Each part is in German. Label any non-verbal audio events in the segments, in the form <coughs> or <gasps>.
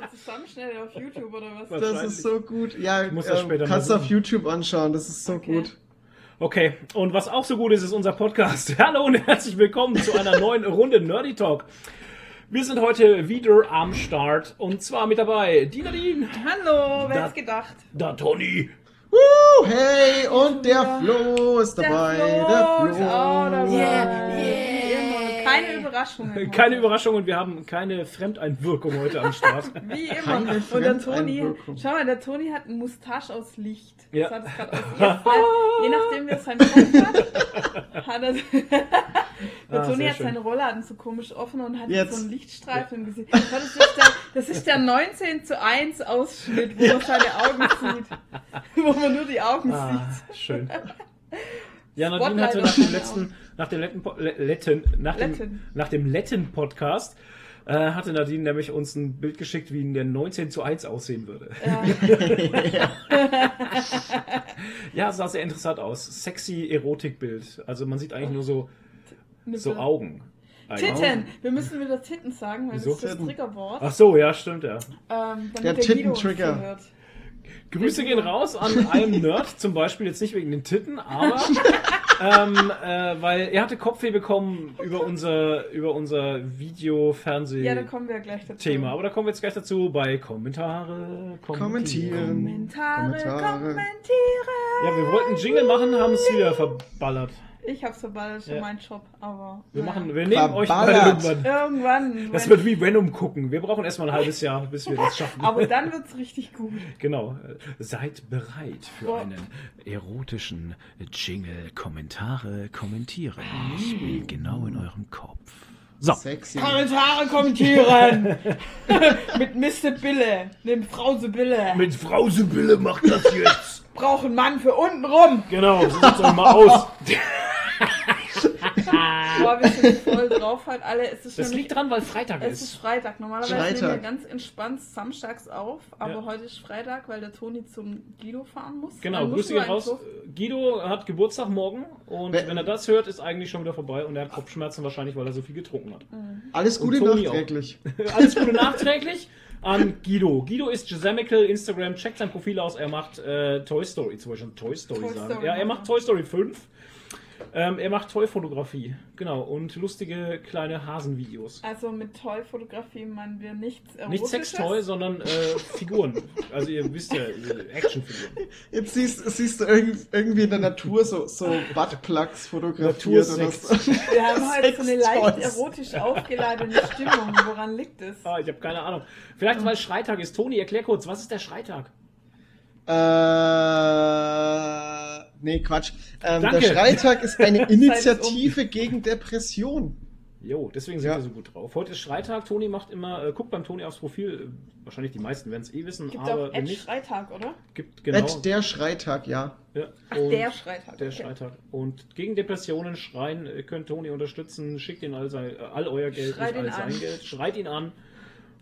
so Zusammenschnitte auf YouTube oder was? Das ist so gut. Ja, Ich muss das ähm, später kannst du auf. YouTube anschauen. Das ist so Okay. gut. Okay, und was auch so gut ist, ist unser Podcast. <laughs> Hallo und herzlich willkommen zu einer neuen Runde Nerdy Talk. Wir sind heute wieder am Start und zwar mit dabei die Nadine, Hallo, wer Da- hätte gedacht? der Toni, Woo, hey, und der Flo ist dabei. Der Flo Der ist Flo. auch dabei. Yeah, immer. Keine Überraschungen. keine Überraschung und wir haben keine Fremdeinwirkung heute am Start. <laughs> Wie immer. Keine Und der Toni, schau mal, der Toni hat einen Mustache aus Licht. Ja. Das hat es gerade aus. <laughs> Je nachdem, wie er seinen Kopf hat, hat er. <laughs> Der Ah, Toni hat schön. seine Rollladen so komisch offen und hat Jetzt. so einen Lichtstreifen im Gesicht. Das ist der, das ist der 19 zu 1 Ausschnitt, wo man seine Augen sieht. Wo man nur die Augen Ah, sieht. schön. Ja, Nadine hatte nach dem letzten, nach dem letzten, Po- Le- Letten, nach dem, Letten. nach dem Letten-Podcast, äh, hatte Nadine nämlich uns ein Bild geschickt, wie in der 19 zu 1 aussehen würde. Ja. <laughs> Ja, sah sehr interessant aus. Sexy Erotikbild. Also man sieht eigentlich nur so, so. Augen. Titten. Wir müssen wieder Titten sagen, weil Wieso? das ist das. Triggerwort. Ach so, ja, stimmt, ja. Ähm, damit Der uns Titten-Trigger. Grüße gehen raus an <laughs> einem Nerd, zum Beispiel jetzt nicht wegen den Titten, aber <laughs> ähm, äh, weil er hatte Kopfweh bekommen über unser, über unser Video-Fernseh- Ja, da kommen wir gleich dazu. Thema. Aber da kommen wir jetzt gleich dazu bei Kommentare. Kommentieren. Kommentare, Kommentare. kommentiere. Ja, wir wollten Jingle machen, haben es wieder verballert. Ich hab's verballert, schon Ja. mein Job, aber. Wir, naja. machen, wir nehmen euch beide irgendwann. Irgendwann. Das wird wie Venom gucken. Wir brauchen erstmal ein halbes Jahr, bis wir das schaffen. aber dann wird's richtig gut. <laughs> Genau. Seid bereit für Boah. einen erotischen Jingle. Kommentare kommentieren. Spielt genau in eurem Kopf. So. Sexy. Kommentare kommentieren! <laughs> Mit Mr. Bille, dem Frau Sibylle. Mit Frau Sibylle macht das jetzt. Braucht einen Mann für unten rum. genau, so sieht's auch mal aus. <laughs> <laughs> Boah, wir sind voll drauf halt alle. Es ist Das liegt dran, weil Freitag Es ist ist. Freitag. Normalerweise Freitag. nehmen wir ganz entspannt samstags auf, aber Ja. heute ist Freitag, weil der Toni zum Guido fahren muss. Genau, Grüße gehen ein raus. Guido hat Geburtstag morgen und Wer- wenn er das hört, ist eigentlich schon wieder vorbei und er hat Kopfschmerzen wahrscheinlich, weil er so viel getrunken hat. Alles Gute Und Toni auch. nachträglich. <laughs> Alles Gute nachträglich an Guido. Guido ist Gisemical, Instagram, checkt sein Profil aus. Er macht äh, Toy Story, ich schon Toy Story Toy sagen. Story ja, er macht. Toy Story 5. Ähm, er macht Toy-Fotografie, genau, und lustige kleine Hasenvideos. Also mit Toy-Fotografie meinen wir nichts Nicht Erotisches. Sextoy, sondern äh, Figuren. Also ihr wisst ja, Actionfiguren. Jetzt siehst, siehst du irgend- irgendwie in der Natur so, so Buttplugs fotografiert oder Natursekt. so. Wir haben heute so eine leicht erotisch aufgeladene Stimmung. Woran liegt es? Ah, ich habe keine Ahnung. Vielleicht weil Freitag ist. Toni, erklär kurz, was ist der Freitag? Äh, nee, Quatsch. Ähm, der Danke. Freitag ist eine <laughs> Initiative gegen Depression. Jo, deswegen sind Ja. wir so gut drauf. Heute ist Freitag. Toni macht immer, äh, guckt beim Toni aufs Profil. Äh, wahrscheinlich die meisten werden es eh wissen, Gibt aber auch nicht, Freitag, oder? gibt genau. Ed, der Schreitag, ja. ja. Ach, Und der Freitag. Der okay. Freitag. Und gegen Depressionen schreien, äh, könnt Toni unterstützen. Schickt ihn all, sein, äh, all euer Geld, Schreit nicht all sein an. Geld. Schreit ihn an.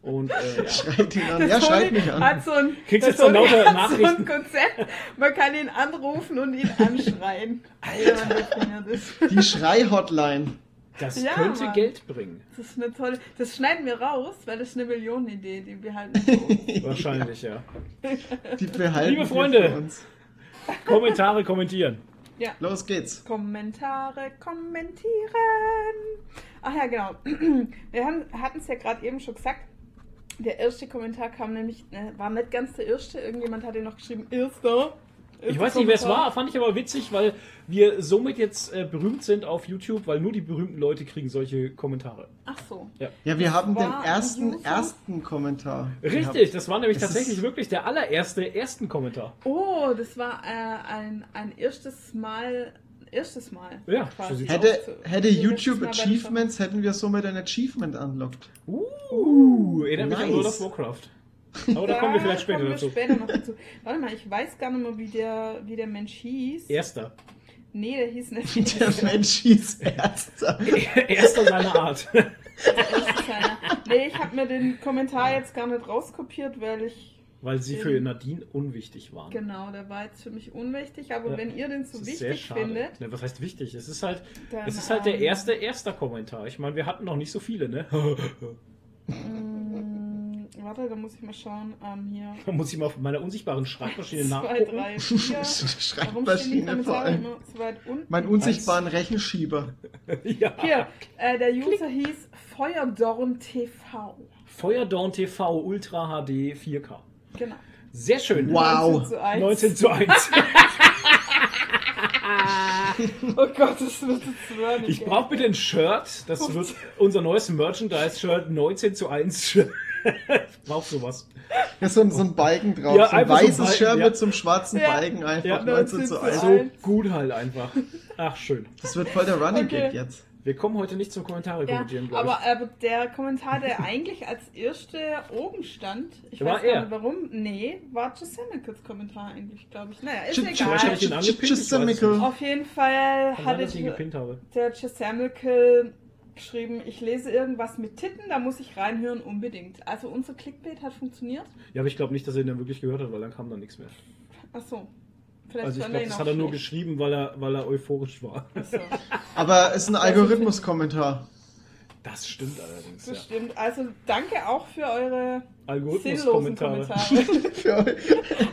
Und äh, ja. <laughs> Schreit ihn an. Der Ja, schreit mich an. Hat so ein, Kriegst jetzt so lauter Nachrichten. So ein Konzept. Man kann ihn anrufen und ihn anschreien. Alter. Die Schrei-Hotline. Das Ja, könnte Mann. Geld bringen. Das ist eine tolle. Das schneiden wir raus, weil das ist eine Millionenidee, die wir halt so. <laughs> Wahrscheinlich, ja. Die behalten Liebe wir Freunde. Kommentare kommentieren. Ja. Los geht's. Kommentare kommentieren. Ach ja, genau. <clears throat> Wir hatten es ja gerade eben schon gesagt. Der erste Kommentar kam nämlich, ne, war nicht ganz der erste. Irgendjemand hatte noch geschrieben, erster. Ich weiß nicht, wer es war, fand ich aber witzig, weil wir somit jetzt äh, berühmt sind auf YouTube, weil nur die berühmten Leute kriegen solche Kommentare. Ach so. Ja, wir haben den ersten, ersten Kommentar. Richtig, gehabt. das war nämlich Es tatsächlich wirklich der allererste ersten Kommentar. Oh, das war äh, ein, ein erstes Mal. Erstes Mal. Ja, quasi. so sieht's Hätte, hätte YouTube Achievements, hätten wir somit ein Achievement unlocked. Uh, erinnert mich an nice. World of Warcraft. Aber da kommen wir <laughs> vielleicht später wir dazu. später noch dazu. Warte mal, ich weiß gar nicht mehr, wie der, wie der Mensch hieß. Erster. Nee, der hieß nicht. Der Mensch hieß Ärzte. <laughs> Erster seiner Art. <laughs> Das ist keiner. Nee, ich habe mir den Kommentar jetzt gar nicht rauskopiert, weil ich. Weil sie für Nadine unwichtig waren. Genau, der war jetzt für mich unwichtig, aber Ja. wenn ihr den so wichtig schade. findet, Ne, was heißt wichtig? Es ist halt, dann. es ist halt der erste erster Kommentar. Ich meine, wir hatten noch nicht so viele, ne? mh, Warte da muss ich mal schauen. Ähm, hier. Da muss ich mal auf meiner unsichtbaren Schreibmaschine <laughs> Zwei, nachgucken. drei, <laughs> vier. <laughs> Warum stehen die Schreibmaschine vor allem. immer so weit unten? Mein unsichtbaren Rechenschieber. ja. Hier, äh, der User hieß Feuerdorn TV. Feuerdawn TV Ultra HD 4K. Genau. Sehr schön. Wow. 19 zu 1. 19 zu 1. Oh Gott, das wird jetzt wirklich. Ich brauche bitte ein Shirt. Das wird unser neues Merchandise-Shirt 19 zu 1. Shirt. <laughs> ich brauche sowas. Ja, so, so ein Balken drauf. Ja, so ein so weißes Balken, Shirt ja. mit so einem schwarzen Ja. Balken einfach Ja. 19 zu 1. So. So gut halt einfach. Ach, schön. Das wird voll der Running Okay. Gag jetzt. Wir kommen heute nicht zum Kommentare Ja, kommentieren, glaube aber, ich. aber der Kommentar, der eigentlich als erste oben stand, ich War weiß gar nicht warum, nee, war Gisemekes Kommentar eigentlich, glaube ich. Naja, ist Ch- egal. Habe ich ihn angepinnt. Auf jeden Fall hatte ich ihn habe. der Gisemeke geschrieben, ich lese irgendwas mit Titten, da muss ich reinhören unbedingt. Also unser Clickbait hat funktioniert. Ja, aber ich glaube nicht, dass er ihn dann wirklich gehört hat, weil dann kam da nichts mehr. Achso. Vielleicht Also ich glaube, das hat er nur schlecht. geschrieben, weil er, weil er euphorisch war. Achso, <laughs> Aber es ist ein Algorithmus-Kommentar. Das stimmt allerdings, das ja. stimmt. Also danke auch für eure sinnlosen Algorithmus-Kommentare.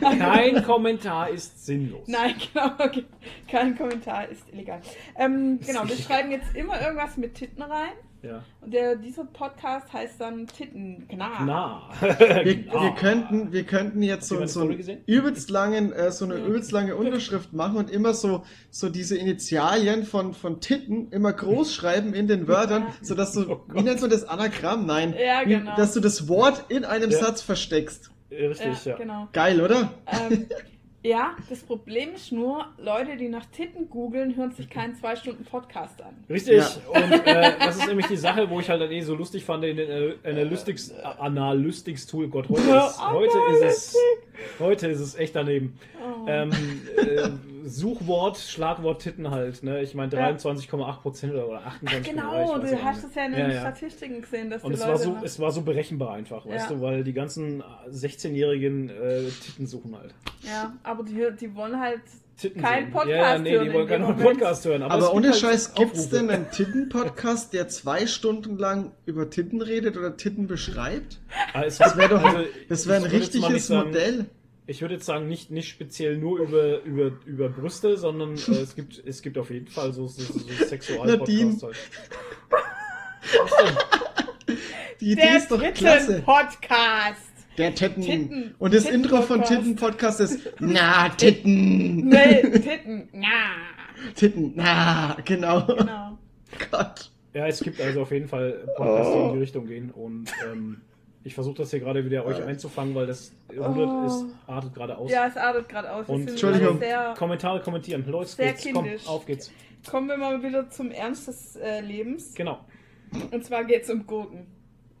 <laughs> <laughs> Kein Kommentar ist sinnlos. Nein, genau, okay. Kein Kommentar ist illegal. Ähm, genau, wir schreiben jetzt immer irgendwas mit Titten rein. Ja. Und der, dieser Podcast heißt dann Titten. Gnar. Na. Wir, <laughs> wir, könnten, wir könnten jetzt so, so einen übelst langen, äh, so eine übelst lange Unterschrift machen und immer so, so diese Initialien von, von Titten immer groß schreiben in den Wörtern, sodass du, Oh wie nennt man das, Anagramm? Nein. Ja, Wie- genau. Dass du das Wort in einem Ja. Satz versteckst. Richtig, ja. Ja, genau. Geil, oder? Ähm, <laughs> ja, das Problem ist nur, Leute, die nach Titten googeln, hören sich keinen zwei Stunden Podcast an. Richtig. Ja. Und äh, das ist nämlich die Sache, wo ich halt dann eh so lustig fand in den äh, Analytics, Analytics Tool. Gott, heute ist, heute ist es, <laughs> heute ist es echt daneben. Oh. Ähm, äh, Suchwort, Schlagwort Titten halt. Ne? Ich meine Ja. 23,8 Prozent oder, oder 28,3. Genau, ich weiß du hast es ja in den Ja, ja. Statistiken gesehen, dass Und die es Leute war, so, es war so berechenbar einfach, weißt du, weil die ganzen 16-jährigen äh, Titten suchen halt. Ja, aber die, die wollen halt Titten Kein. Podcast ja, ja, nee, hören die wollen keinen. Podcast hören. Aber, Aber, es gibt ohne halt Scheiß, gibt's Aufrufe. denn einen Titten-Podcast, der zwei Stunden lang über Titten redet oder Titten beschreibt? Ah, es Das wäre doch also, das wär ein richtiges sagen- Modell. Ich würde jetzt sagen, nicht, nicht speziell nur über, über, über Brüste, sondern äh, <laughs> es, gibt, es gibt auf jeden Fall so, so, so Sexual-Podcasts halt. <laughs> Die Idee der ist doch klasse. Podcast. Der Titten. Titten- Und das Titten- Intro von Podcast. Titten Podcast ist <laughs> Na Titten. Nee, Titten. Ja, Titten. Na, genau. genau. Gott. Ja, es gibt also auf jeden Fall Podcasts, die Oh. in die Richtung gehen. Und ähm, ich versuche das hier gerade wieder euch einzufangen, weil das rudert Oh. ist, artet gerade aus. Ja, es artet gerade aus. Und Entschuldigung. Sehr, Kommentare kommentieren. Los Sehr geht's. Komm, kindisch. auf geht's. kommen wir mal wieder zum Ernst des äh, Lebens. Genau. Und zwar geht es um Gurken.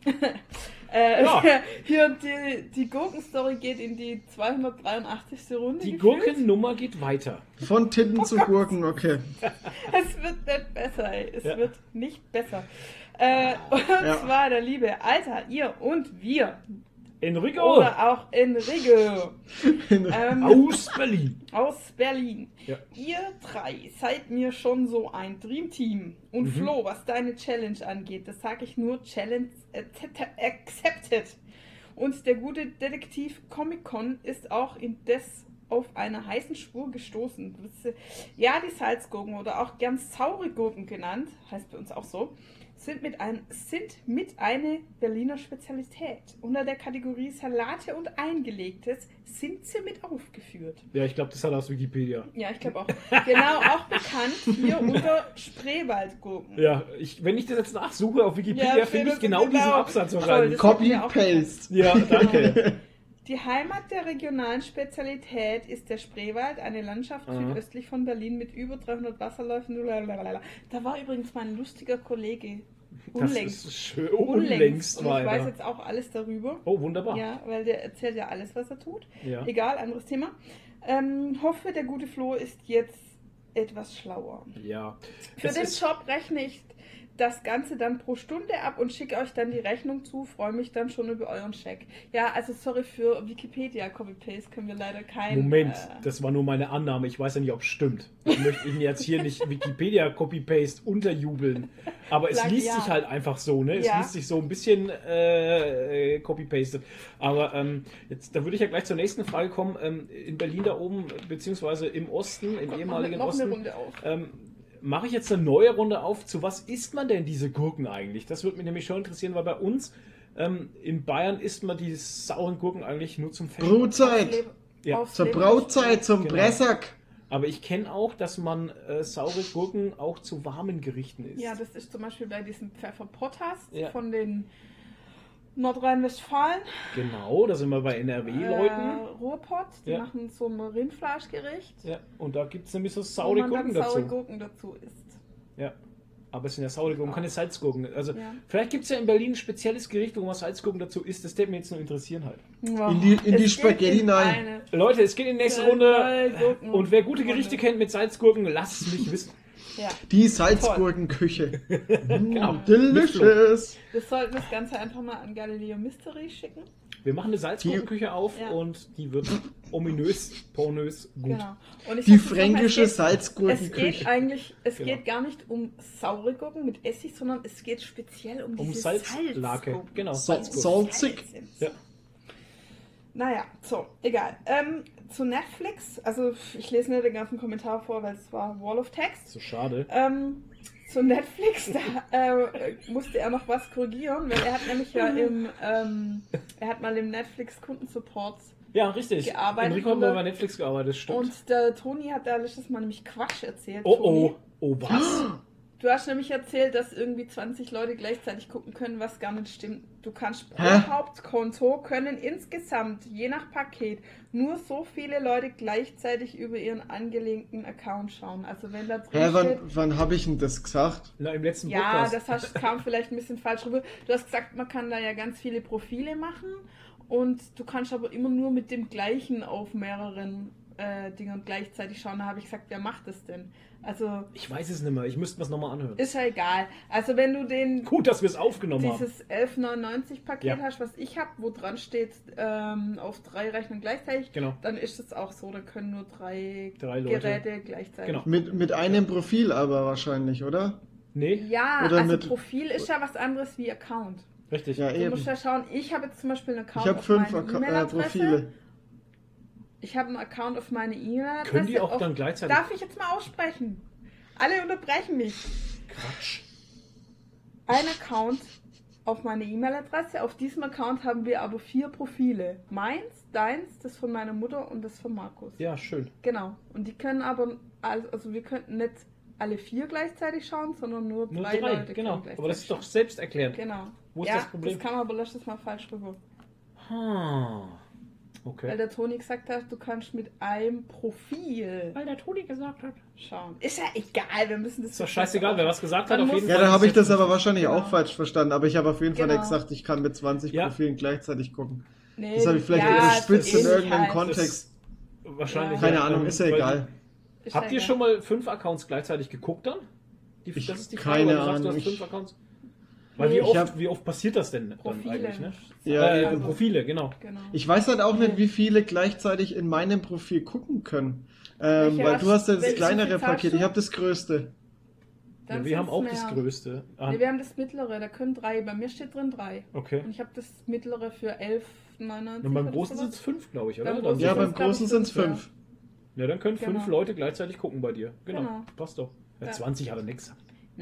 <laughs> äh, Ja. <laughs> Hier, die, die Gurkenstory geht in die 283. Runde. Die gefühlt. Gurkennummer geht weiter. Von Titten zu Gurken, okay. <laughs> Es wird nicht besser, ey. Es Ja. wird nicht besser. Äh, und Ja. zwar der liebe Alter, ihr und wir. Enrico Oder auch <laughs> Enrico. ähm, aus Berlin. aus Berlin. Ja. Ihr drei seid mir schon so ein Dreamteam. Und Mhm. Flo, was deine Challenge angeht, das sage ich nur Challenge accept- accepted. Und der gute Detektiv Comic Con ist auch indes auf einer heißen Spur gestoßen. Ja, die Salzgurken oder auch gern saure Gurken genannt, heißt bei uns auch so, sind mit, ein, sind mit eine Berliner Spezialität. Unter der Kategorie Salate und Eingelegtes sind sie mit aufgeführt. Ja, ich glaube, das hat aus Wikipedia. Ja, ich glaube auch. Genau, auch bekannt hier unter Spreewaldgurken. Ja, ich, wenn ich das jetzt nachsuche auf Wikipedia, Ja, finde ich das- genau, diesen genau. Absatz wahrscheinlich. das- Copy mir auch Paste. Ja, danke. <laughs> Die Heimat der regionalen Spezialität ist der Spreewald, eine Landschaft Aha. südöstlich von Berlin mit über 300 Wasserläufen. Lalalala. Da war übrigens mein lustiger Kollege. Das Unlängst. ist schön. Unlängst. Und ich weiß jetzt auch alles darüber. Oh, wunderbar. Ja, weil der erzählt ja alles, was er tut. Ja. Egal, anderes Thema. Ähm, hoffe, der gute Flo ist jetzt etwas schlauer. Ja. Für Es den Job rechne ich das Ganze dann pro Stunde ab und schicke euch dann die Rechnung zu. Freue mich dann schon über euren Check. Ja, also sorry für Wikipedia Copy-Paste können wir leider kein. Moment, äh, das war nur meine Annahme. Ich weiß ja nicht, ob es stimmt. Ich möchte Ihnen jetzt hier nicht Wikipedia Copy-Paste unterjubeln. Aber es Sag liest ja. sich halt einfach so, ne? Es Ja. liest sich so ein bisschen äh, Copy-Pasted. Aber ähm, jetzt, da würde ich ja gleich zur nächsten Frage kommen. Ähm, in Berlin da oben, beziehungsweise im Osten, im noch, ehemaligen noch eine Osten, Runde auf. ähm, mache ich jetzt eine neue Runde auf. Zu was isst man denn diese Gurken eigentlich? Das würde mich nämlich schon interessieren, weil bei uns ähm, in Bayern isst man die sauren Gurken eigentlich nur zum Fest. Brutzeit. Ja, Zur Brautzeit, zum Genau. Bressack. Aber ich kenne auch, dass man äh, saure Gurken auch zu warmen Gerichten isst. Ja, das ist zum Beispiel bei diesem Pfefferpottas Ja. von den Nordrhein-Westfalen. Genau, da sind wir bei Äh, NRW-Leuten. Ruhrpott, die Ja. machen so ein Rindfleischgericht. Ja, und da gibt es nämlich so saure man Gurken saure dazu. Gurken dazu isst. Ja. Aber es sind ja saure Gurken, keine Salzgurken. Also Ja. vielleicht gibt es ja in Berlin ein spezielles Gericht, wo man Salzgurken dazu isst. Das würde mich jetzt nur interessieren halt. In die- in die Es Spaghetti in rein. eine- Leute, es geht in die nächste Äh, Runde. Und wer gute Gerichte kennt mit Salzgurken, lasst es mich wissen. Ja, Die Salzgurkenküche. <laughs> Genau. Mm, delicious. wir sollten das Ganze einfach mal an Galileo Mystery schicken. Wir machen eine Salzgurkenküche auf Ja. und die wird ominös, pornös gut. Genau. Und ich Die fränkische es geht- Es Salzgurkenküche. geht eigentlich, es Genau. geht gar nicht um saure Gurken mit Essig, sondern es geht speziell um, Um diese Salzlake. Salzgurken. Genau, Sa- Salzgurken. salzig. Ja. Naja, so, egal. Ähm, zu Netflix, also ich lese nicht den ganzen Kommentar vor, weil es war Wall of Text. So schade. Ähm, zu Netflix, <laughs> da äh, musste er noch was korrigieren, weil er hat nämlich ja <laughs> im, ähm, er hat mal im Netflix Kundensupport Ja, richtig. Gearbeitet Enrico hat mal bei Netflix gearbeitet, stimmt. und der Toni hat da letztes Mal nämlich Quatsch erzählt. oh, Toni. oh, oh, was? <gasps> Du hast nämlich erzählt, dass irgendwie 20 Leute gleichzeitig gucken können, was gar nicht stimmt. Du kannst pro Hä? Hauptkonto können insgesamt, je nach Paket, nur so viele Leute gleichzeitig über ihren angelegten Account schauen. Also wenn da drin Hä, wann, steht, wann habe ich denn das gesagt? Na, im letzten ja, Podcast. das hast, kam vielleicht ein bisschen falsch rüber. Du hast gesagt, man kann da ja ganz viele Profile machen und du kannst aber immer nur mit dem gleichen auf mehreren äh, Dingern gleichzeitig schauen. Da habe ich gesagt, wer macht das denn? Also Ich weiß es nicht mehr. Ich müsste mir nochmal anhören. ist ja egal. Also wenn du den Gut, dass wir es aufgenommen haben. dieses 11,99 Paket Ja. hast, was ich habe, wo dran steht, ähm, auf drei Rechnern gleichzeitig, Genau. dann ist es auch so, da können nur drei, Drei Leute. Geräte gleichzeitig. Genau. Mit, mit einem Profil aber wahrscheinlich, oder? Nee, Ja, Oder also mit- Profil ist ja was anderes wie Account. richtig. Ja, Du eben. musst ja schauen, ich habe jetzt zum Beispiel einen Account Ich habe fünf äh, E-Mail-Adresse. Profile. Ich habe einen Account auf meine E-Mail-Adresse. Können die auch dann gleichzeitig. Darf ich jetzt mal aussprechen? Alle unterbrechen mich. Quatsch. Ein Account auf meine E-Mail-Adresse. Auf diesem Account haben wir aber vier Profile. Meins, deins, das von meiner Mutter und das von Markus. Ja, schön. Genau. Und die können aber, also wir könnten nicht alle vier gleichzeitig schauen, sondern nur, Nur drei, drei, Leute genau. Aber das ist doch selbsterklärend. schauen. Genau. Wo ist ja, das Problem? Das kam aber letztes Mal falsch rüber. Ah. Weil Okay. der Toni gesagt hat, du kannst mit einem Profil Weil der Toni gesagt hat. schauen. Ist ja egal, wir müssen das Ist doch scheißegal, wer was gesagt hat. Dann Auf jeden muss- Ja, Fall. da habe ich das aber wahrscheinlich Genau. auch falsch verstanden. Aber ich habe auf jeden Fall Genau. nicht gesagt, ich kann mit 20 Ja. Profilen gleichzeitig gucken. Nee, Das habe ich vielleicht ja, überspitzt so in irgendeinem halt. Kontext. Wahrscheinlich. Ja. Keine ja, Ahnung, ist ja egal. Ist Habt ihr egal. schon mal fünf Accounts gleichzeitig geguckt dann? Die, Ich- das ist die keine weil du sagst, du Ahnung, hast fünf ich- Accounts. Weil Nee, wie, oft, hab- wie oft passiert das denn dann Profile. eigentlich? Ne? Ja, äh, eben. Profile, genau. Genau. Ich weiß halt auch nicht, wie viele gleichzeitig in meinem Profil gucken können. Ähm, weil hast- du hast ja das kleinere Paket, ich habe das größte. Dann Ja, wir haben auch mehr. das größte. Ah, Nee, wir haben das mittlere, da können drei. Bei mir steht drin drei. okay. Und ich habe das mittlere für 11,99. Und beim großen sind es fünf, glaube ich, oder? Beim Dann Ja, beim großen sind es fünf, ja. fünf. ja, dann können fünf Genau. Leute gleichzeitig gucken bei dir. Genau. Genau. Passt doch. Ja, Ja. 20 hat er nichts.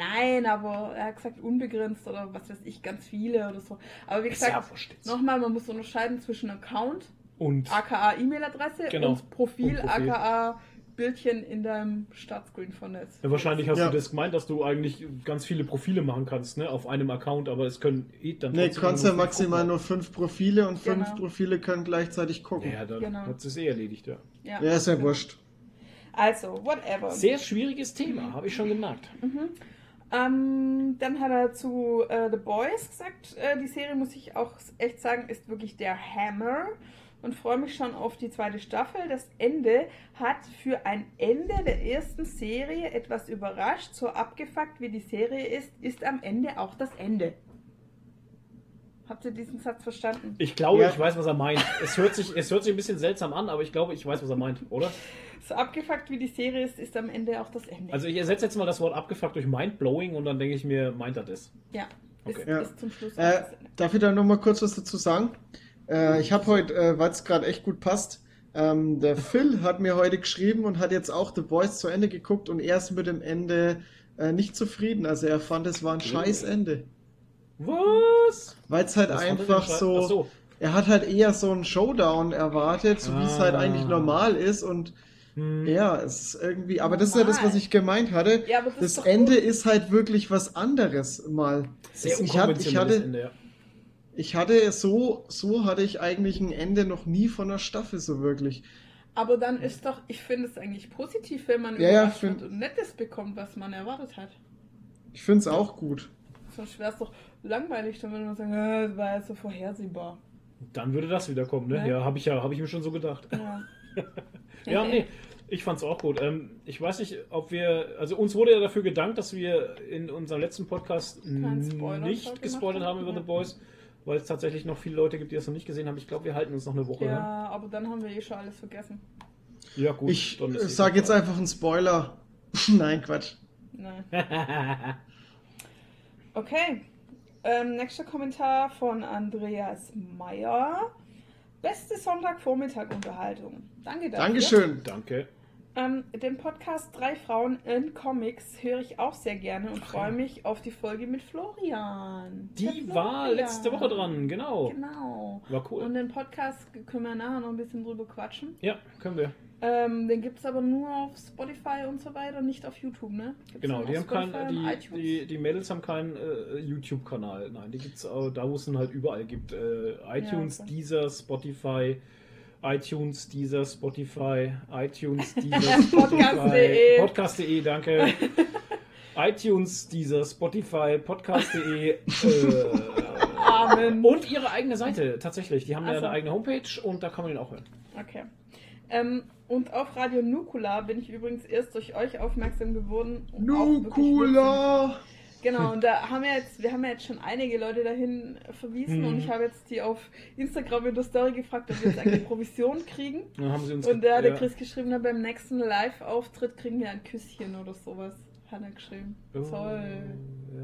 Nein, aber er hat gesagt unbegrenzt oder was weiß ich, ganz viele oder so. Aber wie ja gesagt, jetzt. nochmal, man muss unterscheiden zwischen Account, Und aka E-Mail-Adresse Genau. und Profil, Und Profil. aka Bildchen in deinem Startscreen von Netz. ja, wahrscheinlich hast Ja. du das gemeint, dass du eigentlich ganz viele Profile machen kannst, ne? Auf einem Account, aber es können eh dann Nee, trotzdem kannst ja maximal gucken. nur fünf Profile und fünf Genau. Profile können gleichzeitig gucken. Ja, dann Genau. hat es eh erledigt, ja. Ja, Ja, ist ja wurscht. Also, whatever. Sehr schwieriges Thema, habe ich schon gemerkt. Ähm, dann hat er zu äh, The Boys gesagt, äh, die Serie, muss ich auch echt sagen, ist wirklich der Hammer. und freue mich schon auf die zweite Staffel. Das Ende hat für ein Ende der ersten Serie etwas überrascht. So abgefuckt wie die Serie ist, ist am Ende auch das Ende. Habt ihr diesen Satz verstanden? Ich glaube, Ja. ich weiß, was er meint. Es hört, sich, es hört sich ein bisschen seltsam an, aber ich glaube, ich weiß, was er meint, oder? So abgefuckt wie die Serie ist, ist am Ende auch das Ende. Also ich ersetze jetzt mal das Wort abgefuckt durch mindblowing und dann denke ich mir, meint er das? ja, ist, Okay. Ja. ist zum Schluss Äh, darf ich da noch mal kurz was dazu sagen? Äh, ich habe heute, äh, weil es gerade echt gut passt, ähm, der <laughs> Phil hat mir heute geschrieben und hat jetzt auch The Boys zu Ende geguckt und er ist mit dem Ende äh, nicht zufrieden. Also er fand, es war ein scheiß Ende. Was? Weil es halt Was einfach so, so. er hat halt eher so einen Showdown erwartet, so wie es halt Ah. eigentlich normal ist und. Ja, es ist irgendwie, aber das ist ja das, was ich gemeint hatte. Ja, aber das ist Das doch Ende gut. ist halt wirklich was anderes mal. Sehr ich, hatte, ich, hatte, Ende, ja. ich hatte so, so hatte ich eigentlich ein Ende noch nie von der Staffel so wirklich. Aber dann ist doch, ich finde es eigentlich positiv, wenn man Ja, ja, find- und Nettes bekommt, was man erwartet hat. Ich finde es auch gut. Sonst wäre es doch langweilig, dann würde man sagen, äh, das war ja so vorhersehbar. Dann würde das wieder kommen, ne? Ne? Ja, habe ich ja, habe ich mir schon so gedadt. Ja. <laughs> Ja, nee, ich fand's auch gut. Ähm, ich weiß nicht, ob wir, also uns wurde ja dafür gedankt, dass wir in unserem letzten Podcast nicht gespoilert haben über ja. The Boys, weil es tatsächlich noch viele Leute gibt, die das noch nicht gesehen haben. Ich glaube, wir halten uns noch eine Woche. Ja, ja, aber dann haben wir eh schon alles vergessen. ja gut. Ich dann ist eh sage jetzt einfach einen Spoiler. <laughs> Nein, Quatsch. Nein. Okay. Ähm, nächster Kommentar von Andreas Meyer. Beste Sonntagvormittag-Unterhaltung. Danke dafür. Dankeschön. Danke. Ähm, den Podcast Drei Frauen in Comics höre ich auch sehr gerne und freue mich auf die Folge mit Florian. Die Der war Florian. letzte Woche dran, genau. Genau. War cool. Und den Podcast können wir nachher noch ein bisschen drüber quatschen. ja, können wir. Ähm, den gibt es aber nur auf Spotify und so weiter, nicht auf YouTube, ne? Gibt's Genau, die haben und die, die, die Mädels haben keinen äh, YouTube-Kanal. Nein, die gibt's auch da, wo es ihn halt überall gibt. Äh, iTunes, okay. Deezer, Spotify, iTunes, Deezer, Spotify, iTunes, <laughs> Deezer, Spotify, Podcast.de. Podcast.de, danke. <laughs> iTunes, Deezer, Spotify, Podcast.de äh, Amen. und ihre eigene Seite, tatsächlich. Die haben ja Ach so. eine eigene Homepage und da kann man ihn auch hören. Okay. Ähm, und auf Radio Nukula bin ich übrigens erst durch euch aufmerksam geworden. um Nukula! Genau, und da haben wir jetzt, wir haben ja jetzt schon einige Leute dahin verwiesen Mhm. und ich habe jetzt die auf Instagram in der Story gefragt, ob wir jetzt eine Provision kriegen. Dann haben sie uns Und da hat der ja. Chris geschrieben, na, beim nächsten Live-Auftritt kriegen wir ein Küsschen oder sowas. Hat er geschrieben. Oh, Toll.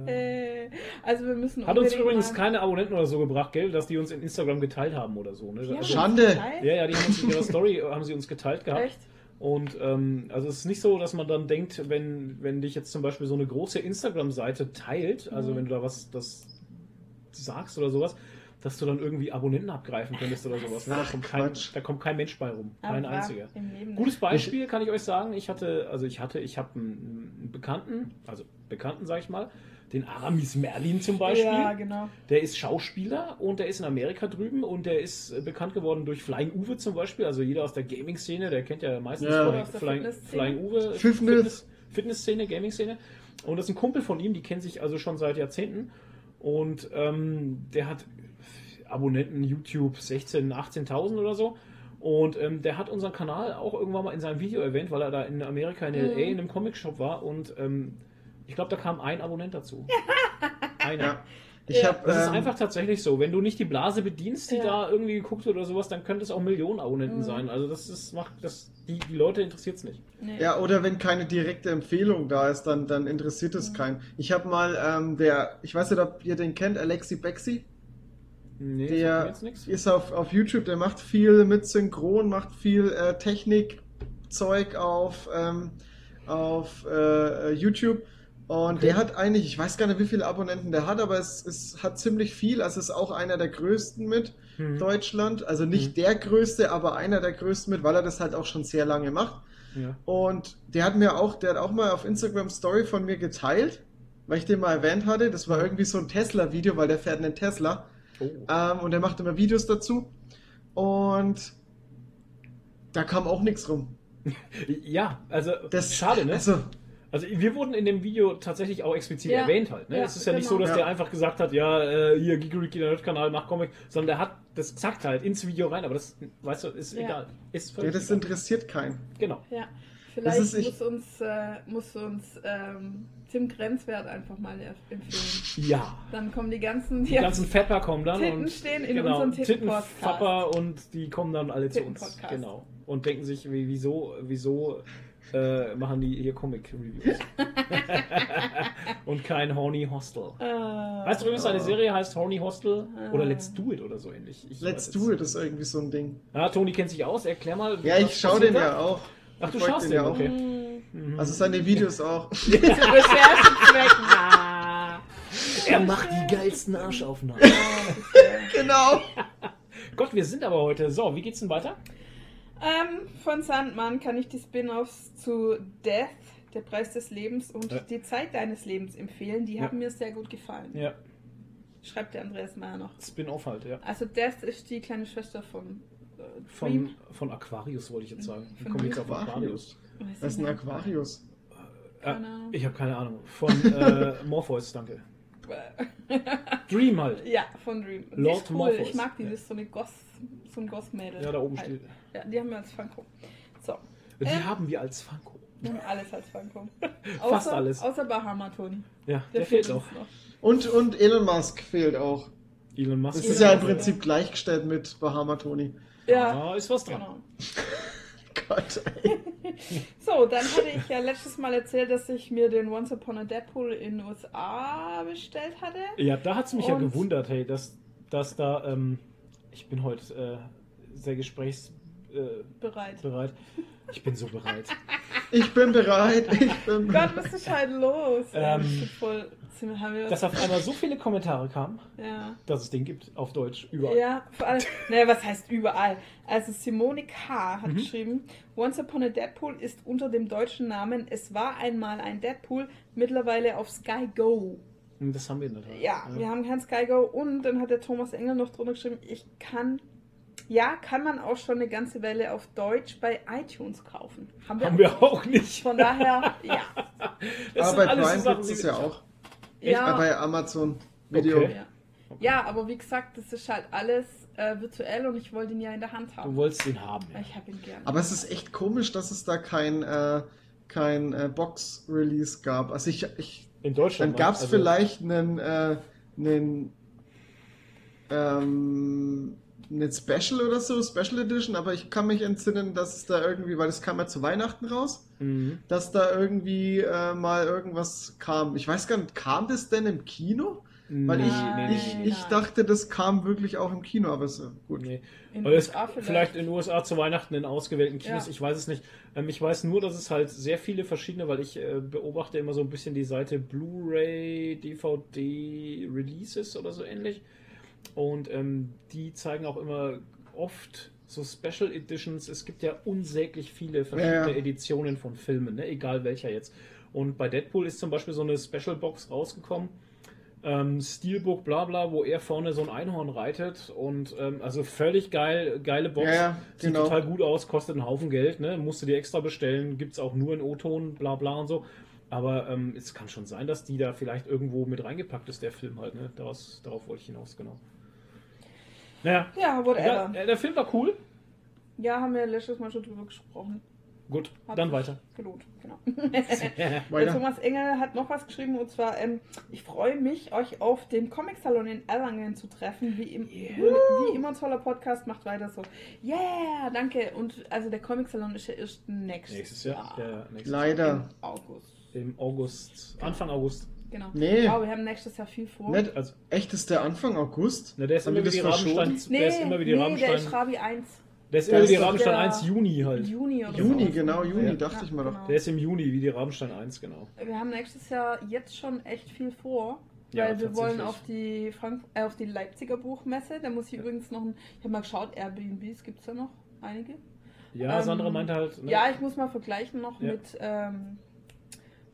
ja. Äh, also wir müssen Hat uns übrigens mal- keine Abonnenten oder so gebracht, gell, dass die uns in Instagram geteilt haben oder so. Ne? Ja, Also, Schande. Ja, ja, die haben uns in ihrer Story haben sie uns geteilt gehabt. Echt? Und ähm, also es ist nicht so, dass man dann denkt, wenn, wenn dich jetzt zum Beispiel so eine große Instagram-Seite teilt, also Mhm. wenn du da was das sagst oder sowas, dass du dann irgendwie Abonnenten abgreifen könntest oder sowas. Ne? Da, kommt kein, da kommt kein Mensch bei rum. Kein Aber einziger. Leben nicht. Gutes Beispiel kann ich euch sagen. Ich hatte, also ich hatte, ich habe einen, einen Bekannten, also Bekannten sag ich mal, den Aramis Merlin zum Beispiel. Ja, genau. Der ist Schauspieler und der ist in Amerika drüben und der ist äh, bekannt geworden durch Flying Uwe zum Beispiel. Also jeder aus der Gaming-Szene, der kennt ja meistens Ja. Flying, Aus der Flying, Uwe. Fitness. Fitness- Fitness-Szene, Gaming-Szene. Und das ist ein Kumpel von ihm, die kennen sich also schon seit Jahrzehnten. Und ähm, der hat Abonnenten YouTube 16.000, 18.000 oder so. Und ähm, der hat unseren Kanal auch irgendwann mal in seinem Video erwähnt, weil er da in Amerika, in Mhm. LA, in einem Comic-Shop war. Und ähm, ich glaube, da kam ein Abonnent dazu. <laughs> Einer. Ja. Ich Ja. hab, Das ist ähm, einfach tatsächlich so. Wenn du nicht die Blase bedienst, die Ja. da irgendwie geguckt wird oder sowas, dann könnte es auch Millionen Abonnenten Mhm. sein. Also das ist, macht das, die, die Leute interessiert es nicht. Nee. Ja, oder wenn keine direkte Empfehlung da ist, dann, dann interessiert Mhm. es keinen. Ich habe mal ähm, der, ich weiß nicht, ob ihr den kennt, Alexi Bexi. Nee, Der ist auf, auf YouTube, der macht viel mit Synchron, macht viel äh, Technikzeug auf, ähm, auf äh, YouTube. Und Okay. der hat eigentlich, ich weiß gar nicht, wie viele Abonnenten der hat, aber es, es hat ziemlich viel. Also ist auch einer der größten mit Hm. Deutschland. Also nicht Mhm. der größte, aber einer der größten mit, weil er das halt auch schon sehr lange macht. Ja. Und der hat mir auch, der hat auch mal auf Instagram Story von mir geteilt, weil ich den mal erwähnt hatte. Das war irgendwie so ein Tesla-Video, weil der fährt einen Tesla. Oh. Ähm, und er macht immer Videos dazu. Und da kam auch nichts rum. Ja, also Das schade, ne? Also, Also wir wurden in dem Video tatsächlich auch explizit Ja. erwähnt halt. Ne? Ja, es ist ja nicht genau. so, dass Ja. der einfach gesagt hat, ja, äh, hier Gigeriki, der Nerd-Kanal, mach Comic, sondern der hat das zackt halt ins Video rein, aber das, weißt du, ist Ja. egal. Ist Ja, völlig das egal. interessiert keinen. Genau. Ja. Vielleicht ist- ich- muss uns, äh, muss uns ähm, Tim Grenzwert einfach mal empfehlen. Ja. Dann kommen die ganzen, Die ganzen Fepper kommen dann Titten und stehen in genau, unserem Titten-Podcast. Tittenfapper und die kommen dann alle zu uns. Genau. Und denken sich, wie, wieso, wieso äh, machen die hier Comic-Reviews? <laughs> und kein Horny Hostel. Äh, Weißt du übrigens, eine Oh. Serie heißt Horny Hostel oder Ah. Let's Do It oder so ähnlich. Ich Let's Do It ist irgendwie so ein Ding. Ja, Toni kennt sich aus, erklär mal. Ja, ich schaue passiert den da? ja auch. Ach, du schaust den den, ja auch. okay. Mh, Mhm. Also seine Videos auch. <laughs> Recherchezwecken. Ah, er macht die geilsten Arschaufnahmen. genau. Gott, wir sind aber heute. So, wie geht's denn weiter? ähm, von Sandmann kann ich die Spin-offs zu Death, der Preis des Lebens und Ja. die Zeit deines Lebens empfehlen. Die Ja. haben mir sehr gut gefallen. Ja, Schreibt der Andreas Meyer noch. Spin-off halt, ja. Also Death ist die kleine Schwester von äh, Von, von Aquarius wollte ich jetzt sagen. Wie Von komme ich jetzt auf Aquarius. Weiß Das ist ein. Aquarius. Keine Ahnung. Ich habe keine Ahnung. Von äh, <laughs> Morpheus, danke. <laughs> Dream halt. ja, von Dream. Lord cool. Morpheus. Ich mag die, das ist so eine Goss, so ein Goss-Mädel. Ja, da oben Halt. steht. Ja, die haben wir als Funko. So, Die Ähm. haben wir als Funko. wir haben alles als Funko. <laughs> Fast Außer- alles. Außer Bahama Tony. Ja, der, fehlt uns auch. noch. Und, und Elon Musk fehlt auch. Elon Musk. Das Elon ist ja im Prinzip gleichgestellt mit Bahama Tony. Ja, Ah, ist was dran. genau. Gott, ey. So, dann hatte ich ja letztes Mal erzählt, dass ich mir den Once Upon a Deadpool in den USA bestellt hatte. Ja, da hat es mich ja Und- gewundert, hey, dass, dass da, ähm, ich bin heute äh, sehr gesprächsbereit. Bereit. Ich bin so bereit. <laughs> Ich bin bereit. Ich bin Gott, bereit. was ist halt los? Ähm, Ähm, voll, sind- haben wir dass auf einmal so viele Kommentare kamen, ja. dass es den gibt, auf Deutsch, überall. Ja, vor allem, naja, was heißt überall? Also Simone K. hat Mhm. geschrieben, Once Upon a Deadpool ist unter dem deutschen Namen Es war einmal ein Deadpool mittlerweile auf Sky Go. Und Das haben wir nicht. Ja, wir haben kein Sky Go und dann hat der Thomas Engel noch drunter geschrieben, ich kann, ja, kann man auch schon eine ganze Welle auf Deutsch bei iTunes kaufen. Haben wir, Haben wir auch nicht. Von daher, <laughs> ja. Das Aber bei so Prime gibt es ja auch. ja, Äh, bei Amazon Video. Okay. ja. ja, aber wie gesagt, das ist halt alles äh, virtuell und ich wollte ihn ja in der Hand Du haben. wolltest ihn haben. Ja. Ich habe ihn gern. Aber es ist echt komisch, dass es da kein, äh, kein äh, Box-Release gab. Also ich, ich In Deutschland. dann gab es also- vielleicht einen, äh, einen, ähm, einen Special oder so, Special Edition, aber ich kann mich entsinnen, dass es da irgendwie, weil das kam ja zu Weihnachten raus, Mhm. dass da irgendwie äh, mal irgendwas kam. Ich weiß gar nicht, kam das denn im Kino? Weil ich, Nein, ich, ich dachte, das kam wirklich auch im Kino, aber so, gut. Nee. In USA vielleicht. in den USA zu Weihnachten in ausgewählten Kinos, Ja. ich weiß es nicht. Ähm, ich weiß nur, dass es halt sehr viele verschiedene, weil ich äh, beobachte immer so ein bisschen die Seite Blu-ray, DVD Releases oder so ähnlich. Und ähm, die zeigen auch immer oft so Special Editions. Es gibt ja unsäglich viele verschiedene Ja. Editionen von Filmen, ne? egal welcher jetzt. Und bei Deadpool ist zum Beispiel so eine Special Box rausgekommen. Ähm, Steelbook, bla bla, wo er vorne so ein Einhorn reitet und ähm, also völlig geil, geile Box. Ja, ja, Sieht genau. total gut aus, kostet einen Haufen Geld, ne? Musst du dir extra bestellen, gibt's auch nur in O-Ton, bla bla und so. Aber ähm, es kann schon sein, dass die da vielleicht irgendwo mit reingepackt ist, der Film halt, ne? Daraus, darauf wollte ich hinaus, genau. Ja, ja, whatever. äh, der Film war cool. Ja, haben wir letztes Mal schon drüber gesprochen. Gut, Hat dann weiter. Gelohnt, genau. <laughs> Der Weiter. Thomas Engel hat noch was geschrieben und zwar, ähm, ich freue mich, euch auf dem Comic-Salon in Erlangen zu treffen. Wie, im, wie immer ein toller Podcast, macht weiter so. Yeah, danke. Und also der Comic-Salon ist ja erst nächstes, Nächstes Jahr. Ja, ja, nächstes Leider. Im August. Jahr. Im August, Anfang August. Genau. Nee. Aber wir haben nächstes Jahr viel vor. Nicht, Also, echt ist der Anfang August? na, der ist immer wie die? Rabenstein, Nee, der ist immer wie die nee, Rabenstein, der ist Rabi 1. der ist der immer wie ist die doch Rabenstein der 1 Juni halt. Juni oder Juni, so. genau, Juni, Ja. dachte ich mal doch. genau. Der ist im Juni, wie die Rabenstein 1, genau. Wir haben nächstes Jahr jetzt schon echt viel vor. Ja, Weil wir wollen auf die, Frank äh, auf die Leipziger Buchmesse. Da muss ich übrigens noch ein. Ich habe mal geschaut, Airbnbs gibt es da noch einige. Ja, Ähm, Sandra meinte halt. ne, Ja, ich muss mal vergleichen noch Ja. mit, ähm,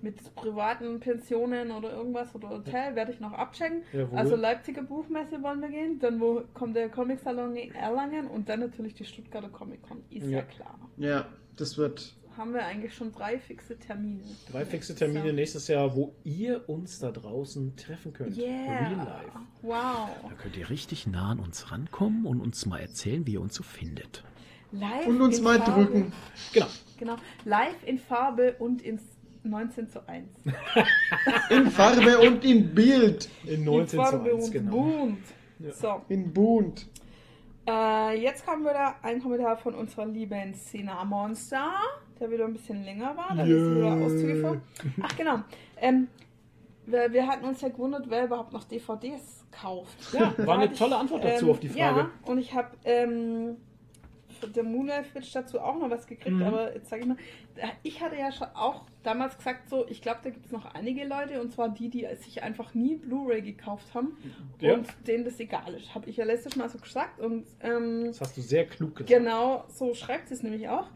mit privaten Pensionen oder irgendwas oder Hotel. Werde ich noch abchecken. Jawohl. Also Leipziger Buchmesse wollen wir gehen. Dann wo kommt der Comic-Salon in Erlangen und dann natürlich die Stuttgarter Comic-Con. Ist ja, Ja. klar. Ja, das wird haben wir eigentlich schon drei fixe Termine. Drei fixe Termine So. nächstes Jahr, wo ihr uns da draußen treffen könnt. Real Yeah. life. Wow. Da könnt ihr richtig nah an uns rankommen und uns mal erzählen, wie ihr uns so findet. Live Und uns in mal Farbe. drücken. Genau. Genau. Live in Farbe und ins 19 zu 1. <laughs> In Farbe und in Bild. In 19 in zu Farbe 1, und genau. bunt. Ja. So, In Bunt. äh, jetzt haben wir da einen Kommentar von unserer lieben Sina Monster, der wieder ein bisschen länger war. Da ist wieder Auszüge vor. Ach genau. Ähm, wir, wir hatten uns ja gewundert, wer überhaupt noch DVDs kauft. Ja, war eine tolle ich, Antwort dazu ähm, auf die Frage. Ja, und ich habe ähm, der Moonlight Witch dazu auch noch was gekriegt, Mhm. aber jetzt sage ich mal, ich hatte ja schon auch damals gesagt, so, ich glaube, da gibt es noch einige Leute, und zwar die, die sich einfach nie Blu-ray gekauft haben Ja. und denen das egal ist. Habe ich ja letztes Mal so gesagt und ähm, Das hast du sehr klug gesagt. Genau, so schreibt sie es nämlich auch.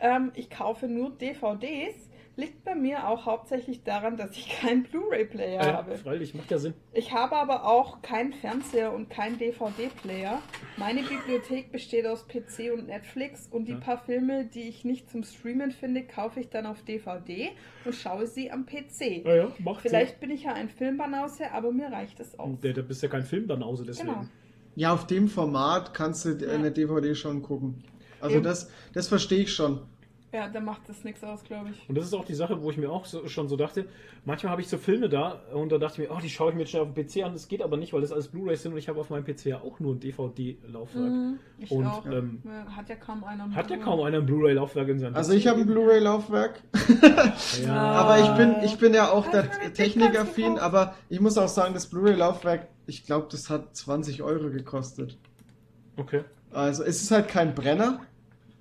Ähm, ich kaufe nur DVDs. Liegt bei mir auch hauptsächlich daran, dass ich keinen Blu-ray-Player Ja, habe. freilich, macht ja Sinn. Ich habe aber auch keinen Fernseher und keinen DVD-Player. Meine Bibliothek besteht aus PC und Netflix und die Ja. paar Filme, die ich nicht zum Streamen finde, kaufe ich dann auf DVD und schaue sie am PC. Ja, ja, macht Vielleicht bin ich ja ein Filmbanause, aber mir reicht es aus. Sinn. Der, der bist ja kein Filmbanause, deswegen. Genau. Ja, auf dem Format kannst du Ja. eine DVD schon gucken. Also Eben. das, das verstehe ich schon. Ja, da macht das nichts aus, glaube ich. Und das ist auch die Sache, wo ich mir auch so, schon so dachte, manchmal habe ich so Filme da und da dachte ich mir, oh, die schaue ich mir jetzt schnell auf dem PC an. Das geht aber nicht, weil das alles Blu-rays sind und ich habe auf meinem PC ja auch nur ein DVD-Laufwerk. Mhm, ich Und, auch. ähm, hat ja kaum einer. Hat ja kaum einer ein Blu-ray-Laufwerk in seinem Also ich habe ein Blu-ray-Laufwerk, Ja. aber ich bin, ich bin ja auch der Technikaffin, aber ich muss auch sagen, das Blu-ray-Laufwerk, ich glaube, das hat 20 Euro gekostet. Okay. Also es ist halt kein Brenner,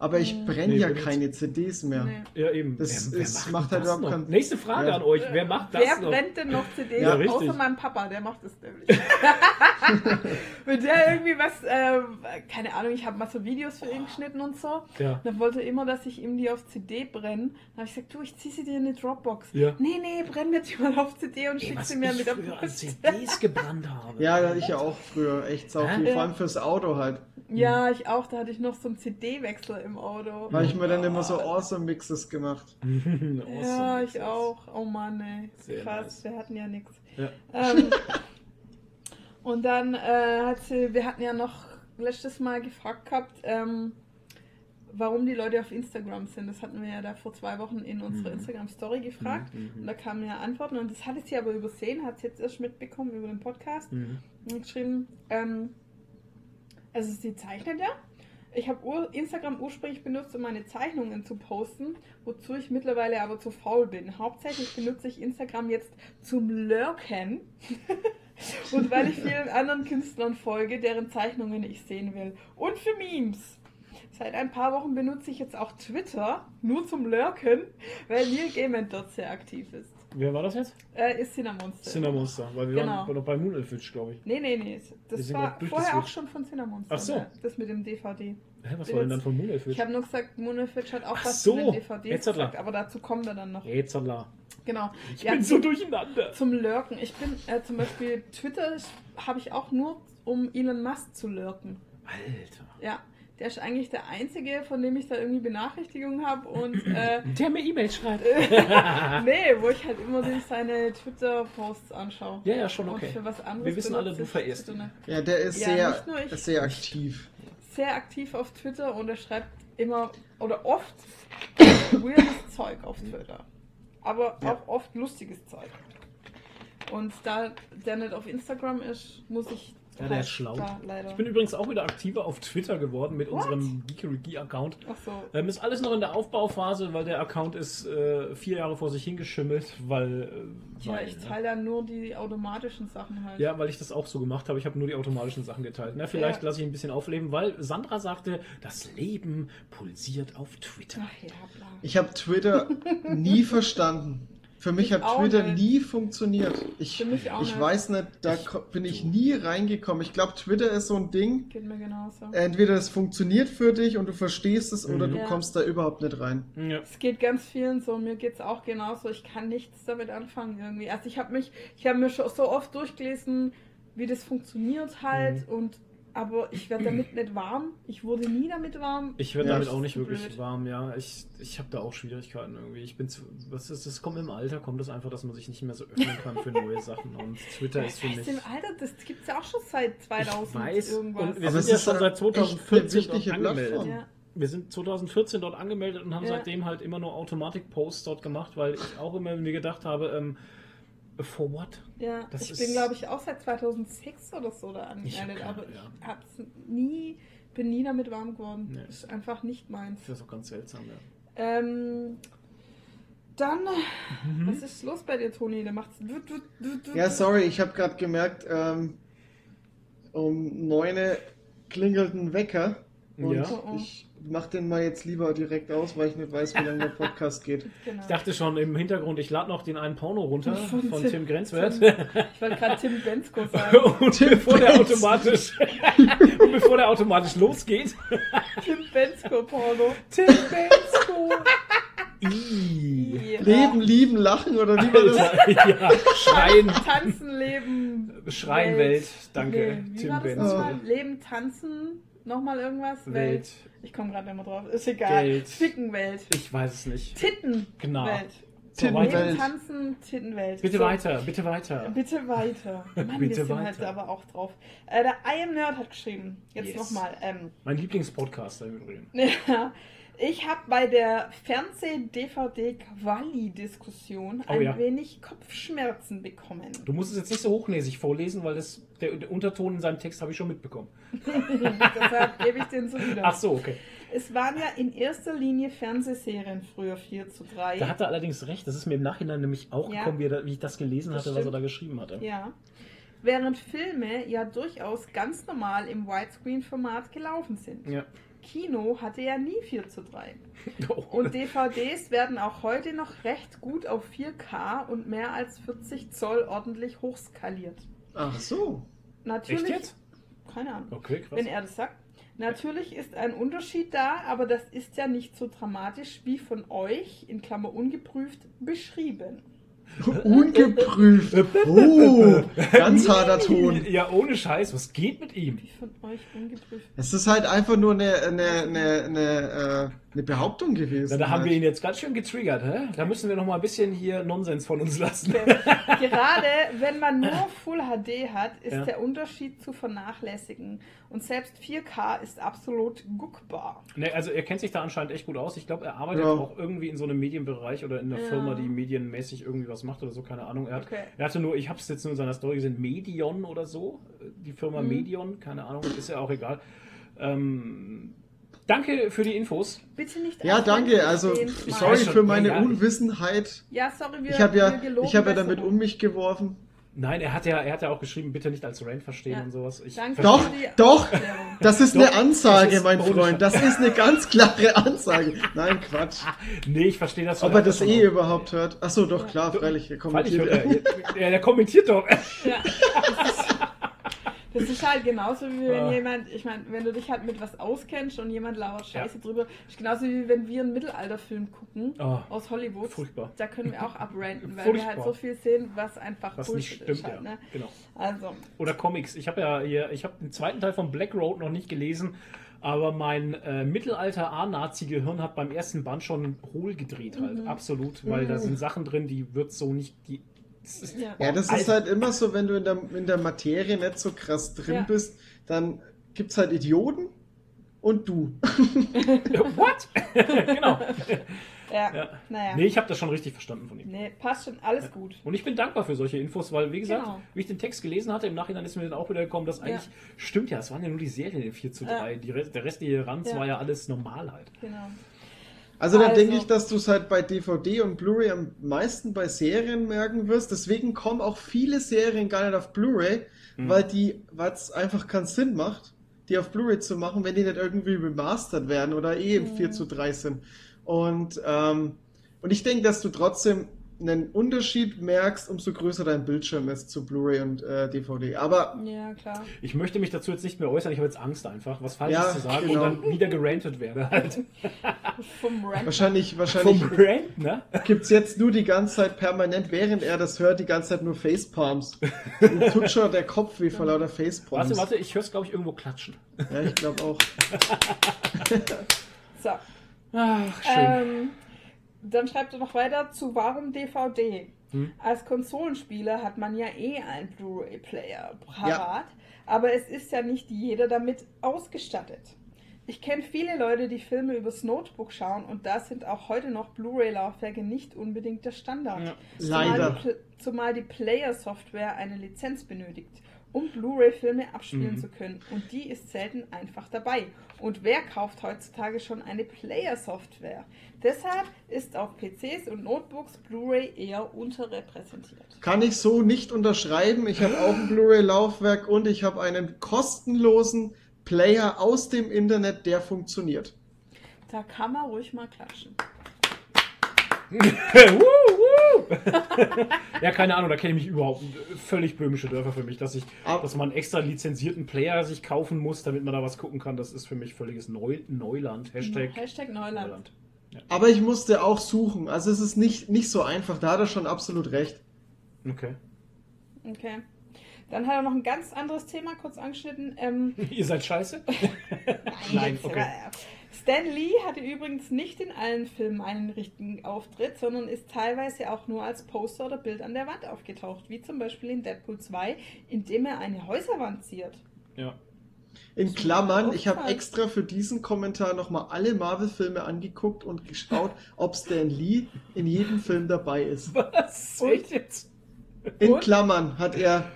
aber ich Mhm. brenne Nee, ja keine CDs mehr. Nee. Ja, eben. Das ist- macht halt das überhaupt keinen- Nächste Frage Ja. an euch. Wer macht das Wer noch? brennt denn noch CDs? Ja, richtig. Außer meinem Papa, der macht das nämlich. <laughs> Wenn der irgendwie was, äh, keine Ahnung, ich habe mal so Videos für ihn geschnitten und so. Ja. Dann wollte er immer, dass ich ihm die auf CD brenne. Dann habe ich gesagt, du, ich zieh sie dir in die Dropbox. Ja. Nee, nee, brenn mir die mal auf CD und Ey, schick sie mir mit Post. CDs gebrannt habe. Ja, da hatte ich ja auch früher echt sau viel, vor allem fürs Auto halt. Ja, ich auch. Da hatte ich noch so einen CD-Wechsel im Auto. Weil ich mir dann immer so Awesome Mixes gemacht. <laughs> Ja, Awesome. ich auch. Oh Mann, ey. Sehr Krass, nice. wir hatten ja nichts. Ja. Ähm, <laughs> und dann äh, hat sie, wir hatten ja noch letztes Mal gefragt gehabt, ähm, warum die Leute auf Instagram sind. Das hatten wir ja da vor zwei Wochen in unserer Mhm. Instagram-Story gefragt. Mhm. Und da kamen ja Antworten und das hatte sie aber übersehen, hat sie jetzt erst mitbekommen über den Podcast Mhm. und geschrieben, ähm, also sie zeichnet ja. Ich habe Ur Instagram ursprünglich benutzt, um meine Zeichnungen zu posten, wozu ich mittlerweile aber zu faul bin. Hauptsächlich benutze ich Instagram jetzt zum Lurken <laughs> und weil ich vielen anderen Künstlern folge, deren Zeichnungen ich sehen will. Und für Memes. Seit ein paar Wochen benutze ich jetzt auch Twitter, nur zum Lurken, weil Neil Gaiman dort sehr aktiv ist. Wer war das jetzt? Äh, ist Cinnamonster. Cinnamonster, weil wir Genau. waren noch bei Moonelfish, glaube ich. Nee, nee, nee. Das war vorher auch schon von Cinnamonster. Ach so. ne? Das mit dem DVD. Hä, was war denn dann von Moonelfish? Ich habe nur gesagt, Monofitch hat auch Ach was so, zu den DVDs jetzt hat er. gesagt, aber dazu kommen wir dann noch. Rätserla. Genau. Ich Ja, bin so durcheinander. zum Lurken. Ich bin äh, zum Beispiel Twitter habe ich auch nur, um Elon Musk zu lurken. Alter. Ja, der ist eigentlich der einzige, von dem ich da irgendwie Benachrichtigungen habe und <clears throat> äh, Der mir E-Mails schreibt. <laughs> <laughs> nee, wo ich halt immer sich seine Twitter-Posts anschaue. Ja, ja, schon okay. Und für was anderes Wir wissen alle, du verehrst ihn. nicht. Ja, der ist Ja, sehr, ich. sehr aktiv. sehr aktiv auf Twitter und er schreibt immer oder oft weirdes <coughs> Zeug auf Twitter. Aber Ja. auch oft lustiges Zeug. Und da der nicht auf Instagram ist, muss ich. Ja, der ist schlau. Da. Ich bin übrigens auch wieder aktiver auf Twitter geworden mit What? unserem Geekeriki-Account. So. Ähm, ist alles noch in der Aufbauphase, weil der Account ist äh, vier Jahre vor sich hingeschimmelt, weil. Äh, Ja, weil, ich ne? teile dann nur die automatischen Sachen halt. Ja, weil ich das auch so gemacht habe. Ich habe nur die automatischen Sachen geteilt. Na, vielleicht Ja. lasse ich ein bisschen aufleben, weil Sandra sagte, das Leben pulsiert auf Twitter. Ach ja, bla. Ich habe Twitter nie <laughs> verstanden. Für mich Ich hat Twitter nicht. nie funktioniert. Ich, Für mich auch ich nicht. weiß nicht, da ko- bin ich nie reingekommen. Ich glaube, Twitter ist so ein Ding. Geht mir genauso. Entweder es funktioniert für dich und du verstehst es oder Mhm. du Ja. kommst da überhaupt nicht rein. Ja. Es geht ganz vielen so, mir geht es auch genauso. Ich kann nichts damit anfangen irgendwie. Also ich habe mich, ich habe mir schon so oft durchgelesen, wie das funktioniert halt Mhm. und aber ich werde damit nicht warm. Ich wurde nie damit warm. Ich werde Ja, damit auch ist nicht wirklich blöd. warm, ja. Ich, ich habe da auch Schwierigkeiten irgendwie. Ich bin zu, was ist das? Kommt im Alter, kommt das einfach, dass man sich nicht mehr so öffnen kann für neue Sachen. Und Twitter ist für mich. im Alter, das gibt's ja auch schon seit 2000 Ich weiß, irgendwas. und wir Aber sind ja ist schon seit echt 2014 wichtige dort angemeldet. Ja. Wir sind 2014 dort angemeldet und haben Ja. seitdem halt immer nur Automatik-Posts dort gemacht, weil ich auch immer mir gedacht habe, ähm, for what? Ja, Das ich ist- bin, glaube ich, auch seit 2006 oder so da angemeldet, aber ja. ich hab's nie, bin nie damit warm geworden. Nee. Ist einfach nicht meins. Das ist auch ganz seltsam, ja. Ähm, dann, Mhm. was ist los bei dir, Toni? Der macht's. Du, du, du, du, Ja, sorry, ich habe gerade gemerkt, ähm, um 9 klingelt ein Wecker. Und Ja. ich mach den mal jetzt lieber direkt aus, weil ich nicht weiß, wie lange der <laughs> Podcast geht. Genau. Ich dachte schon im Hintergrund, ich lade noch den einen Porno runter <laughs> Von von Tim- Tim Grenzwert. <laughs> Ich wollte gerade Tim Bensko sagen. Und bevor der automatisch und bevor der automatisch losgeht. Tim Bensko Porno. Tim Bensko. Ja. Leben, lieben, lachen oder wie war das? Alter, ja, Schreien, Tanzen, Leben. Schreien Welt. Danke, Nee, wie Tim war das Bensko. Leben, tanzen, nochmal irgendwas? Welt. Ich komme gerade mehr drauf. Ist egal. Geld. Fickenwelt. Ich weiß es nicht. Tittenwelt. Genau. So, Tittenwelt. Leben, tanzen, Tittenwelt. Bitte So. weiter, bitte weiter. Bitte weiter. <laughs> Mann, wir Bitte sind weiter. halt aber auch drauf. Äh, der I Am Nerd hat geschrieben. Jetzt Yes. nochmal. Ähm, Mein Lieblingspodcaster im Übrigen. <laughs> ja, ich habe bei der Fernseh-DVD-Quali-Diskussion Oh ein ja. wenig Kopfschmerzen bekommen. Du musst es jetzt nicht so hochnäsig vorlesen, weil das, der, der Unterton in seinem Text habe ich schon mitbekommen. <laughs> Deshalb gebe ich den so wieder. Ach so, okay. Es waren ja in erster Linie Fernsehserien früher 4 zu 3. Da hat er allerdings recht. Das ist mir im Nachhinein nämlich auch Ja. gekommen, wie, er wie ich das gelesen Das hatte, was er stimmt. da geschrieben hatte. Ja. Während Filme ja durchaus ganz normal im Widescreen-Format gelaufen sind. Ja. Kino hatte ja nie 4 zu 3. Oh, <laughs> Und DVDs werden auch heute noch recht gut auf 4K und mehr als 40 Zoll ordentlich hochskaliert. Ach so. Natürlich. Echt jetzt? Keine Ahnung. Okay, krass. Wenn er das sagt. Natürlich ist ein Unterschied da, aber das ist ja nicht so dramatisch wie von euch, in Klammer ungeprüft, beschrieben. <laughs> Ungeprüft. Oh, ganz harter Ton. Ja, ohne Scheiß, was geht mit ihm? Wie von euch ungeprüft. Es ist halt einfach nur eine, eine, eine, eine, äh, eine Behauptung gewesen. Na, da haben halt. wir ihn jetzt ganz schön getriggert, hä? Da müssen wir noch mal ein bisschen hier Nonsens von uns lassen. Gerade wenn man nur Full HD hat, ist Ja. der Unterschied zu vernachlässigen. Und selbst 4K ist absolut guckbar. Ne, also er kennt sich da anscheinend echt gut aus. Ich glaube, er arbeitet Ja. auch irgendwie in so einem Medienbereich oder in einer Ja. Firma, die medienmäßig irgendwie was macht oder so, keine Ahnung. Er, hat, Okay. er hatte nur, ich habe es jetzt nur in seiner Story gesehen, Medion oder so. Die Firma Mhm. Medion, keine Ahnung, ist ja auch egal. Ähm, danke für die Infos. Bitte nicht Ja, danke. Also, sorry für meine. Unwissenheit. Ja, sorry, wir, Ich habe ja, wir geloben ich habe ja damit um mich geworfen. Nein, er hat ja, er hat ja auch geschrieben, bitte nicht als Rant verstehen Ja. und sowas. Ich Danke Doch, für die doch. Das ist Doch, eine Ansage, ist mein Freund. Das ist eine ganz klare Ansage. Nein, Quatsch. <laughs> Nee, ich verstehe das. Ob er das eh überhaupt hört. Ach so, doch, klar, freilich. Er kommentiert. er. Ja, <laughs> der kommentiert doch. Ja. <laughs> Das ist, halt genauso wie wenn Ah. jemand, ich meine, wenn du dich halt mit was auskennst und jemand lauert Scheiße drüber, ist genauso wie wenn wir einen Mittelalterfilm gucken Oh, aus Hollywood. furchtbar. Da können wir auch abranten, weil wir Furchtbar. halt so viel sehen, was einfach Was nicht Bullshit stimmt, ist halt, ja. ne? Genau. Also, Oder Comics. Ich habe ja hier, ich habe den zweiten Teil von Black Road noch nicht gelesen, aber mein äh, Mittelalter A-Nazi-Gehirn hat beim ersten Band schon hohl gedreht halt. Mhm. Absolut, weil da sind Sachen drin, die wird so nicht. Die, ja. Ja, das ist Also- halt immer so, wenn du in der, in der Materie nicht so krass drin Ja. bist, dann gibt's halt Idioten und du. <laughs> What? <laughs> genau. Ja, Ja. naja. Nee, ich habe das schon richtig verstanden von ihm. Nee, passt schon, alles gut. Und ich bin dankbar für solche Infos, weil, wie gesagt, Genau. wie ich den Text gelesen hatte, im Nachhinein ist mir dann auch wieder gekommen, dass eigentlich, stimmt ja, es waren ja nur die Serien in 4 zu 3. Ja. Die Rest, der restliche Ranz Ja. war ja alles normal halt. Genau. Also dann Also- denke ich, dass du es halt bei DVD und Blu-ray am meisten bei Serien merken wirst. Deswegen kommen auch viele Serien gar nicht auf Blu-ray, Mhm. weil die, weil es einfach keinen Sinn macht, die auf Blu-ray zu machen, wenn die nicht irgendwie remastert werden oder eh in Mhm. 4 zu 3 sind. Und, ähm, und ich denke, dass du trotzdem einen Unterschied merkst, umso größer dein Bildschirm ist zu Blu-ray und äh, DVD. Aber Ja, klar. Ich möchte mich dazu jetzt nicht mehr äußern, ich habe jetzt Angst einfach, was Falsches Ja, zu sagen genau. und dann wieder gerantet werde halt. <laughs> Vom Rant. wahrscheinlich, wahrscheinlich Vom Rant, ne? gibt's jetzt nur die ganze Zeit permanent, während er das hört, die ganze Zeit nur Facepalms. <laughs> Ihm tut schon der Kopf weh vor lauter Facepalms. Warte, warte, ich höre es glaube ich irgendwo klatschen. Ja, ich glaube auch. <laughs> So. Ach, schön. Ähm, dann schreibt er noch weiter zu warum DVD. Hm. Als Konsolenspieler hat man ja eh einen Blu-ray-Player parat, aber es ist ja nicht jeder damit ausgestattet. Ich kenne viele Leute, die Filme übers Notebook schauen und da sind auch heute noch Blu-ray-Laufwerke nicht unbedingt der Standard. Ja. Zumal Leider. die, Pl- zumal die Player-Software eine Lizenz benötigt, um Blu-ray-Filme abspielen Mhm. zu können. Und die ist selten einfach dabei. Und wer kauft heutzutage schon eine Player-Software? Deshalb ist auf PCs und Notebooks Blu-ray eher unterrepräsentiert. Kann ich so nicht unterschreiben. Ich habe auch ein Blu-ray-Laufwerk und ich habe einen kostenlosen Player aus dem Internet, der funktioniert. Da kann man ruhig mal klatschen. Ja, keine Ahnung, da kenne ich mich überhaupt völlig böhmische Dörfer für mich, dass ich, Ab- dass man extra lizenzierten Player sich kaufen muss, damit man da was gucken kann. Das ist für mich völliges Neu Neuland. Hashtag, Hashtag Neuland. Neuland. Aber ich musste auch suchen. Also es ist nicht, nicht so einfach. Da hat er schon absolut recht. Okay. Okay. Dann hat er noch ein ganz anderes Thema kurz angeschnitten. Ähm, <laughs> Ihr seid scheiße? <laughs> Nein, Jetzt, okay. Stan Lee hatte übrigens nicht in allen Filmen einen richtigen Auftritt, sondern ist teilweise auch nur als Poster oder Bild an der Wand aufgetaucht, wie zum Beispiel in Deadpool 2, in dem er eine Häuserwand ziert. Ja. In Klammern, ich habe extra für diesen Kommentar nochmal alle Marvel-Filme angeguckt und geschaut, <laughs> ob Stan Lee in jedem Film dabei ist. Was? Und? In? Klammern hat er,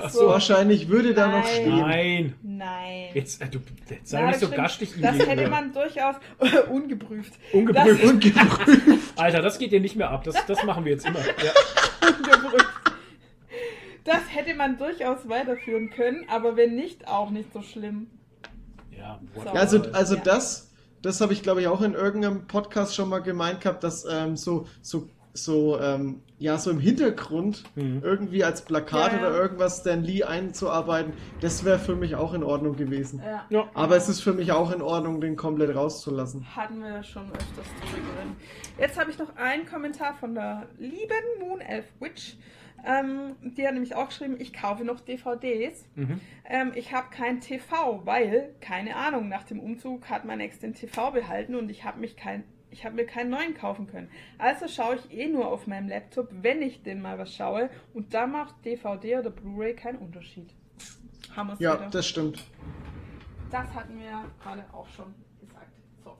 Ach so. wahrscheinlich würde da noch Nein. stehen. Nein. Nein. Jetzt, äh, du, jetzt sei Ja, nicht das so stimmt. gastig Das hätte gegenüber. man durchaus <laughs> ungeprüft. Ungeprüft. Das- Ungeprüft. Alter, das geht dir nicht mehr ab. Das, das machen wir jetzt immer. <laughs> Ja. Ungeprüft. Das hätte man durchaus weiterführen können, aber wenn nicht, auch nicht so schlimm. Ja, So. Also, also Ja. das, das habe ich glaube ich auch in irgendeinem Podcast schon mal gemeint gehabt, dass ähm, so, so, so, ähm, ja, so im Hintergrund Mhm. irgendwie als Plakat Ja, ja. oder irgendwas Stan Lee einzuarbeiten, das wäre für mich auch in Ordnung gewesen. Ja. Ja. Aber es ist für mich auch in Ordnung, den komplett rauszulassen. Hatten wir ja schon öfters drüber geredet. Jetzt habe ich noch einen Kommentar von der lieben Moon Elf Witch. Ähm, die hat nämlich auch geschrieben, ich kaufe noch DVDs. Mhm. Ähm, ich habe kein TV, weil, keine Ahnung, nach dem Umzug hat mein Ex den TV behalten und ich habe mich kein, ich habe mir keinen neuen kaufen können. Also schaue ich eh nur auf meinem Laptop, wenn ich denn mal was schaue. Und da macht DVD oder Blu-ray keinen Unterschied. Haben wir's Ja, wieder. das stimmt. Das hatten wir gerade auch schon gesagt. So.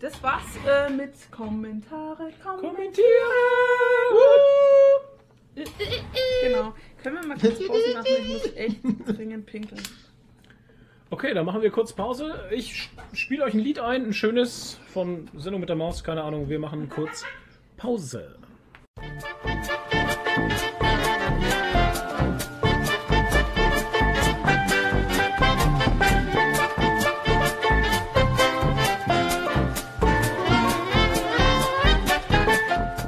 Das war's äh, mit Kommentare. Kommentieren! Genau. Können wir mal kurz Pause machen? Ich muss echt dringend pinkeln. Okay, dann machen wir kurz Pause. Ich spiele euch ein Lied ein, ein schönes von Sendung mit der Maus, keine Ahnung. Wir machen kurz Pause.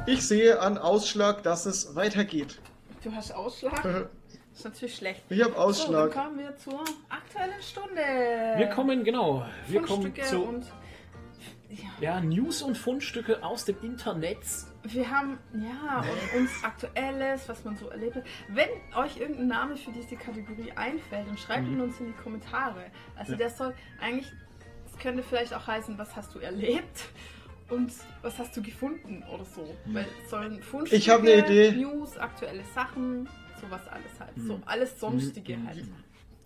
Ich sehe an Ausschlag, dass es weitergeht. Du hast Ausschlag? <laughs> Das ist natürlich schlecht. Ich habe So, dann Ausschlag. kommen wir zur aktuellen Stunde. Wir kommen, genau, wir kommen Fundstücke zu und ja, ja, News und Fundstücke aus dem Internet. wir haben ja und uns Aktuelles, was man so erlebt hat. Wenn euch irgendein Name für diese Kategorie einfällt, dann schreibt ihn uns in die Kommentare. Also Ja. der soll eigentlich, es könnte vielleicht auch heißen, was hast du erlebt und was hast du gefunden oder so. Weil es sollen Fundstücke, Ich hab eine Idee. News, aktuelle Sachen, sowas alles halt. So alles sonstige halt.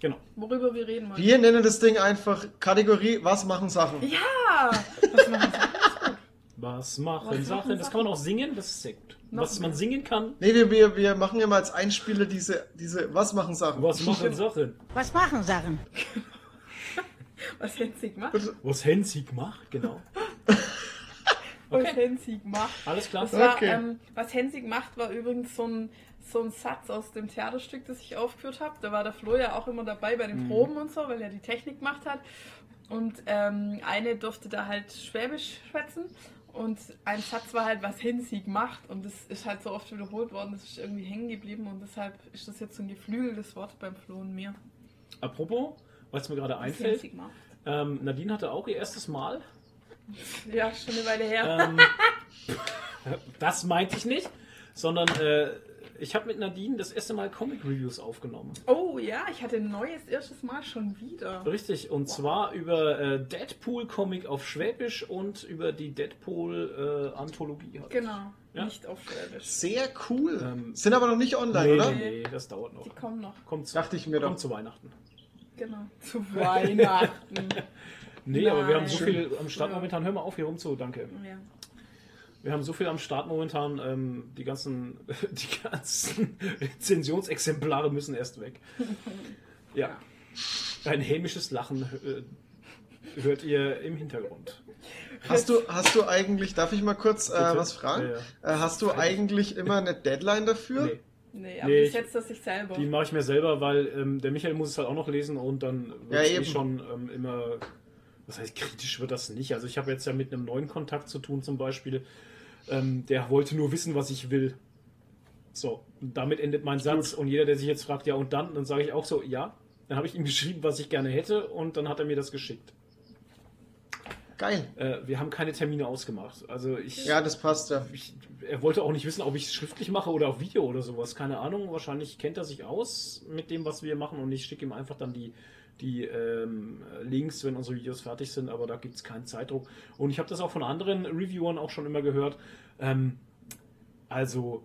Genau. Worüber wir reden wollen. Wir nennen das Ding einfach Kategorie Was machen Sachen? Ja! Was machen wir? Was machen Was machen Sachen? Das Sachen? kann man auch singen, das ist sehr gut. Noch Was man mehr. singen kann, Nee, wir, wir, wir machen ja mal als Einspieler diese, diese Was machen Sachen? was machen <laughs> Sachen? Was machen Sachen? Was Hensig macht? Was Hensig macht, genau. <laughs> Was Okay. Hensig macht. Alles klar. Das war, Okay. ähm, was Hensig macht, war übrigens so ein, so ein Satz aus dem Theaterstück, das ich aufgeführt habe. Da war der Flo ja auch immer dabei bei Mhm. den Proben und so, weil er die Technik gemacht hat. Und ähm, eine durfte da halt Schwäbisch schwätzen. Und ein Satz war halt, was Hinsieg macht. Und das ist halt so oft wiederholt worden, das ist irgendwie hängen geblieben. Und deshalb ist das jetzt so ein geflügeltes Wort beim Flo und mir. Apropos, was mir gerade Was einfällt, Hinsieg macht. ähm, Nadine hatte auch ihr erstes Mal. Ja, schon eine Weile her. Ähm, <laughs> das meinte ich nicht, sondern äh, ich habe mit Nadine das erste Mal Comic Reviews aufgenommen. Oh ja, ich hatte ein neues erstes Mal schon wieder. Richtig, und zwar über äh, Deadpool Comic auf Schwäbisch und über die Deadpool äh, Anthologie. Halt. Genau, Ja. nicht auf Schwäbisch. Sehr cool. Ähm, Sind aber noch nicht online, Nee, oder? nee, nee, das dauert noch. Die kommen noch. Kommt zu, Dachte ich mir kommt doch. zu Weihnachten. Genau. Zu Weihnachten. <laughs> Nee, aber wir haben so Nein. viel am Start Ja. momentan. Hör mal auf, hier rum zu, danke. ja. Wir haben so viel am Start momentan, ähm, die ganzen, <laughs> die ganzen Rezensionsexemplare müssen erst weg. <laughs> Ja. Ein hämisches Lachen äh, hört ihr im Hintergrund. Hast du, hast du eigentlich, darf ich mal kurz äh, was fragen? Ja, ja. Äh, hast du eigentlich immer eine Deadline dafür? Nee, Nee, aber Nee, die ich- setzt das sich selber. die mache ich mir selber, weil ähm, der Michael muss es halt auch noch lesen und dann wird Ja, es eh schon ähm, immer, was heißt kritisch wird das nicht. Also ich habe jetzt ja mit einem neuen Kontakt zu tun zum Beispiel, ähm, der wollte nur wissen, was ich will. So, und damit endet mein Satz und jeder, der sich jetzt fragt, ja und dann, dann sage ich auch so, ja. Dann habe ich ihm geschrieben, was ich gerne hätte und dann hat er mir das geschickt. Geil. Äh, wir haben keine Termine ausgemacht. Also ich, Ja, das passt ja. ich, er wollte auch nicht wissen, ob ich es schriftlich mache oder auf Video oder sowas. Keine Ahnung. Wahrscheinlich kennt er sich aus mit dem, was wir machen und ich schicke ihm einfach dann die, die ähm, Links, wenn unsere Videos fertig sind, aber da gibt es keinen Zeitdruck. Und ich habe das auch von anderen Reviewern auch schon immer gehört. Ähm, also,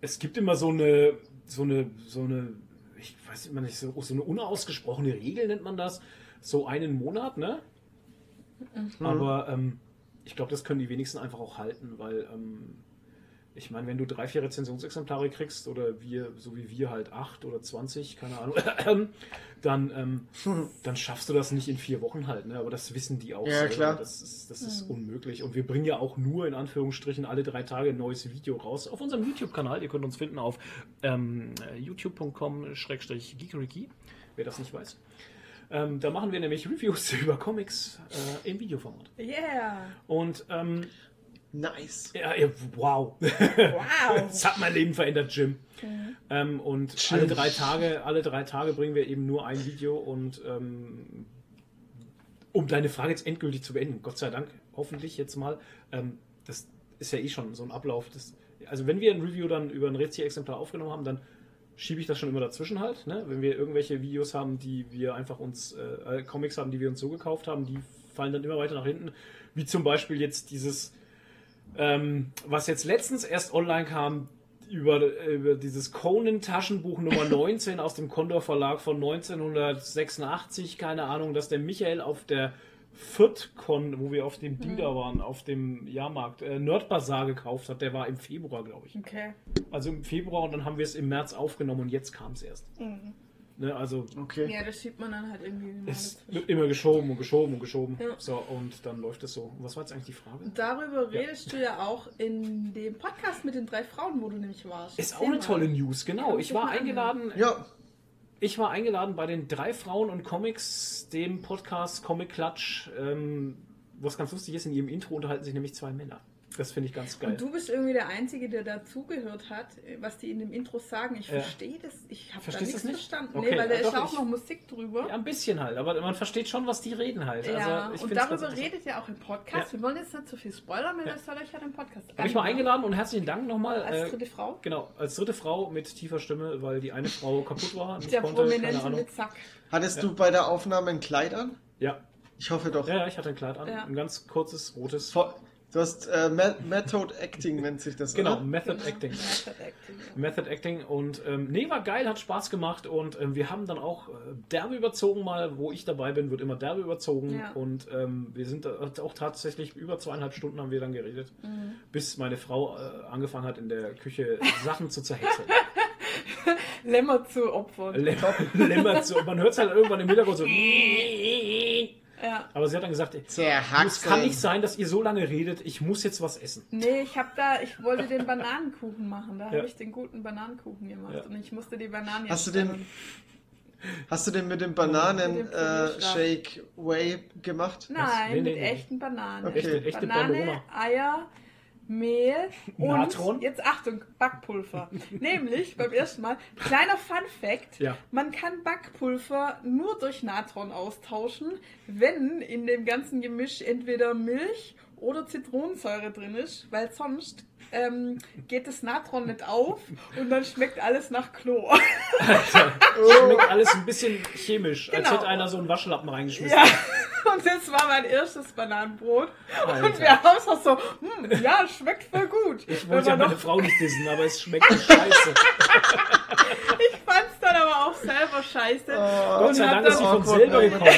es gibt immer so eine, so eine, so eine, ich weiß immer nicht, so, so eine unausgesprochene Regel nennt man das. So einen Monat, ne? Aber ähm, ich glaube, das können die wenigsten einfach auch halten, weil ähm, ich meine, wenn du drei, vier Rezensionsexemplare kriegst oder wir, so wie wir halt acht oder zwanzig, keine Ahnung, <laughs> dann, ähm, <laughs> dann schaffst du das nicht in vier Wochen halt, ne? Aber das wissen die auch. Ja, selber. klar. Das ist, das ist unmöglich. Und wir bringen ja auch nur in Anführungsstrichen alle drei Tage ein neues Video raus auf unserem YouTube-Kanal. Ihr könnt uns finden auf ähm, youtube.com-geekeriki, wer das nicht weiß. Ähm, da machen wir nämlich Reviews <laughs> über Comics äh, im Videoformat. Yeah. Und ähm, Nice. ja, ja, wow. Wow. <laughs> Das hat mein Leben verändert, Jim. Ähm, und Jim. alle drei Tage, alle drei Tage bringen wir eben nur ein Video und ähm, um deine Frage jetzt endgültig zu beenden, Gott sei Dank, hoffentlich jetzt mal, ähm, das ist ja eh schon so ein Ablauf. Das, also wenn wir ein Review dann über ein Rezi-Exemplar aufgenommen haben, dann schiebe ich das schon immer dazwischen halt. Ne? Wenn wir irgendwelche Videos haben, die wir einfach uns, äh, äh, Comics haben, die wir uns so gekauft haben, die fallen dann immer weiter nach hinten. Wie zum Beispiel jetzt dieses ähm, was jetzt letztens erst online kam, über, über dieses Conan-Taschenbuch Nummer <laughs> 19 aus dem Condor Verlag von 1986, keine Ahnung, dass der Michael auf der FürthCon, wo wir auf dem Ding da waren, auf dem Jahrmarkt, äh, Nerdbazar gekauft hat. Der war im Februar, glaube ich. Okay. Also im Februar und dann haben wir es im März aufgenommen und jetzt kam es erst. Ne, also Okay. Ja, das schiebt man dann halt irgendwie es wird immer geschoben und geschoben und geschoben. Ja. So, und dann läuft es so. Und was war jetzt eigentlich die Frage? Darüber redest du ja auch in dem Podcast mit den drei Frauen, wo du nämlich warst. Ist auch eine mal. tolle News, genau. Ja, Ich war eingeladen, Ja, ich war eingeladen bei den drei Frauen und Comics, dem Podcast Comic Klatsch. Ähm, was ganz lustig ist, in ihrem Intro unterhalten sich nämlich zwei Männer. Das finde ich ganz geil. Und du bist irgendwie der Einzige, der dazugehört hat, was die in dem Intro sagen. Ich Ja. verstehe das. Ich habe da nichts nicht? verstanden. Okay, nee, weil da ja, ist doch, auch ich- noch Musik drüber. ja, ein bisschen halt, aber man versteht schon, was die reden halt. Ja, also, ich und darüber redet ihr auch im Podcast. Ja. Wir wollen jetzt nicht zu viel spoilern, weil Ja. das soll euch ja den Podcast Habe ich mal eingeladen und herzlichen Dank nochmal. Als äh, dritte Frau. Genau, als dritte Frau mit tiefer Stimme, weil die eine Frau kaputt war. Nicht Der konnte, Prominente mit Zack. hattest Ja. du bei der Aufnahme ein Kleid an? Ja. Ich hoffe doch. ja, ja, ich hatte ein Kleid an. Ja. Ein ganz kurzes, rotes. Vor- Du hast äh, Me- Method Acting nennt sich das, Genau, oder? Method Genau. Acting. Method Acting. ja. Method Acting und ähm, nee, war geil, hat Spaß gemacht und ähm, wir haben dann auch äh, derbe überzogen mal, wo ich dabei bin, wird immer derbe überzogen Ja. und ähm, wir sind da- auch tatsächlich über zweieinhalb Stunden haben wir dann geredet, Mhm. bis meine Frau äh, angefangen hat in der Küche Sachen zu zerhäckseln. <laughs> Lämmer zu opfern. Lämmer, Lämmer zu, man hört es halt irgendwann im Hintergrund so. <laughs> Ja. Aber sie hat dann gesagt, es kann nicht sein, dass ihr so lange redet, ich muss jetzt was essen. Nee, ich habe da, ich wollte den Bananenkuchen machen. Da <laughs> Ja. habe ich den guten Bananenkuchen gemacht. Ja. Und ich musste die Bananen Hast jetzt du den-. Hast du den mit dem Mit dem Bananen-Shake Way gemacht? Nein, Nee, nee, mit nee. echten Bananen. Okay. Echte, echte Banane, Banderona. Eier, Mehl <laughs> und Natron? jetzt Achtung, Backpulver. <laughs> Nämlich beim ersten Mal, kleiner Fun Fact, Ja. man kann Backpulver nur durch Natron austauschen, wenn in dem ganzen Gemisch entweder Milch oder Zitronensäure drin ist, weil sonst ähm, geht das Natron nicht auf und dann schmeckt alles nach Klo. <laughs> Alter, schmeckt alles ein bisschen chemisch, als Genau. hätte einer so einen Waschlappen reingeschmissen. Ja, <laughs> und das war mein erstes Bananenbrot. Und Alter. wir haben es auch so, hm, ja, schmeckt voll gut. Ich wollte ja meine Frau nicht dissen, aber es schmeckt scheiße. <laughs> ich fand es dann aber auch selber scheiße. Gott sei Dank ist sie von selber gekommen.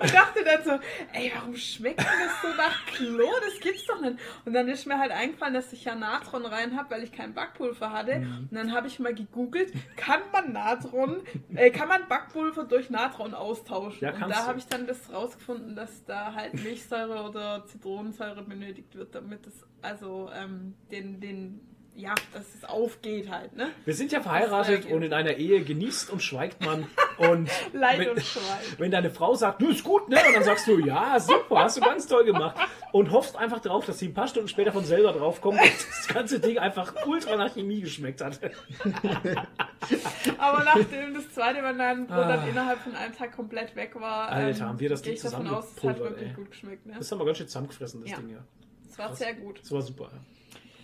Und dachte dann so, ey, warum schmeckt denn das so nach Klo? Das gibt's doch nicht. Und dann ist mir halt eingefallen, dass ich ja Natron rein habe, weil ich kein Backpulver hatte. Mhm. Und dann habe ich mal gegoogelt, kann man Natron, äh, kann man Backpulver durch Natron austauschen? Ja, und da habe ich dann das rausgefunden, dass da halt Milchsäure oder Zitronensäure benötigt wird, damit es also ähm, den, den, ja, dass es aufgeht halt, ne? Wir sind ja verheiratet und in einer Ehe genießt und schweigt man. Und <laughs> Leid wenn, und Schwein. <laughs> wenn deine Frau sagt, du ist gut, ne? Und dann sagst du, ja, super, hast du ganz toll gemacht. Und hoffst einfach drauf, dass sie ein paar Stunden später von selber draufkommt und das ganze Ding einfach ultra nach Chemie geschmeckt hat. <laughs> Aber nachdem das zweite Bananenbrot Ah. dann innerhalb von einem Tag komplett weg war, Alter, ähm, haben wir das gehe Ding ich davon aus, es hat wirklich ey. gut geschmeckt. Ne? Das haben wir ganz schön zusammengefressen, das Ja. Ding ja. Das war krass. sehr gut. Das war super. ja.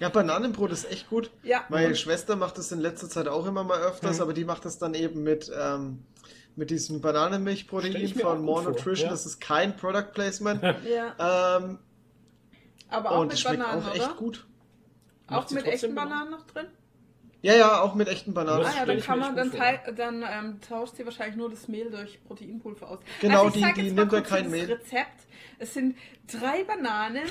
Ja, Bananenbrot ist echt gut. Ja, Meine und- Schwester macht das in letzter Zeit auch immer mal öfters, Mhm. aber die macht das dann eben mit, ähm, mit diesem Bananenmilchprotein von gut More Nutrition. ja. Das ist kein Product Placement. <laughs> ja. ähm, aber auch und es mit schmeckt Bananen, auch echt oder? gut. Macht Auch mit echten Bananen? Bananen noch drin? Ja, ja, auch mit echten Bananen. Ah ja, dann kann man, echt dann, gut dann ähm, tauscht sie wahrscheinlich nur das Mehl durch Proteinpulver aus. Genau, ich die- die jetzt mal nimmt ja kein das Mehl. Rezept. Es sind drei Bananen,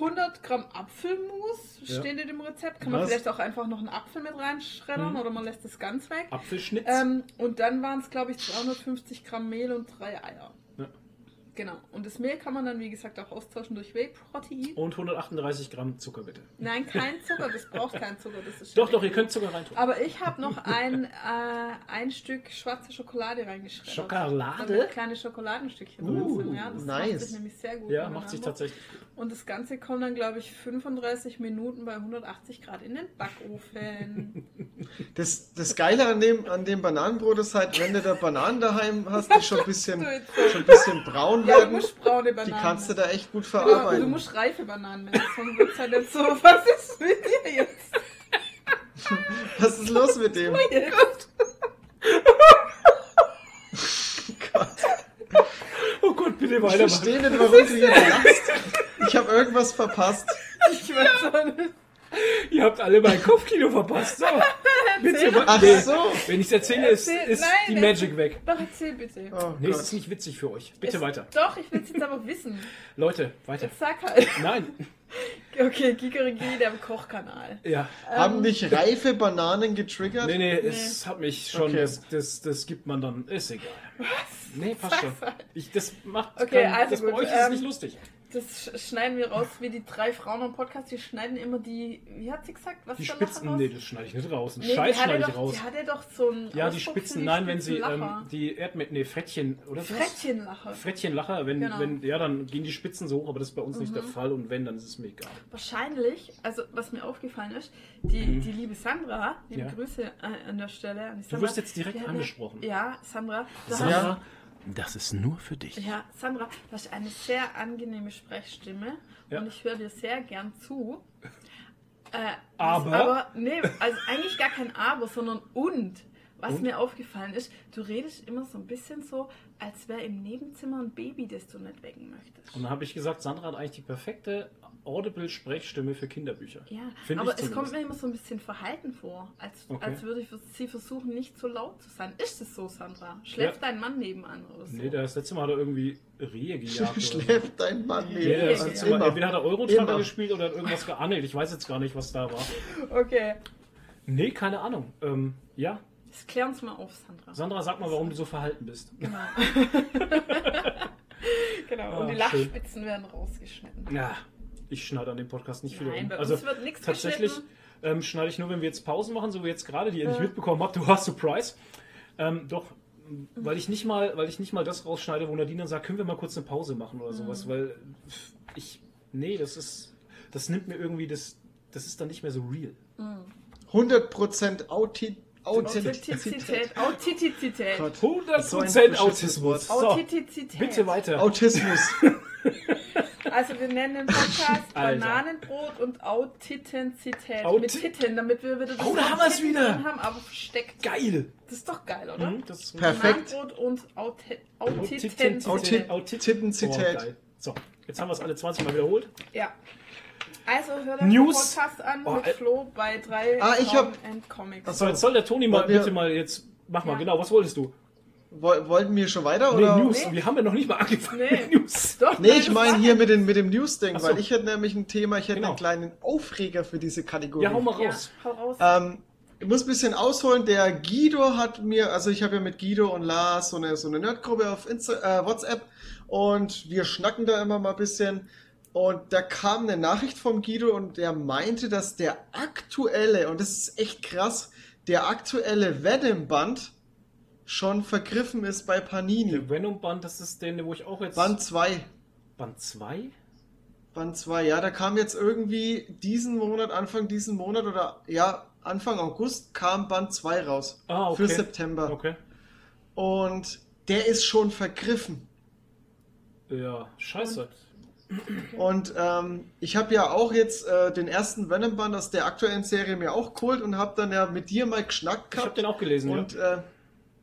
100 Gramm Apfelmus Ja. steht in dem Rezept. Kann man Was? vielleicht auch einfach noch einen Apfel mit reinschreddern Mhm. oder man lässt es ganz weg. Apfelschnitz. Ähm, und dann waren es, glaube ich, 350 Gramm Mehl und drei Eier. Ja. Genau. Und das Mehl kann man dann, wie gesagt, auch austauschen durch Whey-Protein. Und 138 Gramm Zucker bitte. Nein, kein <laughs> Zucker, das braucht kein Zucker. Das ist Doch, doch, ihr könnt Zucker reintun. Aber ich habe noch ein, äh, ein Stück schwarze Schokolade reingeschreddert. Schokolade? Kleine Schokoladenstückchen drin Uh, sind. Ja, das nice. macht sich nämlich sehr gut. Ja, macht sich tatsächlich gut. Und das Ganze kommt dann, glaube ich, 35 Minuten bei 180 Grad in den Backofen. <laughs> Das, das Geile an dem, an dem Bananenbrot ist halt, wenn du da Bananen daheim hast, die schon ein bisschen, <laughs> Du jetzt schon ein bisschen braun ja, du werden, braune die Bananen. kannst du da echt gut Genau, du verarbeiten. musst reife Bananen nehmen, sonst wird halt nicht so. <laughs> Was ist mit dir jetzt? Was ist los mit dem? Bitte Ich weitermachen. verstehe nicht, warum du jetzt <laughs> lachst. Ich habe irgendwas verpasst. Ich weiß auch nicht. <laughs> Ihr habt alle mein Kopfkino verpasst. So. <laughs> Bitte, Ach nee. so. Wenn ich es erzähle, ist, ist nein, die Magic weg. Doch, erzähl bitte. Oh Nee, es Gott. ist nicht witzig für euch. Bitte Es- weiter. Doch, ich will es jetzt aber wissen. <laughs> Leute, weiter. Jetzt sag halt. Nein. Okay, Gigerigi, der Kochkanal. Ja. Haben dich reife Bananen getriggert? Nee, nee, es hat mich schon. Okay. Das, das, das gibt man dann. Ist egal. Was? Nee, passt schon. Ich, das macht. Okay, kein, also das bei gut, euch ist es ähm, nicht lustig. Das sch- schneiden wir raus, wie die drei Frauen am Podcast, die schneiden immer die, wie hat sie gesagt? Was Die Spitzen, nee, das schneide ich nicht raus. Nee, Scheiß schneide ich doch, raus. Die hatte doch so ein Ja, die Spitzen, nein, wenn sie ähm, die Erdmädchen, nee, Frettchen, oder was? Frettchenlacher. Frettchenlacher, wenn, Genau. Mhm. wenn, ja, dann gehen die Spitzen so hoch, aber das ist bei uns nicht der Fall und wenn, dann ist es mir egal. Wahrscheinlich, also was mir aufgefallen ist, die, die liebe Sandra, liebe Mhm. Ja. Grüße äh, an der Stelle an die Du Sandra. wirst jetzt direkt angesprochen. Ja, Sandra. Sandra, das ist nur für dich. ja, Sandra, du hast eine sehr angenehme Sprechstimme Ja. und ich höre dir sehr gern zu. Äh, Aber? Aber, nee, also eigentlich gar kein Aber, sondern und. Was Und? mir aufgefallen ist, du redest immer so ein bisschen so, als wäre im Nebenzimmer ein Baby, das du nicht wecken möchtest. Und dann habe ich gesagt, Sandra hat eigentlich die perfekte Audible-Sprechstimme für Kinderbücher. Ja, Finde aber es kommt mir immer so ein bisschen verhalten vor, als, Okay. als würde ich sie versuchen, nicht so laut zu sein. Ist es so, Sandra? Schläft dein Mann nebenan oder so? Nee, das letzte Mal hat er irgendwie Rehe <laughs> gejagt. Schläft dein Mann Nee, neben das Ja, letzte ja. Mal, entweder hat er Eurotrucker Immer. gespielt oder hat irgendwas geangelt. Ich weiß jetzt gar nicht, was da war. Okay, Nee, keine Ahnung. Ähm, ja, das klären uns mal auf, Sandra. Sandra, sag mal, warum du so verhalten bist. Genau. <laughs> <laughs> genau, Ah, und die schön. Lachspitzen werden rausgeschnitten. Ja, ich schneide an dem Podcast nicht viel Nein, rum. bei Also uns wird nichts tatsächlich ähm, schneide ich nur, wenn wir jetzt Pausen machen, so wie jetzt gerade, die ihr nicht mitbekommen habt. Du hast Surprise. Ähm, doch, weil ich nicht mal, weil ich nicht mal das rausschneide, wo Nadine dann sagt, können wir mal kurz eine Pause machen oder sowas, weil ich, nee, das ist, das nimmt mir irgendwie, das, das ist dann nicht mehr so real. 100% Auti Authentizität. Authentizität. Authentizität. Gott. 100% So ein beschissenes Autismus. So, Authentizität. bitte weiter. Autismus. <laughs> Also wir nennen den Podcast Alter. Bananenbrot und Authentizität. Auti- mit Titten, damit wir wieder das Oh, da haben wir's Titten wieder. haben, aber versteckt. Geil. Das ist doch geil, oder? Mhm, das ist Perfekt. Bananenbrot und. Tittenzität. Oh, so, jetzt haben wir es alle 20 Mal wiederholt. Ja. Also hört euch News. den Podcast an Oh, mit äh. Flo bei drei Ah, ich hab- and Comics. Ach So, jetzt soll der Toni mal wir- bitte mal jetzt. Mach mal, Ja. genau, was wolltest du? Woll- Wollten wir schon weiter? Nee, oder? News. Nee. Wir haben ja noch nicht mal angefangen Nee. mit News. <laughs> Doch, Nee, nein, ich meine hier mit, den, mit dem News-Ding, so. weil ich hätte nämlich ein Thema, ich hätte Genau. einen kleinen Aufreger für diese Kategorie. Ja, hau mal Ja, raus. hau raus. Ähm, ich muss ein bisschen ausholen. Der Guido hat mir, also ich habe ja mit Guido und Lars so eine, so eine Nerdgruppe auf Insta, äh, WhatsApp und wir schnacken da immer mal ein bisschen. Und da kam eine Nachricht vom Guido und der meinte, dass der aktuelle, und das ist echt krass, der aktuelle Venom-Band schon vergriffen ist bei Panini. Der Venom-Band, das ist der, wo ich auch jetzt. Band 2. Band 2? Band 2, ja, da kam jetzt irgendwie diesen Monat, Anfang diesen Monat oder ja, Anfang August kam Band 2 raus. Ah, okay. Für September. Okay. Und der ist schon vergriffen. Ja, scheiße. Und ähm, ich habe ja auch jetzt äh, den ersten Venom-Band aus der aktuellen Serie mir auch geholt und habe dann ja mit dir mal geschnackt Ich habe den auch gelesen, und ja. äh,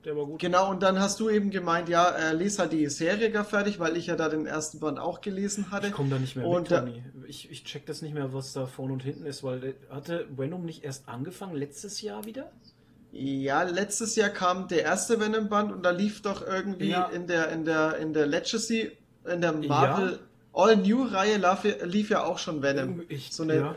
Der war gut. genau, und dann hast du eben gemeint, ja, äh, lese halt die Serie gar fertig, weil ich ja da den ersten Band auch gelesen hatte. Ich komme da nicht mehr Und, mit, Toni. Ich, ich check das nicht mehr, was da vorne und hinten ist, weil äh, hatte Venom nicht erst angefangen letztes Jahr wieder? Ja, letztes Jahr kam der erste Venom-Band und da lief doch irgendwie Ja. in der in der in der Legacy, in der Marvel All New Reihe lief, ja- lief ja auch schon Venom. Ich, so eine, ja,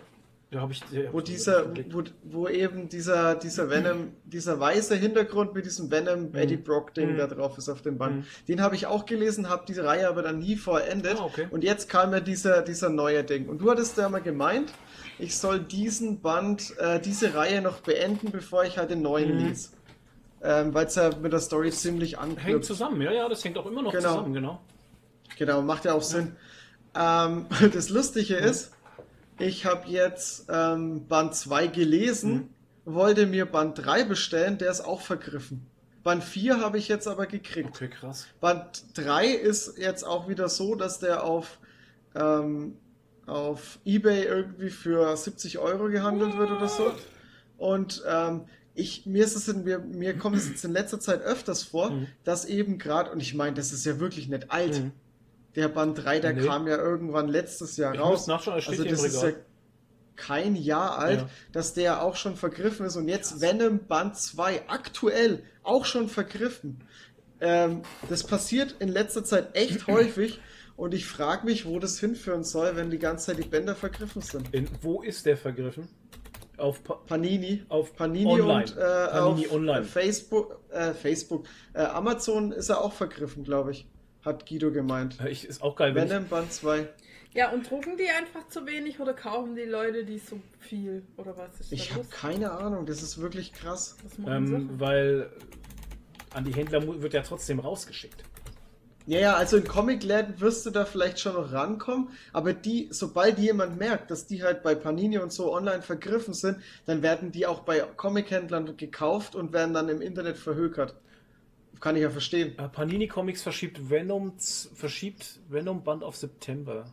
da habe ich. ja, wo hab ich dieser, wo, wo eben dieser dieser Venom, dieser weiße Hintergrund mit diesem Venom Eddie Brock Ding Mhm. da drauf ist auf dem Band. Mhm. Den habe ich auch gelesen, habe diese Reihe aber dann nie vollendet. Ah, okay. Und jetzt kam ja dieser dieser neue Ding. Und du hattest ja mal gemeint, ich soll diesen Band, äh, diese Reihe noch beenden, bevor ich halt den neuen Mhm. lese. Ähm, Weil es ja mit der Story ziemlich Hängt anknüpft. zusammen, ja, ja, das hängt auch immer noch Genau. zusammen, genau. Genau, macht ja auch Sinn. Ähm, <laughs> das Lustige ist, ich habe jetzt ähm, Band 2 gelesen, wollte mir Band 3 bestellen, der ist auch vergriffen. Band 4 habe ich jetzt aber gekriegt. Okay, krass. Band 3 ist jetzt auch wieder so, dass der auf, ähm, auf Ebay irgendwie für 70 Euro gehandelt wird oder so. Und ähm, ich, mir ist es in, mir, mir kommt es jetzt in letzter Zeit öfters vor, Mhm. dass eben gerade, und ich meine, das ist ja wirklich nicht alt. Mhm. Der Band 3, der Nee. kam ja irgendwann letztes Jahr Ich raus. muss nachschauen, also das ist ja kein Jahr alt, Ja. dass der auch schon vergriffen ist und jetzt Krass. Venom Band 2 aktuell auch schon vergriffen. Ähm, das passiert in letzter Zeit echt <clears throat> häufig und ich frage mich, wo das hinführen soll, wenn die ganze Zeit die Bänder vergriffen sind. In, wo ist der vergriffen? Auf Pa- Panini, Auf Panini Online. und äh, Panini auf Online. Facebook, äh, Facebook, äh, Amazon ist er auch vergriffen, glaube ich, hat Guido gemeint. ich, ist auch geil, wenn ich, Venom Band 2. Ja, und drucken die einfach zu wenig oder kaufen die Leute die so viel? Oder was ist Ich habe keine Ahnung, das ist wirklich krass. Ähm, weil an die Händler wird ja trotzdem rausgeschickt. Ja, ja, also in Comicläden wirst du da vielleicht schon noch rankommen, aber die, sobald jemand merkt, dass die halt bei Panini und so online vergriffen sind, dann werden die auch bei Comichändlern gekauft und werden dann im Internet verhökert. Kann ich ja verstehen. Äh, Panini Comics verschiebt Venom, verschiebt Venom Band auf September.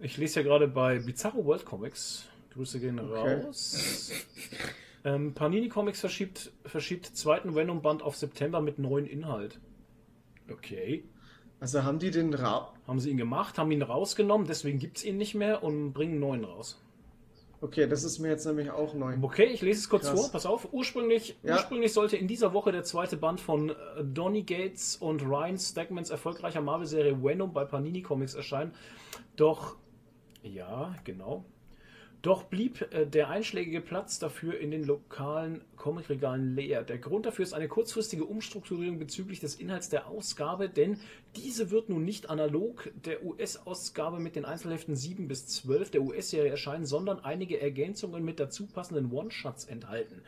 Ich lese ja gerade bei Bizarro World Comics. Grüße gehen Okay. raus. Ähm, Panini Comics verschiebt, verschiebt zweiten Venom Band auf September mit neuen Inhalt. Okay. Also haben die den Ra Haben sie ihn gemacht, haben ihn rausgenommen, deswegen gibt es ihn nicht mehr und bringen neuen raus. Okay, das ist mir jetzt nämlich auch neu. Okay, ich lese es kurz Krass. vor. Pass auf. Ursprünglich, Ja. ursprünglich sollte in dieser Woche der zweite Band von äh, Donny Gates und Ryan Stegmans erfolgreicher Marvel-Serie Venom bei Panini Comics erscheinen. Doch, ja, genau. Doch blieb äh, der einschlägige Platz dafür in den lokalen Comicregalen leer. Der Grund dafür ist eine kurzfristige Umstrukturierung bezüglich des Inhalts der Ausgabe, denn diese wird nun nicht analog der US-Ausgabe mit den Einzelheften 7 bis 12 der US-Serie erscheinen, sondern einige Ergänzungen mit dazu passenden One-Shots enthalten.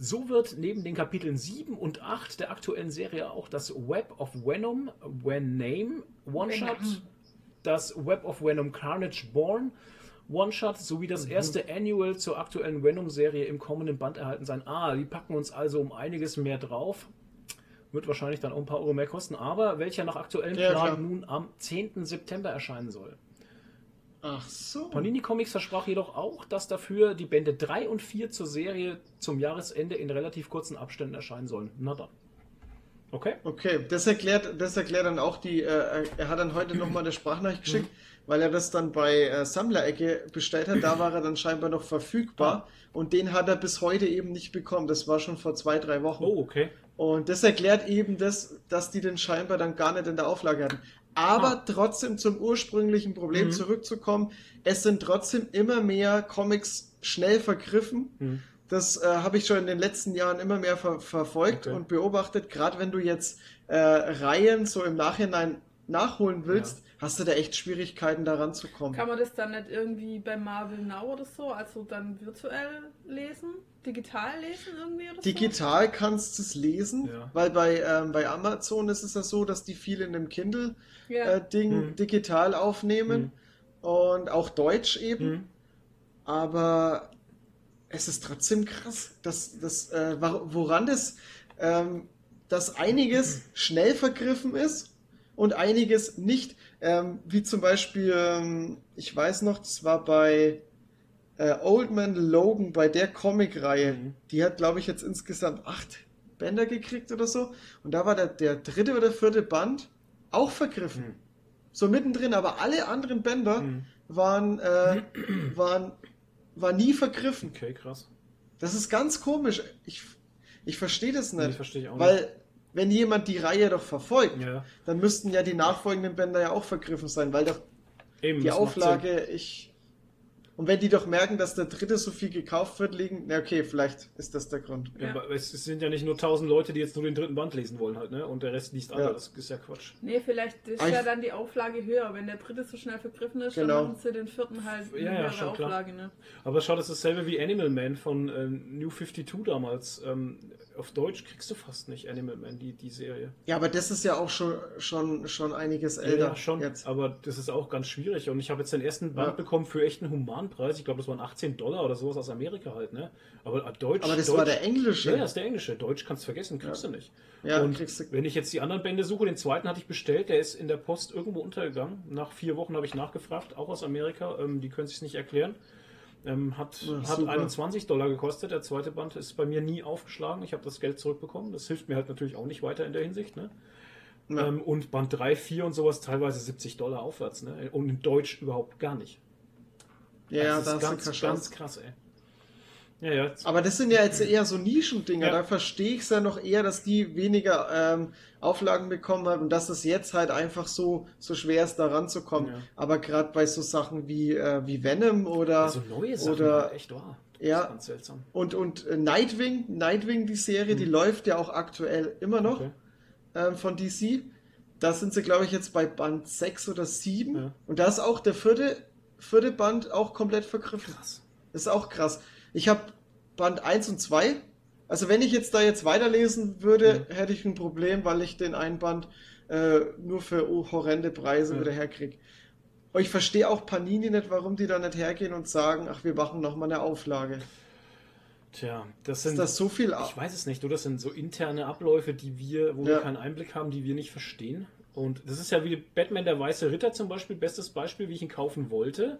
So wird neben den Kapiteln 7 und 8 der aktuellen Serie auch das Web of Venom, When Name, One-Shot, das Web of Venom Carnage Born, One-Shot sowie das erste Annual zur aktuellen Venom-Serie im kommenden Band erhalten sein. Ah, die packen uns also um einiges mehr drauf. Wird wahrscheinlich dann auch ein paar Euro mehr kosten, aber welcher nach aktuellem Ja, Plan klar. nun am 10. September erscheinen soll. Ach so. Panini Comics versprach jedoch auch, dass dafür die Bände 3 und 4 zur Serie zum Jahresende in relativ kurzen Abständen erscheinen sollen. Na dann. Okay? Okay, das erklärt, das erklärt dann auch die, äh, er hat dann heute nochmal eine Sprachnachricht geschickt, weil er das dann bei äh, Sammlerecke bestellt hat, da war er dann scheinbar noch verfügbar und den hat er bis heute eben nicht bekommen, das war schon vor zwei, drei Wochen. Oh, okay. Und das erklärt eben das, dass die den scheinbar dann gar nicht in der Auflage hatten. Aber Ah. trotzdem zum ursprünglichen Problem Mhm. zurückzukommen, es sind trotzdem immer mehr Comics schnell vergriffen. Hm. Das äh, habe ich schon in den letzten Jahren immer mehr ver verfolgt Okay. und beobachtet. Gerade wenn du jetzt äh, Reihen so im Nachhinein nachholen willst, hast du da echt Schwierigkeiten, da ranzukommen. Kann man das dann nicht irgendwie bei Marvel Now oder so, also dann virtuell lesen? Digital lesen irgendwie oder so? Digital kannst du es lesen, Ja. weil bei, ähm, bei Amazon ist es ja so, dass die viel in dem Kindle Ja. äh, Ding Hm. digital aufnehmen und auch Deutsch eben. Hm. Aber es ist trotzdem krass, dass, dass, äh, woran das, ähm, dass einiges schnell vergriffen ist und einiges nicht. Ähm, wie zum Beispiel, ähm, ich weiß noch, das war bei äh, Old Man Logan, bei der Comic-Reihe. Mhm. Die hat, glaube ich, jetzt insgesamt acht Bänder gekriegt oder so. Und da war der, der dritte oder vierte Band auch vergriffen. Hm. So mittendrin, aber alle anderen Bänder Hm. waren, äh, <clears throat> waren, war nie vergriffen. Okay, krass. Das ist ganz komisch. Ich, ich verstehe das Nee, nicht. verstehe ich auch weil, wenn jemand die Reihe doch verfolgt. Ja, dann müssten ja die nachfolgenden Bänder ja auch vergriffen sein, weil doch eben. die Auflage, ich. Und wenn die doch merken, dass der dritte so viel gekauft wird, liegen, na okay, vielleicht ist das der Grund. Ja. Ja. aber Es sind ja nicht nur tausend Leute, die jetzt nur den dritten Band lesen wollen halt, ne? Und der Rest liest alle. Ja. Das ist ja Quatsch. Nee, vielleicht ist ich- ja dann die Auflage höher. Wenn der dritte so schnell vergriffen ist, Genau. dann machen sie den vierten halt eine Ja, ja, höhere schon klar. Auflage. Ne? Aber schau, das ist dasselbe wie Animal Man von äh, New 52 damals. Ähm, auf Deutsch kriegst du fast nicht Animal Man, die, die Serie. Ja, aber das ist ja auch schon, schon, schon einiges älter. Ja, schon. Jetzt. Aber das ist auch ganz schwierig. Und ich habe jetzt den ersten Band Ja. bekommen für echt einen Humanpreis. Ich glaube, das waren 18 Dollar oder sowas aus Amerika halt, ne? Aber äh, Deutsch. Aber das Deutsch, war der englische. Ja, das ist der englische. Deutsch kannst du vergessen, kriegst Ja. du nicht. Ja, und kriegst du- wenn ich jetzt die anderen Bände suche, den zweiten hatte ich bestellt, der ist in der Post irgendwo untergegangen. Nach vier Wochen habe ich nachgefragt, auch aus Amerika. Ähm, die können sich nicht erklären. Ähm, hat Ja, hat super. 21 Dollar gekostet. Der zweite Band ist bei mir nie aufgeschlagen. Ich habe das Geld zurückbekommen. Das hilft mir halt natürlich auch nicht weiter in der Hinsicht. Ne? Ja. Ähm, und Band 3, 4 und sowas teilweise 70 Dollar aufwärts. Ne? Und in Deutsch überhaupt gar nicht. ja, ja, das da ist ganz, ganz krass, ey. Ja, ja. Aber das sind ja jetzt eher so Nischendinger. Ja. Da verstehe ich es ja noch eher, dass die weniger ähm, Auflagen bekommen haben und dass es jetzt halt einfach so, so schwer ist, da ranzukommen. Ja. Aber gerade bei so Sachen wie, äh, wie Venom oder, Also neue Sachen, oder echt wahr. Das Ja. ist ganz seltsam. und, und äh, Nightwing, Nightwing, die Serie, die läuft ja auch aktuell immer noch Hm. Okay. ähm, von DC. Da sind sie, glaube ich, jetzt bei Band 6 oder 7. Ja. Und da ist auch der vierte, vierte Band auch komplett vergriffen. Krass. Das ist auch krass. Ich habe Band 1 und 2. Also wenn ich jetzt da jetzt weiterlesen würde, hätte ich ein Problem, weil ich den einen Band äh, nur für oh, horrende Preise Ja. wieder herkriege. Und ich verstehe auch Panini nicht, warum die da nicht hergehen und sagen, ach, wir machen nochmal eine Auflage. Tja, das Ist sind. das so viel? ich weiß es nicht, du, das sind so interne Abläufe, die wir, wo Ja. wir keinen Einblick haben, die wir nicht verstehen. Und das ist ja wie Batman der Weiße Ritter zum Beispiel, bestes Beispiel, wie ich ihn kaufen wollte,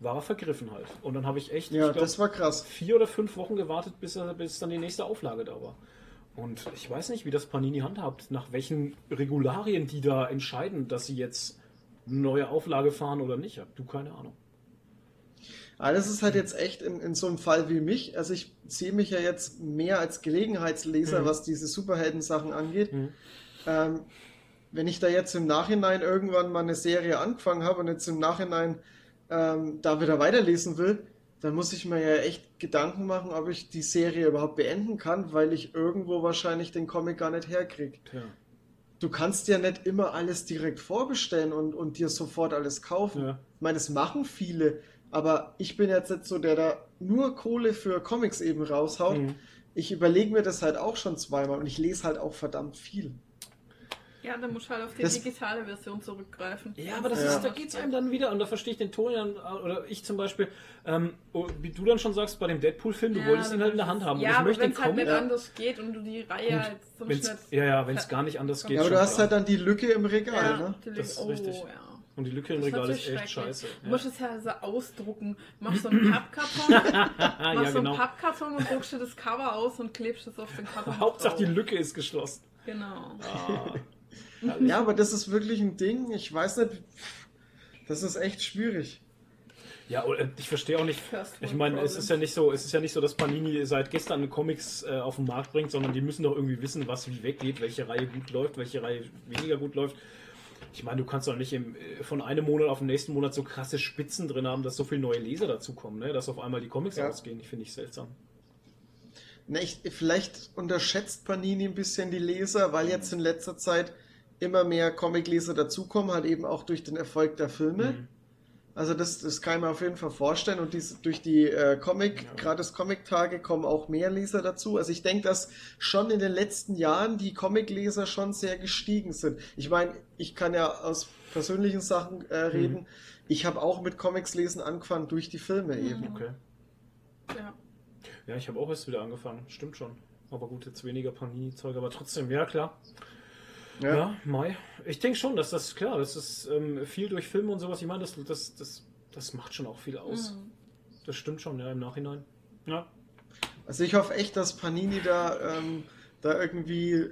war er vergriffen halt. Und dann habe ich echt, Ja, ich glaub, das war krass. vier oder fünf Wochen gewartet, bis, er, bis dann die nächste Auflage da war. Und ich weiß nicht, wie das Panini handhabt, nach welchen Regularien die da entscheiden, dass sie jetzt eine neue Auflage fahren oder nicht. Hab du keine Ahnung. Aber das ist halt jetzt echt in, in so einem Fall wie mich. Also ich sehe mich ja jetzt mehr als Gelegenheitsleser, Mhm. was diese Superhelden-Sachen angeht. Mhm. Ähm, wenn ich da jetzt im Nachhinein irgendwann mal eine Serie angefangen habe und jetzt im Nachhinein ähm, da wieder weiterlesen will, dann muss ich mir ja echt Gedanken machen, ob ich die Serie überhaupt beenden kann, weil ich irgendwo wahrscheinlich den Comic gar nicht herkriege. Tja. Du kannst ja nicht immer alles direkt vorbestellen und, und dir sofort alles kaufen. Ja. Ich meine, das machen viele, aber ich bin jetzt nicht so, der da nur Kohle für Comics eben raushaut. Mhm. ich überlege mir das halt auch schon zweimal und ich lese halt auch verdammt viel. Ja, dann musst du halt auf die Das- digitale Version zurückgreifen. Ja, aber das Ja. ist, da geht es einem dann wieder, und da verstehe ich den Ton dann, oder ich zum Beispiel, ähm, oh, wie du dann schon sagst, bei dem Deadpool-Film, du Ja, wolltest ihn halt in der Hand haben. Ja, und ich aber möchte wenn es halt nicht anders geht und du die Reihe Gut, halt zum wenn's, Schnitt. ja, ja, wenn es gar nicht anders geht. Ja, aber du hast halt dann die Lücke im Regal, ja, ne? Das ist oh, richtig. ja. Und die Lücke im Regal ist echt scheiße. Du musst es ja so ausdrucken. Machst so einen <laughs> Pappkarton, machst ja, so einen genau. Pappkarton und druckst dir das Cover aus und klebst es auf den Karton. <laughs> Hauptsache die. Lücke ist geschlossen. Genau. Ah. Ja, aber das ist wirklich ein Ding. Ich weiß nicht. Das ist echt schwierig. Ja, oder ich verstehe auch nicht. Ich meine, es ist ja nicht so, es ist ja nicht so, dass Panini seit gestern Comics äh, auf den Markt bringt, sondern die müssen doch irgendwie wissen, was wie weggeht, welche Reihe gut läuft, welche Reihe weniger gut läuft. Ich meine, du kannst doch nicht im, äh, von einem Monat auf den nächsten Monat so krasse Spitzen drin haben, dass so viele neue Leser dazukommen, ne? dass auf einmal die Comics Ja. ausgehen. Die finde ich seltsam. Na, ich, vielleicht unterschätzt Panini ein bisschen die Leser, weil jetzt in letzter Zeit immer mehr Comicleser dazukommen, halt eben auch durch den Erfolg der Filme. Mhm. Also das, das kann ich mir auf jeden Fall vorstellen. Und dies, durch die äh, Comic, Ja. gratis Comic-Tage kommen auch mehr Leser dazu. Also ich denke, dass schon in den letzten Jahren die Comic-Leser schon sehr gestiegen sind. Ich meine, ich kann ja aus persönlichen Sachen äh, reden. Ich habe auch mit Comics lesen angefangen durch die Filme Mhm. eben. Okay. Ja. Ja, ich habe auch erst wieder angefangen. Stimmt schon. Aber gut, jetzt weniger Panini-Zeug, aber trotzdem, ja klar. Ja, Mai. Ich denke schon, dass das klar, das ist ähm, viel durch Filme und sowas. Ich meine, das, das, das, das macht schon auch viel aus. Mhm. Das stimmt schon, ja, im Nachhinein. Ja. Also ich hoffe echt, dass Panini da, ähm, da irgendwie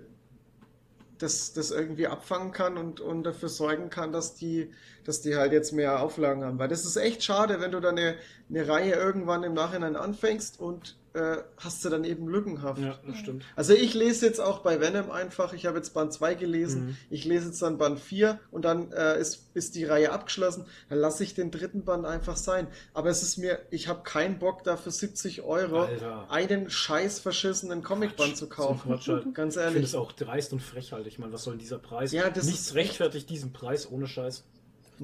das, das irgendwie abfangen kann und, und dafür sorgen kann, dass die, dass die halt jetzt mehr Auflagen haben. Weil das ist echt schade, wenn du dann eine, eine Reihe irgendwann im Nachhinein anfängst und äh, hast du dann eben lückenhaft. ja, das stimmt. Also ich lese jetzt auch bei Venom einfach, ich habe jetzt Band 2 gelesen, Mhm. ich lese jetzt dann Band 4 und dann äh, ist, ist die Reihe abgeschlossen, dann lasse ich den dritten Band einfach sein. Aber es ist mir, ich habe keinen Bock da für 70 Euro Alter. einen scheiß verschissenen Comicband zu kaufen. Quatsch halt. <laughs> Ganz Ich finde ehrlich. es auch dreist und frech halt. Ich meine, was soll dieser Preis? Ja, das Nichts ist rechtfertigt diesen Preis ohne Scheiß.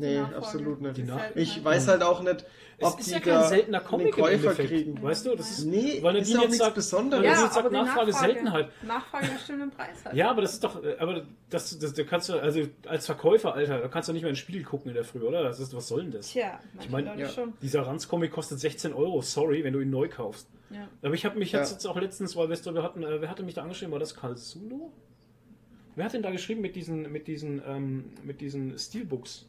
Nee, Nachfrage. absolut nicht. Die Nach- Ich weiß halt auch nicht, Es ob ist die ja kein da seltener einen Comic Käufer kriegen. Weißt du, das ist. Nee, weil ist Nadine auch jetzt nichts sagt, Besonderes. Ja, sagt, aber die Nachfrage, Nachfrage, Seltenheit. Nachfrage bestimmt den Preis halt. Ja, aber das ist doch, aber das, das, da kannst du, also als Verkäufer, Alter, da kannst du nicht mehr ins Spiegel gucken in der Früh, oder? Das ist, was soll denn das? Tja, Ich meine, ja. schon. Dieser Ranz-Comic kostet 16 Euro, sorry, wenn du ihn neu kaufst. Ja. Aber ich habe mich Ja. jetzt, jetzt auch letztens, weil wir es darüber hatten, äh, wer hatte mich da angeschrieben? War das Karl Sulu? Wer hat denn da geschrieben mit diesen, mit diesen, ähm, mit diesen Steelbooks?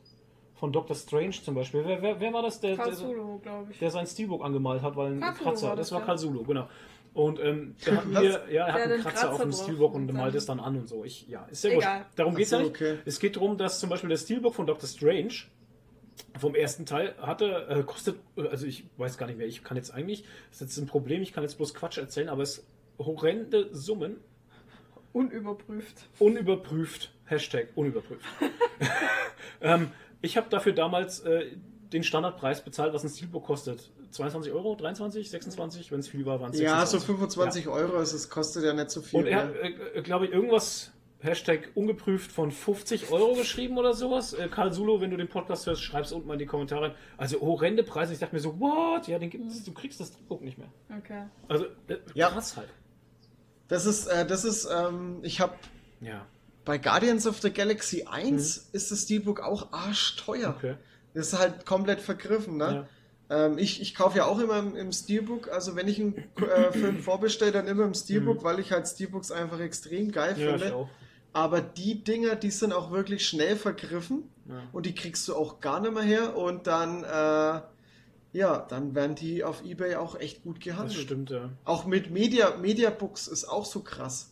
Von Dr. Strange zum Beispiel. Wer, wer, wer war das, der, Karl der, glaube ich. der sein Steelbook angemalt hat, weil ein Karl Sulu Kratzer, war das, das, war ja. Karl Sulu, genau. Und ähm, der hat <laughs> mir, ja, er Der hat einen Kratzer, Kratzer auf dem Steelbook und malt es dann an und so. Ich, ja, ist ja wurscht. Darum geht es so, ja nicht. okay. Es geht darum, dass zum Beispiel der Steelbook von Dr. Strange vom ersten Teil hatte, äh, kostet, also ich weiß gar nicht mehr, ich kann jetzt eigentlich, das ist jetzt ein Problem, ich kann jetzt bloß Quatsch erzählen, aber es horrende Summen, Unüberprüft. unüberprüft, Hashtag unüberprüft. <laughs> ähm, ich habe dafür damals äh, den Standardpreis bezahlt, was ein Steelbook kostet. 22 Euro, 23, 26, wenn es viel war, waren es Ja, 26. so 25 Euro, also es kostet ja nicht so viel. Und er hat, äh, glaube ich, irgendwas, Hashtag ungeprüft von 50 Euro geschrieben oder sowas. Äh, Karl Sulo, wenn du den Podcast hörst, schreib's unten mal in die Kommentare. Also horrende Preise. Ich dachte mir so, what? Ja, den gibt's, du kriegst das Druckbuch nicht mehr. Okay. Also, äh, Ja. krass halt. Das ist, äh, das ist, ähm, ich habe Ja, bei Guardians of the Galaxy 1 ist das Steelbook auch arschteuer. Mhm. okay. Das ist halt komplett vergriffen, ne? Ähm, ich ich kaufe ja auch immer im, im Steelbook, also wenn ich einen äh, Film <clears throat> vorbestelle, dann immer im Steelbook, weil ich halt Steelbooks einfach extrem geil Mhm. Ja, finde. Aber die Dinger, die sind auch wirklich schnell vergriffen Ja. und die kriegst du auch gar nicht mehr her und dann, äh, ja, dann werden die auf Ebay auch echt gut Das gehandelt. stimmt, ja. Auch mit Media, Mediabooks ist auch so krass.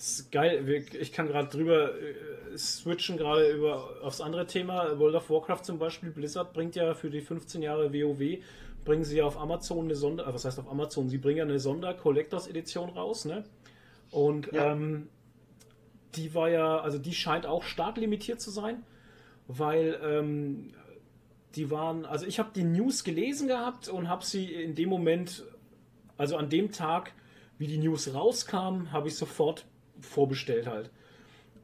Das ist geil. Ich kann gerade drüber äh, switchen, gerade über aufs andere Thema. World of Warcraft zum Beispiel. Blizzard bringt ja für die 15 Jahre WoW, bringen sie ja auf Amazon eine Sonder, äh, was heißt auf Amazon? Sie bringen ja eine Sonder-Collectors-Edition raus, ne? Und Ja. ähm, die war ja, also die scheint auch stark limitiert zu sein, weil ähm, die waren, also ich habe die News gelesen gehabt und habe sie in dem Moment, also an dem Tag, wie die News rauskam, habe ich sofort vorbestellt halt.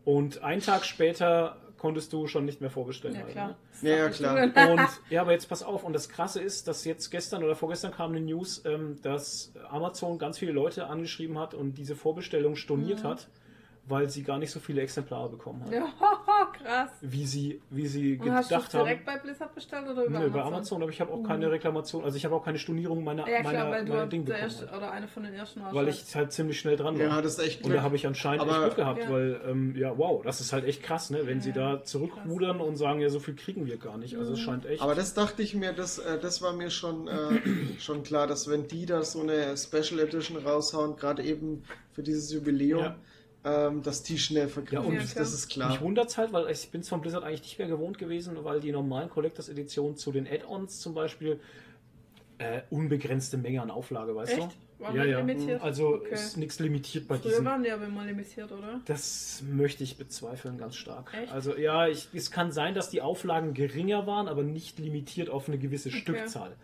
Und einen Tag später konntest du schon nicht mehr vorbestellen. Ja, halt, klar. ne? Ja, ja, klar. Und <laughs> ja, aber jetzt pass auf. Und das Krasse ist, dass jetzt gestern oder vorgestern kam eine News, ähm, dass Amazon ganz viele Leute angeschrieben hat und diese Vorbestellung storniert hat, weil sie gar nicht so viele Exemplare bekommen hat. Ja, <laughs> krass. Wie sie, wie sie Und hast du gedacht es direkt haben. bei Blizzard bestellt oder über Nö, bei Amazon? Amazon, aber ich habe auch keine Reklamation, also ich habe auch keine Stornierung meiner, Ja, klar, meiner, weil du meiner Ding der bekommen. erste, oder eine von den ersten warst. Weil ich halt ziemlich schnell dran war. Ja, das ist echt Und Glück. da habe ich anscheinend Aber- echt Glück gehabt, Ja. weil, ähm, ja, wow, das ist halt echt krass, ne? Wenn sie Ja, da zurückrudern und sagen, ja, so viel kriegen wir gar nicht. Also es scheint echt. Aber das dachte ich mir, das, äh, das war mir schon, äh, <clears throat> schon klar, dass wenn die da so eine Special Edition raushauen, gerade eben für dieses Jubiläum, Ja. Ähm, dass die schnell Ja, verkaufen. und Ja, das, ist klar. Mich wundert es halt, weil ich bin es von Blizzard eigentlich nicht mehr gewohnt gewesen, weil die normalen Collectors Editionen zu den Add-ons zum Beispiel äh, unbegrenzte Menge an Auflage, weißt Echt? du? War ja, ja. limitiert? Also Okay. ist nichts limitiert bei Früher diesen. waren die aber immer limitiert, oder? Das möchte ich bezweifeln, ganz stark. Echt? Also ja, ich, es kann sein, dass die Auflagen geringer waren, aber nicht limitiert auf eine gewisse Okay. Stückzahl.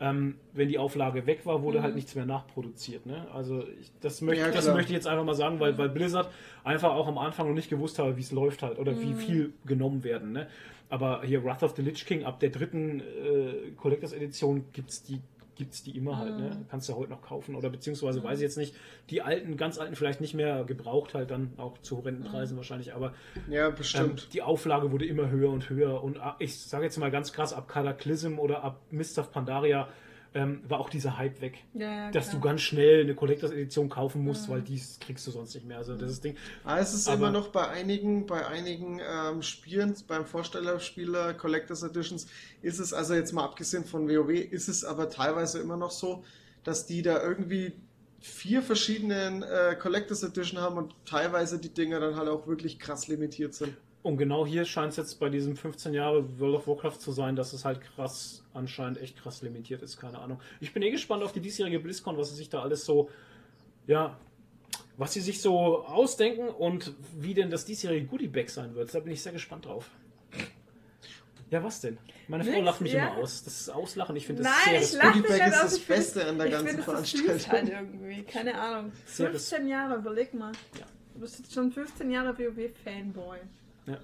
Ähm, wenn die Auflage weg war, wurde Mhm. halt nichts mehr nachproduziert. Ne? Also ich, das, möchte, Ja, das möchte ich jetzt einfach mal sagen, weil, weil Blizzard einfach auch am Anfang noch nicht gewusst habe, wie es läuft halt oder Mhm. wie viel genommen werden. Ne? Aber hier Wrath of the Lich King ab der dritten äh, Collectors Edition gibt's die gibt's die immer halt, Mhm. ne? Kannst du heute noch kaufen oder beziehungsweise weiß ich jetzt nicht, die alten, ganz alten vielleicht nicht mehr gebraucht halt dann auch zu horrenden Mhm. Preisen wahrscheinlich, aber Ja, ähm, bestimmt. die Auflage wurde immer höher und höher und ab- ich sage jetzt mal ganz krass, ab Cataclysm oder ab Mist of Pandaria ähm, war auch dieser Hype weg. Ja, ja, Dass klar. du ganz schnell eine Collectors Edition kaufen musst, Mhm. weil dies kriegst du sonst nicht mehr. Also das ist Ding. Ah, es ist aber- immer noch bei einigen, bei einigen ähm, Spielen, beim Vorstellerspieler Collectors Editions, ist es, also jetzt mal abgesehen von WoW, ist es aber teilweise immer noch so, dass die da irgendwie vier verschiedenen äh, Collectors Edition haben und teilweise die Dinger dann halt auch wirklich krass limitiert sind. Und genau hier scheint es jetzt bei diesem 15 Jahre World of Warcraft zu sein, dass es halt krass, anscheinend echt krass limitiert ist, keine Ahnung. Ich bin eh gespannt auf die diesjährige BlizzCon, was sie sich da alles so, ja, was sie sich so ausdenken und wie denn das diesjährige Goodie Bag sein wird. Da bin ich sehr gespannt drauf. Ja, was denn? Meine Frau Nix, lacht mich ja. immer aus. Das ist Auslachen. Ich finde das Nein, sehr ich lache mich halt ist aus. das Ich find- Beste an der ganzen find, das Veranstaltung. süß Halt irgendwie, keine Ahnung. Sehr 15 Jahre, überleg mal. Ja. Du bist jetzt schon 15 Jahre WoW-Fanboy. Ja.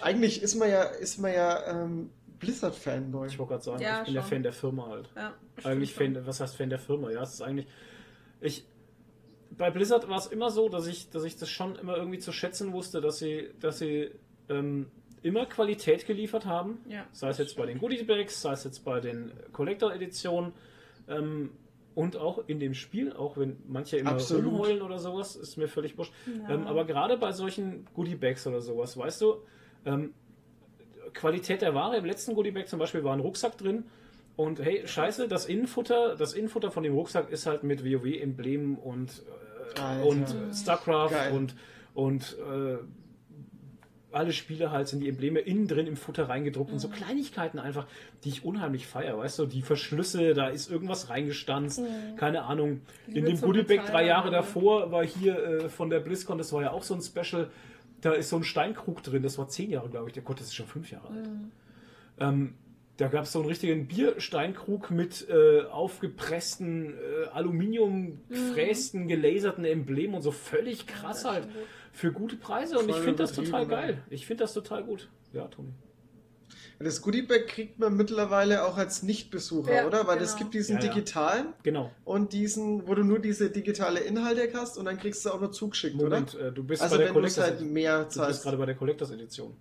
Eigentlich ist man ja, ist man ja ähm, Blizzard-Fanboy. Ich wollte gerade sagen, Ja, ich bin der schon. Fan der Firma halt. Ja, Eigentlich stimmt Fan, was heißt Fan der Firma? Ja, es ist eigentlich. Ich. Bei Blizzard war es immer so, dass ich, dass ich das schon immer irgendwie zu schätzen wusste, dass sie, dass sie ähm, immer Qualität geliefert haben. Ja, Sei es jetzt bei den Goodie Bags, sei es jetzt bei den Collector-Editionen ähm, und auch in dem Spiel, auch wenn manche immer Absolut. rumheulen oder sowas, ist mir völlig wurscht. Ja. Ähm, aber gerade bei solchen Goodie Bags oder sowas, weißt du, ähm, Qualität der Ware, im letzten Goodie Bag zum Beispiel war ein Rucksack drin und hey, scheiße, das Innenfutter, das Innenfutter von dem Rucksack ist halt mit WoW-Emblemen und, äh, und StarCraft Geil. und, und äh, alle Spiele halt sind die Embleme innen drin im Futter reingedruckt und so Kleinigkeiten einfach, die ich unheimlich feiere, weißt du, die Verschlüsse, da ist irgendwas reingestanzt, keine Ahnung. In dem so Goodie Bag bezahlt, drei Jahre davor war hier äh, von der BlizzCon, das war ja auch so ein Special, da ist so ein Steinkrug drin, das war zehn Jahre, glaube ich, der Gott, das ist schon fünf Jahre alt. Ähm, da gab es so einen richtigen Biersteinkrug mit äh, aufgepressten, äh, Aluminium gefrästen, gelaserten Emblemen und so völlig krass halt. gut. Für gute Preise und ich finde das total geil. Ich finde das total gut. Ja, Toni. Das Goodiebag kriegt man mittlerweile auch als Nichtbesucher, Ja, oder? Weil es genau. gibt diesen Ja, ja. digitalen Genau. und diesen, wo du nur diese digitale Inhalte hast und dann kriegst du auch noch zugeschickt, Moment, oder? äh, du bist Also bei der wenn du es Collectors halt mehr Du bist zahlst. gerade bei der Collectors Edition.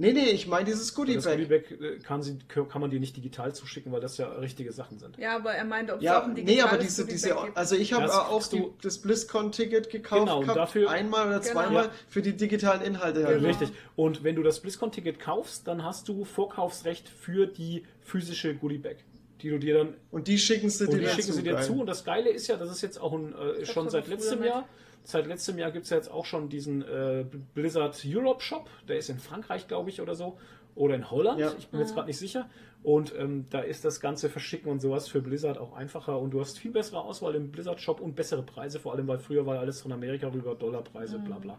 Nee, nee, ich meine dieses Das Goodiebag. Goodiebag äh, kann, sie, kann man dir nicht digital zuschicken, weil das ja richtige Sachen sind. Ja, aber er meinte, ob es Ja, auch ein nee, digitales aber diese, diese, also ich habe Das auch die, du- das BlizzCon-Ticket gekauft Genau, gehabt, dafür- einmal oder Genau. zweimal Ja. für die digitalen Inhalte. Halt. Genau. Richtig. Und wenn du das BlizzCon-Ticket kaufst, dann hast du Vorkaufsrecht für die physische Goodiebag, die du dir dann Und die schicken sie und dir schicken sie dir zu. Und das Geile ist ja, das ist jetzt auch ein, äh, schon seit letztem. Jahr. Seit letztem Jahr gibt es ja jetzt auch schon diesen äh, Blizzard Europe Shop. Der ist in Frankreich, glaube ich, oder so. Oder in Holland. Ja. Ich bin jetzt gerade nicht sicher. Und ähm, da ist das ganze Verschicken und sowas für Blizzard auch einfacher. Und du hast viel bessere Auswahl im Blizzard Shop und bessere Preise. Vor allem, weil früher war alles von Amerika rüber, Dollarpreise, bla bla.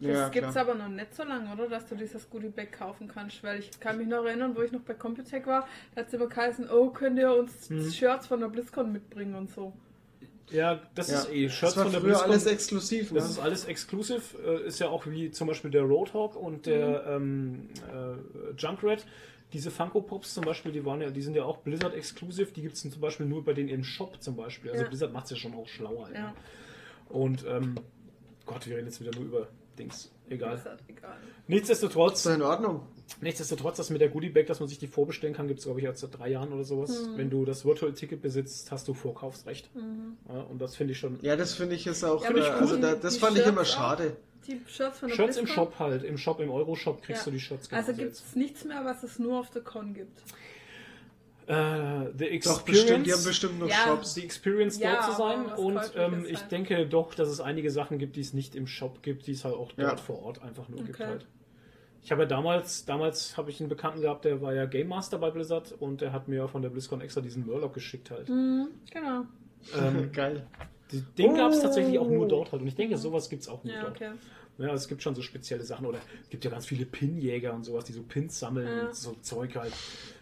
Das Ja, gibt's klar. aber noch nicht so lange, oder? Dass du dieses Goodie Bag kaufen kannst. Weil ich kann mich noch erinnern, wo ich noch bei Computech war, da hat es immer geheißen, oh, könnt ihr uns Mhm. Shirts von der BlizzCon mitbringen und so. Ja, das Ja. ist eh. Das Shirts war von der früher BlizzCon. alles exklusiv. Ne? Das ist alles exklusiv, äh, ist ja auch wie zum Beispiel der Roadhog und der ähm, äh, Junkrat. Diese Funko Pops zum Beispiel, die waren ja, die sind ja auch Blizzard exklusiv, die gibt es zum Beispiel nur bei denen im Shop zum Beispiel. Also Ja. Blizzard macht es ja schon auch schlauer. Ja. Und ähm, Gott, wir reden jetzt wieder nur über Dings. Egal. ist halt egal. Nichtsdestotrotz, ist doch in Ordnung. Nichtsdestotrotz, das mit der Goodie Bag, dass man sich die vorbestellen kann, gibt es glaube ich jetzt seit drei Jahren oder sowas. Mhm. Wenn du das Virtual Ticket besitzt, hast du Vorkaufsrecht. Ja, und das finde ich schon. Ja, das finde ich jetzt auch. Ja, äh, ich also cool. da, das Die fand ich Shirts immer auch. schade. Die Shirts von der Shirts im? Shop halt, im Shop, im Euro-Shop kriegst Ja. du die Shirts Also genauso gibt es nichts mehr, was es nur auf der Con gibt. äh, The Doch, bestimmt, die haben Experience, bestimmt noch Ja. Shops. die Experience Ja, dort zu sein und ähm, jetzt ich halt. denke doch, dass es einige Sachen gibt, die es nicht im Shop gibt, die es halt auch dort Ja. vor Ort einfach nur gibt Okay. halt. Ich habe ja damals, damals habe ich einen Bekannten gehabt, der war ja Game Master bei Blizzard und der hat mir von der BlizzCon extra diesen Murloc geschickt halt. Mhm, genau. Ähm, <laughs> Geil. den gab es Oh. tatsächlich auch nur dort halt und ich denke, sowas gibt es auch nur Ja, dort. okay. Ja, es gibt schon so spezielle Sachen oder es gibt ja ganz viele Pinjäger und sowas, die so Pins sammeln Ja. und so Zeug halt.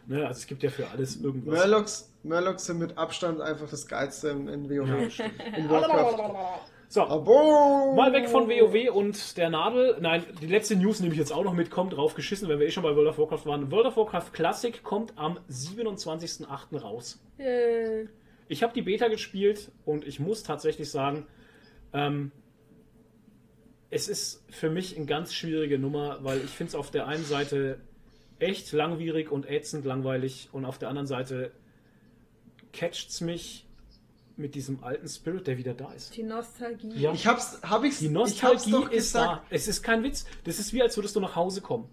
Ne, also es gibt ja für alles irgendwas. Murlocs, Murlocs sind mit Abstand einfach das Geilste in, in WoW. Ja, in Warcraft. <laughs> So, Abo! mal weg von WoW und der Nadel. Nein, die letzte News nehme ich jetzt auch noch mit. Kommt drauf geschissen, wenn wir eh schon bei World of Warcraft waren. World of Warcraft Classic kommt am 27.08. raus. Yay. Ich habe die Beta gespielt und ich muss tatsächlich sagen, ähm, es ist für mich eine ganz schwierige Nummer, weil ich finde es auf der einen Seite echt langwierig und ätzend langweilig und auf der anderen Seite catcht es mich mit diesem alten Spirit, der wieder da ist. Die Nostalgie. Ja. Ich hab's, hab ich's, Die ich Nostalgie hab's doch ist gesagt. da. Es ist kein Witz. Das ist wie, als würdest du nach Hause kommen.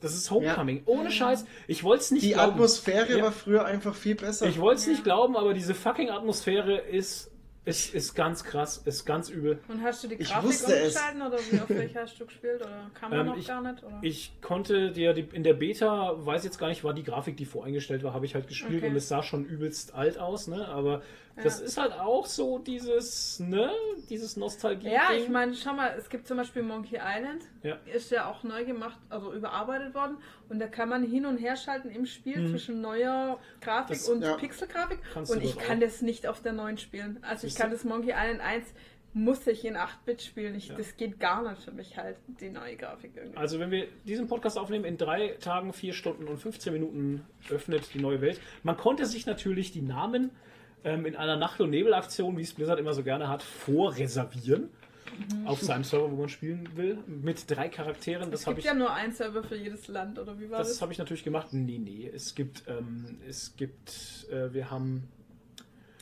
Das ist Homecoming. Ja. Ohne Scheiß. Ich wollte es nicht Die glauben. Atmosphäre Ja. war früher einfach viel besser. Ich wollte es Ja. nicht glauben, aber diese fucking Atmosphäre ist, ist, ist ganz krass, ist ganz übel. Und hast du die Ich Grafik umgeschalten oder wie auf welcher hast du gespielt? Oder kann man Ähm, noch ich- gar nicht? Oder? Ich konnte dir die, in der Beta, weiß jetzt gar nicht, war die Grafik, die voreingestellt war, habe ich halt gespielt Okay. und es sah schon übelst alt aus, ne? Aber das Ja. ist halt auch so dieses, ne, dieses nostalgie ja, ich meine, schau mal, es gibt zum Beispiel Monkey Island, Ja. ist ja auch neu gemacht, also überarbeitet worden und da kann man hin und her schalten im Spiel zwischen neuer Grafik. Das- und ja. Pixelgrafik und ich kann auch. das nicht auf der neuen spielen. Also ich Siehst kann du? das Monkey Island 1 muss ich in 8-Bit spielen. Ich, Ja. Das geht gar nicht für mich halt, die neue Grafik irgendwie. Also wenn wir diesen Podcast aufnehmen, in drei Tagen, vier Stunden und 15 Minuten öffnet die neue Welt. Man konnte sich natürlich die Namen ähm, in einer Nacht- und Nebelaktion, wie es Blizzard immer so gerne hat, vorreservieren. Auf seinem Server, wo man spielen will, mit drei Charakteren. Das es habe gibt ich, ja nur ein Server für jedes Land, oder wie war das? das habe ich natürlich gemacht. Nee, nee. Es gibt, ähm, es gibt, äh, wir haben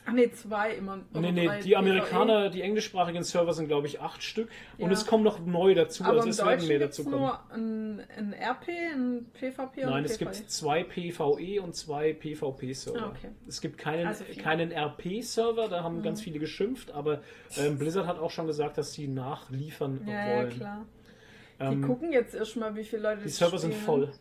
Ach nee, zwei immer. Nee, nee, die PvE. Amerikaner, die englischsprachigen Server sind, glaube ich, acht Stück. Und Ja. es kommen noch neue dazu. Aber also es werden mehr dazu es kommen. nur ein, ein RP, ein PvP und Nein, ein es PvE. gibt zwei PvE und zwei PvP-Server. Ah, okay. Es gibt keinen, Also. Mhm. keinen RP-Server, da haben ganz viele geschimpft, aber ähm, Blizzard hat auch schon gesagt, dass sie nachliefern Ja, ja, wollen. klar. Die Ähm, gucken jetzt erstmal, wie viele Leute die Server sind spielen. voll.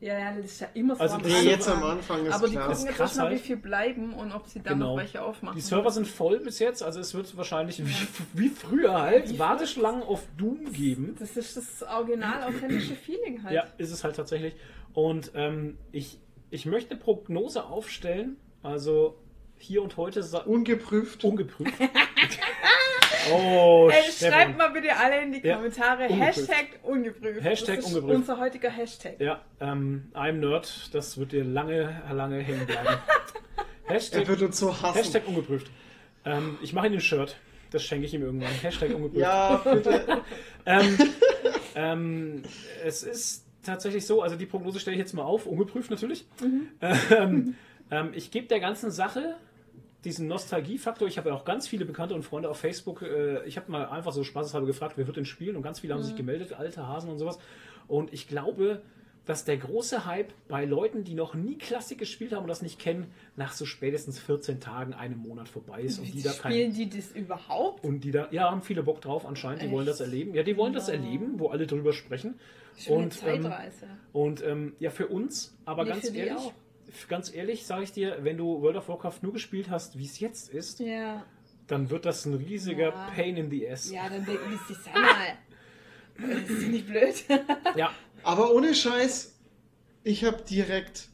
Ja, ja, das ist ja immer so Also Nee, Also, jetzt am Anfang ist Aber die klar. gucken jetzt krass erstmal, halt. wie viel bleiben und ob sie dann Genau. noch welche aufmachen. Die Server sind voll bis jetzt, also es wird wahrscheinlich wie, wie früher halt Wie Warteschlangen auf Doom geben. Das ist das original authentische Feeling halt. Ja, ist es halt tatsächlich. Und ähm, ich, ich möchte eine Prognose aufstellen, also hier und heute Ungeprüft. ungeprüft. <laughs> oh, Ey, schreibt mal bitte alle in die Ja, Kommentare ungeprüft. Hashtag ungeprüft. Hashtag das ist ungeprüft. unser heutiger Hashtag. Ja, ähm, I'm Nerd, das wird dir lange, lange hängen bleiben. <laughs> Er Hashtag, wird uns so hassen. Hashtag ungeprüft. Ähm, ich mache ihm ein Shirt. Das schenke ich ihm irgendwann. Hashtag ungeprüft. Ja, bitte. <laughs> Ähm, ähm, es ist tatsächlich so, also die Prognose stelle ich jetzt mal auf, ungeprüft natürlich. Ähm, ähm, ich gebe der ganzen Sache diesen Nostalgiefaktor. Ich habe ja auch ganz viele Bekannte und Freunde auf Facebook. Äh, ich habe mal einfach so spaßeshalber gefragt, wer wird denn spielen? Und ganz viele haben sich gemeldet, alte Hasen und sowas. Und ich glaube, dass der große Hype bei Leuten, die noch nie Klassik gespielt haben und das nicht kennen, nach so spätestens 14 Tagen, einem Monat vorbei ist und die da kein, Spielen die das überhaupt? und die da, ja, haben viele Bock drauf anscheinend, die wollen das Echt? erleben. Ja, die wollen das Ja. erleben, wo alle drüber sprechen. Schon Und, ähm, Zeitreise. Und ähm, ja, für uns, aber Nee, ganz ehrlich, auch. Ganz ehrlich, sage ich dir, wenn du World of Warcraft nur gespielt hast, wie es jetzt ist, ja. dann wird das ein riesiger Ja. Pain in the ass. ja, dann denken die sich, sag mal, das ist nicht blöd. Ja, Aber ohne Scheiß, ich habe direkt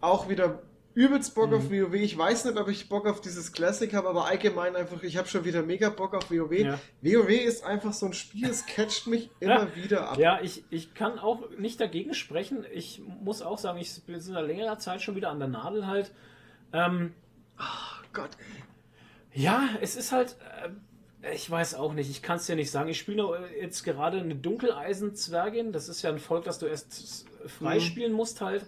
auch wieder übelst Bock Mhm. auf WoW. Ich weiß nicht, ob ich Bock auf dieses Classic habe, aber allgemein einfach, ich habe schon wieder mega Bock auf WoW. Ja. WoW ist einfach so ein Spiel, es catcht mich <laughs> immer Ja. wieder ab. Ja, ich, ich kann auch nicht dagegen sprechen. Ich muss auch sagen, ich bin seit längerer Zeit schon wieder an der Nadel halt. Ähm, Oh Gott, ja, es ist halt. Äh, ich weiß auch nicht, ich kann es dir nicht sagen. Ich spiele äh, jetzt gerade eine Dunkeleisen-Zwergin. Das ist ja ein Volk, das du erst freispielen musst halt.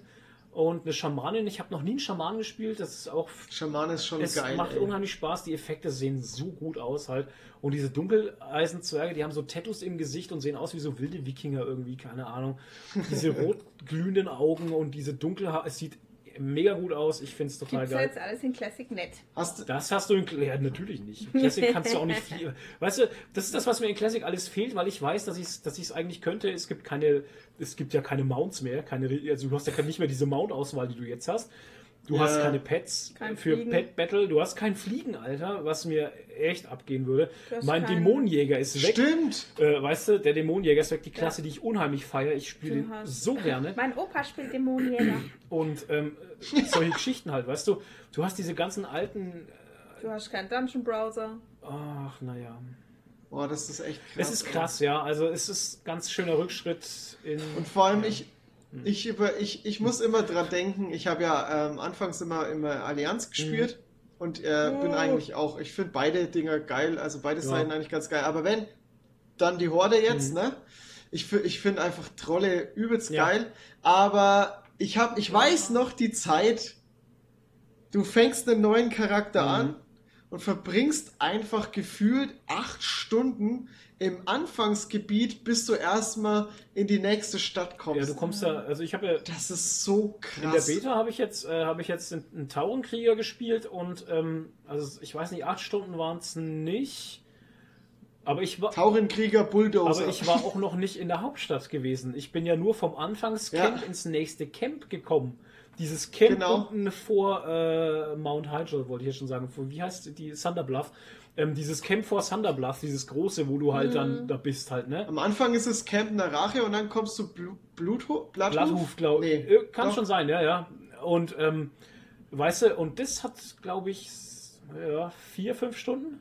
Und eine Schamanin. Ich habe noch nie einen Schaman gespielt. Das ist auch Schaman ist schon es geil. macht ey. unheimlich Spaß, die Effekte sehen so gut aus halt. Und diese Dunkeleisenzwerge, die haben so Tattoos im Gesicht und sehen aus wie so wilde Wikinger irgendwie, keine Ahnung. Diese <laughs> rot glühenden Augen und diese dunkel, es sieht mega gut aus. Ich finde es total Gibt's ja geil. jetzt alles in Classic nett. Hast du, Das hast du in ja, natürlich nicht. Classic <laughs> kannst du auch nicht viel. Weißt du, das ist das, was mir in Classic alles fehlt, weil ich weiß, dass ich es dass ich's eigentlich könnte. Es gibt keine, es gibt ja keine Mounts mehr, keine, also du hast ja nicht mehr diese Mount-Auswahl, die du jetzt hast. Du Ja. hast keine Pets Kein für Fliegen. Pet Battle, du hast kein Fliegen, Alter, was mir echt abgehen würde. Mein keinen- Dämonenjäger ist weg. stimmt! Äh, weißt du, der Dämonenjäger ist weg, die Klasse, die ich unheimlich feiere. Ich spiele den hast- so gerne. Mein Opa spielt Dämonenjäger. Und ähm, solche Geschichten halt, weißt du, du hast diese ganzen alten. Du hast keinen Dungeon Browser. Ach, naja. Boah, das ist echt krass. Es ist krass, ja. Also es ist ein ganz schöner Rückschritt in. Und vor allem, ich, ich, über, ich, ich muss immer dran denken, ich habe ja ähm, anfangs immer, immer Allianz gespielt und äh, bin Oh. eigentlich auch, ich finde beide Dinger geil, also beide Ja. Seiten eigentlich ganz geil. Aber wenn dann die Horde jetzt, ne? Ich, ich finde einfach Trolle übelst Ja. geil, aber ich habe, ich weiß noch die Zeit, du fängst einen neuen Charakter Mhm. an und verbringst einfach gefühlt acht Stunden im Anfangsgebiet, bis du erstmal in die nächste Stadt kommst. ja, du kommst da. Also ich habe ja. Das ist so In der krass. Beta habe ich jetzt, äh, habe ich jetzt einen, einen Taurenkrieger gespielt und ähm, also ich weiß nicht, acht Stunden waren es nicht. Aber ich war. Taurenkrieger Bulldozer. Aber ich war auch noch nicht in der Hauptstadt gewesen. Ich bin ja nur vom Anfangscamp Ja. ins nächste Camp gekommen. Dieses Camp Genau. unten vor äh, Mount Hydra, wollte ich jetzt schon sagen. Vor- Wie heißt die? Thunderbluff. Ähm, dieses Camp vor Thunderbluff, dieses große, wo du halt dann da bist halt, ne? Am Anfang ist es Camp Narache und dann kommst du Blu Blutho Blatthuf, glaube Nee, ich. Äh, Kann doch. schon sein, ja, ja. Und, ähm, weißt du, und das hat, glaube ich, ja, vier, fünf Stunden?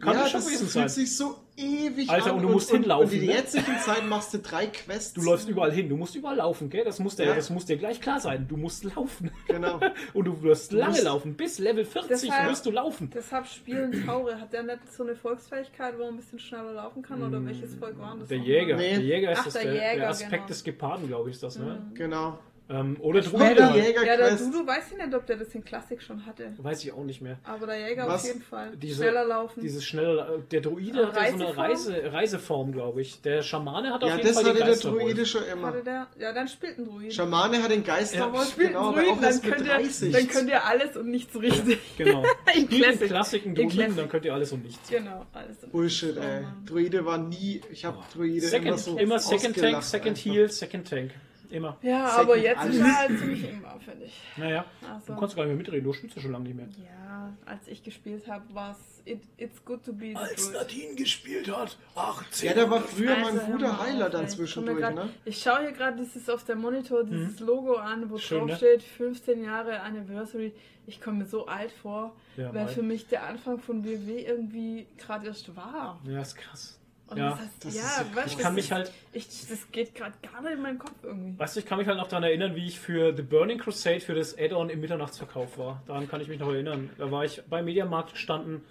Kann ja, das schon das fühlt sein. sich so ewig Alter, an. und du musst und, hinlaufen, Und in ne? der jetzigen Zeit machst du drei Quests. Du läufst überall hin, du musst überall laufen, gell? Das muss, dir, Ja. das muss dir gleich klar sein. Du musst laufen. Genau. <laughs> Und du wirst lange musst- laufen. Bis Level 40 Deshalb- wirst du laufen. Deshalb spielen Taure. Hat der nicht so eine Volksfähigkeit, wo man ein bisschen schneller laufen kann? Oder welches Volk war das? Der? Jäger. Nee. Der Jäger ist Ach, das, der der, der Jäger, Aspekt genau. des Geparden, glaube ich, ist das, ne? Genau. Ähm, oder Ja, Druide. der. Jäger- Ja, der. Dudu weiß ich nicht, ob der das in Klassik schon hatte. Weiß ich auch nicht mehr. Aber der Jäger Was? auf jeden Fall. Diese- Schneller laufen. Dieses schnelle, der Druide hat ja so eine Reiseform? Reise, Reiseform, glaube ich. Der Schamane hat auf Ja, jeden das Fall den hatte der. Druide schon immer. Der? Ja, dann spielt ein Druid. Schamane hat den Geisterwolf, Spielt genau, ein aber Druid, auch dann könnt, ihr, 30. dann könnt ihr alles und nichts richtig. <laughs> Genau. In in Klassik einen In Druiden, dann könnt ihr alles und nichts. Genau, alles und Bullshit, Oh, ey. Druide war nie, ich habe Druide Second, immer so immer Second Tank, Second. Heal, Second Tank. Immer. Ja, Second aber jetzt alles. ist er halt ziemlich immer, finde ich. Naja, Also, du kannst gar nicht mehr mitreden, du spielst ja schon lange nicht mehr. ja, als ich gespielt habe, war es it, It's Good to Be the Als Druid. Nadine gespielt hat, 18. Ja, der war früher mal Also, ein hör guter Heiler dann zwischendurch, grad- ne? Ich schaue hier gerade dieses auf der Monitor, dieses Logo an, wo Schön, drauf ne? steht 15 Jahre Anniversary. Ich komme mir so alt vor, Ja, weil mal. für mich der Anfang von WW irgendwie gerade erst war. Ja, ist krass. Und Ja, das heißt, das ja, weißt, krass. Ich das kann mich halt, Ich, das geht gerade gar nicht in meinen Kopf irgendwie. weißt du, ich kann mich halt noch daran erinnern, wie ich für The Burning Crusade für das Add-on im Mitternachtsverkauf war. Daran kann ich mich noch erinnern. Da war ich beim Mediamarkt gestanden,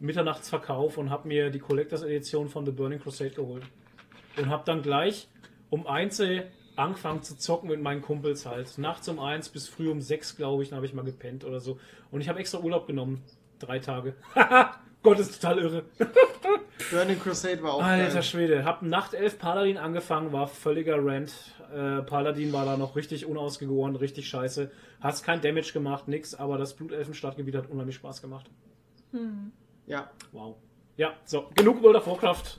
Mitternachtsverkauf und habe mir die Collectors Edition von The Burning Crusade geholt. Und habe dann gleich um eins angefangen zu zocken mit meinen Kumpels halt. Nachts um eins bis früh um sechs, glaube ich, dann habe ich mal gepennt oder so. Und ich habe extra Urlaub genommen. Drei Tage. <laughs> Gott, ist total irre. <laughs> Burning Crusade war auch Alter geil. Schwede, hab Nachtelf Paladin angefangen, war völliger Rant. Äh, Paladin war da noch richtig unausgegoren, richtig scheiße. Hast kein Damage gemacht, nix, aber das Blutelfen-Stadtgebiet hat unheimlich Spaß gemacht. Ja. Wow. Ja, so, genug World of Warcraft.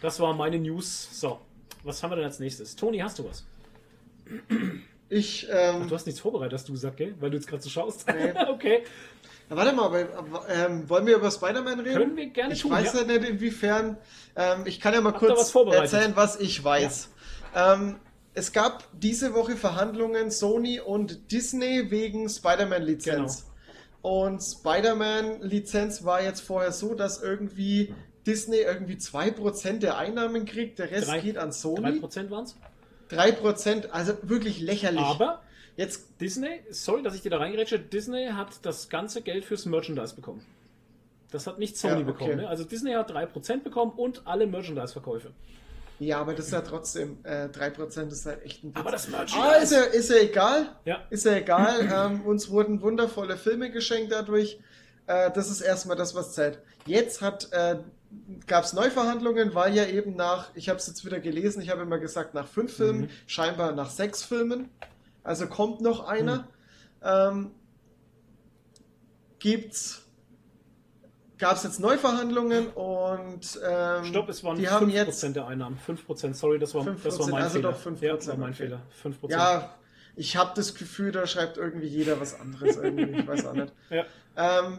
Das war meine News. So, was haben wir denn als nächstes? Toni, hast du was? Ich, ähm, Du hast nichts vorbereitet, hast du gesagt, gell? Weil du jetzt gerade so schaust. Nee. <laughs> okay. Na, warte mal, aber, ähm, wollen wir über Spider-Man reden? Können wir gerne ich tun, weiß ja. ja. nicht inwiefern. Ähm, ich kann ja mal Habt kurz was erzählen, was ich weiß. Ähm, es gab diese Woche Verhandlungen Sony und Disney wegen Spider-Man-Lizenz. Und Spider-Man-Lizenz war jetzt vorher so, dass irgendwie Disney irgendwie 2% der Einnahmen kriegt, der Rest Drei- geht an Sony. 3% waren es. 3%, also wirklich lächerlich. Aber Jetzt, Disney, sorry, dass ich dir da reingerätsche, Disney hat das ganze Geld fürs Merchandise bekommen. Das hat nicht Sony Ja, okay. bekommen. Ne? Also Disney hat 3% bekommen und alle Merchandise-Verkäufe. ja, aber das ist ja trotzdem, äh, 3% ist halt echt ein Witz. Aber das Ah, Merchandise. ist ja, ist ja egal. Ja. Ist ja egal. <laughs> ähm, uns wurden wundervolle Filme geschenkt dadurch. Äh, das ist erstmal das, was zählt. Jetzt hat äh, gab es Neuverhandlungen, weil ja eben nach, ich habe es jetzt wieder gelesen, ich habe immer gesagt nach fünf Filmen, Mhm. scheinbar nach sechs Filmen. Also kommt noch einer. Mhm. Ähm, gibt's gab es jetzt Neuverhandlungen und ähm, Stopp, es waren die 5% haben jetzt der Einnahmen. 5%, sorry, das war, das war 5%, mein also Fehler. doch 5%, ja, das war mein okay. Fehler. 5%. Ja, ich habe das Gefühl, da schreibt irgendwie jeder was anderes irgendwie. Ich weiß auch nicht. <laughs> Ja. Ähm,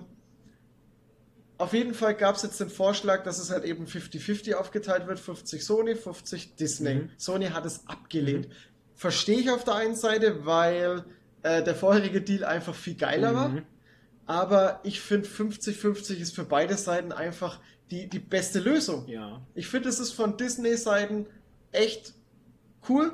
auf jeden Fall gab es jetzt den Vorschlag, dass es halt eben 50-50 aufgeteilt wird. 50 Sony, 50 Disney. Mhm. Sony hat es abgelehnt. Verstehe ich auf der einen Seite, weil äh, der vorherige Deal einfach viel geiler war. Mhm. Aber ich finde 50-50 ist für beide Seiten einfach die, die beste Lösung. Ja. Ich finde, es ist von Disney-Seiten echt cool.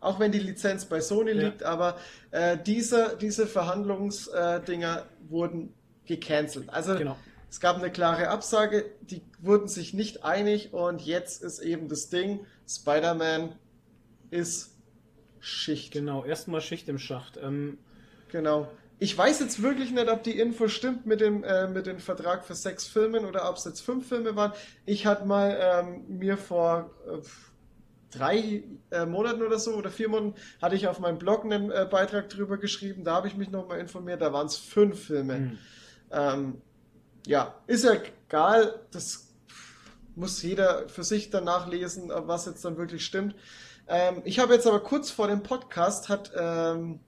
Auch wenn die Lizenz bei Sony Ja. liegt, aber äh, diese, diese Verhandlungsdinger wurden gecancelt. Also Genau. es gab eine klare Absage, die wurden sich nicht einig und jetzt ist eben das Ding, Spider-Man ist Schicht. Genau, erstmal Schicht im Schacht. Ähm, Genau. Ich weiß jetzt wirklich nicht, ob die Info stimmt mit dem, äh, mit dem Vertrag für sechs Filmen oder ob es jetzt fünf Filme waren. Ich hatte mal ähm, mir vor äh, drei äh, Monaten oder so oder vier Monaten hatte ich auf meinem Blog einen äh, Beitrag drüber geschrieben. Da habe ich mich nochmal informiert. Da waren es fünf Filme. hm. Ähm, ja, ist ja egal. Das muss jeder für sich dann nachlesen, was jetzt dann wirklich stimmt. Ähm, ich habe jetzt aber kurz vor dem Podcast hat ähm,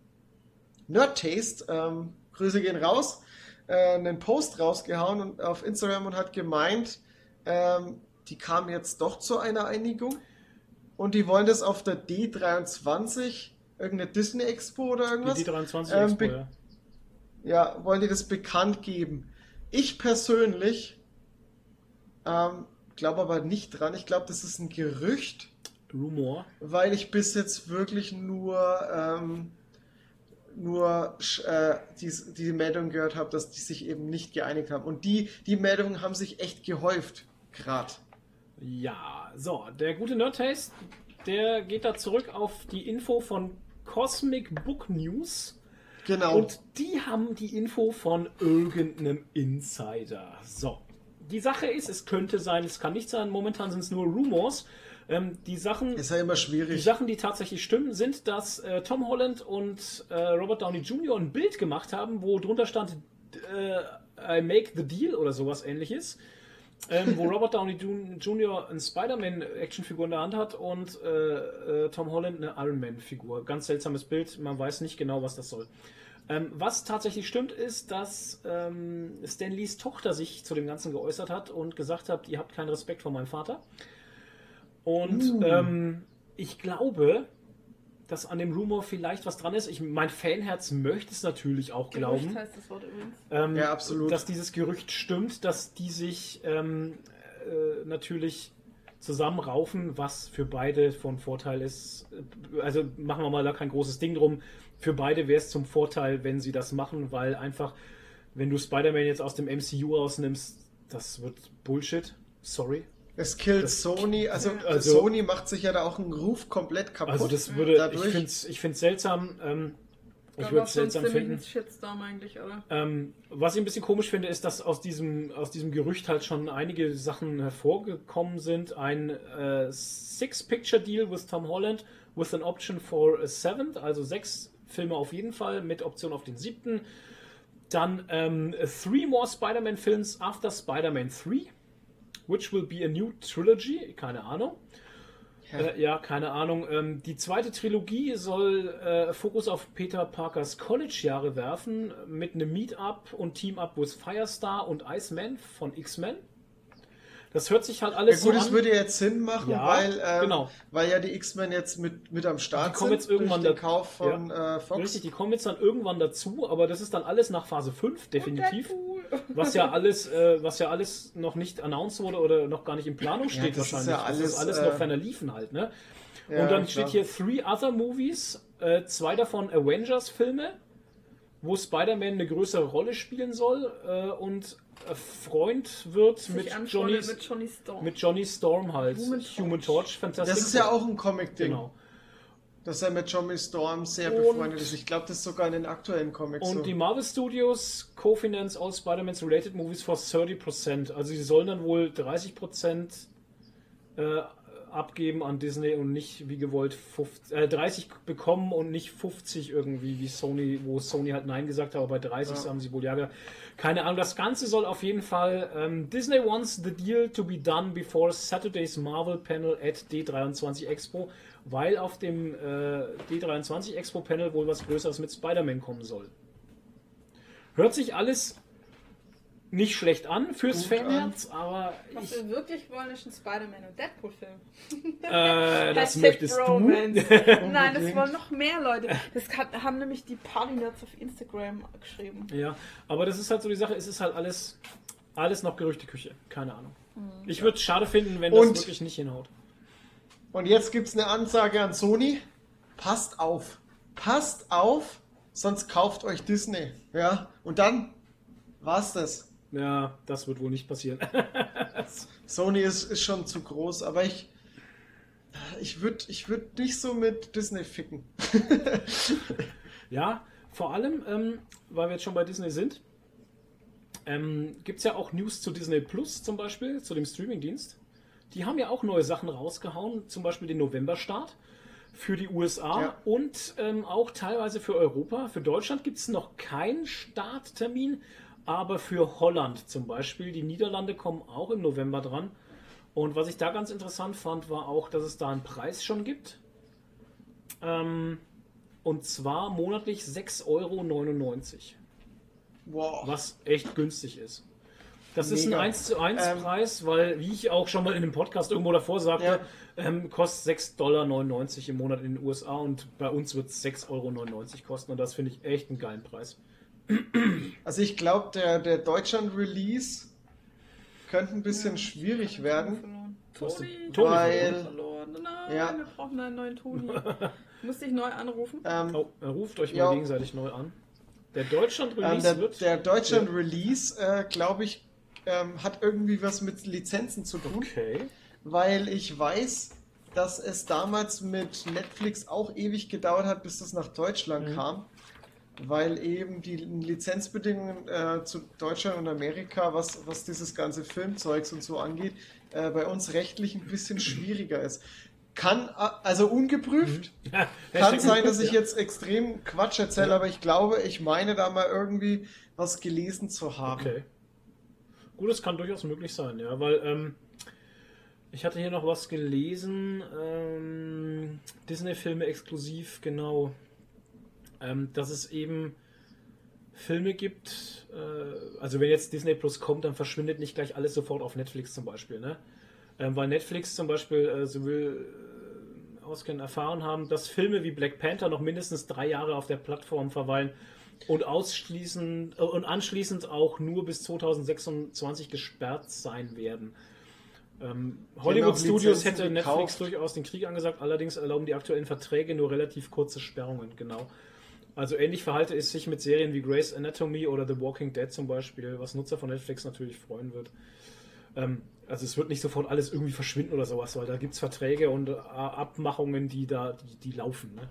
Nerd Taste, ähm, Grüße gehen raus, äh, einen Post rausgehauen und auf Instagram und hat gemeint, ähm, die kamen jetzt doch zu einer Einigung und die wollen das auf der D23, irgendeine Disney Expo oder irgendwas. Die D23 Ähm, Expo, ja. Ja, wollen die das bekannt geben? Ich persönlich ähm, glaube aber nicht dran. Ich glaube, das ist ein Gerücht, Rumor. weil ich bis jetzt wirklich nur, ähm, nur äh, die, die Meldung gehört habe, dass die sich eben nicht geeinigt haben. Und die, die Meldungen haben sich echt gehäuft, gerade. Ja, so, der gute Nerdtaste, der geht da zurück auf die Info von Cosmic Book News. Genau. Und die haben die Info von irgendeinem Insider. So. Die Sache ist, es könnte sein, es kann nicht sein, momentan sind es nur Rumors. Ähm, die Sachen, ist ja immer die schwierig. Sachen, die tatsächlich stimmen, sind, dass äh, Tom Holland und äh, Robert Downey Jr. ein Bild gemacht haben, wo drunter stand, äh, I make the deal oder sowas ähnliches. Ähm, wo <laughs> Robert Downey Jr. eine Spider-Man-Actionfigur in der Hand hat und äh, äh, Tom Holland eine Iron Man-Figur. Ganz seltsames Bild, man weiß nicht genau, was das soll. Ähm, was tatsächlich stimmt, ist, dass ähm, Stan Lees Tochter sich zu dem Ganzen geäußert hat und gesagt hat, ihr habt keinen Respekt vor meinem Vater. Und Uh. ähm, ich glaube, dass an dem Rumor vielleicht was dran ist. Ich, mein Fanherz möchte es natürlich auch glauben. Gerücht heißt das Wort übrigens. Ähm, Ja, absolut. Dass dieses Gerücht stimmt, dass die sich ähm, äh, natürlich zusammenraufen, was für beide von Vorteil ist. Also machen wir mal da kein großes Ding drum. Für beide wäre es zum Vorteil, wenn sie das machen, weil einfach, wenn du Spider-Man jetzt aus dem MCU rausnimmst, das wird Bullshit. Sorry. Es killt Das- Sony, also, Also- Sony macht sich ja da auch einen Ruf komplett kaputt. Also das würde, dadurch. ich finde es ich find's seltsam. Ähm, ich würde es seltsam finden. Shitstorm eigentlich, oder? Ähm, was ich ein bisschen komisch finde, ist, dass aus diesem, aus diesem Gerücht halt schon einige Sachen hervorgekommen sind. Ein äh, Six-Picture-Deal with Tom Holland with an option for a seventh, also sechs Filme auf jeden Fall mit Option auf den siebten. Dann ähm, three more Spider-Man Films after Spider-Man 3, which will be a new trilogy, keine Ahnung. Ja. Äh, ja, keine Ahnung. Ähm, die zweite Trilogie soll äh, Fokus auf Peter Parkers College-Jahre werfen, mit einem Meet-Up und Team-Up with Firestar und Iceman von X-Men. Das hört sich halt Ja, alles gut, so es an. würde jetzt Sinn machen, Ja, weil, ähm, genau. weil ja die X-Men jetzt mit, mit am Start Die kommen sind jetzt irgendwann durch den da- Kauf von äh, Fox. Richtig, die kommen jetzt dann irgendwann dazu, aber das ist dann alles nach Phase 5, definitiv. Deadpool. Was ja alles, äh, was ja alles noch nicht announced wurde oder noch gar nicht in Planung Ja, steht das ist wahrscheinlich. ja das ist alles, alles noch äh, ferner liefen halt, ne? Ja, und dann klar. steht hier Three Other Movies, äh, zwei davon Avengers-Filme, wo Spider-Man eine größere Rolle spielen soll äh, und äh, Freund wird Sich mit Johnny, mit Johnny Storm. mit Johnny Storm halt. Human Torch. Human Torch, Fantastic Das ist ja auch ein Comic-Ding, Genau. Dass er mit Johnny Storm sehr Und- befreundet ist. Ich glaube, das ist sogar in den aktuellen Comics Und so. die Marvel Studios co-finance all Spider-Man's related movies for 30%. Also sie sollen dann wohl 30% äh, abgeben an Disney und nicht wie gewollt 50, äh, 30 bekommen und nicht 50% irgendwie wie Sony, wo Sony halt Nein gesagt hat, aber bei 30 Ja. haben sie wohl ja keine Ahnung. Das Ganze soll auf jeden Fall ähm, Disney wants the deal to be done before Saturday's Marvel Panel at D23 Expo, weil auf dem äh, D23 Expo Panel wohl was Größeres mit Spider-Man kommen soll. Hört sich alles nicht schlecht an fürs Fanherz, aber Was ich, wir wirklich wollen, ist ein Spider-Man und Deadpool-Film. <laughs> äh, das möchtest Bromance. du. <laughs> Nein, das wollen noch mehr Leute. Das kann, haben nämlich die Party-Nerds auf Instagram geschrieben. Ja, aber das ist halt so die Sache, es ist halt alles, alles noch Gerüchteküche. Keine Ahnung. Mhm. Ich würde es schade finden, wenn Und- das wirklich nicht hinhaut. Und jetzt gibt es eine Ansage an Sony. Passt auf. Passt auf, sonst kauft euch Disney. Ja, und dann war's das. Ja, das wird wohl nicht passieren. <laughs> Sony ist, ist schon zu groß, aber ich, ich würde ich würd nicht so mit Disney ficken. <laughs> Ja, vor allem, ähm, weil wir jetzt schon bei Disney sind, ähm, gibt es ja auch News zu Disney Plus zum Beispiel, zu dem Streamingdienst. Die haben ja auch neue Sachen rausgehauen, zum Beispiel den November-Start für die USA Ja. und ähm, auch teilweise für Europa. Für Deutschland gibt es noch keinen Starttermin, aber für Holland zum Beispiel. Die Niederlande kommen auch im November dran. Und was ich da ganz interessant fand, war auch, dass es da einen Preis schon gibt. Ähm, und zwar monatlich 6,99 Euro, Wow. was echt günstig ist. Das ist ein Mega. 1 zu 1 Ähm, Preis, weil, wie ich auch schon mal in einem Podcast irgendwo davor sagte, Ja. ähm, kostet 6,99 Dollar im Monat in den USA und bei uns wird es 6,99 Euro kosten und das finde ich echt einen geilen Preis. Also ich glaube, der, der Deutschland-Release könnte ein bisschen schwierig werden. Verloren. Du hast Toni, den Toni Toni Weil- verloren. Nein, Ja. wir brauchen einen neuen Toni. <laughs> Musste ich neu anrufen? Ähm, Oh, er ruft euch Ja. mal gegenseitig neu an. Der ähm, Deutschland-Release der wird. der Deutschland-Release, äh, glaube ich, ähm, hat irgendwie was mit Lizenzen zu tun. Okay. weil ich weiß, dass es damals mit Netflix auch ewig gedauert hat, bis das nach Deutschland Mhm. kam, weil eben die Lizenzbedingungen äh, zu Deutschland und Amerika, was, was dieses ganze Filmzeugs und so angeht, äh, bei uns rechtlich ein bisschen schwieriger ist. Kann, also ungeprüft, kann Hashtag sein, dass ich ja. jetzt extrem Quatsch erzähle, Ja. aber ich glaube, ich meine da mal irgendwie was gelesen zu haben. Okay. Gut, das kann durchaus möglich sein, ja, weil ähm, ich hatte hier noch was gelesen, ähm, Disney-Filme exklusiv, genau, ähm, dass es eben Filme gibt, äh, also wenn jetzt Disney Plus kommt, dann verschwindet nicht gleich alles sofort auf Netflix zum Beispiel, ne? Ähm, weil Netflix zum Beispiel, äh, so will äh, auskennen, erfahren haben, dass Filme wie Black Panther noch mindestens drei Jahre auf der Plattform verweilen und ausschließend äh, und anschließend auch nur bis 2026 gesperrt sein werden. Ähm, Hollywood Studios hätte Netflix gekauft. durchaus den Krieg angesagt, allerdings erlauben die aktuellen Verträge nur relativ kurze Sperrungen, genau. Also ähnlich verhalte es sich mit Serien wie Grey's Anatomy oder The Walking Dead zum Beispiel, was Nutzer von Netflix natürlich freuen wird. Ähm, also es wird nicht sofort alles irgendwie verschwinden oder sowas, weil da gibt es Verträge und äh, Abmachungen, die da, die, die laufen. Ne?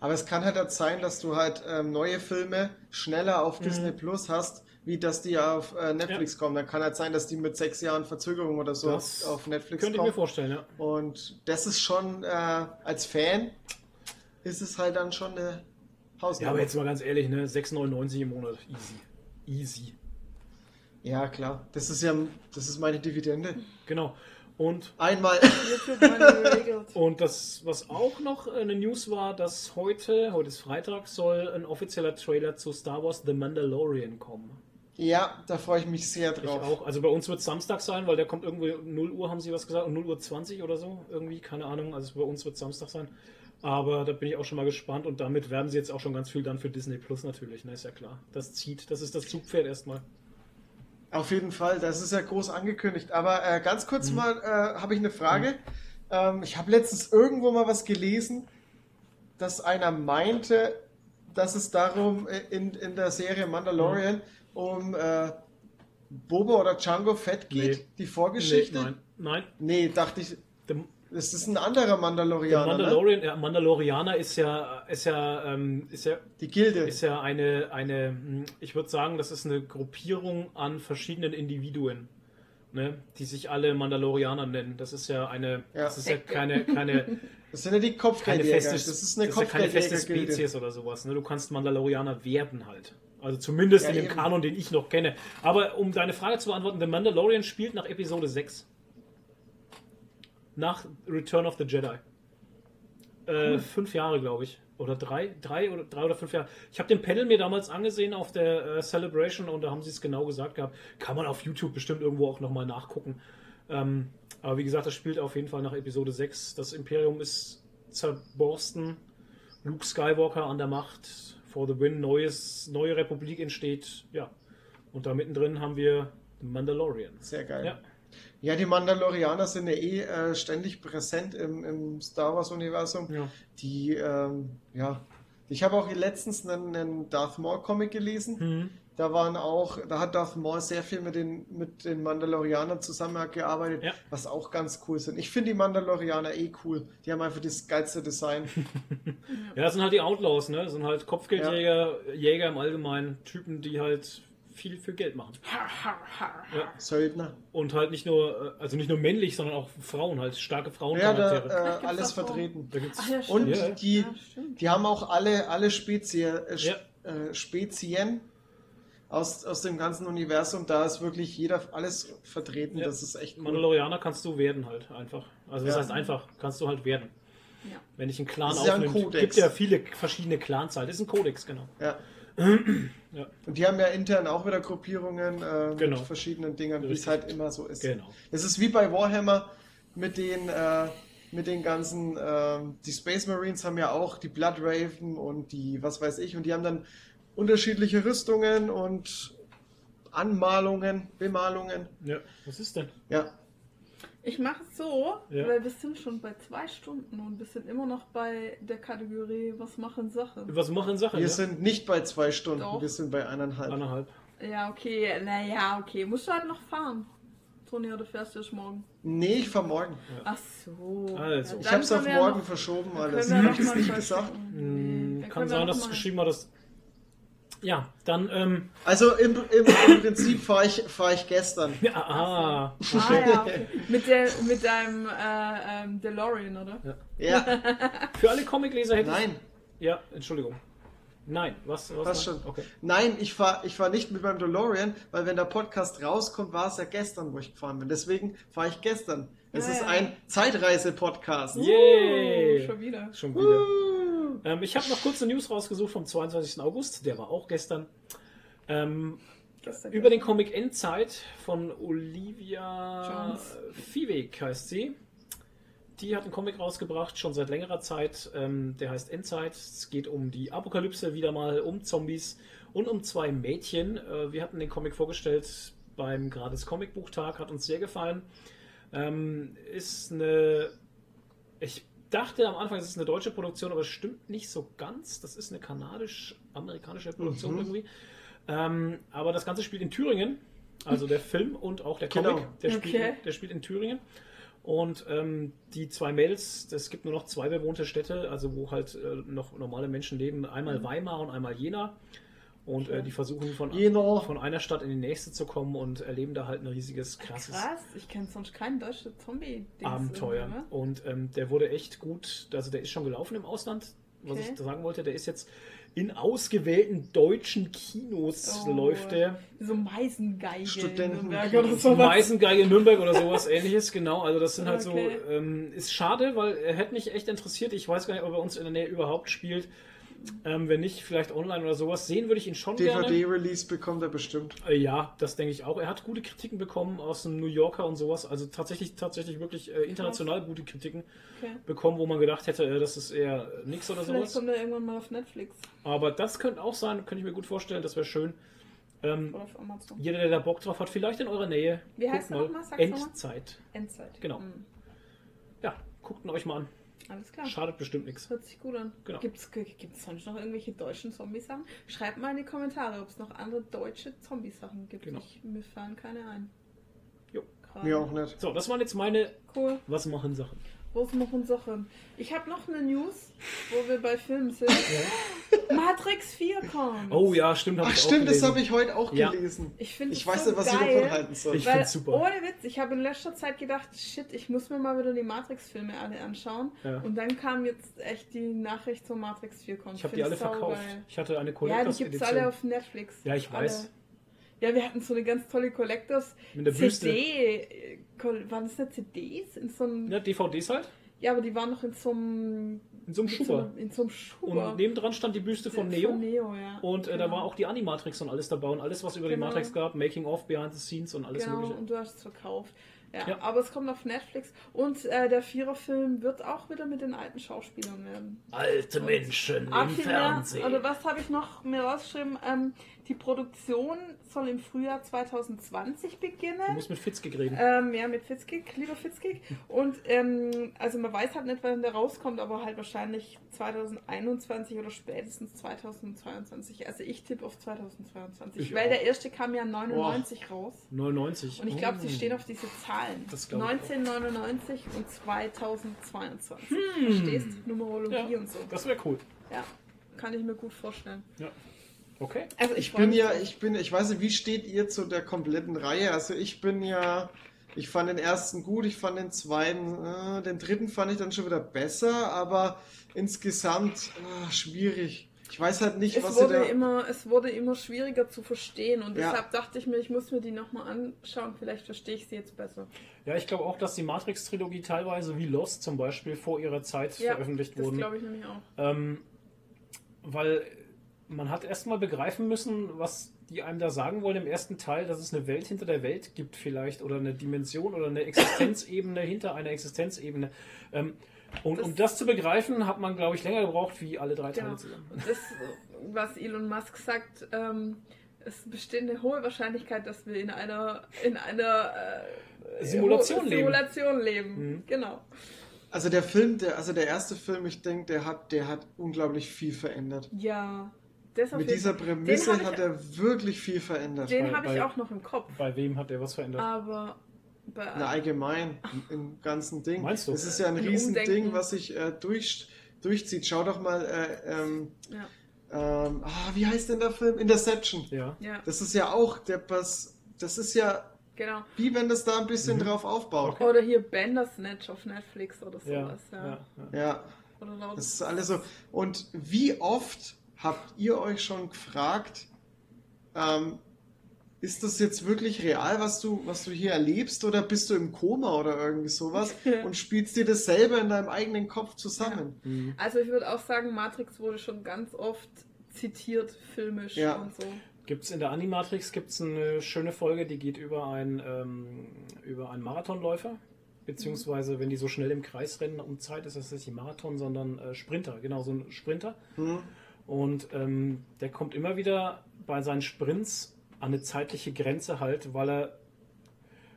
Aber es kann halt auch sein, dass du halt ähm, neue Filme schneller auf Mhm. Disney Plus hast, wie dass die auf äh, Netflix kommen. Dann kann halt sein, dass die mit sechs Jahren Verzögerung oder so Das auf Netflix Könnte ich mir kommen. vorstellen, ja. Und das ist schon, äh, als Fan, ist es halt dann schon eine Ja, Hausnummer. aber jetzt mal ganz ehrlich, ne? 6,99 im Monat. Easy. Easy. Ja, klar. Das ist ja, das ist meine Dividende. Genau. Und, Einmal. <laughs> Und das, was auch noch eine News war, dass heute, heute ist Freitag, soll ein offizieller Trailer zu Star Wars The Mandalorian kommen. Ja, da freue ich mich sehr Ich drauf. auch. Also bei uns wird es Samstag sein, weil der kommt irgendwie 0 Uhr, haben sie was gesagt, und 0 Uhr 20 oder so, irgendwie, keine Ahnung. Also bei uns wird Samstag sein. Aber da bin ich auch schon mal gespannt und damit werden sie jetzt auch schon ganz viel dann für Disney Plus natürlich, ne, ist ja klar. Das zieht, das ist das Zugpferd erstmal. Auf jeden Fall, das ist ja groß angekündigt. Aber äh, ganz kurz Mhm. mal äh, habe ich eine Frage. Ähm, ich habe letztens irgendwo mal was gelesen, dass einer meinte, dass es darum äh, in, in der Serie Mandalorian um äh, Boba oder Django Fett geht, Nee. die Vorgeschichte. Nee, nein, nein. Nee, dachte ich, Der, es ist ein anderer der Mandalorianer, ne? Mandalorian, ja, Mandalorianer ist ja, ist ja, ähm, ist ja, Die Gilde. ist ja eine, eine, hm, ich würde sagen, das ist eine Gruppierung an verschiedenen Individuen, ne, die sich alle Mandalorianer nennen. Das ist ja eine, Ja. das ist ja keine, keine, <laughs> Das sind ja die keine Kopfgeldjäger. feste, das ist eine das ist ja keine feste. Spezies oder sowas. Ne? Du kannst Mandalorianer werden halt. Also zumindest Ja, in dem eben. Kanon, den ich noch kenne. Aber um deine Frage zu beantworten, The Mandalorian spielt nach Episode 6. Nach Return of the Jedi. Äh, Fünf Jahre, glaube ich. Oder drei, drei oder drei oder fünf Jahre. Ich habe den Panel mir damals angesehen auf der äh, Celebration und da haben sie es genau gesagt gehabt. Kann man auf YouTube bestimmt irgendwo auch nochmal nachgucken. Ähm, aber wie gesagt, das spielt auf jeden Fall nach Episode 6. Das Imperium ist zerborsten. Luke Skywalker an der Macht. For the win. Neues, neue Republik entsteht. Ja. Und da mittendrin haben wir The Mandalorian. Sehr geil. Ja. Ja, die Mandalorianer sind ja eh äh, ständig präsent im, im Star Wars-Universum. Ja. Die, ähm, ja. Ich habe auch letztens einen, einen Darth Maul-Comic gelesen. Mhm. Da waren auch, da hat Darth Maul sehr viel mit den, mit den Mandalorianern zusammengearbeitet, Ja. was auch ganz cool sind. Ich finde die Mandalorianer eh cool. Die haben einfach das geilste Design. <laughs> Ja, das sind halt die Outlaws, ne? Das sind halt Kopfgeldjäger, Jäger im Allgemeinen, Typen, die halt viel für Geld machen. Ja. Söldner. Und halt nicht nur, äh, also nicht nur männlich, sondern auch Frauen, halt starke Ja, Frauencharaktere. da, äh, alles Frauen. vertreten. da gibt's Ach ja, Und. Ja, ja. die, Ja, die haben auch alle, alle Spezie, äh, Ja. äh, Spezien aus, aus dem ganzen Universum. Da ist wirklich jeder alles vertreten. Ja. Das ist echt cool. Mandalorianer kannst du werden halt einfach. Also das Ja. heißt einfach, kannst du halt werden. Ja. Wenn ich einen Clan ja Kodex. gibt ja viele verschiedene Clans halt. Das ist ein Kodex, genau. Ja. Ja. Und die haben ja intern auch wieder Gruppierungen äh, Genau. mit verschiedenen Dingern, wie es halt immer so ist. Genau. Es ist wie bei Warhammer mit den, äh, mit den ganzen, ähm, die Space Marines haben ja auch die Blood Raven und die, was weiß ich, und die haben dann unterschiedliche Rüstungen und Anmalungen, Bemalungen. Ja. Was ist denn? Ja, Ich mache es so, Ja. weil wir sind schon bei zwei Stunden und wir sind immer noch bei der Kategorie Was machen Sachen. Was machen Sachen? wir ja? sind nicht bei zwei Stunden, Doch. wir sind bei eineinhalb. Anderthalb. Ja, okay, naja, okay. Musst du halt noch fahren. Toni, oder fährst du erst morgen? Nee, ich fahr morgen. Ach so. Also. Ja, Ich hab's auf ja morgen noch- verschoben <laughs> noch ich mal nicht gesagt? Hm, Nee, dann Kann sein, dass es mal- geschrieben hat, dass. Ja, dann, ähm. Also im, im, im Prinzip fahre ich, fahr ich gestern. Ja, ah, Ah ja, okay. mit, der, mit deinem äh, ähm, DeLorean, oder? Ja, <laughs> Für alle Comicleser hätte nein. ich. Ja, Entschuldigung. Nein, was? was Passt nein? schon. Okay. Nein, ich fahre ich fahr nicht mit meinem DeLorean, weil wenn der Podcast rauskommt, war es ja gestern, wo ich gefahren bin. Deswegen fahre ich gestern. Es Ja, ist ja. ein Zeitreise-Podcast. Yay! Uh, schon wieder. Schon wieder. Ähm, ich habe noch kurze News rausgesucht vom 22. August, der war auch gestern. Ähm, Gestern, über den Comic Endzeit von Olivia. Viehweg heißt sie. Die hat einen Comic rausgebracht, schon seit längerer Zeit. Ähm, der heißt Endzeit. Es geht um die Apokalypse wieder mal, um Zombies und um zwei Mädchen. Äh, wir hatten den Comic vorgestellt beim Gratis Comicbuchtag, hat uns sehr gefallen. Ähm, ist eine. Ich dachte am Anfang, es ist eine deutsche Produktion, aber es stimmt nicht so ganz. Das ist eine kanadisch-amerikanische Produktion Mhm. irgendwie. Ähm, aber das Ganze spielt in Thüringen. Also der Film und auch der Comic. Genau. Der, spielt, Okay. der spielt in Thüringen. Und ähm, die zwei Mädels, es gibt nur noch zwei bewohnte Städte, also wo halt äh, noch normale Menschen leben. Einmal Mhm. Weimar und einmal Jena. Und äh, die versuchen von, Jena. von einer Stadt in die nächste zu kommen und erleben da halt ein riesiges, krasses Krass, ich kenne sonst keinen deutschen zombie Abenteuer. Ne? Und ähm, der wurde echt gut, also der ist schon gelaufen im Ausland, was Okay. ich da sagen wollte. Der ist jetzt in ausgewählten deutschen Kinos Oh. läuft der. So Meisengeige. Nürnberg oder sowas. Meißengeige in Nürnberg oder sowas ähnliches, genau. Also das sind halt Okay. so, ähm, ist schade, weil er hätte mich echt interessiert. Ich weiß gar nicht, ob er bei uns in der Nähe überhaupt spielt. Ähm, wenn nicht, vielleicht online oder sowas. Sehen würde ich ihn schon gerne. DVD-Release bekommt er bestimmt. Äh, Ja, das denke ich auch. Er hat gute Kritiken bekommen aus dem New Yorker und sowas. Also tatsächlich, tatsächlich wirklich äh, international gute Kritiken Okay. bekommen, wo man gedacht hätte, äh, das ist eher nix oder Vielleicht sowas. kommt er irgendwann mal auf Netflix Aber das könnte auch sein, könnte ich mir gut vorstellen, das wäre schön. Ähm, oder auf Amazon. jeder, der da Bock drauf hat, vielleicht in eurer Nähe. Wie heißt er nochmal? Endzeit. Endzeit. Genau. Hm. Ja, guckt ihn euch mal an. Alles klar. Schadet bestimmt nichts. Hört sich gut an. Genau. Gibt's, gibt's sonst noch irgendwelche deutschen Zombie-Sachen? Schreibt mal in die Kommentare, ob es noch andere deutsche Zombie-Sachen gibt. Genau. Ich, mir fallen keine ein. Jo. Gerade. Mir auch nicht. So, das waren jetzt meine Cool. Was machen Sachen. Was machen Sachen? Ich habe noch eine News, wo wir bei Filmen sind. Matrix 4 kommt. Oh ja, stimmt, hab Ach ich auch stimmt, das habe ich heute auch Ja. gelesen. Ich finde Ich es weiß so nicht, was ich geil, davon halten soll. Ich find's super. ohne Witz, ich habe in letzter Zeit gedacht, shit, ich muss mir mal wieder die Matrix-Filme alle anschauen. Ja. Und dann kam jetzt echt die Nachricht zur Matrix 4 kommt. Ich habe die alle verkauft. saugeil. Ich hatte eine Ja, die Collectors gibt's Edition. alle auf Netflix. Ja, ich weiß. Alle. Ja, wir hatten so eine ganz tolle Collectors Mit der Büste. CD. äh, Waren das nicht CDs? In so einem, ja. Ja, DVDs halt. aber die waren noch in so einem. In so einem Schuber. In so einem Schuber. Und nebendran stand die Büste von Neo. Von Neo, ja. Und äh, da Genau. war auch die Animatrix und alles dabei und alles, was über die Genau. Matrix gab, Making of, Behind the Scenes und alles Genau, mögliche. und du hast es verkauft. Ja, Ja. aber es kommt auf Netflix und äh, der Viererfilm wird auch wieder mit den alten Schauspielern werden. Alte Menschen Ach, viel mehr, oder was habe ich noch mir rausgeschrieben? Ähm, die Produktion soll im Frühjahr 2020 Du beginnen. musst mit Fitzkig reden. Ähm, ja, mit Fitzkig, lieber Fitzkig. Und ähm, also man weiß halt nicht, wann der rauskommt, aber halt wahrscheinlich 2021 oder spätestens 2022. Also ich tippe auf 2022. Ich weil auch. der erste kam ja 99 raus. 99. Und ich glaube, sie Oh. stehen auf diese Zahlen. Das glaub ich auch. 1999 und 2022. Verstehst? Numerologie Hm. Ja. und so. Das wäre cool. Ja, kann ich mir gut vorstellen. Ja. Okay. Also ich, Ich bin ja, ich bin, ich weiß nicht, wie steht ihr zu der kompletten Reihe? Also ich bin ja, ich fand den ersten gut, ich fand den zweiten, äh, den dritten fand ich dann schon wieder besser, aber insgesamt äh, schwierig. Ich weiß halt nicht, es was wurde, da. immer, es wurde immer schwieriger zu verstehen und Ja. deshalb dachte ich mir, ich muss mir die nochmal anschauen, vielleicht verstehe ich sie jetzt besser. Ja, ich glaube auch, dass die Matrix-Trilogie teilweise wie Lost zum Beispiel vor ihrer Zeit Ja, veröffentlicht das wurden. glaube ich nämlich auch. Ähm, weil man hat erstmal begreifen müssen, was die einem da sagen wollen im ersten Teil, dass es eine Welt hinter der Welt gibt vielleicht oder eine Dimension oder eine Existenzebene hinter einer Existenzebene. Ähm, und Das- um das zu begreifen, hat man, glaube ich, länger gebraucht wie alle drei Teile Genau. zusammen. Und das, was Elon Musk sagt, ähm, es besteht eine hohe Wahrscheinlichkeit, dass wir in einer, in einer äh, Simulation Ho- leben. Simulation leben. Mhm. Genau. Also der Film, der, also der erste Film, ich denke, der hat, der hat unglaublich viel verändert. Ja. Mit dieser. Prämisse hat ich- er wirklich viel verändert. Den habe ich bei- auch noch im Kopf. Bei wem hat er was verändert? Aber bei, Na, allgemein, im ganzen Ding. Meinst du? Das ist ja ein Ein Riesending, was sich äh, durch, durchzieht. Schau doch mal, äh, ähm, ja, ähm, ah, wie heißt denn der Film? Interception. Ja. ja, Das ist ja auch der Pass. Das ist ja genau. wie wenn das da ein bisschen Mhm. drauf aufbaut. Oder hier Bandersnatch auf Netflix oder sowas. Ja. ja, ja. Ja, das ist alles so. Und wie oft habt ihr euch schon gefragt, ähm, ist das jetzt wirklich real, was du, was du hier erlebst, oder bist du im Koma oder irgendwie sowas <laughs> und spielst dir das selber in deinem eigenen Kopf zusammen? Mhm. Also ich würde auch sagen, Matrix wurde schon ganz oft zitiert, filmisch Ja. und so. Gibt es in der Animatrix gibt's eine schöne Folge, die geht über, ein, ähm, über einen Marathonläufer. Beziehungsweise, wenn die so schnell im Kreis rennen um Zeit, ist das nicht ein Marathon, sondern äh, Sprinter. Genau, so ein Sprinter. Hm? Und ähm, der kommt immer wieder bei seinen Sprints an eine zeitliche Grenze halt, weil er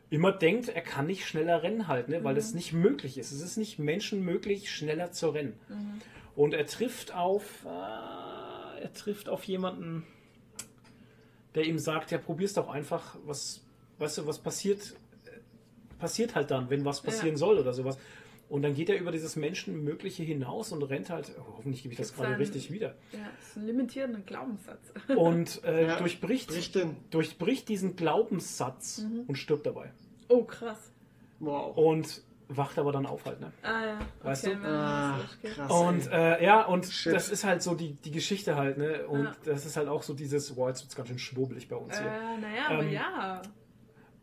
immer denkt, er kann nicht schneller rennen halt, ne? weil Mhm. es nicht möglich ist. Es ist nicht menschenmöglich, schneller zu rennen. Mhm. Und er trifft auf, äh, er trifft auf jemanden, der ihm sagt, ja, probier's doch einfach, was, weißt du, was passiert, äh, passiert halt dann, wenn was passieren Ja. soll oder sowas. Und dann geht er über dieses Menschenmögliche hinaus und rennt halt, oh, hoffentlich gebe ich das gerade richtig wieder. Ja, das ist ein limitierender Glaubenssatz. <laughs> Und äh, Ja, durchbricht, durchbricht diesen Glaubenssatz Mhm. und stirbt dabei. Oh, krass. Wow. Und wacht aber dann auf halt, ne? Ah ja. Weißt okay, du? Ah, krass. Und äh, ja, und Shit. das ist halt so die, die Geschichte halt, ne? Und Ja. das ist halt auch so dieses, boah, jetzt wird's ganz schön schwurbelig bei uns hier. Äh, naja, aber Ähm, ja.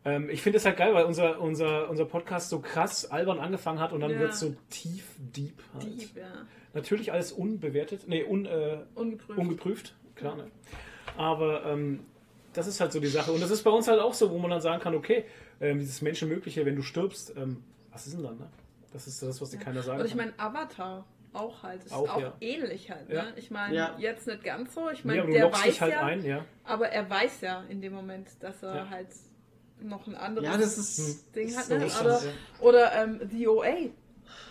Ähm, ich finde es halt geil, weil unser, unser, unser Podcast so krass albern angefangen hat und dann Ja. wird so tief, deep halt. Dieb, ja. Natürlich alles unbewertet, nee, un, äh, Ungeprüft. ungeprüft, klar, ne? Aber ähm, das ist halt so die Sache. Und das ist bei uns halt auch so, wo man dann sagen kann, okay, ähm, dieses Menschenmögliche, wenn du stirbst, ähm, was ist denn dann, ne? Das ist das, was dir keiner sagen Und ich meine, Avatar auch halt. Ist Auch, auch, ja. ähnlich halt. Ne? Ja. Ich meine, Ja. jetzt nicht ganz so. Ich meine, der lockst weiß dich halt ja, ein, ja. aber er weiß ja in dem Moment, dass er Ja. halt noch ein anderes Ja, das ist. Ding hat. so Ne? Oder, ja. oder ähm, The OA.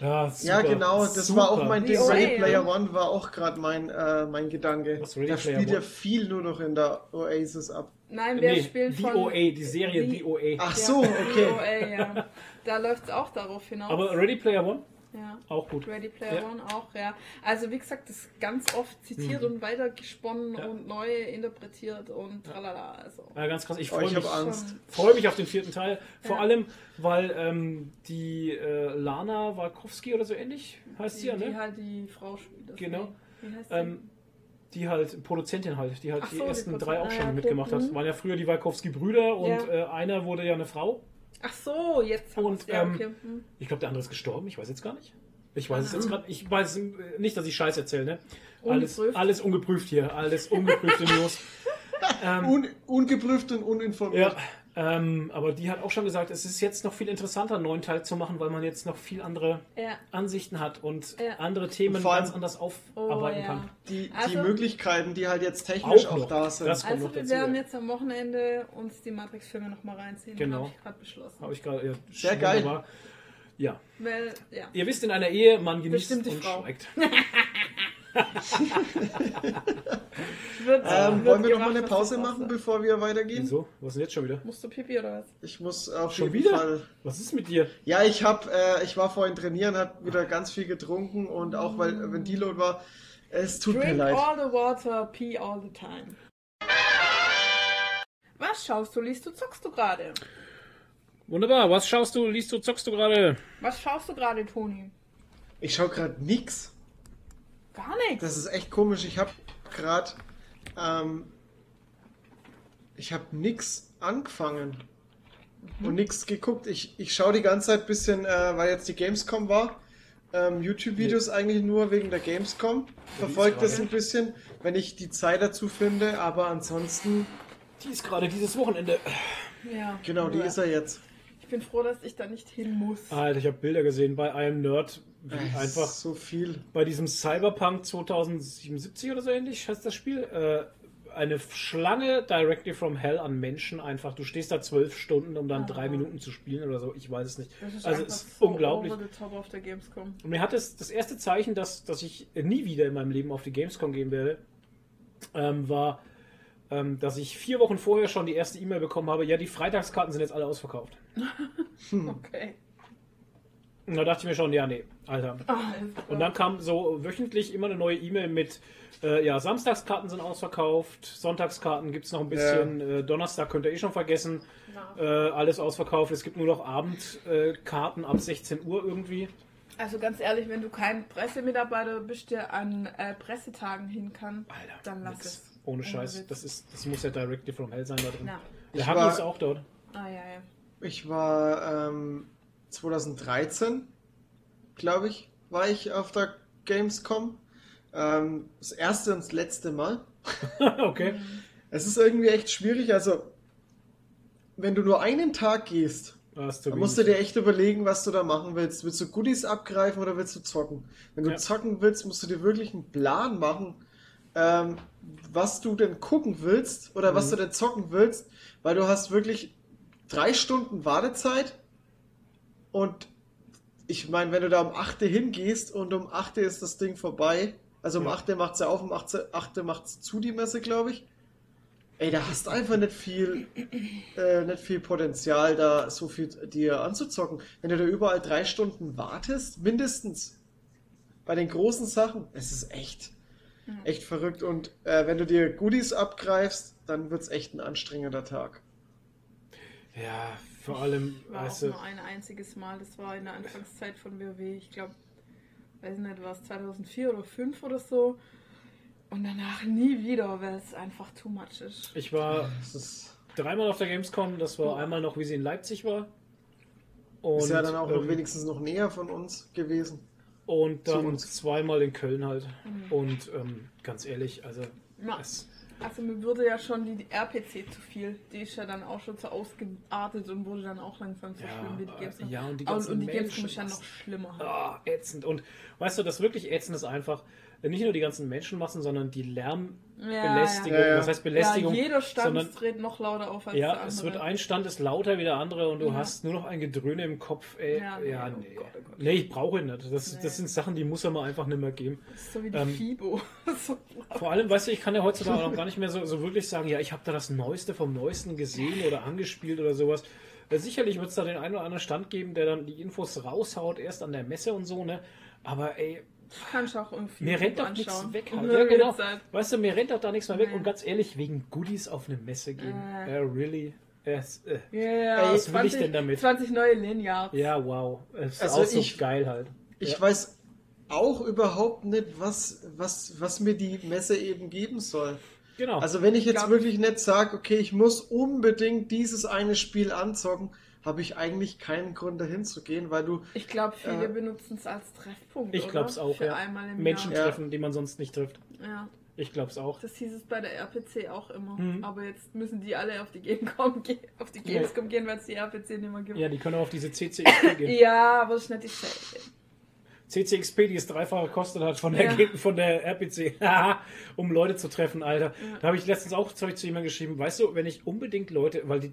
Ja, Ja, super, genau, das super. war auch mein Ding. Ready Player ja. One war auch gerade mein, äh, mein Gedanke. Was, Ready da Player spielt ja viel nur noch in der Oasis ab. Nein, wir Nee, spielen die von... OA, die Serie die- die OA. Ach Ja, so, The okay. OA, ja. Da läuft es auch darauf hinaus. Aber Ready Player One, ja. auch gut. Ready Player Ja. One auch, ja. Also wie gesagt, das ist ganz oft zitiert und weitergesponnen Mhm. Ja. und neu interpretiert und tralala. Also. Ja, ganz krass. Ich Oh, freue ich mich, freue mich auf den vierten Teil. Vor Ja. allem, weil ähm, die äh, Lana Walkowski oder so ähnlich heißt sie Die, ja, die ne? halt die Frau spielt. das Genau. Wie heißt die? Ähm, die halt Produzentin halt, die halt Ach die so, die ersten Produzentin. drei auch Ah, schon ja, okay. mitgemacht hat. Mhm. Waren ja früher die Walkowski-Brüder und Ja. äh, einer wurde ja eine Frau. Ach so, jetzt haben Und, ja, ähm, okay. hm. Ich glaube, der andere ist gestorben. Ich weiß jetzt gar nicht. Ich weiß es jetzt gerade. Ich weiß nicht, dass ich Scheiß erzähle. Ne? Alles, Ungeprüft. alles ungeprüft hier. Alles ungeprüfte <laughs> News. ähm, Un ungeprüft und uninformiert. ja, ähm, aber die hat auch schon gesagt, es ist jetzt noch viel interessanter, einen neuen Teil zu machen, weil man jetzt noch viel andere Ja. Ansichten hat und Ja. andere Themen Und ganz anders Oh, aufarbeiten ja. kann. Die, die Also- Möglichkeiten, die halt jetzt technisch Auch auch, da sind. Das kommt Also noch wir dazu. werden ja. jetzt am Wochenende uns die Matrix-Filme nochmal reinziehen. Genau. Habe ich gerade beschlossen. Habe ich gerade. Ja, Sehr geil. Ja. Weil, ja. Ihr wisst, in einer Ehe, man genießt Bestimmt die und Frau. <laughs> <laughs> Wird, Ähm, wollen wir noch mal eine Pause machen, bevor wir weitergehen? Wieso? Was ist denn jetzt schon wieder? Musst du Pipi oder was? Ich muss auf Schon jeden wieder? Fall. Was ist mit dir? Ja, ich hab, äh, ich war vorhin trainieren, hab wieder ganz viel getrunken und auch weil wenn Deload war, es tut mir Drink leid. all the water, pee all the time. Was schaust du, liest du, zockst du gerade? Wunderbar. Was schaust du, liest du, zockst du gerade? Was schaust du gerade, Toni? Ich schau gerade nix. Gar nichts. Das ist echt komisch. Ich hab grad, ähm, ich hab nix angefangen und nix geguckt. Ich, ich schaue die ganze Zeit ein bisschen, äh, weil jetzt die Gamescom war. Ähm, YouTube-Videos eigentlich nur wegen der Gamescom. Verfolgt das gerade. ein bisschen, wenn ich die Zeit dazu finde, aber ansonsten, Die ist gerade dieses Wochenende. Ja. genau, die Ja. ist er jetzt. Ich bin froh, dass ich da nicht hin muss. Alter, ich habe Bilder gesehen bei einem Nerd, wie einfach so viel. bei diesem Cyberpunk 2077 oder so ähnlich heißt das Spiel. Äh, eine Schlange directly from hell an Menschen einfach. Du stehst da zwölf Stunden, um dann Ah. drei Minuten zu spielen oder so. Ich weiß es nicht. Das ist also es ist so unglaublich. over the top auf der Gamescom. Und mir hat es das erste Zeichen, dass, dass ich nie wieder in meinem Leben auf die Gamescom gehen werde, ähm, war, ähm, dass ich vier Wochen vorher schon die erste E-Mail bekommen habe, ja, die Freitagskarten sind jetzt alle ausverkauft. <laughs> Okay. Und da dachte ich mir schon, ja, nee, Alter. Ah. Und dann kam so wöchentlich immer eine neue E-Mail mit, äh, ja, Samstagskarten sind ausverkauft, Sonntagskarten gibt es noch ein bisschen, äh, Donnerstag könnt ihr eh schon vergessen, Ja. äh, alles ausverkauft. Es gibt nur noch Abendkarten ab 16 Uhr irgendwie. Also ganz ehrlich, wenn du kein Pressemitarbeiter bist, der an äh, Pressetagen hin kann, Alter, dann lass nix. es. Ohne Scheiß. Das, ist, das muss ja directly from hell sein da drin. Ich haben war- uns auch dort. Ah ja, ja. Ich war ähm, 2013, glaube ich, war ich auf der Gamescom. Ähm, das erste und das letzte Mal. <laughs> okay. Es ist irgendwie echt schwierig. Also, wenn du nur einen Tag gehst, Ah, dann musst du dir echt überlegen, was du da machen willst. Willst du Goodies abgreifen oder willst du zocken? Wenn du Ja. zocken willst, musst du dir wirklich einen Plan machen, ähm, was du denn gucken willst oder was Mhm. du denn zocken willst, weil du hast wirklich drei Stunden Wartezeit und ich meine, wenn du da um 8 Uhr hingehst und um 8 Uhr ist das Ding vorbei, also um Ja. 8 Uhr macht sie auf, um 8 Uhr 8 Uhr macht sie zu, die Messe, glaube ich. Ey, da hast du einfach nicht viel, äh, nicht viel Potenzial, da so viel dir anzuzocken. Wenn du da überall drei Stunden wartest, mindestens bei den großen Sachen, es ist echt, Mhm. echt verrückt. Und äh, wenn du dir Goodies abgreifst, dann wird es echt ein anstrengender Tag. Ja, vor allem, War weißt auch nur ein einziges Mal. Das war in der Anfangszeit von WoW. Ich glaube, weiß nicht, war es 2004 oder 2005 oder so. Und danach nie wieder, weil es einfach too much ist. ich war Es ist, dreimal auf der Gamescom. Das war einmal noch, wie sie in Leipzig war. Und, ist ja dann auch noch ähm, wenigstens noch näher von uns gewesen. Und dann uns. zweimal in Köln halt. Und ähm, ganz ehrlich, also Ja. es, Also mir würde ja schon die RPC zu viel. Die ist ja dann auch schon so ausgeartet und wurde dann auch langsam so Ja, schlimm wie die Gamescom. ja, und die ganzen und die Gamescom Menschen, ist ja noch schlimmer. ah, ätzend. Und weißt du, das wirklich ätzend ist einfach, nicht nur die ganzen Menschenmassen, sondern die Lärmbelästigung. Ja, ja. Das heißt Ja, Belästigung. jeder Stand sondern, dreht noch lauter auf als der ja, andere. es wird ein Stand ist lauter wie der andere und du Ja. hast nur noch ein Gedröhne im Kopf. Ey, Ja, ja, nee, oh nee. Gott, oh Gott. Nee, ich brauche ihn nicht. Das, Nee. das sind Sachen, die muss er mir einfach nicht mehr geben. Das ist so wie die ähm, FIBO. <laughs> so, Vor allem, weißt du, ich kann ja heutzutage auch gar nicht mehr so, so wirklich sagen, ja, ich habe da das Neueste vom Neuesten gesehen oder angespielt oder sowas. Äh, sicherlich wird es da den einen oder anderen Stand geben, der dann die Infos raushaut, erst an der Messe und so, ne? Aber ey, kannst auch irgendwie mir rennt doch anschauen. nichts weg. Und <laughs> Halt. Ja, genau. Weißt du, mir rennt doch da nichts mehr weg. Und ganz ehrlich, wegen Goodies auf eine Messe gehen. Äh. Äh, really? Es, äh, Ja, ja, was will ich denn damit? 20 neue Lineards. ja, wow. Es ist Also auch so ich- geil halt. Ich Ja. weiß auch überhaupt nicht, was, was, was mir die Messe eben geben soll. Genau. Also wenn ich jetzt Glaub- wirklich nicht sage, okay, ich muss unbedingt dieses eine Spiel anzocken, habe ich eigentlich keinen Grund dahin zu gehen, weil du Ich glaube, viele Äh, benutzen es als Treffpunkt. ich glaube es auch, Für ja. einmal im Menschen Jahr. treffen, die man sonst nicht trifft. Ja, Ich glaube es auch. das hieß es bei der RPC auch immer. Mhm. Aber jetzt müssen die alle auf die Gamescom gehen, <laughs> auf die Ja. Gehen, weil es die RPC nicht mehr gibt. Ja, die können auch auf diese CCXP gehen. Ja, aber das ist nicht dieselbe. CCXP, die es dreifache kostet hat von der, Ja. Von der RPC, <laughs> um Leute zu treffen, Alter. Ja. Da habe ich letztens auch Zeug zu jemandem geschrieben, weißt du, wenn ich unbedingt Leute, weil die,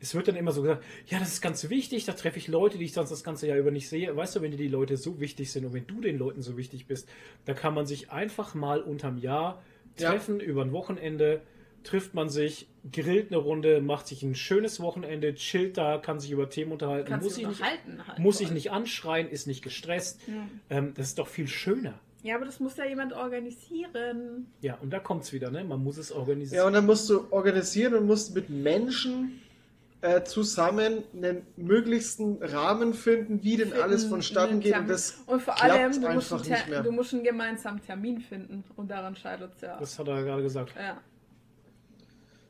es wird dann immer so gesagt, ja, das ist ganz wichtig, da treffe ich Leute, die ich sonst das ganze Jahr über nicht sehe. Weißt du, wenn dir die Leute so wichtig sind und wenn du den Leuten so wichtig bist, da kann man sich einfach mal unterm Jahr Ja. treffen, über ein Wochenende, trifft man sich, grillt eine Runde, macht sich ein schönes Wochenende, chillt da, kann sich über Themen unterhalten, Kannst muss sich nicht halt. muss allem. nicht anschreien, ist nicht gestresst. Ja. Ähm, das ist doch viel schöner. Ja, aber das muss ja jemand organisieren. Ja, und da kommt es wieder, ne? Man muss es Ja, organisieren. und dann musst du organisieren und musst mit Menschen äh, zusammen einen möglichsten Rahmen finden, wie denn alles Finden, vonstatten einen geht. Und das Und vor klappt allem, du musst, einfach einen nicht Ter- mehr. du musst einen gemeinsamen Termin finden. Und daran scheitert es ja. das hat er gerade gesagt. ja,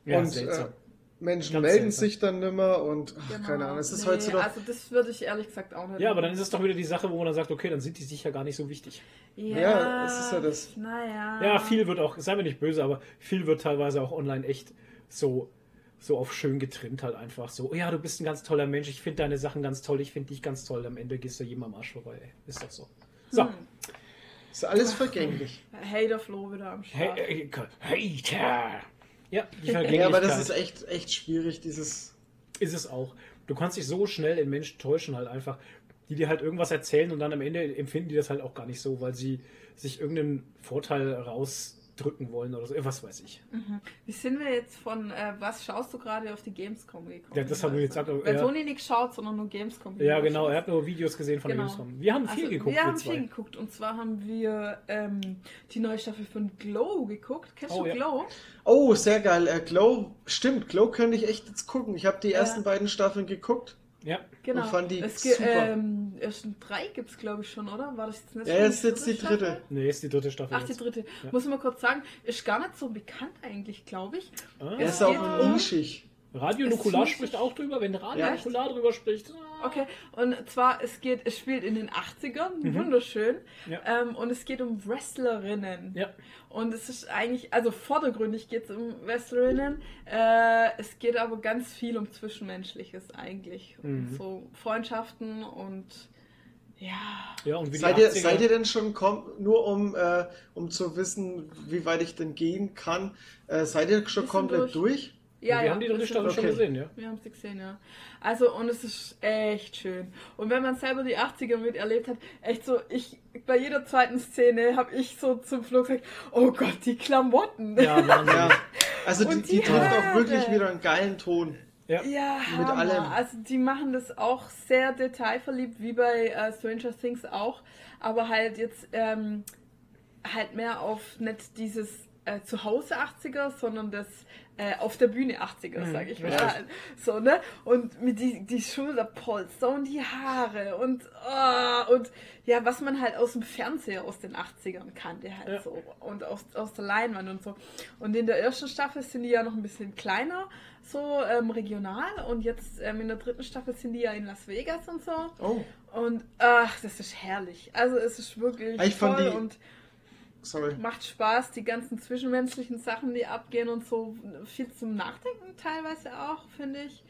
Ja, und seltsam. äh, Menschen Ganz melden seltsam. sich dann nimmer und ach, genau. keine Ahnung. Es ist Nee, heutzutage. Also, das würde ich ehrlich gesagt auch nicht. ja, aber dann ist es doch wieder die Sache, wo man dann sagt, okay, dann sind die sicher gar nicht so wichtig. Ja, Ja, es ist ja das. Naja. Ja, viel wird auch, sei mir nicht böse, aber viel wird teilweise auch online echt so, so auf schön getrimmt halt einfach so. Ja, du bist ein ganz toller Mensch, ich finde deine Sachen ganz toll, ich finde dich ganz toll. Am Ende gehst du jedem am Arsch vorbei. Ey. Ist doch so. So. Hm. Ist alles vergänglich. Hater Flo wieder am Hey, Start. äh, Hater! Ja, die Ja, Vergänglichkeit. aber das ist echt, echt schwierig, dieses. Ist es auch. Du kannst dich so schnell in Menschen täuschen, halt einfach, die dir halt irgendwas erzählen und dann am Ende empfinden die das halt auch gar nicht so, weil sie sich irgendeinen Vorteil rausdrücken wollen oder so. Äh, Was weiß ich. Wie sind wir jetzt von, äh, was schaust du gerade auf die Gamescom gekommen? Ja, das haben wir jetzt Also, gesagt, Weil ja. Toni nicht schaut, sondern nur Gamescom. Ja, genau. Er hat nur Videos gesehen von Genau. Gamescom. Wir haben viel Also, geguckt. Wir haben viel geguckt. Und zwar haben wir ähm, die neue Staffel von Glow geguckt. Kennst Oh, du ja. Glow? Oh, sehr geil. Äh, Glow, stimmt, Glow könnte ich echt jetzt gucken. Ich habe die Ja. ersten beiden Staffeln geguckt. Ja, Genau. Und fand die es super. Ähm, ersten drei gibt es, glaube ich, schon, oder? War das jetzt nicht Ja, schon jetzt ist die dritte. Staffel? nee, ist die dritte Staffel. Ach, die dritte. Ja. Muss ich mal kurz sagen, ist gar nicht so bekannt eigentlich, glaube ich. Ah. Er ist auch um- nischig. Radio Nukular ist- spricht auch drüber. Wenn Radio Ja. Nukular drüber spricht. Okay, und zwar, es geht, es spielt in den 80ern, Mhm. wunderschön. Ja. Ähm, und es geht um Wrestlerinnen. Ja. Und es ist eigentlich, also vordergründig geht es um Wrestlerinnen. Äh, es geht aber ganz viel um Zwischenmenschliches eigentlich. Mhm. Und so Freundschaften und ja. Ja, und wie Seid ihr, 80er seid ihr denn schon, kom nur um, äh, um zu wissen, wie weit ich denn gehen kann, äh, seid ihr schon komplett durch. durch? Ja, wir ja, haben die dritte Staffel schon okay. gesehen, ja. Wir haben sie gesehen, ja. Also, und es ist echt schön. Und wenn man selber die 80er miterlebt hat, echt so, ich, bei jeder zweiten Szene habe ich so zum Flug gesagt, oh Gott, die Klamotten. Ja, Wahnsinn. <laughs> Ja. Also die, die die trifft auch wirklich wieder einen geilen Ton. Ja. Ja, Mit Hammer. allem. Also die machen das auch sehr detailverliebt, wie bei äh, Stranger Things auch. Aber halt jetzt ähm, halt mehr auf nicht dieses äh, zu Hause 80er, sondern das äh, auf der Bühne 80er, Mhm, sag ich mal. richtig. So, ne? Und mit die, die Schulterpolster und die Haare und, oh, und ja, was man halt aus dem Fernseher aus den 80ern kannte halt Ja. so. Und aus, aus der Leinwand und so. Und in der ersten Staffel sind die ja noch ein bisschen kleiner, so ähm, regional. Und jetzt ähm, in der dritten Staffel sind die ja in Las Vegas und so. Oh, Und ach, das ist herrlich. Also es ist wirklich Ich fand toll die- und sorry. macht Spaß, die ganzen zwischenmenschlichen Sachen, die abgehen und so. Viel zum Nachdenken teilweise auch, finde ich.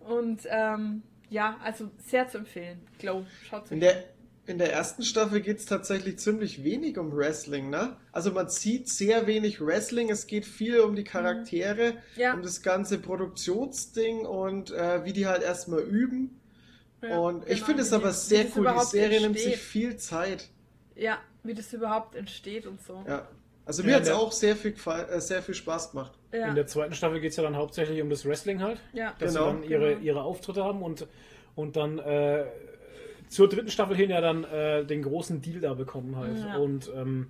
Und ähm, ja, also sehr zu empfehlen. Glow, schaut In der, in der ersten Staffel geht es tatsächlich ziemlich wenig um Wrestling, ne? Also man sieht sehr wenig Wrestling, es geht viel um die Charaktere, Ja. um das ganze Produktionsding und äh, wie die halt erstmal üben. Ja, und ich genau, finde es aber sehr cool. Die Serie nimmt sich entsteht. viel Zeit. Ja, wie das überhaupt entsteht und so. Ja. Also Ja, mir hat es auch sehr viel, äh, sehr viel Spaß gemacht. Ja, In der zweiten Staffel geht es ja dann hauptsächlich um das Wrestling halt. ja. dass Genau. sie dann ihre, Genau. ihre Auftritte haben und, und dann äh, zur dritten Staffel hin ja dann äh, den großen Deal da bekommen halt. Ja. Und ähm,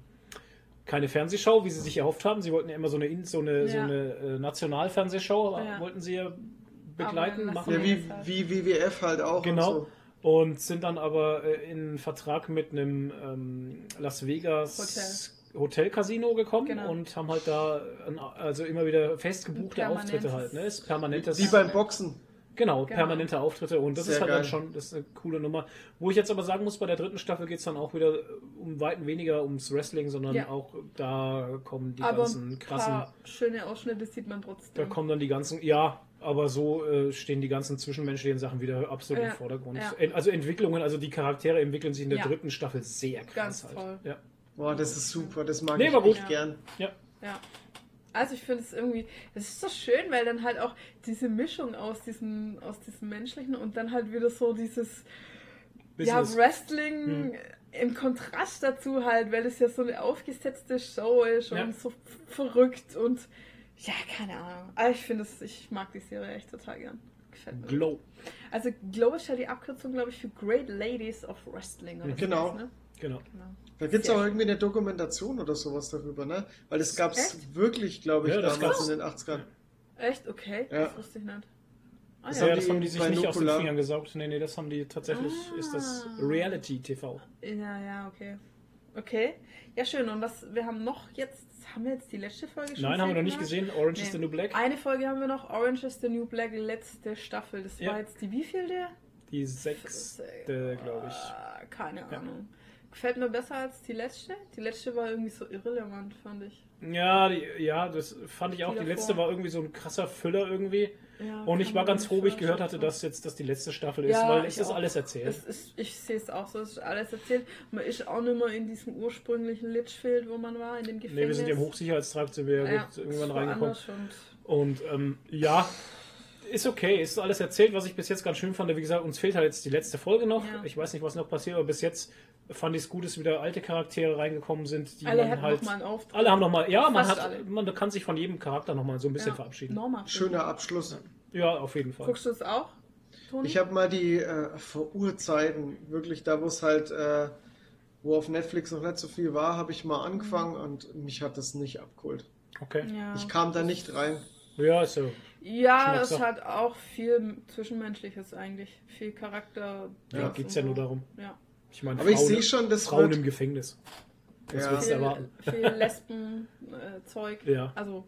keine Fernsehshow, wie sie sich erhofft haben. Sie wollten ja immer so eine, In- so eine, so Ja. eine äh, Nationalfernsehshow, Ja. wollten sie ja begleiten, machen. Ja, Ja, wie, halt. wie WWF halt auch. Genau. Und so. Und sind dann aber äh, in Vertrag mit einem ähm, Las Vegas Hotel-Casino gekommen Genau. und haben halt da ein, also immer wieder festgebuchte Auftritte halt. Ne? Ist permanentes. Wie beim Boxen. Genau, Genau. permanente Auftritte und das Sehr ist halt geil. dann schon das ist eine coole Nummer. Wo ich jetzt aber sagen muss, bei der dritten Staffel geht es dann auch wieder um weiten weniger ums Wrestling, sondern Ja. auch da kommen die Aber ganzen ein krassen, paar schöne Ausschnitte sieht man da trotzdem. kommen dann die ganzen, ja, aber so äh, stehen die ganzen zwischenmenschlichen Sachen wieder absolut Ja. im Vordergrund. Ja. Also Entwicklungen, also die Charaktere entwickeln sich in der Ja. dritten Staffel sehr krass Ganz halt. toll. Ja. Boah, das ist super. Das mag Nee, ich echt gern. ja. Ja. Also ich finde es irgendwie, es ist so schön, weil dann halt auch diese Mischung aus diesem, aus diesem Menschlichen und dann halt wieder so dieses ja. Wrestling im Kontrast dazu halt, weil es ja so eine aufgesetzte Show ist Ja. und so verrückt und ja, keine Ahnung. Aber ich finde es, ich mag die Serie echt total gern. Gefällt mir. Glow. Also Glow ist ja die Abkürzung, glaube ich, für Great Ladies of Wrestling oder Genau. ne? Genau. Genau. Da gibt es auch irgendwie eine Dokumentation oder sowas darüber, ne? Weil das gab es wirklich, glaube ich, Ja, das damals gab's. in den 80ern. Echt? Okay, Ja. das wusste ich nicht. Ah, Das Ja, haben das die haben die sich nicht aus den Fingern gesaugt. Nee, nee, das haben die tatsächlich, Ah. ist das Reality-TV. Ja, ja, okay. Okay. Ja, schön. Und was, wir haben noch jetzt, haben wir jetzt die letzte Folge schon? Nein, haben wir noch nicht gesehen. Orange is Nee. the New Black. Eine Folge haben wir noch, Orange is the New Black, letzte Staffel. Das Ja. war jetzt die wievielte? Die sechste, glaube ich. Ah, keine Ja. Ahnung. Gefällt mir besser als die letzte. Die letzte war irgendwie so irrelevant, fand ich. Ja, die, ja, das fand ich auch. Die Die letzte war irgendwie so ein krasser Füller irgendwie. Ja, Und ich war ganz froh, wie ich gehört hatte, dass jetzt das die letzte Staffel ist, Ja, weil ich es ist auch. alles erzählt. Es ist, ich sehe es auch so, es ist alles erzählt. Man ist auch nicht mehr in diesem ursprünglichen Litchfield, wo man war, in dem Gefängnis. Nee, wir sind ja im Hochsicherheitstrakt, sind wir ja irgendwann reingekommen. Und Und ähm, ja, ist okay, ist alles erzählt, was ich bis jetzt ganz schön fand. Wie gesagt, uns fehlt halt jetzt die letzte Folge noch. Ja. Ich weiß nicht, was noch passiert, aber bis jetzt fand ich es gut, dass wieder alte Charaktere reingekommen sind, die alle man halt. noch mal einen Auftritt. alle haben nochmal, ja, man hat, alle. man kann sich von jedem Charakter nochmal so ein bisschen Ja, verabschieden. Norma. Schöner Abschluss. Ja, auf jeden Fall. Guckst du es auch, Toni? Ich habe mal die äh, vor Urzeiten, wirklich da, wo es halt, äh, wo auf Netflix noch nicht so viel war, habe ich mal angefangen und mich hat das nicht abgeholt. Okay. ja. Ich kam da nicht rein. Ja, ist so. Ja, es hat auch viel Zwischenmenschliches eigentlich. Viel Charakter. Ja, Ja. geht's ja nur darum. Ja. Ich meine, Aber ich Frauen, sehe schon, das Frauen wird, im Gefängnis. Was Ja. willst du Viel, erwarten? viel Lesben-Zeug. Ja. Also,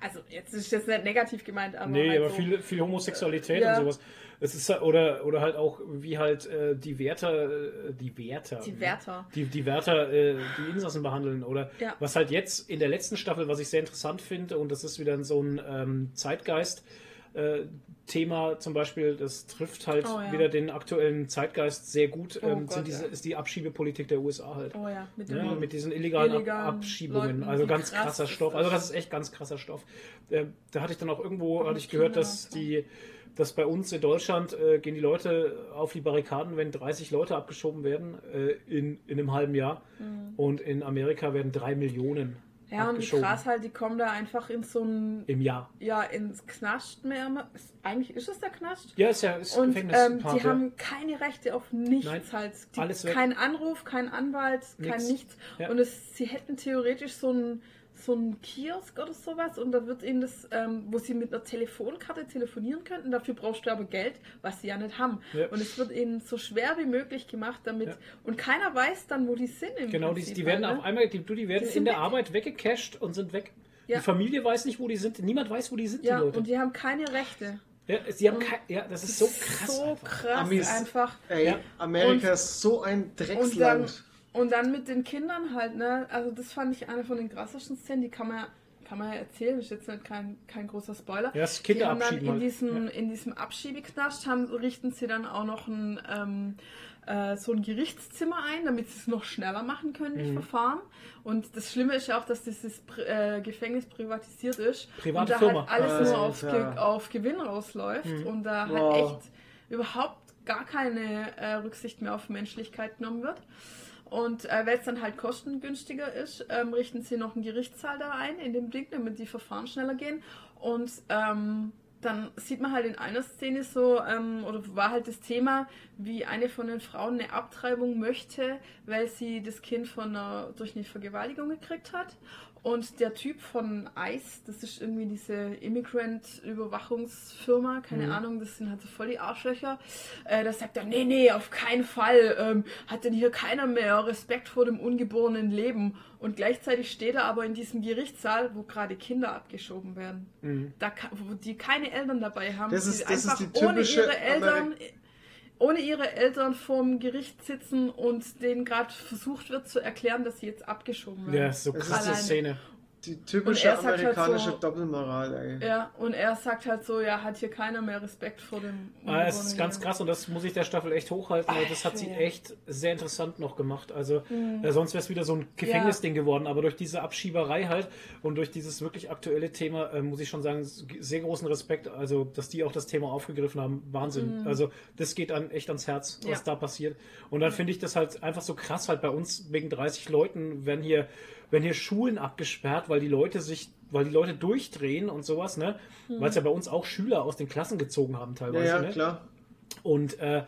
also, jetzt ist das nicht negativ gemeint, aber. Nee, halt aber so. viel, viel Homosexualität Ja. und sowas. Es ist halt- oder oder halt auch wie halt äh, die Wärter, äh, die Wärter, Die Wärter. die, die Wärter äh, die Insassen behandeln oder Ja. was halt jetzt in der letzten Staffel, was ich sehr interessant finde und das ist wieder so ein ähm, Zeitgeist. Äh, Thema zum Beispiel, das trifft halt Oh, ja. wieder den aktuellen Zeitgeist sehr gut, Oh ähm, Gott, sind diese, ja. ist die Abschiebepolitik der USA halt. Oh ja, mit Ja, mit diesen illegalen, Illegalen Ab Abschiebungen. Leuten, also ganz krass krasser Stoff. Also das ist echt ganz krasser Stoff. Äh, da hatte ich dann auch irgendwo, hatte ich gehört, dass die, dass bei uns in Deutschland äh, gehen die Leute auf die Barrikaden, wenn 30 Leute abgeschoben werden äh, in, in einem halben Jahr. Und in Amerika werden drei Millionen Mhm. Ja, und krass halt, die kommen da einfach in so ein, im Jahr. ja, ins Knast mehr. Eigentlich ist es der Knast. Ja, ist ja ist Und Gefängnispark, ähm, die haben keine Rechte auf nichts Nein, halt. Die, alles weg. kein Anruf, kein Anwalt, kein Nix. nichts. Ja. Und es, sie hätten theoretisch so ein so ein Kiosk oder sowas und da wird ihnen das, ähm, wo sie mit einer Telefonkarte telefonieren könnten, dafür brauchst du aber Geld, was sie ja nicht haben. Ja. Und es wird ihnen so schwer wie möglich gemacht, damit, Ja. und keiner weiß dann, wo die sind. Im Genau, die, Prinzip die werden halt, auf ne? einmal, die, die werden Die in der weg. Arbeit weggecached und sind weg. Ja. Die Familie weiß nicht, wo die sind. Niemand weiß, wo die sind, Ja, die Leute. und die haben keine Rechte. ja, sie haben kein, ja, das ist so krass. So einfach. krass Amis. einfach. Ey, Ja. Amerika Und- ist so ein Und dann, Drecksland. Und dann mit den Kindern halt, ne? Also das fand ich eine von den krassesten Szenen, die kann man ja, kann man ja erzählen, ist jetzt nicht kein, kein großer Spoiler. Ja, das die haben dann in halt. diesem, in diesem Abschiebeknast haben, richten sie dann auch noch ein, ähm, äh, so ein Gerichtszimmer ein, damit sie es noch schneller machen können, das Mhm. Verfahren. Und das Schlimme ist ja auch, dass dieses Pri- äh, Gefängnis privatisiert ist. Private und da Firma. halt alles nur Alter. auf, Ge auf Gewinn rausläuft Mhm. und da Wow. halt echt überhaupt gar keine äh, Rücksicht mehr auf Menschlichkeit genommen wird. Und äh, weil es dann halt kostengünstiger ist, ähm, richten sie noch einen Gerichtssaal da ein in dem Ding, damit die Verfahren schneller gehen. Und ähm, dann sieht man halt in einer Szene so, ähm, oder war halt das Thema, wie eine von den Frauen eine Abtreibung möchte, weil sie das Kind von einer, durch eine Vergewaltigung gekriegt hat. Und der Typ von ICE, das ist irgendwie diese Immigrant-Überwachungsfirma, keine Mhm. Ahnung, das sind halt so voll die Arschlöcher. Äh, da sagt er, nee, nee, auf keinen Fall. Ähm, hat denn hier keiner mehr Respekt vor dem ungeborenen Leben? Und gleichzeitig steht er aber in diesem Gerichtssaal, wo gerade Kinder abgeschoben werden. Mhm. Da, wo die keine Eltern dabei haben, Das die ist- das ist einfach die ohne typische ihre Eltern. Ameri- Ohne ihre Eltern vorm Gericht sitzen und denen gerade versucht wird zu erklären, dass sie jetzt abgeschoben werden. Ja, so Das ist krasse. Szene. Die typische er halt amerikanische so- Doppelmoral, ey. Ja, und er sagt halt so, ja, hat hier keiner mehr Respekt vor dem Ah, es ist ganz krass und das muss ich der Staffel echt hochhalten, weil das hat sie echt sehr interessant noch gemacht. Also Mhm. äh, sonst wäre es wieder so ein Gefängnisding geworden, aber durch diese Abschieberei halt und durch dieses wirklich aktuelle Thema äh, muss ich schon sagen, sehr großen Respekt, also dass die auch das Thema aufgegriffen haben, Wahnsinn. Also das geht an, echt ans Herz, was Mhm. Ja. da passiert. Und dann finde ich das halt einfach so krass, halt bei uns wegen 30 Leuten werden hier, werden hier Schulen abgesperrt, weil die Leute sich weil die Leute durchdrehen und sowas, ne? Mhm. Weil es ja bei uns auch Schüler aus den Klassen gezogen haben Ja, teilweise. ja, ne? klar. Und äh,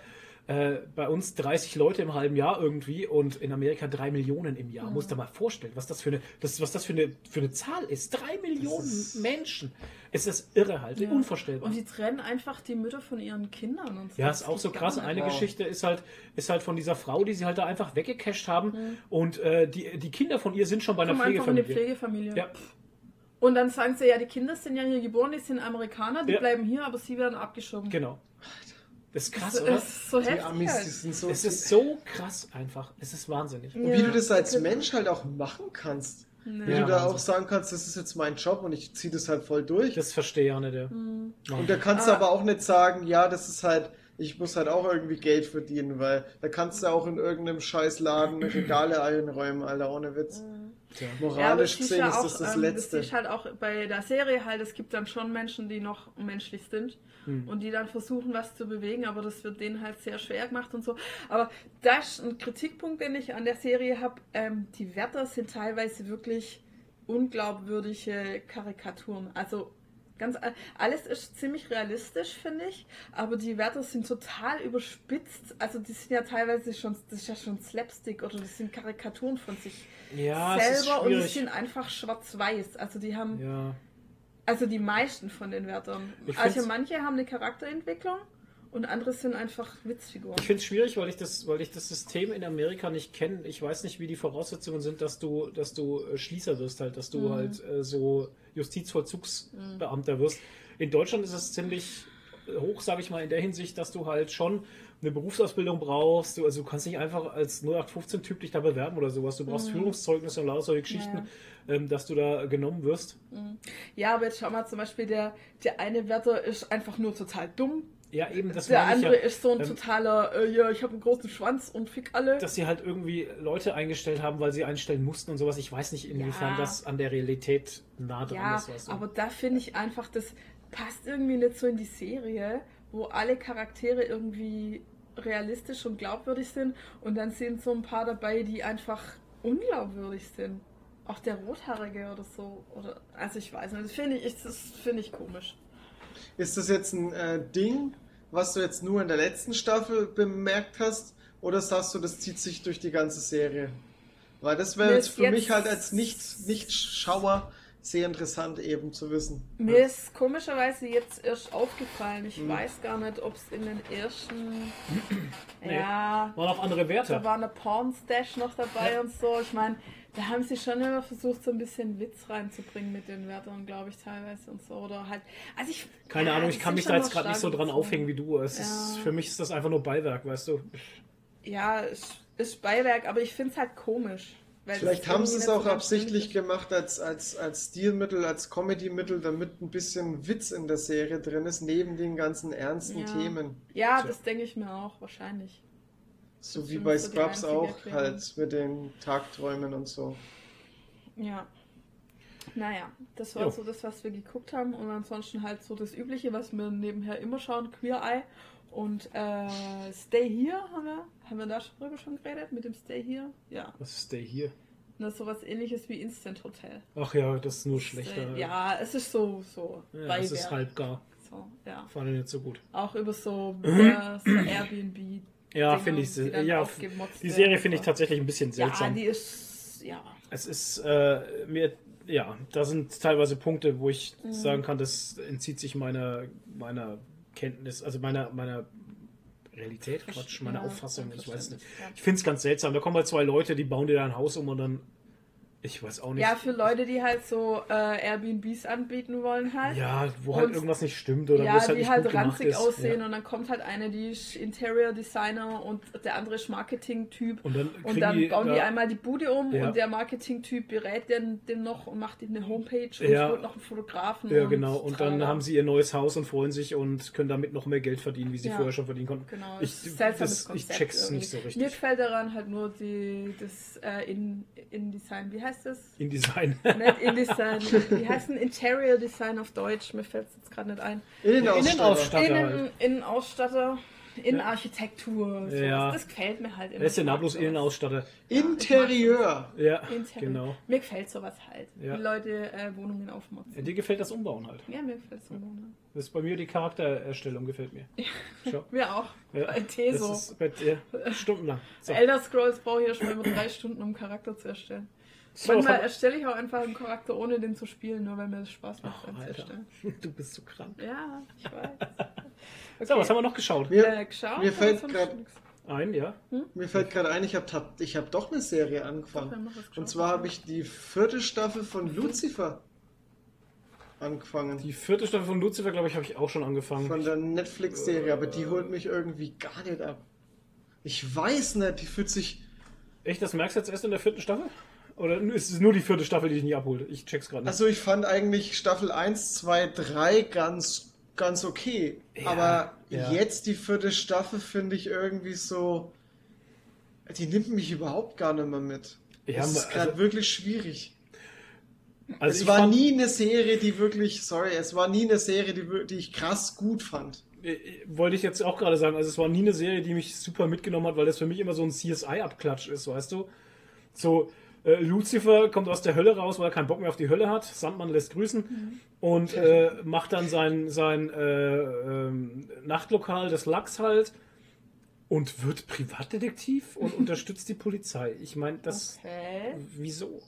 äh, bei uns 30 Leute im halben Jahr irgendwie und in Amerika 3 Millionen im Jahr. Muss dir mal vorstellen, was das für eine, das, was das für eine, für eine Zahl ist. 3 Millionen ist- Menschen. Es ist irre halt, Ja. unvorstellbar. Und die trennen einfach die Mütter von ihren Kindern und so. Ja, Das ist auch so krass. Eine Wow. Geschichte ist halt, ist halt von dieser Frau, die sie halt da einfach weggecasht haben. Mhm. Und äh, die, die Kinder von ihr sind schon bei einer Kommen einfach in eine Pflegefamilie. Pflegefamilie. Ja. Und dann sagen sie, ja, die Kinder sind ja hier geboren, die sind Amerikaner, die Ja. bleiben hier, aber sie werden abgeschoben. Genau. Das ist krass, Das oder? ist so Die heftig. Amis, die halt. sind so. Es ist so krass einfach. Es ist wahnsinnig. Und wie du das als Mensch halt auch machen kannst. Wie Ja, du da Wahnsinn. auch sagen kannst, das ist jetzt mein Job und ich ziehe das halt voll durch. Das verstehe ich auch nicht. Ja. Mhm. Und da kannst du Ah. aber auch nicht sagen, ja, das ist halt, ich muss halt auch irgendwie Geld verdienen, weil da kannst du auch in irgendeinem scheiß Laden Regale einräumen, Alter, ohne Witz. Tja. Ja, Moralisch ist gesehen ja ist auch, das das ähm, Letzte. Das ist halt auch bei der Serie halt, es gibt dann schon Menschen, die noch menschlich sind Hm. und die dann versuchen, was zu bewegen, aber das wird denen halt sehr schwer gemacht und so. Aber das ist ein Kritikpunkt, den ich an der Serie habe. Ähm, die Wärter sind teilweise wirklich unglaubwürdige Karikaturen. Also ganz a- alles ist ziemlich realistisch, finde ich, aber die Wärter sind total überspitzt. Also die sind ja teilweise schon, das ist ja schon Slapstick oder das sind Karikaturen von sich Ja, selber und die sind einfach schwarz-weiß. Also die haben, Ja. also die meisten von den Wärtern. Ich Also manche haben eine Charakterentwicklung und andere sind einfach Witzfiguren. Ich finde es schwierig, weil ich das, weil ich das System in Amerika nicht kenne. Ich weiß nicht, wie die Voraussetzungen sind, dass du, dass du äh, Schließer wirst, halt, dass du Mhm. halt äh, so Justizvollzugsbeamter wirst. In Deutschland ist es ziemlich hoch, sage ich mal, in der Hinsicht, dass du halt schon eine Berufsausbildung brauchst. Du, also du kannst nicht einfach als 0815-Typ dich da bewerben oder sowas. Du brauchst Mhm. Führungszeugnisse und lauter solche Geschichten, ähm, dass du da genommen wirst. Ja, aber jetzt schau mal zum Beispiel, der, der eine Wärter ist einfach nur total dumm. Ja, eben, das der ich ja. andere ist so ein Ähm, totaler, äh, ja, ich habe einen großen Schwanz und fick alle. dass sie halt irgendwie Leute eingestellt haben, weil sie einstellen mussten und sowas. Ich weiß nicht, inwiefern Ja. das an der Realität nah dran ja, ist. Weißt du? aber da finde ich einfach, das passt irgendwie nicht so in die Serie, wo alle Charaktere irgendwie realistisch und glaubwürdig sind und dann sind so ein paar dabei, die einfach unglaubwürdig sind. Auch der Rothaarige oder so. Oder, also ich weiß nicht, das finde ich, das finde ich komisch. Ist das jetzt ein äh, Ding, was du jetzt nur in der letzten Staffel bemerkt hast? Oder sagst du, das zieht sich durch die ganze Serie? Weil das wäre jetzt für jetzt- mich halt als Nicht- Nicht-Schauer sehr interessant eben zu wissen. Mir ist komischerweise jetzt erst aufgefallen. Ich Hm. weiß gar nicht, ob es in den ersten. Nee. Ja. Waren auch andere Werte. Da war eine Porn-Stash noch dabei Ja. und so. Ich meine, da haben sie schon immer versucht, so ein bisschen Witz reinzubringen mit den Wörtern, glaube ich, teilweise und so. Oder halt. Also ich. Keine ja, Ahnung, ich kann mich da jetzt gerade nicht so dran aufhängen wie du. Es Ja. ist, für mich ist das einfach nur Beiwerk, weißt du. Ja, ist, ist Beiwerk, aber ich finde es halt komisch. weil Vielleicht es haben sie es auch so absichtlich gemacht als, als, als Stilmittel, als Comedy-Mittel, damit ein bisschen Witz in der Serie drin ist, neben den ganzen ernsten Ja. Themen. Ja, So. das denke ich mir auch, wahrscheinlich. So wie bei Scrubs auch, Erklärung. halt mit den Tagträumen und so. Ja. Naja, das war Jo. so das, was wir geguckt haben. Und ansonsten halt so das Übliche, was wir nebenher immer schauen, Queer Eye. Und äh, Stay Here haben wir. Haben wir da schon drüber schon geredet? Mit dem Stay Here? Ja. Was ist hier? Das ist sowas ähnliches wie Instant Hotel. Ach ja, das ist nur schlechter. Äh, ja, es ist so, so Ja, das Beiwerk. ist halb gar. So, ja. Fand ich nicht so gut. Auch über so, <clears throat> äh, so Airbnb. Ja, finde ich. die Ja, die Serie finde ich tatsächlich ein bisschen Ja, seltsam. die ist. Ja. Es ist äh, mir, ja, da sind teilweise Punkte, wo ich Mhm. sagen kann, das entzieht sich meiner, meiner Kenntnis, also meiner, meiner Realität, Quatsch, meiner Ja, Auffassung, ich weiß nicht. Ja. Ich finde es ganz seltsam. Da kommen halt zwei Leute, die bauen dir da ein Haus um und dann, ich weiß auch nicht. Ja, für Leute, die halt so äh, Airbnbs anbieten wollen halt. Ja, wo halt Und- irgendwas nicht stimmt oder wo Ja, es halt die nicht halt gut gemacht ranzig ist. aussehen Ja. und dann kommt halt eine, die ist Interior Designer und der andere ist Marketing-Typ. Und dann, Und dann die bauen die da- einmal die Bude um Ja. und der Marketing-Typ berät den, den noch und macht ihm eine Homepage und Ja. holt noch einen Fotografen. Ja, genau. Und dann tralala. haben sie ihr neues Haus und freuen sich und können damit noch mehr Geld verdienen, wie sie vorher schon verdienen konnten. Genau, Ich, das das, ich Konzept check's irgendwie. nicht so Mir richtig. gefällt daran halt nur die, das äh, in, InDesign. Wie heißt das? In Design. Nicht InDesign. Wie heißt ein Interior Design auf Deutsch? Mir fällt es jetzt gerade nicht ein. Innenausstatter. Innenausstatter. Innen, Innenausstatter, Innenarchitektur. sowas. Ja. Das gefällt mir halt immer. Er ist ja nablos. Innenausstatter. Interieur. Ja, Interior. genau. Mir gefällt sowas halt. Ja. Die Leute äh, Wohnungen aufmotzen. Ja, dir gefällt das Umbauen halt. Ja, mir gefällt es immer. Ne? Das ist bei mir die Charaktererstellung, gefällt mir. Schau. <laughs> Mir auch. Ja, Bei Teso. Das ist bei, ja, stundenlang. So. Elder Scrolls brauche ich ja schon immer drei Stunden, um einen Charakter zu erstellen. So, Manchmal erstelle ich auch einfach einen Charakter, ohne den zu spielen, nur weil mir das Spaß macht, Alter. erstellen. <laughs> Du bist so krank. Ja, ich weiß. Okay. <laughs> So, was haben wir noch geschaut? Mir, äh, geschaut? mir fällt nix? Ein, ja. mir fällt gerade ein, ich habe ich hab doch eine Serie angefangen. Und zwar habe ich die vierte Staffel von Lucifer angefangen. Die vierte Staffel von Lucifer, glaube ich, habe ich auch schon angefangen. Von der Netflix-Serie, aber die holt mich irgendwie gar nicht ab. Ich weiß nicht, die fühlt sich. Echt, das merkst du jetzt erst in der vierten Staffel? Oder ist es nur die vierte Staffel, die dich nicht abholt? Ich check's gerade nicht. Also ich fand eigentlich Staffel 1, 2, 3 ganz, ganz okay. Ja, aber ja. jetzt die vierte Staffel finde ich irgendwie so. Die nimmt mich überhaupt gar nicht mehr mit. Ja, das ist also- gerade wirklich schwierig. also es ich war fand- nie eine Serie, die wirklich, sorry, es war nie eine Serie, die, die ich krass gut fand. Äh, Wollte ich jetzt auch gerade sagen, also es war nie eine Serie, die mich super mitgenommen hat, weil das für mich immer so ein CSI-Abklatsch ist, weißt du? So, äh, Lucifer kommt aus der Hölle raus, weil er keinen Bock mehr auf die Hölle hat. Sandmann lässt grüßen und äh, macht dann sein, sein äh, ähm, Nachtlokal des Lachs halt und wird Privatdetektiv und <laughs> unterstützt die Polizei. Ich meine, das. Okay. Wieso?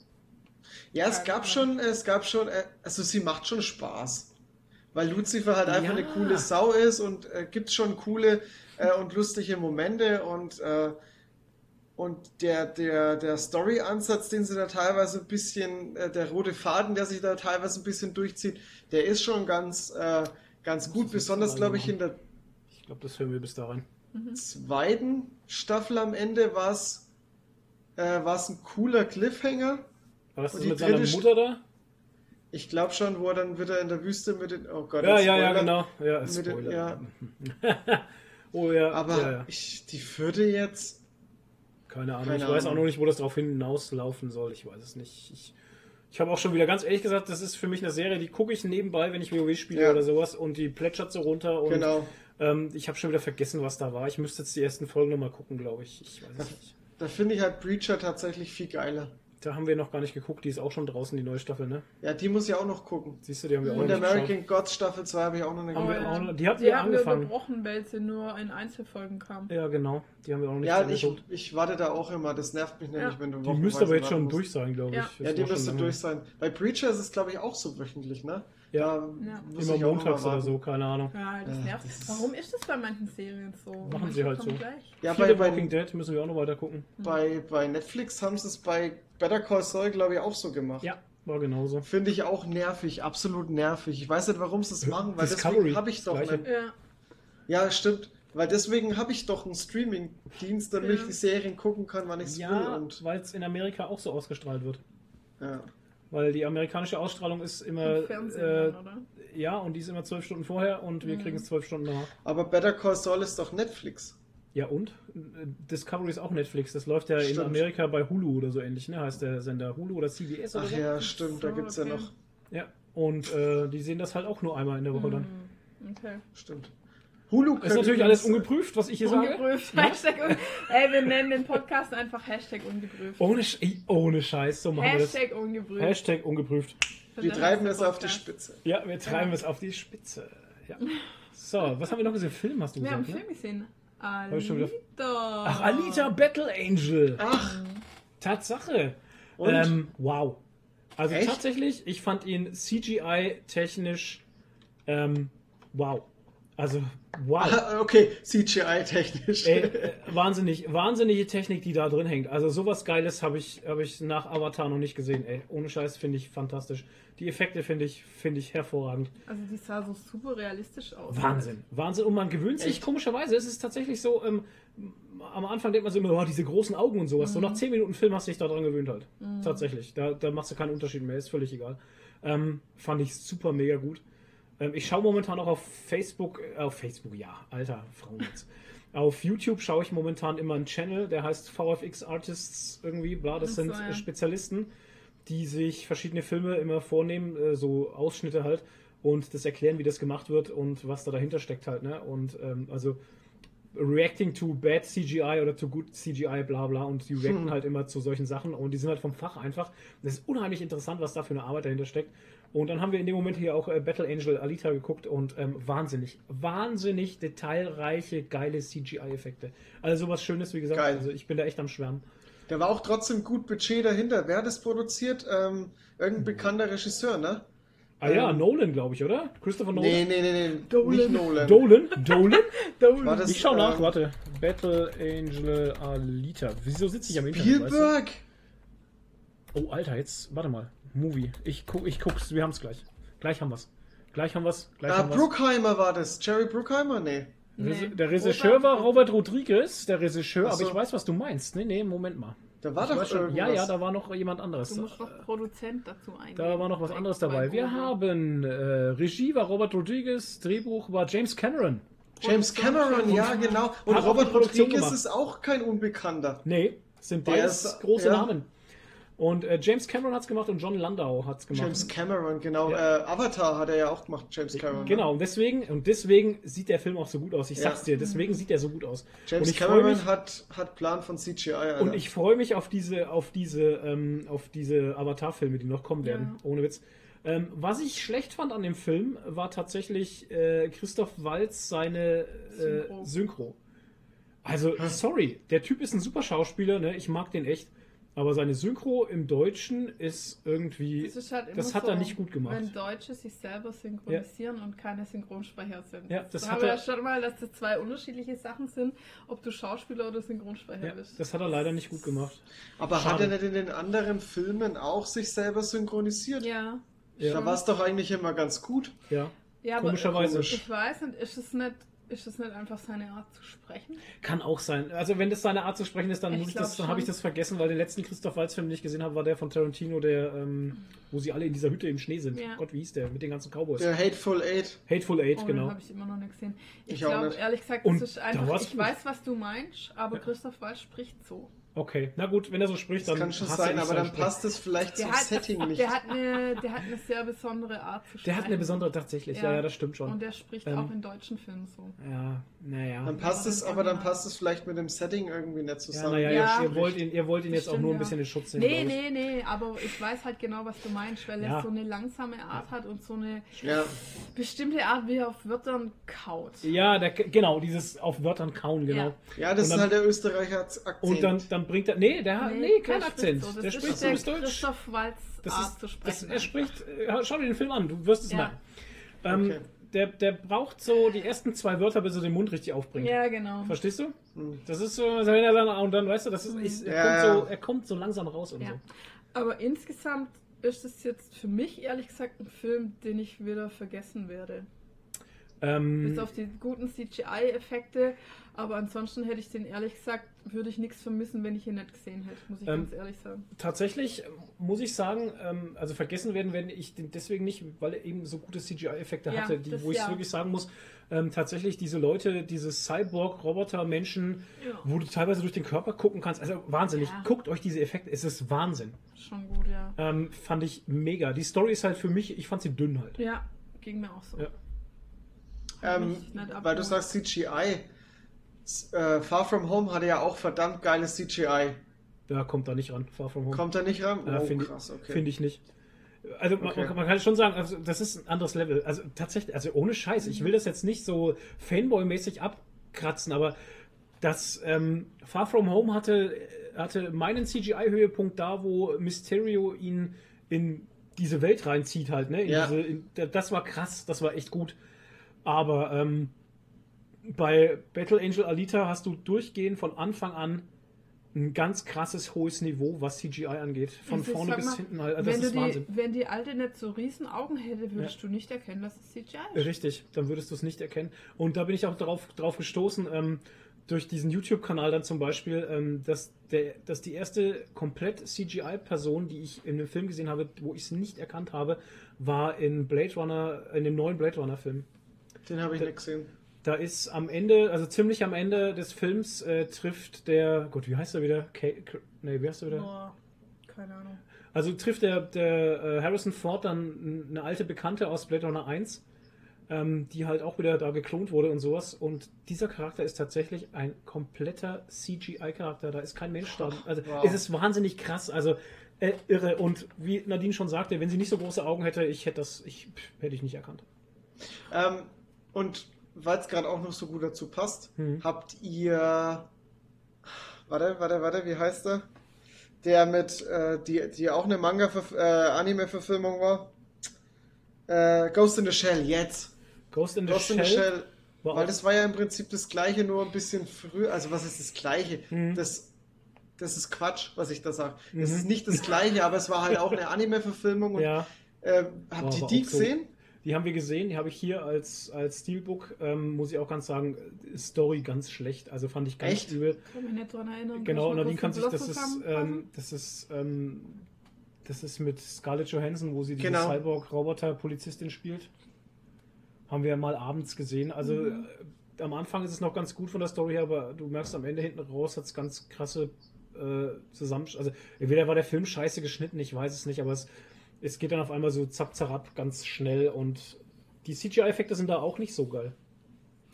Ja, es gab schon, es gab schon, äh, also sie macht schon Spaß. Weil Lucifer halt einfach Ja. eine coole Sau ist und äh, gibt schon coole äh, und lustige Momente und, äh, und der, der, der Story-Ansatz, den sie da teilweise ein bisschen, äh, der rote Faden, der sich da teilweise ein bisschen durchzieht, der ist schon ganz, äh, ganz gut, besonders glaube ich in der Ich glaube, das hören wir bis dahin. zweiten Staffel am Ende war es äh, war's ein cooler Cliffhanger. War das, das die mit seiner dritte Mutter da? Ich glaube schon, wo er dann wieder in der Wüste mit den. Oh Gott, Ja, das ja, ja, Spoiler. genau. Ja, Mit den- Spoiler. ja. <laughs> oh ja, Aber ja, ja. Ich, die vierte jetzt. Keine Ahnung. Keine ich weiß auch Ahnung. noch nicht, wo das drauf hinauslaufen soll. Ich weiß es nicht. Ich, ich habe auch schon wieder ganz ehrlich gesagt, das ist für mich eine Serie, die gucke ich nebenbei, wenn ich WoW spiele Ja. oder sowas und die plätschert so runter und Genau. ähm, ich habe schon wieder vergessen, was da war. Ich müsste jetzt die ersten Folgen nochmal gucken, glaube ich. Ich weiß es nicht. Da finde ich halt Breacher tatsächlich viel geiler. Da haben wir noch gar nicht geguckt, die ist auch schon draußen, die neue Staffel, ne? Ja, die muss ich auch noch gucken. Siehst du, die haben wir auch Und noch nicht American Gods Staffel 2 habe ich auch noch nicht noch- die hatten die wir haben wir angefangen. überbrochen, weil sie nur in Einzelfolgen kam. Ja, genau. Die haben wir auch noch nicht Ja, ich, geguckt. ich warte da auch immer. Das nervt mich nämlich, Ja. wenn du Die müsste aber jetzt schon musst. durch sein, glaube ich. Ja. Ja, die müsste durch sein. Bei Preacher ist es, glaube ich, auch so wöchentlich, ne? Ja. Ja. Immer montags oder so, keine Ahnung. Ja, das Ja, nervt. das Warum ist das bei manchen Serien so? Machen Manche sie halt so. Gleich. Ja, Viele bei, Walking Dead müssen wir auch noch weiter gucken. bei, bei Netflix haben sie es bei Better Call Saul, glaube ich, auch so gemacht. Ja, war genauso. Finde ich auch nervig, absolut nervig. Ich weiß nicht, warum sie es machen, weil Discovery, deswegen habe ich das doch nicht. Ja. Ja, stimmt. Weil deswegen habe ich doch einen Streaming-Dienst, damit Ja. ich die Serien gucken kann, wann ich es will. Ja, Und, weil es in Amerika auch so ausgestrahlt wird. ja. Weil die amerikanische Ausstrahlung ist immer, Im Fernsehen, äh, dann, oder? ja, und die ist immer zwölf Stunden vorher und wir Mhm. kriegen es zwölf Stunden danach. Aber Better Call Saul ist doch Netflix. Ja, und? Discovery ist auch Netflix. Das läuft ja in Stimmt. Amerika bei Hulu oder so ähnlich, ne? Heißt der Sender Hulu oder CBS oder Ach so? ja, stimmt, da so, gibt es ja okay. noch. Ja. Und äh, die sehen das halt auch nur einmal in der Woche dann. Mhm. Okay. Stimmt. Hulu Ist natürlich alles ungeprüft, was ich hier sage. Ungeprüft. Hashtag un Ey, wir nennen den Podcast einfach Hashtag ungeprüft. Ohne, Sch ohne Scheiß, so machen wir das. Hashtag ungeprüft. Hashtag ungeprüft. Wir treiben es auf die. Spitze. Ja, wir treiben Ja. es auf die Spitze. Ja. So, was haben wir noch gesehen? Film hast du Wir haben einen ne? Film gesehen. Alita. Ach, Alita Battle Angel. Ach, Tatsache. Und? Ähm, wow. Also Echt? tatsächlich, ich fand ihn CGI-technisch ähm, wow. Also wow. ah, okay, CGI-technisch. Ey, äh, wahnsinnig, wahnsinnige Technik, die da drin hängt. Also sowas Geiles habe ich, hab ich nach Avatar noch nicht gesehen. Ey, ohne Scheiß finde ich fantastisch. Die Effekte finde ich, finde ich hervorragend. Also die sah so super realistisch aus. Wahnsinn, Wahnsinn. Und man gewöhnt sich, Echt? komischerweise, es ist tatsächlich so, ähm, am Anfang denkt man so immer, oh, diese großen Augen und sowas. So nach 10 Minuten Film hast du dich daran gewöhnt halt. Tatsächlich. Da, da machst du keinen Unterschied mehr, ist völlig egal. Ähm, fand ich super mega gut. Ähm, ich schaue momentan auch auf Facebook, äh, auf Facebook, ja, alter Frauennetz. <laughs> auf YouTube schaue ich momentan immer einen Channel, der heißt VFX Artists irgendwie, bla, das so, sind ja. äh, Spezialisten, die sich verschiedene Filme immer vornehmen, äh, so Ausschnitte halt, und das erklären, wie das gemacht wird und was da dahinter steckt halt, ne? Und ähm, also reacting to bad CGI oder to good CGI, bla bla, und die reacten Hm. halt immer zu solchen Sachen und die sind halt vom Fach einfach. Das ist unheimlich interessant, was da für eine Arbeit dahinter steckt. Und dann haben wir in dem Moment hier auch äh, Battle Angel Alita geguckt und ähm, wahnsinnig, wahnsinnig detailreiche, geile CGI-Effekte. Also sowas Schönes, wie gesagt. Geil. Also ich bin da echt am Schwärmen. Da war auch trotzdem gut Budget dahinter. Wer hat das produziert? Ähm, irgendein bekannter Regisseur, ne? Ah ja, Ähm, Nolan, glaube ich, oder? Christopher Nolan? Nee, nee, nee, nee. Dolan. Nicht Nolan. Dolan? <laughs> Dolan? War das, Ich schau nach, äh, warte. Battle Angel Alita. Wieso sitze ich am Internet? weißt du? Spielberg? Oh, Alter, jetzt, warte mal. Movie. Ich, guck, ich guck's, wir haben's gleich. Gleich haben wir's. Gleich haben wir's. Gleich Ah, haben wir's. Bruckheimer war das. Jerry Bruckheimer? Nee. Nee. Der Regisseur war Robert- Rodriguez, der Regisseur, Ach aber so. ich weiß, was du meinst. Nee, nee, Moment mal. Da war Ich doch schon, ja, ja, da war noch jemand anderes. Du musst doch Produzent dazu eingeben. Da war noch was anderes dabei. Wir haben äh, Regie war Robert Rodriguez, Drehbuch war James Cameron. James Cameron, ja, genau. Und Robert Rodriguez ist auch kein Unbekannter. Nee, es sind beides große ja. Namen. Und äh, James Cameron hat's gemacht und John Landau hat's gemacht. James Cameron, genau. Ja. Äh, Avatar hat er ja auch gemacht, James Cameron. Genau, und deswegen, und deswegen sieht der Film auch so gut aus. Ich Ja. sag's dir, deswegen sieht er so gut aus. James und ich freu Cameron mich- hat, hat Plan von CGI. Alter. Und ich freue mich auf diese, auf diese, ähm, auf diese Avatar-Filme, die noch kommen werden. Ohne Witz. Ähm, was ich schlecht fand an dem Film, war tatsächlich äh, Christoph Waltz seine äh, Synchro. Synchro. Also, sorry, der Typ ist ein super Schauspieler, ne? ich mag den echt. Aber seine Synchro im Deutschen ist irgendwie. Das, ist halt das hat so, er nicht gut gemacht. Wenn Deutsche sich selber synchronisieren und keine Synchronsprecher sind. Ja, das da hat haben wir er- ja schon mal, dass das zwei unterschiedliche Sachen sind, ob du Schauspieler oder Synchronsprecher Ja, bist. das hat er leider nicht gut gemacht. Aber Schade. hat er nicht in den anderen Filmen auch sich selber synchronisiert? ja. Ja. Da war es doch eigentlich immer ganz gut. Ja. Ja, aber Komischerweise. ich weiß nicht, ist es nicht, ist es nicht einfach seine Art zu sprechen? Kann auch sein. Also wenn das seine Art zu sprechen ist, dann Ich muss ich das, dann habe ich das vergessen, weil den letzten Christoph Waltz Film, den ich gesehen habe, war der von Tarantino, der, ähm, wo sie alle in dieser Hütte im Schnee sind. Ja. Gott, wie hieß der? Mit den ganzen Cowboys. Der Hateful Eight. Hateful Eight, Oh, genau. habe ich immer noch nicht gesehen. Ich, Ich glaube, ehrlich gesagt, Und das ist einfach, ich gut. weiß, was du meinst, aber Ja. Christoph Waltz spricht so. Okay, na gut, wenn er so spricht, Das dann kann schon sein, aber dann Sprech. passt es vielleicht Der zum hat, Setting nicht. der, hat eine, der hat eine sehr besondere Art zu sprechen. Der hat eine besondere, tatsächlich, ja, Ja. ja, das stimmt schon. Und der spricht Ähm, auch in deutschen Filmen so. Ja, naja. Dann passt Ja, es, das aber dann passt es vielleicht mit dem Setting irgendwie nicht Ja, zusammen. naja, Ja. ihr, ihr, wollt ihn, ihr wollt ihn jetzt auch nur ein ja. bisschen in Schutz nehmen. Nee, nee, nee, aber ich weiß halt genau, was du meinst, weil Ja. er so eine langsame Art hat und so eine Ja. bestimmte Art, wie er auf Wörtern kaut. Ja, der, genau, dieses auf Wörtern kauen, genau. Ja. ja, das dann- ist halt der Österreicher Akzent. Und dann, dann bringt er. Nee, der hat. Nee, kein der Akzent. spricht So. Das Der ist spricht so der bis Deutsch. Christoph Walz Das Art ist, zu das, sprechen. er spricht. äh, Schau dir den Film an, du wirst es Ja. merken. Ähm, Okay. Der, der braucht so die ersten zwei Wörter, bis er den Mund richtig aufbringt. ja, genau. Verstehst du? Hm. Das ist so, wenn er dann, und dann weißt du, das ist, ist, er, Ja, kommt ja. so, er kommt so langsam raus und Ja. so. Aber insgesamt ist es jetzt für mich ehrlich gesagt ein Film, den ich wieder vergessen werde. Ähm, Bis auf die guten CGI-Effekte. Aber ansonsten hätte ich den ehrlich gesagt, würde ich nichts vermissen, wenn ich ihn nicht gesehen hätte, muss ich Ähm, ganz ehrlich sagen. tatsächlich ähm, muss ich sagen, ähm, also vergessen werden werde ich den deswegen nicht, weil er eben so gute CGI-Effekte Ja, hatte, die, das wo ich ja. wirklich sagen muss, ähm, tatsächlich diese Leute, diese Cyborg-Roboter-Menschen, Ja. wo du teilweise durch den Körper gucken kannst, also wahnsinnig. Guckt euch diese Effekte, es ist Wahnsinn. Schon gut, ja. Ähm, fand ich mega. Die Story ist halt für mich, ich fand sie dünn halt. Ja, ging mir auch so. Ja. Ähm, weil du sagst CGI. Äh, Far From Home hatte ja auch verdammt geiles CGI. Da kommt da nicht ran, Far From Home. Kommt da nicht ran? Ja, oh, finde krass, ich, okay. find ich nicht. Also man, Okay. man, man kann schon sagen, also das ist ein anderes Level. Also tatsächlich, also ohne Scheiß, Mhm. ich will das jetzt nicht so Fanboy-mäßig abkratzen, aber das ähm, Far From Home hatte, hatte meinen CGI-Höhepunkt da, wo Mysterio ihn in diese Welt reinzieht halt, ne? In Ja. diese, in, das war krass, das war echt gut. Aber ähm, bei Battle Angel Alita hast du durchgehend von Anfang an ein ganz krasses hohes Niveau, was CGI angeht. Von Also, vorne bis mal, hinten halt. Also das wenn, ist die, Wahnsinn. wenn die alte nicht so riesen Augen hätte, würdest du nicht erkennen, dass es CGI ist. Richtig, dann würdest du es nicht erkennen. Und da bin ich auch darauf, drauf gestoßen, ähm, durch diesen YouTube-Kanal dann zum Beispiel, ähm, dass, der, dass die erste komplett CGI-Person, die ich in einem Film gesehen habe, wo ich es nicht erkannt habe, war in Blade Runner, in dem neuen Blade Runner-Film. Den habe ich nicht gesehen. Da ist am Ende, also ziemlich am Ende des Films, äh, trifft der, Gott, wie heißt er wieder? Kay, nee, wie heißt er wieder? Boah, keine Ahnung. Also trifft der, der äh, Harrison Ford dann eine alte Bekannte aus Blade Runner 1, ähm, die halt auch wieder da geklont wurde und sowas. Und dieser Charakter ist tatsächlich ein kompletter CGI-Charakter. Da ist kein Mensch da. Also Wow. es ist wahnsinnig krass. Also äh, irre. Und wie Nadine schon sagte, wenn sie nicht so große Augen hätte, ich hätte das, ich pff, hätte ich nicht erkannt. Ähm, und weil es gerade auch noch so gut dazu passt, Mhm. habt ihr. Warte, warte, warte, wie heißt der? Der mit, äh, die, die auch eine Manga-Anime-Verfilmung war. Äh, Ghost in the Shell, jetzt. Ghost in the Ghost Shell. in the Shell. war Weil das war ja im Prinzip das gleiche, nur ein bisschen früher. Also, was ist das gleiche? Mhm. Das, das ist Quatsch, was ich da sage. Mhm. Es ist nicht das gleiche, aber es war halt auch eine <laughs> Anime-Verfilmung. Und ja, äh, habt ihr die auch so. Die haben wir gesehen, die habe ich hier als, als Steelbook, ähm, muss ich auch ganz sagen, äh, Story ganz schlecht. Also fand ich ganz Echt? übel. Kann mich nicht dran erinnern. Genau, Nadine kann sich, das ist, ähm, das ist, ähm, das ist mit Scarlett Johansson, wo sie diese Genau. Cyborg-Roboter-Polizistin spielt. Haben wir mal abends gesehen. Also Mhm. äh, am Anfang ist es noch ganz gut von der Story her, aber du merkst am Ende hinten raus, hat es ganz krasse äh, zusammen. Also entweder war der Film scheiße geschnitten, ich weiß es nicht, aber es, es geht dann auf einmal so zapp zarab ganz schnell und die CGI-Effekte sind da auch nicht so geil.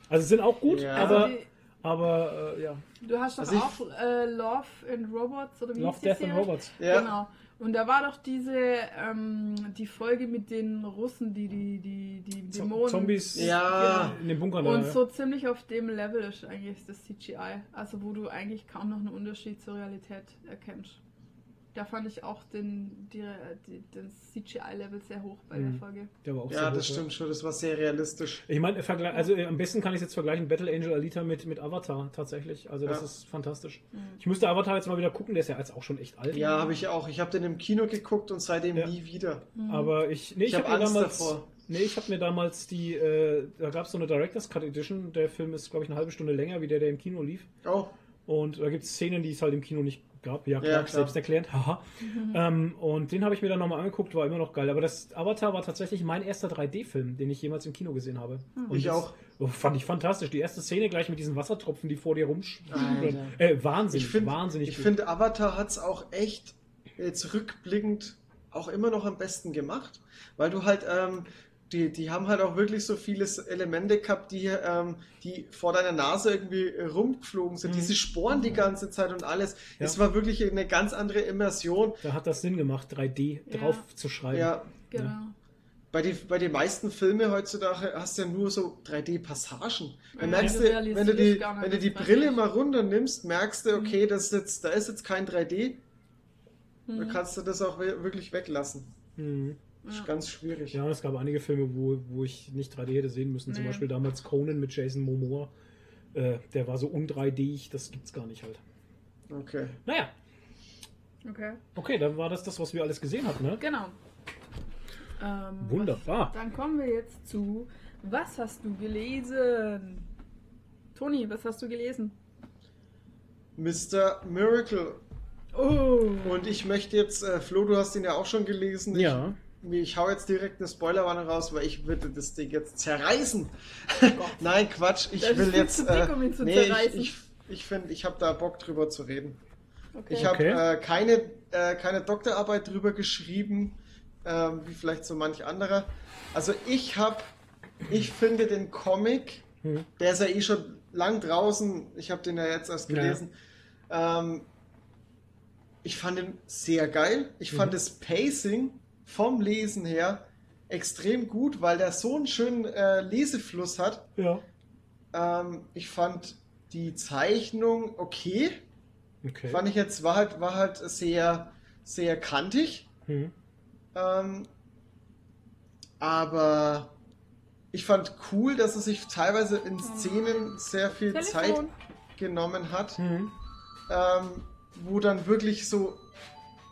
Also sind auch gut, Ja. aber, Also aber äh, ja. du hast doch Also ich- auch äh, Love and Robots oder wie Love, Death and? Robots. Ja. Genau. Und da war doch diese ähm, die Folge mit den Russen, die die die die Dämonen Zombies Ja. in den Bunkern. Und da, so ziemlich auf dem Level ist eigentlich das CGI. Also wo du eigentlich kaum noch einen Unterschied zur Realität erkennst. Da fand ich auch den, die, die, den CGI-Level sehr hoch bei der Mhm. Folge. der war auch Ja, sehr das hoch, stimmt schon, das war sehr realistisch. Ich meine, also äh, am besten kann ich es jetzt vergleichen, Battle Angel Alita mit, mit Avatar tatsächlich. Also das Ja. ist fantastisch. Mhm. Ich müsste Avatar jetzt mal wieder gucken, der ist ja jetzt auch schon echt alt. Ja, habe ich auch. Ich habe den im Kino geguckt und seitdem Ja. nie wieder. Mhm. Aber ich, nee, ich, Ich habe hab mir Angst damals, davor. nee, ich habe mir damals die, äh, da gab es so eine Director's Cut Edition. Der Film ist, glaube ich, eine halbe Stunde länger, wie der, der im Kino lief. Oh, Und da gibt es Szenen, die es halt im Kino nicht gab. Ja, klar, Ja, klar. selbsterklärend. Haha. <laughs> Ähm, und den habe ich mir dann nochmal angeguckt, war immer noch geil. Aber das Avatar war tatsächlich mein erster 3D-Film, den ich jemals im Kino gesehen habe. Und Ich auch. oh, fand ich fantastisch. Die erste Szene gleich mit diesen Wassertropfen, die vor dir rumschwimmen. Äh, wahnsinnig, Ich finde, wahnsinnig ich finde, Avatar hat es auch echt jetzt rückblickend auch immer noch am besten gemacht, weil du halt, ähm, die, die haben halt auch wirklich so viele Elemente gehabt, die, ähm, die vor deiner Nase irgendwie rumgeflogen sind. Mhm. Diese Sporen die ganze Zeit und alles. Ja. Es war wirklich eine ganz andere Immersion. Da hat das Sinn gemacht, 3D Ja. drauf zu schreiben. Ja, Genau. bei, die, bei den meisten Filmen heutzutage hast du ja nur so 3D-Passagen. Dann Ja, merkst du wenn du die, wenn du die Brille mal runternimmst, merkst du, okay, Mhm. das ist jetzt, da ist jetzt kein 3D. Da Mhm. kannst du das auch wir- wirklich weglassen. Mhm. Ist Ja. ganz schwierig. Ja, es gab einige Filme, wo, wo ich nicht 3D hätte sehen müssen. Zum Nee. Beispiel damals Conan mit Jason Momoa. Äh, der war so un-3D, das gibt's gar nicht halt. Okay. Naja, Okay. okay, dann war das das, was wir alles gesehen hatten, ne? Genau. Ähm, Wunderbar. Was, dann kommen wir jetzt zu, was hast du gelesen? Toni, was hast du gelesen? Mr. Miracle. Oh. Und ich möchte jetzt, äh, Flo, du hast ihn ja auch schon gelesen. Ja. Ich, ich hau jetzt direkt eine Spoilerwarnung raus, weil ich würde das Ding jetzt zerreißen. <laughs> Nein, Quatsch. Ich Das will jetzt. zu dick, um ihn zu nee, zerreißen. ich, ich, ich finde, ich habe da Bock drüber zu reden. Okay. Ich habe Okay. äh, keine, äh, keine Doktorarbeit drüber geschrieben, ähm, wie vielleicht so manch anderer. Also ich habe, ich finde den Comic, Hm. der ist ja eh schon lang draußen, ich habe den ja jetzt erst Ja. gelesen, ähm, ich fand ihn sehr geil. Ich fand Mhm. das Pacing vom Lesen her extrem gut, weil der so einen schönen äh, Lesefluss hat. Ja. Ähm, ich fand die Zeichnung okay. Okay. Fand ich jetzt, war halt, war halt sehr, sehr kantig. Hm. Ähm, aber ich fand cool, dass er sich teilweise in Szenen sehr viel Zeit Telefon. genommen hat, Hm. ähm, wo dann wirklich so,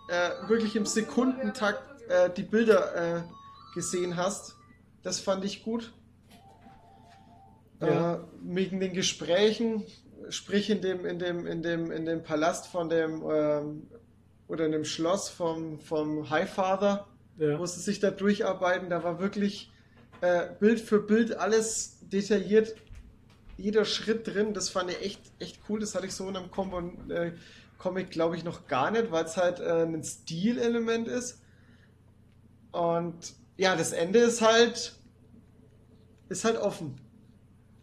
äh, wirklich im Sekundentakt äh, die Bilder äh, gesehen hast. Das fand ich gut. Ja. Äh, wegen den Gesprächen, sprich in dem, in dem, in dem, in dem Palast von dem ähm, oder in dem Schloss vom, vom Highfather, Ja. sie sich da durcharbeiten, da war wirklich äh, Bild für Bild alles detailliert, jeder Schritt drin. Das fand ich echt, echt cool. Das hatte ich so in einem Combo, äh, Comic, glaube ich, noch gar nicht, weil es halt äh, ein Stilelement ist. Und ja, das Ende ist halt, ist halt offen.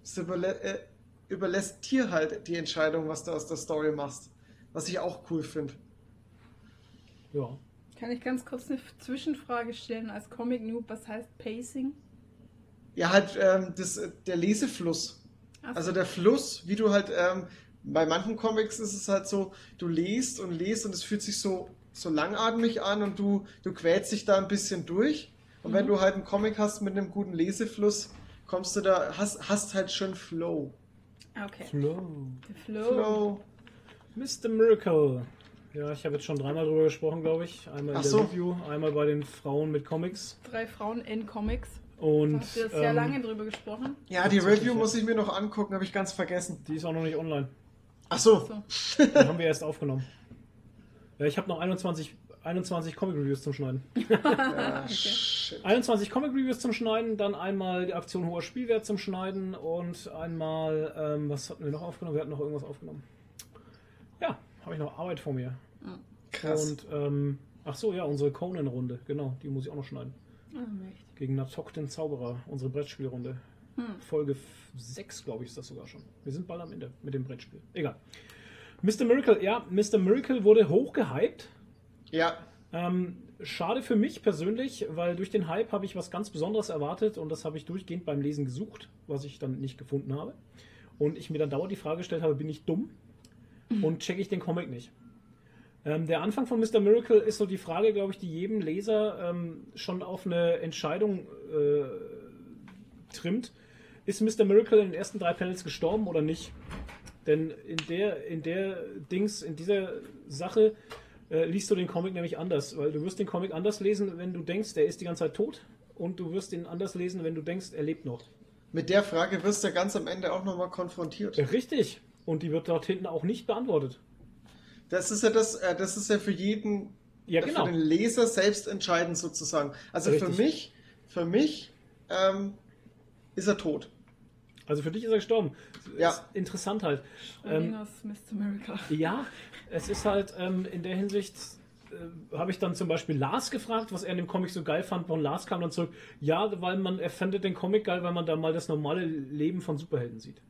Es überlä äh, überlässt dir halt die Entscheidung, was du aus der Story machst. Was ich auch cool finde. ja. Kann ich ganz kurz eine Zwischenfrage stellen als Comic Noob? Was heißt Pacing? Ja, halt ähm, das, äh, der Lesefluss. Ach so. Also der Fluss, wie du halt, ähm, bei manchen Comics ist es halt so, du liest und liest und es fühlt sich so, so langatmig an und du, du quälst dich da ein bisschen durch. Und wenn Mhm. du halt einen Comic hast mit einem guten Lesefluss, kommst du da, hast, hast halt schon Flow. Okay. Flow. Flow. Flow. Mr. Miracle. Ja, ich habe jetzt schon dreimal drüber gesprochen, glaube ich. Einmal in Ach der so. Review, einmal bei den Frauen mit Comics. Drei Frauen in Comics. Und Da ihr sehr ähm, lange drüber gesprochen. Ja, die Review muss ich mir noch angucken, habe ich ganz vergessen. die ist auch noch nicht online. Ach so. So. Die haben wir erst aufgenommen. Ja, ich habe noch 21, 21 Comic Reviews zum Schneiden. <laughs> Ja, shit. 21 Comic Reviews zum Schneiden, dann einmal die Aktion hoher Spielwert zum Schneiden und einmal, ähm, was hatten wir noch aufgenommen? Wir hatten noch irgendwas aufgenommen. Ja, habe ich noch Arbeit vor mir. Krass. Und, ähm, ach so, ja, unsere Conan-Runde, genau, die muss ich auch noch schneiden. Ah, mächtig. Gegen Natok den Zauberer, unsere Brettspielrunde. Hm. Folge 6, glaube ich, ist das sogar schon. Wir sind bald am Ende mit dem Brettspiel. Egal. Mr. Miracle, ja, Mr. Miracle wurde hochgehypt. ja, Ähm, schade für mich persönlich, weil durch den Hype habe ich was ganz Besonderes erwartet und das habe ich durchgehend beim Lesen gesucht, was ich dann nicht gefunden habe. Und ich mir dann dauernd die Frage gestellt habe, bin ich dumm und checke ich den Comic nicht? Ähm, der Anfang von Mr. Miracle ist so die Frage, glaube ich, die jedem Leser ähm, schon auf eine Entscheidung äh, trimmt. Ist Mr. Miracle in den ersten drei Panels gestorben oder nicht? Denn in der, in der Dings, in dieser Sache äh, liest du den Comic nämlich anders, weil du wirst den Comic anders lesen, wenn du denkst, er ist die ganze Zeit tot und du wirst ihn anders lesen, wenn du denkst, er lebt noch. mit der Frage wirst du ganz am Ende auch nochmal konfrontiert. Richtig. und die wird dort hinten auch nicht beantwortet. Das ist ja das, äh, das ist ja für jeden, Ja, äh, genau. für den Leser selbst entscheidend sozusagen. Also Richtig. für mich, für mich ähm, ist er tot. Also für dich ist er gestorben. Ja. Ist interessant halt. Ähm, Mr. Miracle. ja, es ist halt ähm, in der Hinsicht. Äh, habe ich dann zum Beispiel Lars gefragt, was er in dem Comic so geil fand. Und Lars kam dann zurück, ja, weil man, er findet den Comic geil, weil man da mal das normale Leben von Superhelden sieht.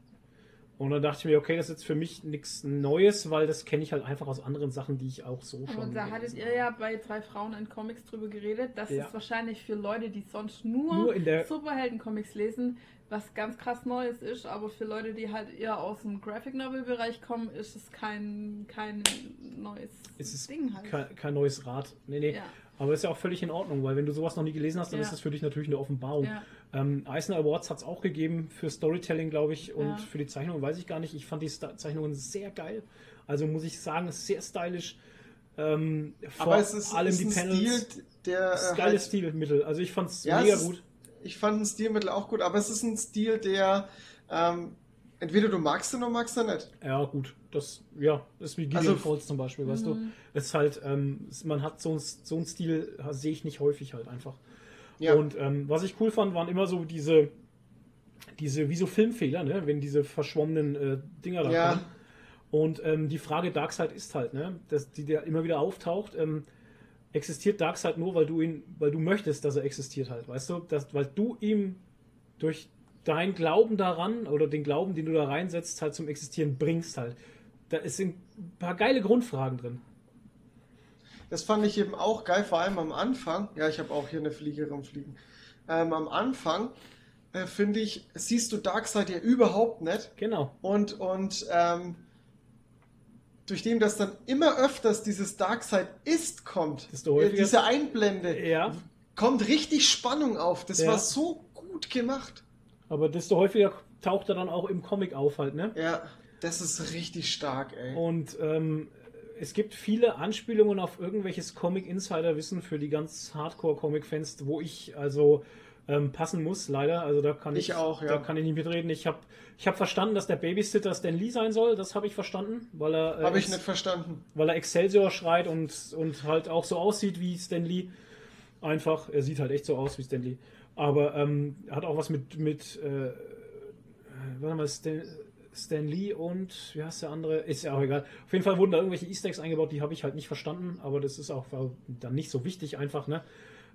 Und dann dachte ich mir, okay, das ist jetzt für mich nichts Neues, weil das kenne ich halt einfach aus anderen Sachen, die ich auch so Aber schon. da hattet ihr ja bei drei Frauen in Comics drüber geredet. Das Ja. ist wahrscheinlich für Leute, die sonst nur, Nur Superhelden-Comics lesen, was ganz krass Neues ist. Aber für Leute, die halt eher aus dem Graphic Novel-Bereich kommen, ist es kein, kein neues es Ding halt. kein, kein neues Rad. Nee, nee. Ja. Aber ist ja auch völlig in Ordnung, weil wenn du sowas noch nie gelesen hast, dann Ja. ist das für dich natürlich eine Offenbarung. Ja. Ähm, Eisner Awards hat es auch gegeben für Storytelling, glaube ich, und Ja. für die Zeichnung weiß ich gar nicht. Ich fand die Sta- Zeichnungen sehr geil. Also muss ich sagen, sehr stylisch. Ähm, vor Aber es ist, allem ist die ein Panels. Stil, der das ist geiles halt, Stilmittel. Also ich fand es Ja, mega es ist- gut. ich fand ein Stilmittel auch gut, aber es ist ein Stil, der ähm, entweder du magst ihn oder magst ihn nicht. Ja, gut. Das, ja, ist wie Gideon Also- Falls zum Beispiel, weißt du. Mhm. Es ist halt, ähm, man hat so, so einen Stil, sehe ich nicht häufig halt einfach. Ja. Und ähm, was ich cool fand, waren immer so diese, diese, wie so Filmfehler, ne? wenn diese verschwommenen äh, Dinger da Ja. kommen. Und ähm, die Frage Darkseid ist halt, ne, dass die da immer wieder auftaucht, ähm, existiert Darkseid nur, weil du ihn, weil du möchtest, dass er existiert halt, weißt du? Dass, weil du ihm durch dein Glauben daran oder den Glauben, den du da reinsetzt, halt zum Existieren bringst halt. Da sind ein paar geile Grundfragen drin. Das fand ich eben auch geil, vor allem am Anfang. Ja, ich habe auch hier eine Fliege rumfliegen. Ähm, am Anfang äh, finde ich, siehst du Darkseid ja überhaupt nicht. Genau. Und, und ähm, durch dem, dass dann immer öfters dieses Darkseid ist kommt, äh, diese Einblende, Ja, kommt richtig Spannung auf. Das Ja. war so gut gemacht. aber desto häufiger taucht er dann auch im Comic auf halt, ne? Ja, das ist richtig stark, ey. Und ähm, es gibt viele Anspielungen auf irgendwelches Comic-Insider-Wissen für die ganz Hardcore-Comic-Fans, wo ich also ähm, passen muss, leider. Also da kann ich, Ich auch, ja. da kann ich nicht mitreden. Ich habe ich hab verstanden, dass der Babysitter Stan Lee sein soll. Das habe ich verstanden, weil er, äh, Habe ich nicht verstanden. weil er Excelsior schreit und, und halt auch so aussieht wie Stan Lee. Einfach, er sieht halt echt so aus wie Stan Lee. Aber ähm, hat auch was mit, mit äh, äh, warte mal, Stan, Stan Lee und wie heißt der andere? Ist ja auch egal. Auf jeden Fall wurden da irgendwelche Easter Eggs eingebaut, die habe ich halt nicht verstanden, aber das ist auch dann nicht so wichtig einfach, ne?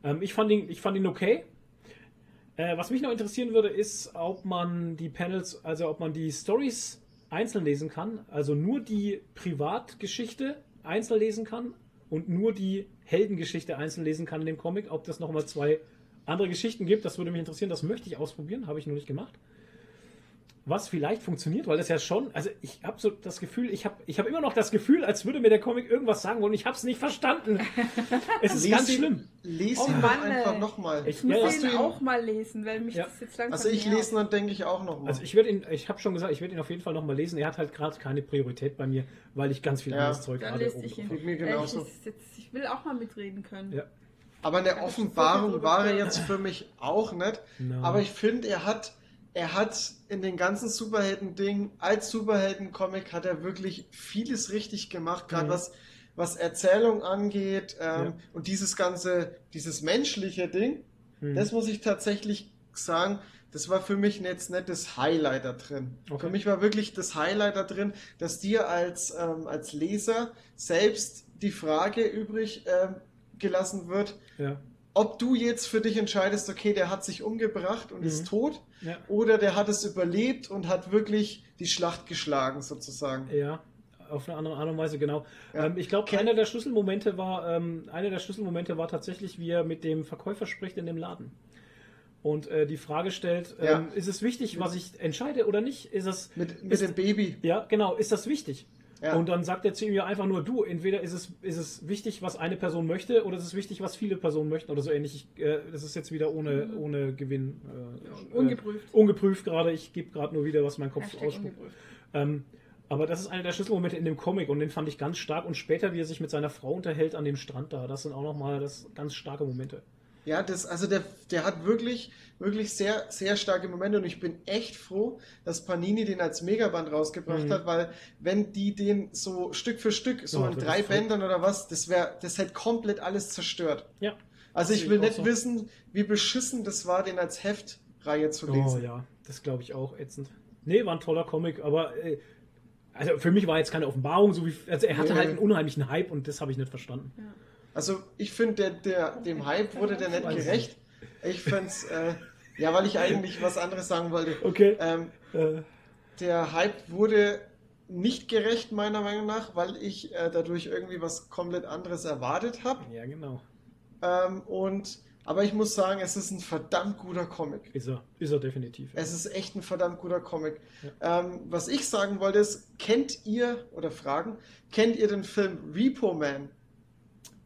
Ähm, ich, fand ihn, ich fand ihn okay. Äh, was mich noch interessieren würde, ist, ob man die Panels, also ob man die Stories einzeln lesen kann, also nur die Privatgeschichte einzeln lesen kann und nur die Heldengeschichte einzeln lesen kann in dem Comic, ob das nochmal zwei andere Geschichten gibt, das würde mich interessieren, das möchte ich ausprobieren, habe ich noch nicht gemacht. Was vielleicht funktioniert, weil das ja schon, also ich habe so das Gefühl, ich habe ich hab immer noch das Gefühl, als würde mir der Comic irgendwas sagen wollen, ich habe es nicht verstanden. <laughs> Es ist Lies ganz ihn- schlimm. Lies Oh ihn doch Mann, einfach nochmal. Ich- muss den du ihn- auch mal lesen, weil mich Ja. das jetzt langsam Also ich lese ihn dann, denke ich, auch nochmal. Also ich werde ihn, ich habe schon gesagt, ich werde ihn auf jeden Fall nochmal lesen. Er hat halt gerade keine Priorität bei mir, weil ich ganz viel Ja. anderes Zeug oben ich ihn. Äh, genauso. Ich, jetzt, ich will auch mal mitreden können. Ja. Aber eine Offenbarung war er jetzt für mich auch nicht. No. Aber ich finde, er hat, er hat in den ganzen Superhelden-Ding, als Superhelden-Comic hat er wirklich vieles richtig gemacht, gerade Mhm. was, was Erzählung angeht ähm, Ja. und dieses ganze, dieses menschliche Ding, Hm. das muss ich tatsächlich sagen, das war für mich jetzt nicht das Highlight da drin. Okay. Für mich war wirklich das Highlight da drin, dass dir als, ähm, als Leser selbst die Frage übrig ähm, gelassen wird, ja. Ob du jetzt für dich entscheidest, okay, der hat sich umgebracht und Mhm. ist tot, Ja. oder der hat es überlebt und hat wirklich die Schlacht geschlagen, sozusagen. ja, auf eine andere Art und Weise, genau. Ja. Ähm, ich glaube, einer der Schlüsselmomente war, ähm, einer der Schlüsselmomente war tatsächlich, wie er mit dem Verkäufer spricht in dem Laden. Und äh, die Frage stellt, ähm, Ja. ist es wichtig, was ich entscheide oder nicht? Ist es, Mit, mit ist, dem Baby. Ja, genau, ist das wichtig? Ja. Und dann sagt er zu ihm ja einfach nur, du, entweder ist es, ist es wichtig, was eine Person möchte, oder ist es wichtig, was viele Personen möchten, oder so ähnlich. Ich, äh, das ist jetzt wieder ohne, ohne Gewinn. Äh, Ungeprüft. Äh, ungeprüft gerade. Ich gebe gerade nur wieder, was mein Kopf ausspuckt. ungeprüft. Ähm, aber das ist einer der Schlüsselmomente in dem Comic und den fand ich ganz stark. Und später, wie er sich mit seiner Frau unterhält an dem Strand da, das sind auch nochmal das ganz starke Momente. Ja, das, also der, der hat wirklich, wirklich sehr, sehr starke Momente und ich bin echt froh, dass Panini den als Megaband rausgebracht Mhm. hat, weil wenn die den so Stück für Stück, so Ja, in drei Bändern oder was, das wäre, das hätte komplett alles zerstört. Ja. Also ich will nicht so. wissen, wie beschissen das war, den als Heftreihe zu lesen. Oh ja, das glaube ich auch ätzend. Nee, war ein toller Comic, aber äh, also für mich war jetzt keine Offenbarung, so wie also er hatte Nee. halt einen unheimlichen Hype und das habe ich nicht verstanden. Also ich finde, der, der, dem Hype wurde der nicht gerecht. Ich finde es, äh, ja, weil ich eigentlich was anderes sagen wollte. Okay. Ähm, Äh, der Hype wurde nicht gerecht, meiner Meinung nach, weil ich äh, dadurch irgendwie was komplett anderes erwartet habe. ja, genau. Ähm, und, aber ich muss sagen, es ist ein verdammt guter Comic. Ist er, ist er definitiv. Es ist echt ein verdammt guter Comic. Ähm, was ich sagen wollte ist, kennt ihr, oder fragen, kennt ihr den Film Repo Man?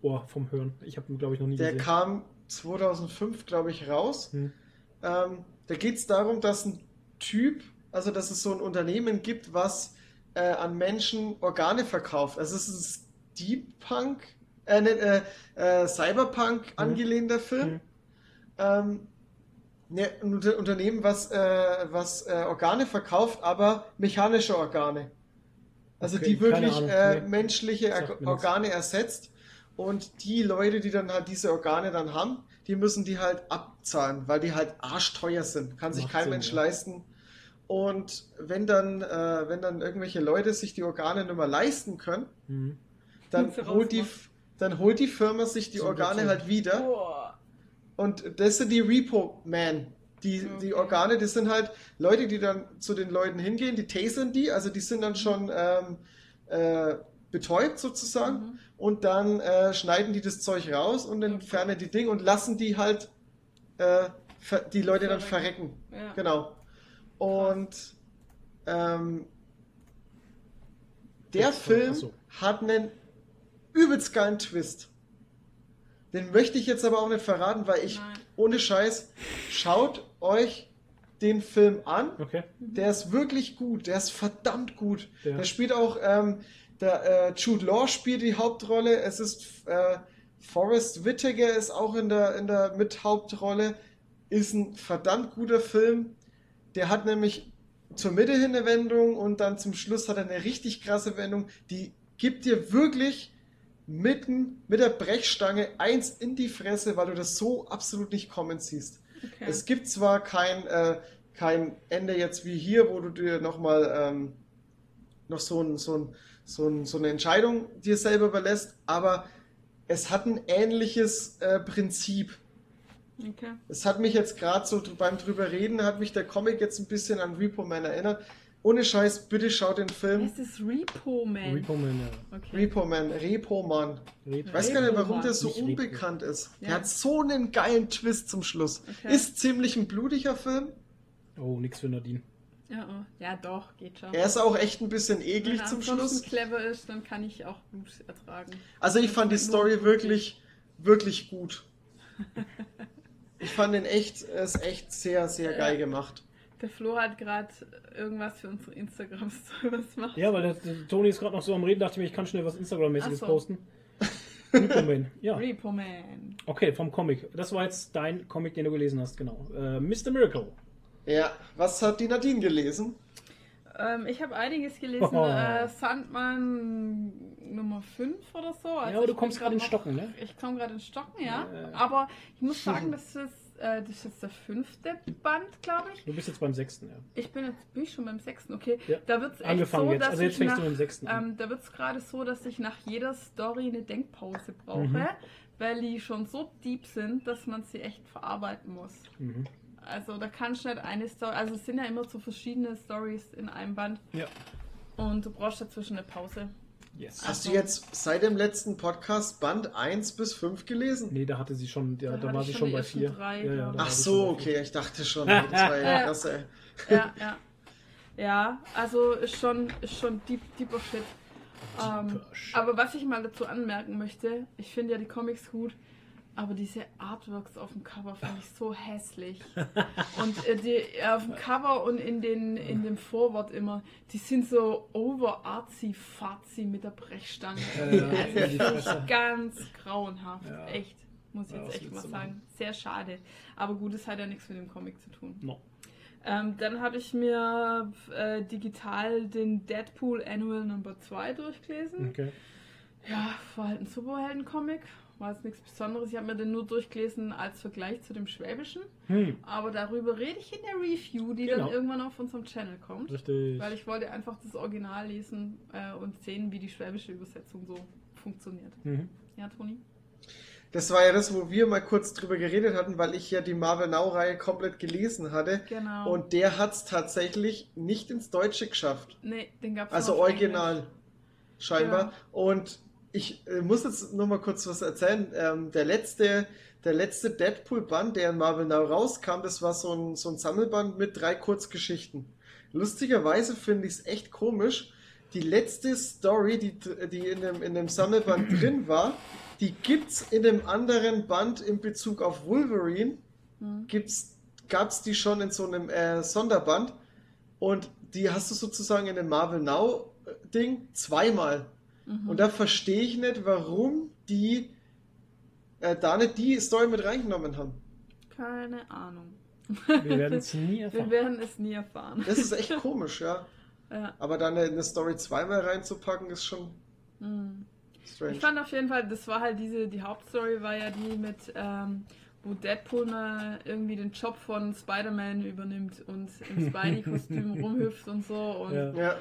Boah, vom Hören. Ich habe ihn, glaube ich, noch nie Der gesehen. kam 2005, glaube ich, raus. Hm. Ähm, da geht es darum, dass ein Typ, also dass es so ein Unternehmen gibt, was äh, an Menschen Organe verkauft. Also es ist ein Steampunk, äh, ne, äh, äh, Cyberpunk angelehnter Film. Mhm. Ähm, ne, ein Unter Unternehmen, was, äh, was äh, Organe verkauft, aber mechanische Organe. Also Okay, die wirklich äh, Nee. menschliche. Organe ersetzt. Und die Leute, die dann halt diese Organe dann haben, die müssen die halt abzahlen, weil die halt arschteuer sind. Kann sich Macht kein Sinn, Mensch ja. leisten. Und wenn dann, äh, wenn dann irgendwelche Leute sich die Organe nicht mehr leisten können, Mhm. dann holt, die, dann holt die Firma sich die Zum Organe halt wieder. Boah. Und das sind die Repo-Man. Die, die Okay. Organe, das sind halt Leute, die dann zu den Leuten hingehen, die tasern die, also die sind dann schon ähm, äh, betäubt sozusagen Mhm. und dann äh, schneiden die das Zeug raus und entfernen die Dinge und lassen die halt äh, die Leute dann verrecken. Ja. Genau. Und ähm, der Jetzt, Film achso. hat einen übelst geilen Twist. Den möchte ich jetzt aber auch nicht verraten, weil ich, Nein. ohne Scheiß, schaut euch den Film an. Okay. Der ist wirklich gut, der ist verdammt gut. Ja. Der spielt auch, ähm, der äh, Jude Law spielt die Hauptrolle. Es ist äh, Forrest Whitaker ist auch in der, in der Mithauptrolle. Ist ein verdammt guter Film. Der hat nämlich zur Mitte hin eine Wendung und dann zum Schluss hat er eine richtig krasse Wendung. Die gibt dir wirklich mitten mit der Brechstange eins in die Fresse, weil du das so absolut nicht kommen siehst. Okay. Es gibt zwar kein, äh, kein Ende jetzt wie hier, wo du dir nochmal ähm, noch so, ein, so, ein, so, ein, so eine Entscheidung dir selber überlässt, aber es hat ein ähnliches äh, Prinzip. okay. Es hat mich jetzt gerade so beim drüber reden, hat mich der Comic jetzt ein bisschen an Repo Man erinnert. Ohne Scheiß, bitte schaut den Film Es ist Repo Man. Repo Man, ja. Okay. Repo Man, Repo Man. Repo. Ich weiß gar nicht, warum Repo der so Nicht Repo. unbekannt ist. Der Ja. hat so einen geilen Twist zum Schluss. Okay. Ist ziemlich ein blutiger Film. Oh, nix für Nadine. Ja, oh. ja, doch, geht schon. Er ist auch echt ein bisschen Wenn eklig er zum Schluss. clever ist, dann kann ich auch Blut ertragen. Also ich fand die Story wirklich, wirklich gut. <laughs> Ich fand den echt, es ist echt sehr, sehr geil gemacht. Der Flo hat gerade irgendwas für unsere Instagram-Stories gemacht. Ja, weil der, der Toni ist gerade noch so am Reden, dachte ich mir, ich kann schnell was Instagram-mäßiges so. posten. Repo Man, <laughs> ja. Repo Man. Okay, vom Comic. Das war jetzt dein Comic, den du gelesen hast, genau. Äh, Mr. Miracle. Ja, was hat die Nadine gelesen? Ähm, ich habe einiges gelesen. Oh. <laughs> Äh, Sandman Nummer 5 oder so. Also ja, aber du kommst gerade noch- Stocken, ne? Ich komme gerade ins Stocken, ja. Ja. Aber ich muss sagen, <laughs> das ist, äh, das ist jetzt der fünfte Band, glaube ich. Du bist jetzt beim sechsten, ja. Ich bin jetzt bin ich schon beim sechsten, okay. Ja. Da wird es echt Angefangen so, jetzt. dass Also jetzt ich fängst nach, du dem sechsten ähm, Da wird es gerade so, dass ich nach jeder Story eine Denkpause brauche, Mhm. weil die schon so deep sind, dass man sie echt verarbeiten muss. Mhm. Also da kannst du nicht eine Story, also es sind ja immer so verschiedene Stories in einem Band Ja. und du brauchst dazwischen eine Pause. Yes. Hast du jetzt seit dem letzten Podcast Band 1 bis 5 gelesen? Nee, da hatte sie schon, ja, Da da, hatte war sie schon bei ersten vier. drei, ja, ja, Ach so, okay, ich dachte schon. <laughs> Das war ja Ja. krass, ey. Ja, ja. Ja, also ist schon, ist schon deep, deeper Shit. Ähm, Deeper Shit. aber was ich mal dazu anmerken möchte, ich finde ja die Comics gut, aber diese Artworks auf dem Cover finde ich so hässlich. Und äh, die äh, auf dem Cover und in, den, in dem Vorwort immer, die sind so over artsy fazi mit der Brechstange. Ja, ja, also ganz grauenhaft, Ja. echt. muss ich Ja, jetzt echt mal sagen. Sehr schade. Aber gut, es hat ja nichts mit dem Comic zu tun. No. Ähm, dann habe ich mir äh, digital den Deadpool Annual Number 2 durchgelesen. Okay. Ja, war halt ein Superhelden-Comic. War jetzt nichts Besonderes. Ich habe mir den nur durchgelesen als Vergleich zu dem Schwäbischen. Hm, Aber darüber rede ich in der Review, die Genau. dann irgendwann auf unserem Channel kommt. richtig. Weil ich wollte einfach das Original lesen äh, und sehen, wie die schwäbische Übersetzung so funktioniert. Mhm. Ja, Toni? Das war ja das, wo wir mal kurz drüber geredet hatten, weil ich ja die Marvel Now-Reihe komplett gelesen hatte. Genau. Und der hat es tatsächlich nicht ins Deutsche geschafft. nee, den gab es Also original, scheinbar. Und ich äh, muss jetzt noch mal kurz was erzählen. Ähm, der letzte, der letzte Deadpool-Band, der in Marvel Now rauskam, das war so ein, so ein Sammelband mit drei Kurzgeschichten. Lustigerweise finde ich es echt komisch. Die letzte Story, die, die in, dem, in dem Sammelband <clears throat> drin war, die gibt's in dem anderen Band in Bezug auf Wolverine. Hm. Gibt's, gab's die schon in so einem äh, Sonderband und die hast du sozusagen in dem Marvel Now äh, Ding zweimal. Mhm. Und da verstehe ich nicht, warum die äh, da nicht die Story mit reingenommen haben. Keine Ahnung. Wir werden es nie <laughs> Wir erfahren. werden es nie erfahren. Das ist echt komisch, ja. <laughs> Ja. Aber da eine, eine Story zweimal reinzupacken, ist schon Mhm. strange. Ich fand auf jeden Fall, das war halt diese, die Hauptstory war ja die mit, ähm, wo Deadpool mal irgendwie den Job von Spider-Man übernimmt und im <laughs> Spidey-Kostüm rumhüpft und so. Und Ja. ja.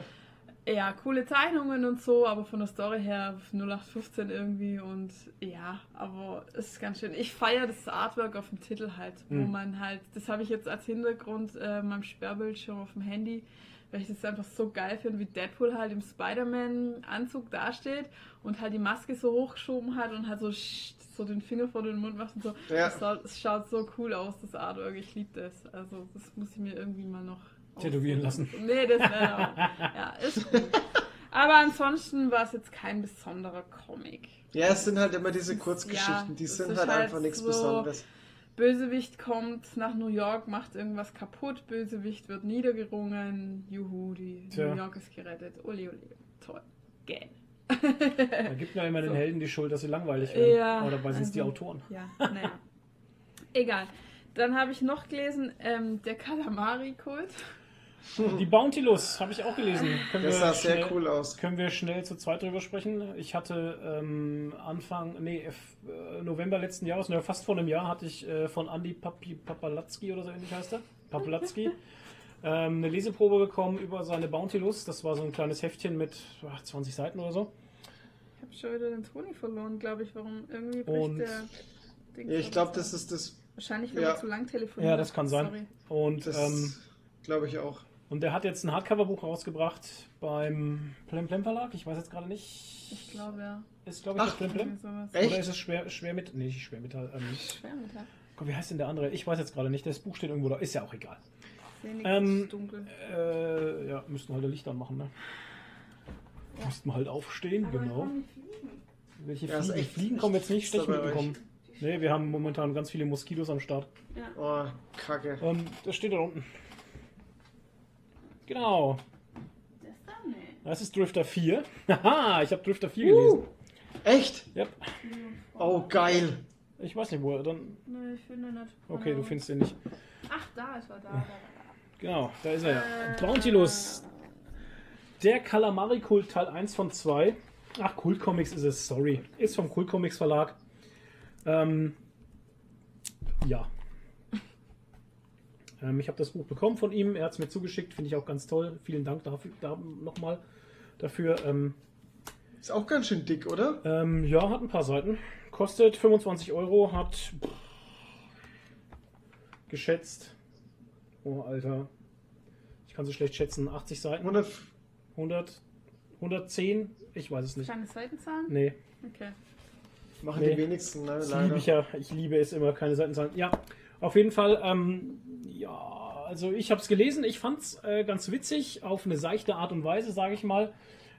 Ja, coole Zeichnungen und so, aber von der Story her 0815 irgendwie und ja, aber es ist ganz schön. Ich feiere das Artwork auf dem Titel halt, wo Mhm. man halt, das habe ich jetzt als Hintergrund äh, meinem Sperrbildschirm auf dem Handy, weil ich das einfach so geil finde, wie Deadpool halt im Spider-Man-Anzug dasteht und halt die Maske so hochgeschoben hat und halt so, so den Finger vor den Mund macht und so. Ja. Das, schaut, das schaut so cool aus, das Artwork. Ich liebe das. Also, das muss ich mir irgendwie mal noch Tätowieren lassen. <laughs> Nee, das wäre. ja, ist gut. Aber ansonsten war es jetzt kein besonderer Comic. ja, es sind halt immer diese Kurzgeschichten, ja, die sind halt halt einfach nichts so- Besonderes. Bösewicht kommt nach New York, macht irgendwas kaputt. Bösewicht wird niedergerungen. Juhu, die Tja. New York ist gerettet. Uli, uli. Toll. Geil. Da gibt man immer den <laughs> So. Helden die Schuld, dass sie langweilig werden. Ja, Aber dabei sind es die also- Autoren. Ja, naja. <laughs> Egal. Dann habe ich noch gelesen, ähm, der Kalamari-Kult. Die Bountylus habe ich auch gelesen. <laughs> Können Das sah sehr schnell- cool aus. Können wir schnell zu zweit drüber sprechen? Ich hatte ähm, Anfang, nee, F- äh, November letzten Jahres, ne, fast vor einem Jahr, hatte ich äh, von Andy Papi, Papalatzki oder so ähnlich heißt er, Papalatzki, <laughs> ähm, eine Leseprobe bekommen über seine Bountylus. Das war so ein kleines Heftchen mit ach, 20 Seiten oder so. Ich habe schon wieder den Toni verloren, glaube ich. Warum irgendwie bricht Und- der Ding ich glaube, das ist das, Wahrscheinlich, wenn ja. wir zu lang telefonieren. Ja, das kann sein. Sorry. Und, das ähm, glaube ich auch. Und der hat jetzt ein Hardcover-Buch rausgebracht beim Plem Plem Verlag. Ich weiß jetzt gerade nicht. Ich glaube, ja. Ist, glaube ich, das Ach, Plem Plem. Echt? Oder ist es schwer, schwer mit. Nee, nicht schwer mit. Ähm, Schwermetall. Gott, wie heißt denn der andere? Ich weiß jetzt gerade nicht. Das Buch steht irgendwo da. Ist ja auch egal. Ähm, ist dunkel. Äh, ja, müssten halt Licht anmachen, ne? Müssten halt aufstehen, Aber genau. Welche Ja, Fliegen? echt- Fliegen kommen jetzt nicht, echt fies Stechmücken dabei kommen. Nee, wir haben momentan ganz viele Moskitos am Start. Ja. Oh, kacke. Ähm, das steht da unten. Genau. Das ist Drifter 4. Haha, <laughs> ich habe Drifter 4 gelesen. Echt? Yep. Oh, geil. Ich weiß nicht, wo er dann. Nee, ich finde nicht. Okay, du findest ihn nicht. Ach, da, es war da, da. Genau, da ist er ja. Äh, Bountylus. Der Calamari-Kult Teil 1 von 2. Ach, Kult Comics ist es, sorry. Ist vom Kult Comics Verlag. Ähm, ja. Ähm, ich habe das Buch bekommen von ihm. Er hat es mir zugeschickt. Finde ich auch ganz toll. Vielen Dank dafür, da nochmal dafür. Ähm, Ist auch ganz schön dick, oder? ähm, ja, hat ein paar Seiten. Kostet 25 Euro. Hat pff, geschätzt. Oh, Alter. Ich kann so schlecht schätzen. 80 Seiten. 100, 100, 110? Ich weiß es nicht. Keine Seitenzahlen? Nee, Okay. machen Nee. die wenigsten, ne? das liebe Leider. ich ja. Ich liebe es immer, keine Seitenzahlen. Ja, auf jeden Fall. Ähm, ja, also ich habe es gelesen. Ich fand es äh, ganz witzig, auf eine seichte Art und Weise, sage ich mal.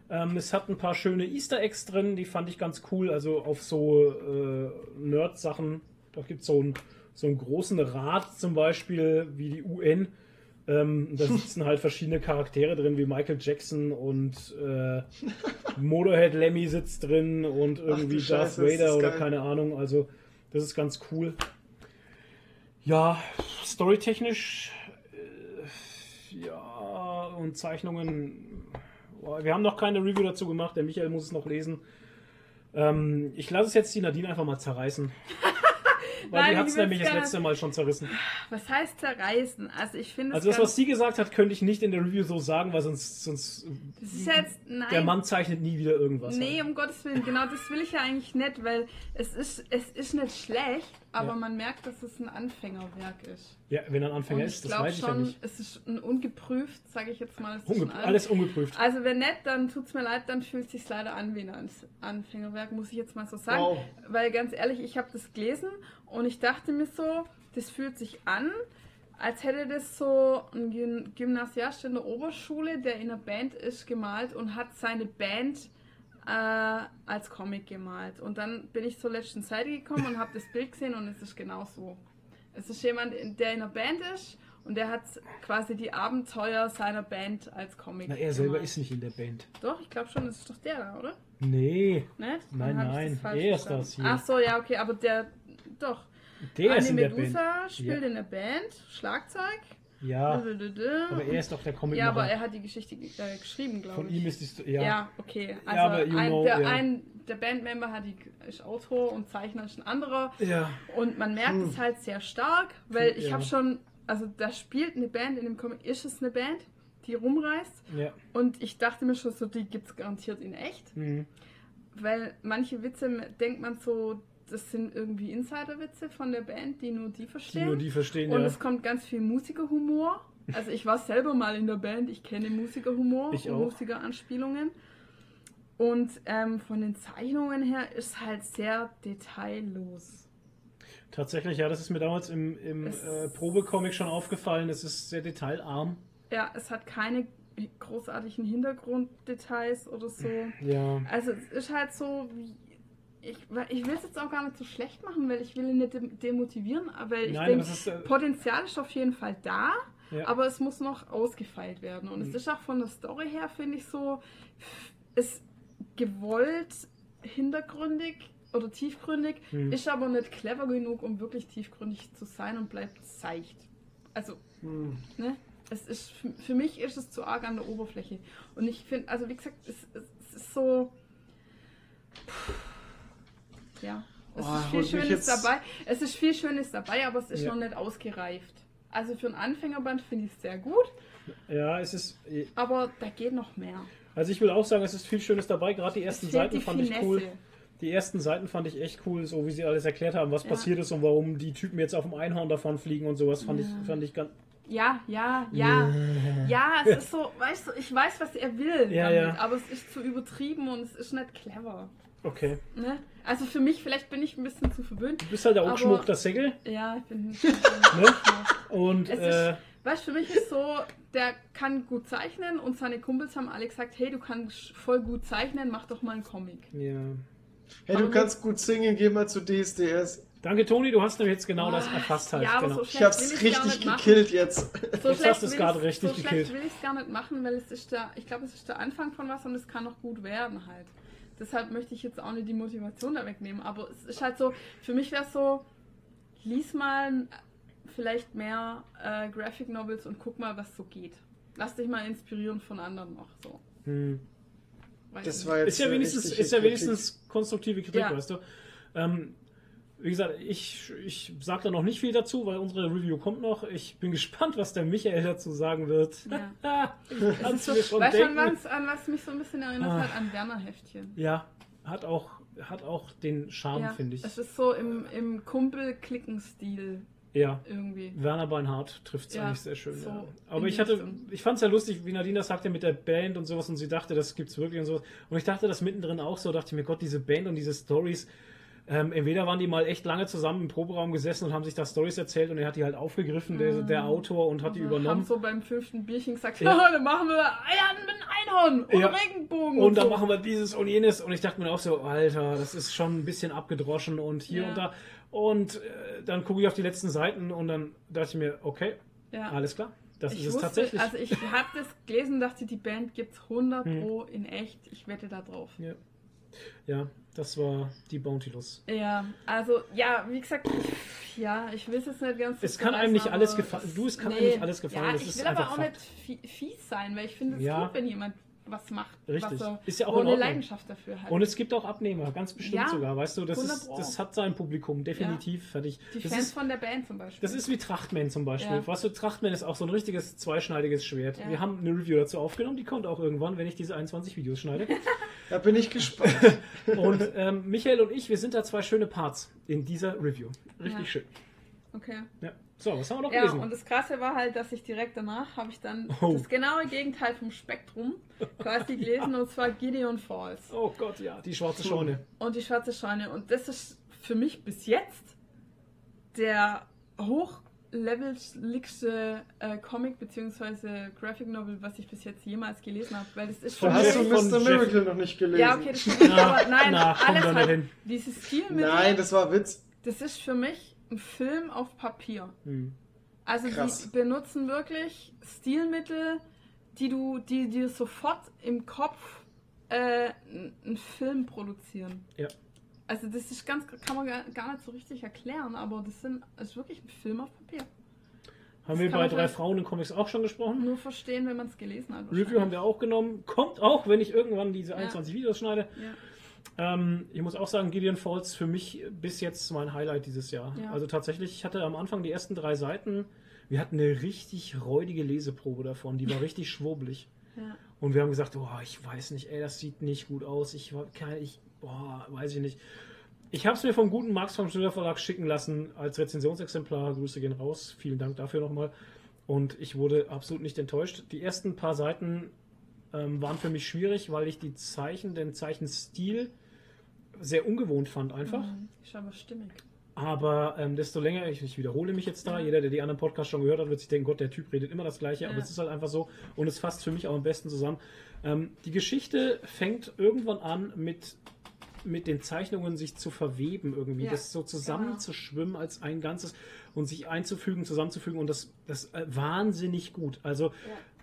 Ähm, es hat ein paar schöne Easter Eggs drin, die fand ich ganz cool. Also auf so äh, Nerd-Sachen. Da gibt es so, ein, so einen großen Rat zum Beispiel, wie die UN. Ähm, da <laughs> sitzen halt verschiedene Charaktere drin, wie Michael Jackson und äh, Motorhead Lemmy sitzt drin und irgendwie du Darth Scheiße, Vader oder keine Ahnung. Also Das ist ganz cool. Ja, storytechnisch, äh, ja, und Zeichnungen. Wir haben noch keine Review dazu gemacht, der Michael muss es noch lesen. Ähm, ich lasse es jetzt die Nadine einfach mal zerreißen. <laughs> Weil Nein, die hat es nämlich das letzte Mal schon zerrissen. Was heißt zerreißen? Also ich finde Also das, was sie gesagt hat, könnte ich nicht in der Review so sagen, weil sonst, sonst jetzt, nein. der Mann zeichnet nie wieder irgendwas. Nee, halt. um Gottes Willen, genau das will ich ja eigentlich nicht, weil es ist, es ist nicht schlecht, aber Ja. man merkt, dass es ein Anfängerwerk ist. Ja, wenn er ein Anfänger ist, ich das glaube weiß ich ja schon, nicht. es ist ein ungeprüft, sage ich jetzt mal. es Unge schon alles ungeprüft. Also wenn nicht, dann tut's mir leid, dann fühlt es sich leider an wie ein An- Anfängerwerk, muss ich jetzt mal so sagen. Wow. Weil ganz ehrlich, ich habe das gelesen und ich dachte mir so, das fühlt sich an, als hätte das so ein Gym- Gymnasiast in der Oberschule, der in einer Band ist, gemalt und hat seine Band äh, als Comic gemalt. Und dann bin ich zur letzten Seite gekommen und habe das Bild gesehen und es ist genau so. Es ist jemand, der in einer Band ist und der hat quasi die Abenteuer seiner Band als Comic Na, er selber gemalt. ist nicht in der Band. Doch, ich glaube schon, das ist doch der da, oder? Nee, Nicht? Nein, ich nein, falsch er ist das hier. Ach so, ja, okay, aber der, doch. der ist Annie in der Band. Medusa spielt Ja. in der Band, Schlagzeug. Ja, aber er ist doch der Comic. ja, aber er hat die Geschichte ge- äh, geschrieben, glaube Von ich. ihm ist die Sto- ja. ja. okay. Ja, Also aber you ein, know, der, ja. ein, der Bandmember hat die, ist Autor und Zeichner ist ein anderer. Ja. Und man merkt es halt sehr stark, weil ich Ja. habe schon, also da spielt eine Band in dem Comic, ist es eine Band, die rumreist. Ja. Und ich dachte mir schon so, die gibt es garantiert in echt. Mhm. Weil manche Witze denkt man so, das sind irgendwie Insider-Witze von der Band, die nur die Die verstehen. nur die verstehen, und ja. es kommt ganz viel Musikerhumor. Also ich war selber mal in der Band, ich kenne Musikerhumor Ich und. Musikeranspielungen. Und ähm, von den Zeichnungen her ist halt sehr detaillos. Tatsächlich, ja, das ist mir damals im, im äh, Probecomic schon aufgefallen. Es ist sehr detailarm. Ja, es hat keine großartigen Hintergrunddetails oder so. Ja. Also es ist halt so, wie, ich, ich will es jetzt auch gar nicht so schlecht machen, weil ich will ihn nicht dem- demotivieren, weil ich denke. Äh, Potenzial ist auf jeden Fall da, ja. aber es muss noch ausgefeilt werden. Und Mhm. es ist auch von der Story her, finde ich so, ist gewollt hintergründig oder tiefgründig, Mhm. ist aber nicht clever genug, um wirklich tiefgründig zu sein und bleibt seicht. Also, Hm. ne? Es ist, für- mich ist es zu arg an der Oberfläche. Und ich finde, also wie gesagt, es, es ist so. Ja. Es Oh, ist viel Schönes dabei. Es ist viel Schönes dabei, aber es ist Ja. noch nicht ausgereift. Also für ein Anfängerband finde ich es sehr gut, ja, es ist. äh, aber da geht noch mehr. Also ich will auch sagen, es ist viel Schönes dabei. Gerade die ersten Seiten die fand ich Finesse. cool. Die ersten Seiten fand ich echt cool, so wie sie alles erklärt haben, was Ja. passiert ist und warum die Typen jetzt auf dem Einhorn davon fliegen und sowas, fand Ja. ich, fand ich ganz. Ja, ja, ja. Ja, es ist so, weißt du, ich weiß, was er will Ja, damit, ja. aber es ist zu übertrieben und es ist nicht clever. Okay. Ne? Also für mich, vielleicht bin ich ein bisschen zu verwöhnt. Du bist halt der das Segel. Ja, ich bin. <laughs> Ne? Und Es äh, ist, weißt du, für mich ist so, der kann gut zeichnen und seine Kumpels haben alle gesagt, hey, du kannst voll gut zeichnen, mach doch mal einen Comic. ja. Hey, Aber du kannst gut singen, geh mal zu DSDS. Danke, Toni, du hast nämlich jetzt genau das Ah, erfasst halt. ja, aber genau. so Ich hab's gar richtig gekillt jetzt. So <laughs> Jetzt hast du es gerade richtig so gekillt. schlecht will ich es gar nicht machen, weil es ist der, ich glaube, es ist der Anfang von was und es kann noch gut werden halt. Deshalb möchte ich jetzt auch nicht die Motivation da wegnehmen, aber es ist halt so, für mich wäre es so, lies mal vielleicht mehr äh, Graphic Novels und guck mal, was so geht. Lass dich mal inspirieren von anderen noch so. Hm. Das war jetzt Ist ja wenigstens, ist ja wenigstens konstruktive Kritik, Ja. weißt du. Ähm, wie gesagt, ich, ich sage da noch nicht viel dazu, weil unsere Review kommt noch. Ich bin <laughs> gespannt, was der Michael dazu sagen wird. Ja. <laughs> ich so, schon weißt du, an denken. was, an was mich so ein bisschen erinnert Ah. hat? An Werner-Heftchen. Ja, hat auch, hat auch den Charme, Ja, finde ich. Es ist so im, im Kumpel-Klicken-Stil Ja. irgendwie. Werner Beinhardt trifft es Ja, eigentlich sehr schön. so ja. Aber ich hatte, Richtung. ich fand es ja lustig, wie Nadine das sagte mit der Band und sowas und sie dachte, das gibt's wirklich und sowas. Und ich dachte das mittendrin auch so, dachte ich mir, Gott, diese Band und diese Stories. Ähm, entweder waren die mal echt lange zusammen im Proberaum gesessen und haben sich da Stories erzählt und er hat die halt aufgegriffen, der, der Autor, und hat die Wir übernommen. haben so beim fünften Bierchen gesagt, Ja. ja. <laughs> dann machen wir Eiern mit Einhorn und Ja. Regenbogen. Und dann so. machen wir dieses und jenes. Und ich dachte mir auch so, Alter, das ist schon ein bisschen abgedroschen und hier Ja. und da. Und äh, dann gucke ich auf die letzten Seiten und dann dachte ich mir, okay, ja. alles klar. Das ich ist es wusste, tatsächlich. Also ich habe das gelesen, dachte, die Band gibt's 100 Hm. pro in echt. Ich wette da drauf. ja. Ja, das war die Bountiless. Ja, also, ja, wie gesagt, ja, ich will es jetzt nicht ganz. Es kann einem nicht alles gefallen. Du, es kann einem nicht alles gefallen. Ja, das ich will aber auch Fakt. nicht fie- fies sein, weil ich finde es Ja. gut, wenn jemand was macht. Richtig. Was er, Ist ja auch wo in eine. Leidenschaft dafür hat. Und es gibt auch Abnehmer, ganz bestimmt Ja, sogar. Weißt du, das, 100 ist, das hat sein Publikum, definitiv. Fertig. die Das Fans ist, von der Band zum Beispiel. das ist wie Trachtman zum Beispiel. Ja. Weißt du, Trachtman ist auch so ein richtiges zweischneidiges Schwert. Ja. Wir haben eine Review dazu aufgenommen, die kommt auch irgendwann, wenn ich diese 21 Videos schneide. <laughs> Da bin ich gespannt. <laughs> Und ähm, Michael und ich, wir sind da zwei schöne Parts in dieser Review. Richtig Ja. schön. okay. Ja. So, was haben wir noch Ja, gelesen? und das Krasse war halt, dass ich direkt danach habe ich dann Oh. das genaue Gegenteil vom Spektrum quasi gelesen und zwar Gideon Falls oh Gott, ja, die schwarze Scheune. und die schwarze Scheune und das ist für mich bis jetzt der hochleveligste äh, Comic bzw. Graphic Novel, was ich bis jetzt jemals gelesen habe, weil das ist für Hast du Mr. Miracle noch nicht gelesen? Ja, okay, das stimmt, aber nein, na, alles halt, hin. dieses Stilmittel, Nein, das war Witz. das ist für mich ein Film auf Papier. Hm. Also Krass. die benutzen wirklich Stilmittel, die du, die dir sofort im Kopf äh, einen Film produzieren. Ja. Also das ist ganz, kann man gar, nicht so richtig erklären, aber das sind, das ist wirklich ein Film auf Papier. Haben wir kann bei drei Frauen in Comics auch schon gesprochen? Nur verstehen, wenn man es gelesen hat. Review haben wir auch genommen. Kommt auch, wenn ich irgendwann diese Ja. 21 Videos schneide. Ja. Ähm, ich muss auch sagen, Gideon Falls für mich bis jetzt mein Highlight dieses Jahr. Ja. Also tatsächlich, ich hatte am Anfang die ersten drei Seiten, wir hatten eine richtig räudige Leseprobe davon, die war <laughs> richtig schwurbelig. Ja. Und wir haben gesagt, oh, ich weiß nicht, ey, das sieht nicht gut aus. Ich kein, ich, boah, weiß ich nicht. Ich habe es mir vom guten Max vom Schiller Verlag schicken lassen als Rezensionsexemplar. Grüße gehen raus. Vielen Dank dafür nochmal. Und ich wurde absolut nicht enttäuscht. Die ersten paar Seiten ähm, waren für mich schwierig, weil ich die Zeichen, den Zeichenstil sehr ungewohnt fand einfach. Mhm. Ist aber stimmig. Aber ähm, desto länger, ich, ich wiederhole mich jetzt da, Ja. jeder, der die anderen Podcasts schon gehört hat, wird sich denken, Gott, der Typ redet immer das Gleiche, aber Ja. es ist halt einfach so und es fasst für mich auch am besten zusammen. Ähm, die Geschichte fängt irgendwann an mit, mit den Zeichnungen sich zu verweben irgendwie, Ja, das so genau. zusammenzuschwimmen als ein Ganzes und sich einzufügen, zusammenzufügen und das, das äh, wahnsinnig gut. Also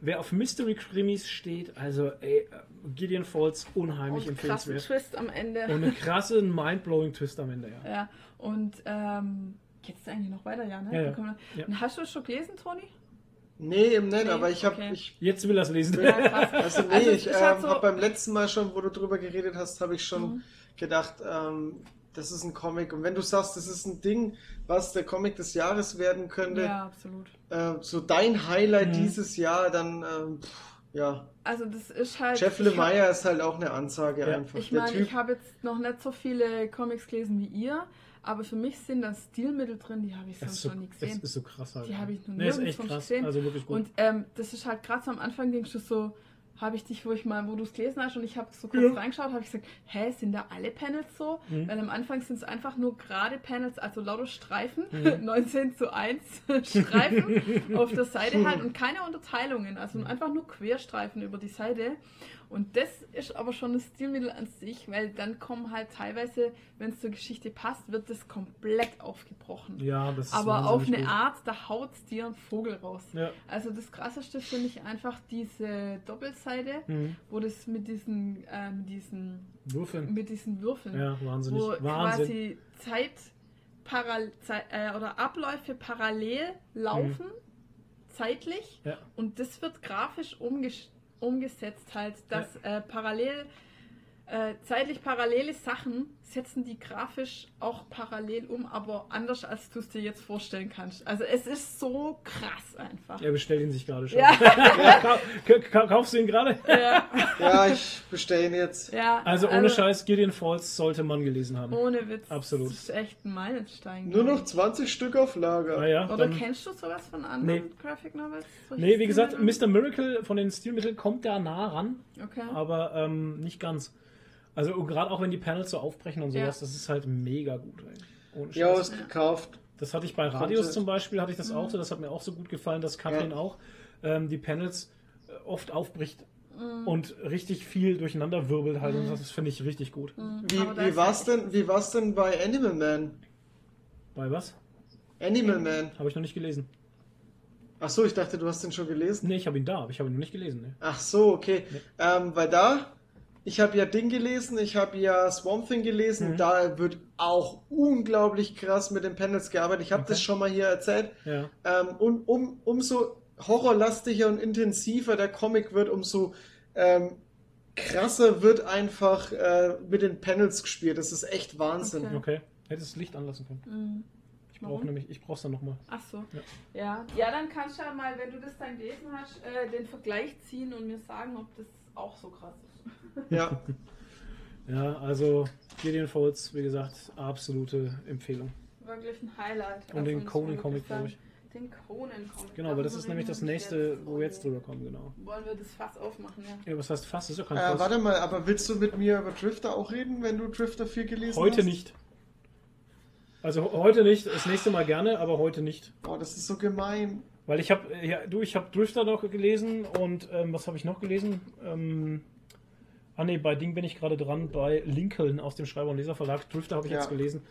wer auf Mystery Krimis steht, also ey, äh, Gideon Falls unheimlich Und krassen empfehlenswert. Twist am Ende. Und eine krasse, mindblowing Twist am Ende, ja. Ja, und ähm, geht's eigentlich noch weiter, ja, ne? Ja, ja. Ja. Hast du es schon gelesen, Toni? Nee, eben nicht, Nee, aber ich habe okay. ich Jetzt will er es lesen. Ja. <laughs> Also nee, Also, ich ist ähm, so- habe beim letzten Mal schon, wo du drüber geredet hast, habe ich schon Mhm. Gedacht, ähm, das ist ein Comic. Und wenn du sagst, das ist ein Ding, was der Comic des Jahres werden könnte, Ja, absolut. äh, so dein Highlight Mhm. dieses Jahr, dann ähm, pff, ja. Also das ist halt. Jeff ich hab- Lemire ist halt auch eine Ansage Ja. einfach. Ich meine, ich habe jetzt noch nicht so viele Comics gelesen wie ihr, aber für mich sind da Stilmittel drin, die habe ich Das sonst so, noch nie das gesehen. ist so krass halt. Die habe ich noch nee, ist nirgends echt sonst krass. gesehen. Also wirklich gut. Und ähm, das ist halt gerade so am Anfang denkst du so, habe ich dich, wo ich mal, wo du es gelesen hast und ich habe so kurz Ja. reingeschaut, habe ich gesagt, hä, sind da alle Panels so? Mhm. Weil am Anfang sind es einfach nur gerade Panels, also lauter Streifen, Mhm. <laughs> 19 zu 1 <laughs> Streifen auf der Seite halt und keine Unterteilungen, Mhm. also einfach nur Querstreifen über die Seite. Und das ist aber schon das Stilmittel an sich, weil dann kommen halt teilweise, wenn es zur Geschichte passt, wird das komplett aufgebrochen. ja, das ist Aber auf eine gut. Art, da haut dir ein Vogel raus. Ja. Also das krasseste finde ich einfach diese Doppelseite, Mhm. wo das mit diesen, äh, mit diesen, Würfeln. mit diesen Würfeln, Ja, wahnsinnig. wo Wahnsinn. quasi Zeit, paral äh, oder Abläufe parallel laufen, zeitlich, Ja. und das wird grafisch umges umgesetzt halt, dass äh, parallel äh, zeitlich parallele Sachen setzen die grafisch auch parallel um, aber anders als du es dir jetzt vorstellen kannst. Also es ist so krass einfach. Er bestellt ihn sich gerade schon. Ja. <laughs> Ka- ka- Kaufst du ihn gerade? Ja, Ja, ich bestelle ihn jetzt. ja, Also ohne Scheiß, Gideon Falls sollte man gelesen haben. Ohne Witz. Absolut. Das ist echt ein Meilenstein. Nur noch 20 Stück auf Lager. Naja, Oder dann, kennst du sowas von anderen Nee. Graphic Novels? Nee, wie gesagt? Mr. Miracle von den Stilmitteln kommt da nah ran, Okay. aber ähm, nicht ganz. Also gerade auch wenn die Panels so aufbrechen und sowas, Ja. das ist halt mega gut. Ey. Ohne Ja, ist gekauft. Das hatte ich bei Radios Konnte- zum Beispiel, hatte ich Mhm. das auch so, das hat mir auch so gut gefallen, dass Katrin Ja. auch ähm, die Panels äh, oft aufbricht Mhm. und richtig viel durcheinander wirbelt halt und das finde ich richtig gut. Wie, da wie ist war's denn, wie war's denn bei Animal Man? Bei was? Animal Man. Habe ich noch nicht gelesen. Ach so, ich dachte, du hast den schon gelesen. Nee, ich habe ihn da, aber ich habe ihn noch nicht gelesen. Ne? Ach so, okay. Ähm, weil da ich habe ja Ding gelesen, ich habe ja Swamp Thing gelesen, Mhm. da wird auch unglaublich krass mit den Panels gearbeitet. Ich habe Okay. das schon mal hier erzählt. Ja. Ähm, und um, umso horrorlastiger und intensiver der Comic wird, umso ähm, krasser wird einfach äh, mit den Panels gespielt. Das ist echt Wahnsinn. Okay. Okay. Hättest das Licht anlassen können. Mhm. Ich brauche nämlich, ich brauch's dann nochmal. Ach so. Ja. Ja. ja. dann kannst du ja mal, wenn du das dann gelesen hast, äh, den Vergleich ziehen und mir sagen, ob das auch so krass ist. Ja. <laughs> Ja, also Gideon Falls, wie gesagt, absolute Empfehlung. Wirklich ein Highlight. Und den Conan-Comic, glaube ich. Den Conan-Comic. Genau, weil das ist nämlich das nächste, jetzt. wo wir jetzt drüber kommen, genau. Wollen wir das Fass aufmachen, ja. Ja, was heißt fast? Das ist ja kein Äh, Fass. warte mal, aber willst du mit mir über Drifter auch reden, wenn du Drifter 4 gelesen Heute hast? nicht. Also heute nicht, das nächste Mal gerne, aber heute nicht. Boah, das ist so gemein. Weil ich habe, ja, du, ich habe Drifter noch gelesen und ähm, was habe ich noch gelesen? Ähm, ah ne, bei Ding bin ich gerade dran, bei Lincoln aus dem Schreiber- und Leserverlag. Drifter habe ich Ja. jetzt gelesen.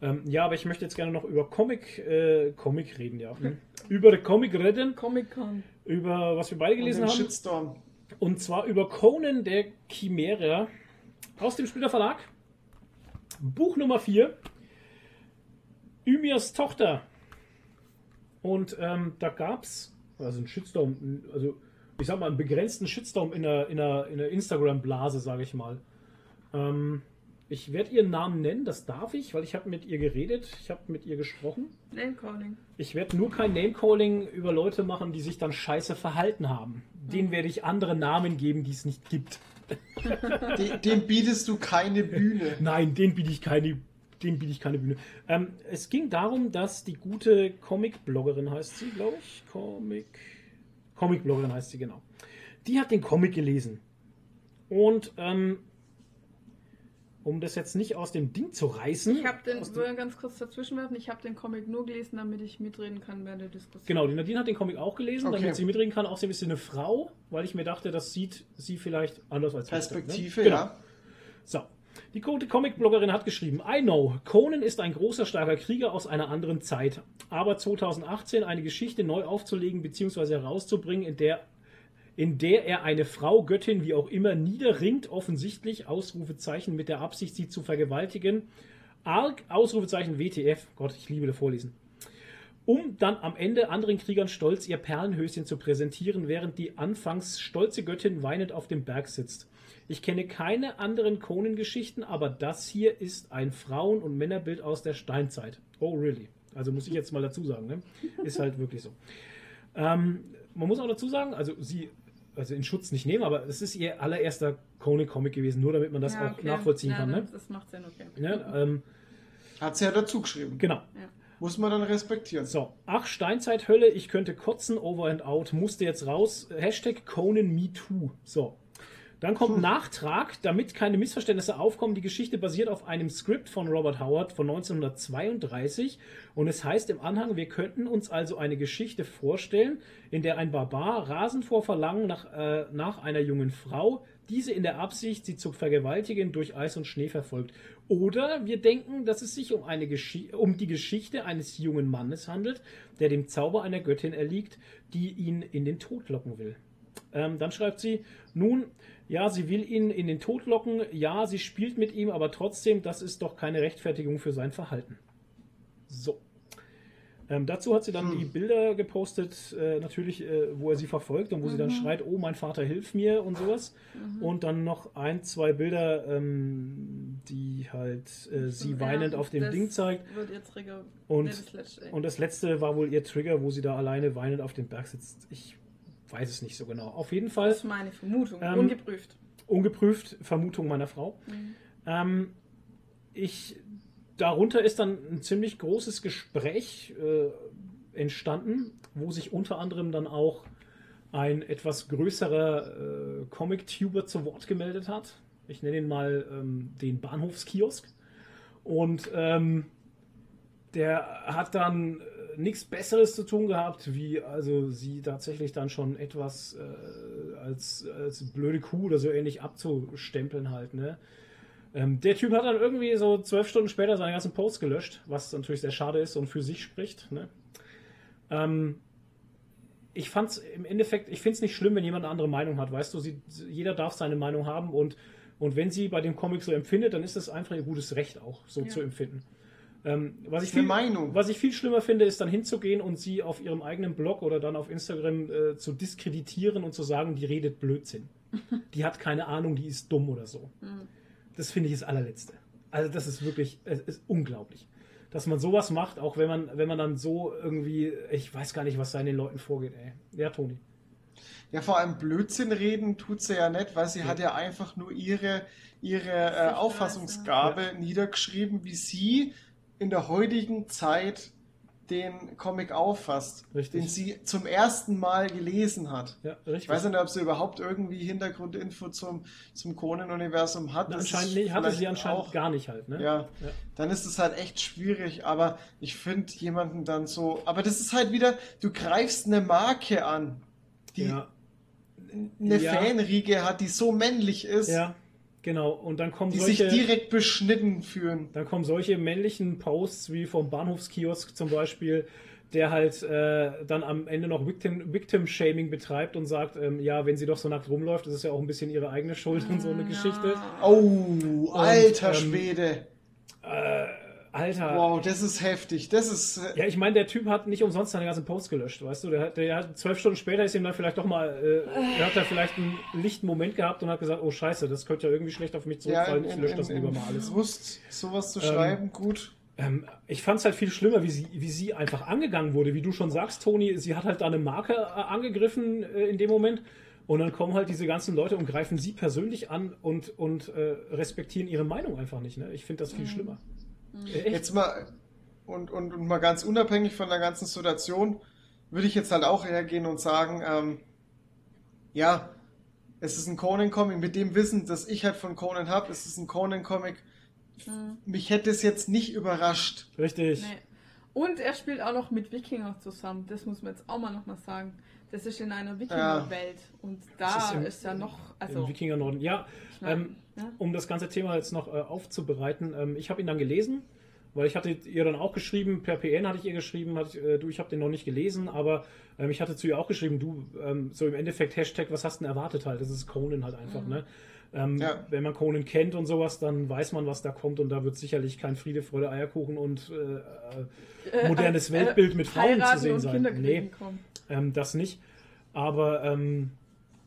Ähm, ja, aber ich möchte jetzt gerne noch über Comic, äh, Comic reden, ja. Hm. <laughs> über Comic reden, Comic-Con. über was wir beide Und gelesen den haben. Shitstorm. Und zwar über Conan der Chimäre aus dem Splitter Verlag. Buch Nummer 4. Ymirs Tochter. Und ähm, da gab es, also einen Shitstorm, also ich sag mal einen begrenzten Shitstorm in der, in der, in der Instagram-Blase, sage ich mal. Ähm, ich werde ihren Namen nennen, das darf ich, weil ich habe mit ihr geredet, ich habe mit ihr gesprochen. Name-Calling. Ich werde nur kein Name-Calling über Leute machen, die sich dann scheiße verhalten haben. Denen werde ich andere Namen geben, die es nicht gibt. <laughs> De dem bietest du keine Bühne. Nein, den biete ich keine, dem biete ich keine Bühne. Ähm, es ging darum, dass die gute Comic-Bloggerin heißt sie, glaube ich. Comic. Comic-Bloggerin heißt sie, genau. Die hat den Comic gelesen. Und ähm, um das jetzt nicht aus dem Ding zu reißen. Ich habe den, will ganz kurz dazwischen werfen, ich habe den Comic nur gelesen, damit ich mitreden kann während der Diskussion. Genau, die Nadine hat den Comic auch gelesen, Okay. damit sie mitreden kann. Außerdem ist sie eine Frau, weil ich mir dachte, das sieht sie vielleicht anders als ich, Perspektive, ne? Genau. ja. So. Die Comic-Bloggerin hat geschrieben, I know, Conan ist ein großer, starker Krieger aus einer anderen Zeit. Aber 2018 eine Geschichte neu aufzulegen bzw. herauszubringen, in der, in der er eine Frau, Göttin, wie auch immer, niederringt, offensichtlich, Ausrufezeichen, mit der Absicht, sie zu vergewaltigen. Arg, Ausrufezeichen WTF, Gott, ich liebe das Vorlesen. Um dann am Ende anderen Kriegern stolz ihr Perlenhöschen zu präsentieren, während die anfangs stolze Göttin weinend auf dem Berg sitzt. Ich kenne keine anderen Konengeschichten, aber das hier ist ein Frauen- und Männerbild aus der Steinzeit. Oh, really? Also muss ich jetzt mal dazu sagen, ne? Ist halt wirklich so. Ähm, man muss auch dazu sagen, also sie, also in Schutz nicht nehmen, aber es ist ihr allererster Conan-Comic gewesen, nur damit man das Ja, auch okay. nachvollziehen ja, kann. Ne? Das, macht Sinn, okay. Ne? Ähm, Hat sie ja dazu geschrieben. genau. Muss man dann respektieren. So, ach, Steinzeithölle, ich könnte kotzen, over and out, musste jetzt raus. Hashtag Conan MeToo. So. Dann kommt Puh. Nachtrag, damit keine Missverständnisse aufkommen. Die Geschichte basiert auf einem Skript von Robert Howard von 1932 und es heißt im Anhang, wir könnten uns also eine Geschichte vorstellen, in der ein Barbar rasend vor Verlangen nach, äh, nach einer jungen Frau, diese in der Absicht, sie zu vergewaltigen, durch Eis und Schnee verfolgt. Oder wir denken, dass es sich um, eine Geschi um die Geschichte eines jungen Mannes handelt, der dem Zauber einer Göttin erliegt, die ihn in den Tod locken will. Ähm, dann schreibt sie, nun, ja, sie will ihn in den Tod locken, ja, sie spielt mit ihm, aber trotzdem, das ist doch keine Rechtfertigung für sein Verhalten. So. Ähm, dazu hat sie dann Hm. die Bilder gepostet, äh, natürlich, äh, wo er sie verfolgt und wo sie dann Mhm. schreit, oh, mein Vater, hilf mir und sowas. Mhm. Und dann noch ein, zwei Bilder, ähm, die halt äh, sie Ja, weinend auf dem Ding zeigt. Wird ihr Trigger. Und, nee, das und das letzte war wohl ihr Trigger, wo sie da alleine weinend auf dem Berg sitzt. Ich weiß es nicht so genau. Auf jeden Fall das ist meine Vermutung. Ähm, Ungeprüft. ungeprüft, Vermutung meiner Frau. Mhm. Ähm, ich, darunter ist dann ein ziemlich großes Gespräch äh, entstanden, wo sich unter anderem dann auch ein etwas größerer äh, Comic-Tuber zu Wort gemeldet hat. Ich nenne ihn mal ähm, den Bahnhofskiosk. Und ähm, der hat dann nichts Besseres zu tun gehabt, wie also sie tatsächlich dann schon etwas äh, als, als blöde Kuh oder so ähnlich abzustempeln halt, ne? Ähm, der Typ hat dann irgendwie so zwölf Stunden später seine ganzen Posts gelöscht, was natürlich sehr schade ist und für sich spricht, ne? Ähm, ich fand's im Endeffekt, ich finde es nicht schlimm, wenn jemand eine andere Meinung hat, weißt du, sie, jeder darf seine Meinung haben und Und wenn sie bei dem Comic so empfindet, dann ist das einfach ihr gutes Recht auch, so Ja. zu empfinden. Ähm, was, ich viel, Meinung. was ich viel schlimmer finde, ist dann hinzugehen und sie auf ihrem eigenen Blog oder dann auf Instagram äh, zu diskreditieren und zu sagen, die redet Blödsinn. <laughs> die hat keine Ahnung, die ist dumm oder so. Das finde ich das allerletzte. Also das ist wirklich, es ist unglaublich. Dass man sowas macht, auch wenn man, wenn man dann so irgendwie, ich weiß gar nicht, was da in den Leuten vorgeht, ey. Ja, Toni. Ja, vor allem Blödsinn reden tut sie ja nicht, weil sie hat ja einfach nur ihre, ihre äh. Auffassungsgabe niedergeschrieben, wie sie in der heutigen Zeit den Comic auffasst, Richtig. den sie zum ersten Mal gelesen hat. Ja. Ich weiß nicht, ob sie überhaupt irgendwie Hintergrundinfo zum, zum Conan-Universum hat. Na, anscheinend nee, hatte sie anscheinend auch- gar nicht halt, ne? Ja, Ja. dann ist es halt echt schwierig, aber ich finde jemanden dann so, aber das ist halt wieder, du greifst eine Marke an, die ja. eine. Fanriege hat, die so männlich ist, ja, genau. Und dann kommen die solche, sich direkt beschnitten fühlen. dann kommen solche männlichen Posts wie vom Bahnhofskiosk zum Beispiel, der halt äh, dann am Ende noch Victim- Victim-Shaming betreibt und sagt, ähm, ja, wenn sie doch so nackt rumläuft, das ist ja auch ein bisschen ihre eigene Schuld und so eine Geschichte. Oh, alter ähm, Schwede. Äh, Alter. Wow, das ist heftig. Das ist. äh, Ja, ich meine, der Typ hat nicht umsonst seine ganzen Posts gelöscht, weißt du? Der hat, der hat zwölf Stunden später ist ihm dann vielleicht doch mal, äh, er hat da vielleicht einen lichten Moment gehabt und hat gesagt, oh Scheiße, das könnte ja irgendwie schlecht auf mich Ja, zurückfallen, in, ich lösche das lieber mal alles. Frust, sowas zu Ähm, schreiben, gut. Ähm, ich fand es halt viel schlimmer, wie sie, wie sie einfach angegangen wurde. Wie du schon sagst, Toni, sie hat halt da eine Marke äh, angegriffen äh, in dem Moment. Und dann kommen halt diese ganzen Leute und greifen sie persönlich an und, und äh, respektieren ihre Meinung einfach nicht. Ne? Ich finde das viel schlimmer. Jetzt mal und, und, und mal ganz unabhängig von der ganzen Situation, würde ich jetzt halt auch hergehen und sagen, ähm, ja, es ist ein Conan-Comic, mit dem Wissen, das ich halt von Conan habe, es ist ein Conan-Comic. Mich hätte es jetzt nicht überrascht. Richtig. Nee. Und er spielt auch noch mit Wikingern zusammen. Das muss man jetzt auch mal nochmal sagen. Das ist in einer Wikingerwelt. Und Das da ist im- ist, ja noch. Also, Wikinger Norden. Ja, ich mein, ähm, ja. um das ganze Thema jetzt noch äh, aufzubereiten, ähm, ich habe ihn dann gelesen, weil ich hatte ihr dann auch geschrieben, per PN hatte ich ihr geschrieben, hatte, ich, äh, du, ich habe den noch nicht gelesen, aber ähm, ich hatte zu ihr auch geschrieben, du, ähm, so im Endeffekt Hashtag, was hast du denn erwartet halt? Das ist Conan halt einfach, Mhm. ne? Ähm, Ja. Wenn man Conan kennt und sowas, dann weiß man, was da kommt und da wird sicherlich kein Friede, Freude, Eierkuchen und äh, äh, modernes Äh, Weltbild mit Frauen zu sehen und sein. Nee, ähm, das nicht. Aber ähm,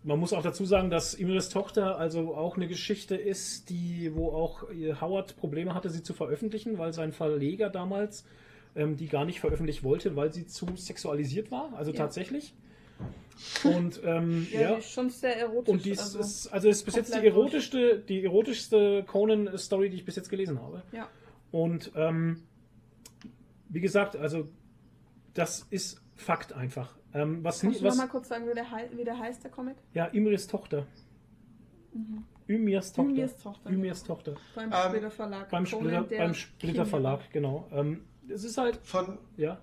man muss auch dazu sagen, dass Imres Tochter also auch eine Geschichte ist, die, wo auch Howard Probleme hatte, sie zu veröffentlichen, weil sein Verleger damals ähm, die gar nicht veröffentlicht wollte, weil sie zu sexualisiert war, also Ja. tatsächlich. Und ähm, <laughs> Ja, ja, die ist schon sehr erotisch. und dies also, ist, also ist bis jetzt die erotischste, die erotischste Conan-Story, die ich bis jetzt gelesen habe. Ja. Und ähm, wie gesagt, also das ist Fakt einfach. Ähm, was Kannst du noch was, mal kurz sagen, wie der, wie der heißt, der Comic? ja, Imris Tochter. Ümirs Tochter. Ümirs Tochter, Ümirs Tochter. Beim Ähm, Splitter Verlag. Beim Splitter, beim Splitter Verlag, genau. Ähm, es ist halt, Von, ja,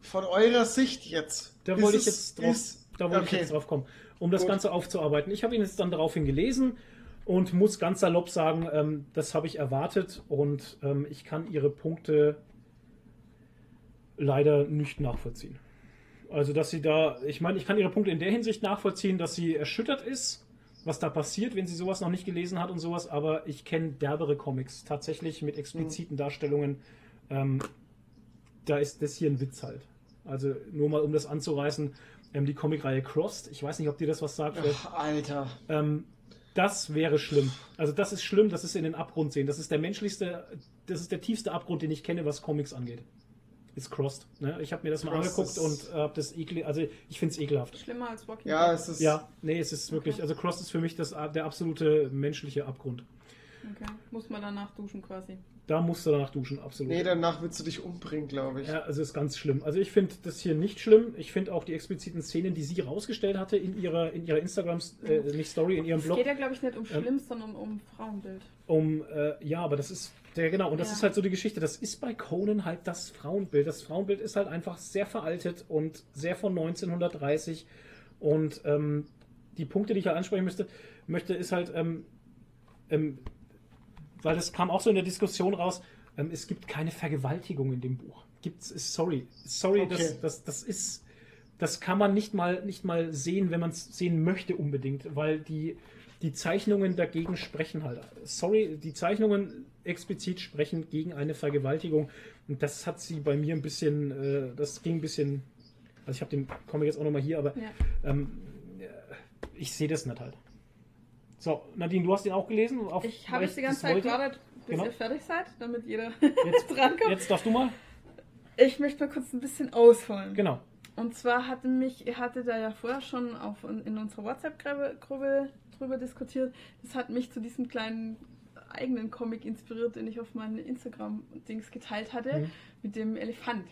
von eurer Sicht jetzt. da ist wollte ich jetzt drauf, ist- da wollte okay. ich jetzt drauf kommen, um das Gut. Ganze aufzuarbeiten. Ich habe ihn jetzt dann daraufhin gelesen und muss ganz salopp sagen, ähm, das habe ich erwartet und ähm, ich kann ihre Punkte leider nicht nachvollziehen. Also, dass sie da, ich meine, ich kann ihre Punkte in der Hinsicht nachvollziehen, dass sie erschüttert ist, was da passiert, wenn sie sowas noch nicht gelesen hat und sowas, aber ich kenne derbere Comics, tatsächlich mit expliziten Darstellungen. Ähm, da ist das hier ein Witz halt. Also, nur mal um das anzureißen, ähm, die Comicreihe Crossed, ich weiß nicht, ob dir das was sagt. Ach, Alter. Ähm, das wäre schlimm. Also das ist schlimm, das ist in den Abgrund sehen. Das ist der menschlichste, das ist der tiefste Abgrund, den ich kenne, was Comics angeht. Ist Crossed. Ne? Ich habe mir das mal Crossed angeguckt und habe das ekel, also ich finde es ekelhaft. Schlimmer als Walking Ja, Dead. es ist. Ja, nee, es ist wirklich, also Crossed ist für mich das, der absolute menschliche Abgrund. Okay. Muss man danach duschen quasi. Da musst du danach duschen, absolut. Nee, danach willst du dich umbringen, glaube ich. Ja, also ist ganz schlimm. Also ich finde das hier nicht schlimm. Ich finde auch die expliziten Szenen, die sie rausgestellt hatte in ihrer, in ihrer Instagram, äh, nicht Story, in ihrem Es Blog. geht ja, glaube ich, nicht um Ähm, Schlimm, sondern um Frauenbild. um, äh, ja, aber das ist, der, genau, und das Ja. ist halt so die Geschichte. Das ist bei Conan halt das Frauenbild. Das Frauenbild ist halt einfach sehr veraltet und sehr von 1930. Und ähm, die Punkte, die ich halt ansprechen müsste, möchte, ist halt, ähm, ähm, weil das kam auch so in der Diskussion raus, ähm, es gibt keine Vergewaltigung in dem Buch. Gibt's, sorry, sorry, Okay. das, das, das ist, das kann man nicht mal, nicht mal sehen, wenn man es sehen möchte unbedingt, weil die, die Zeichnungen dagegen sprechen halt. Sorry, die Zeichnungen explizit sprechen gegen eine Vergewaltigung. Und das hat sie bei mir ein bisschen, äh, das ging ein bisschen, also ich habe den Comic jetzt auch nochmal hier, aber Ja. ähm, äh, ich sehe das nicht halt. So, Nadine, du hast den auch gelesen? Auf, Ich habe jetzt die ganze Zeit gewartet, bis Genau. ihr fertig seid, damit jeder <laughs> Jetzt, drankommt. jetzt darfst du mal. Ich möchte mal kurz ein bisschen ausholen. Genau. Und zwar hatte mich, ihr hattet da ja vorher schon auf, in unserer WhatsApp-Gruppe drüber diskutiert. Das hat mich zu diesem kleinen eigenen Comic inspiriert, den ich auf meinen Instagram-Dings geteilt hatte, Mhm. mit dem Elefant.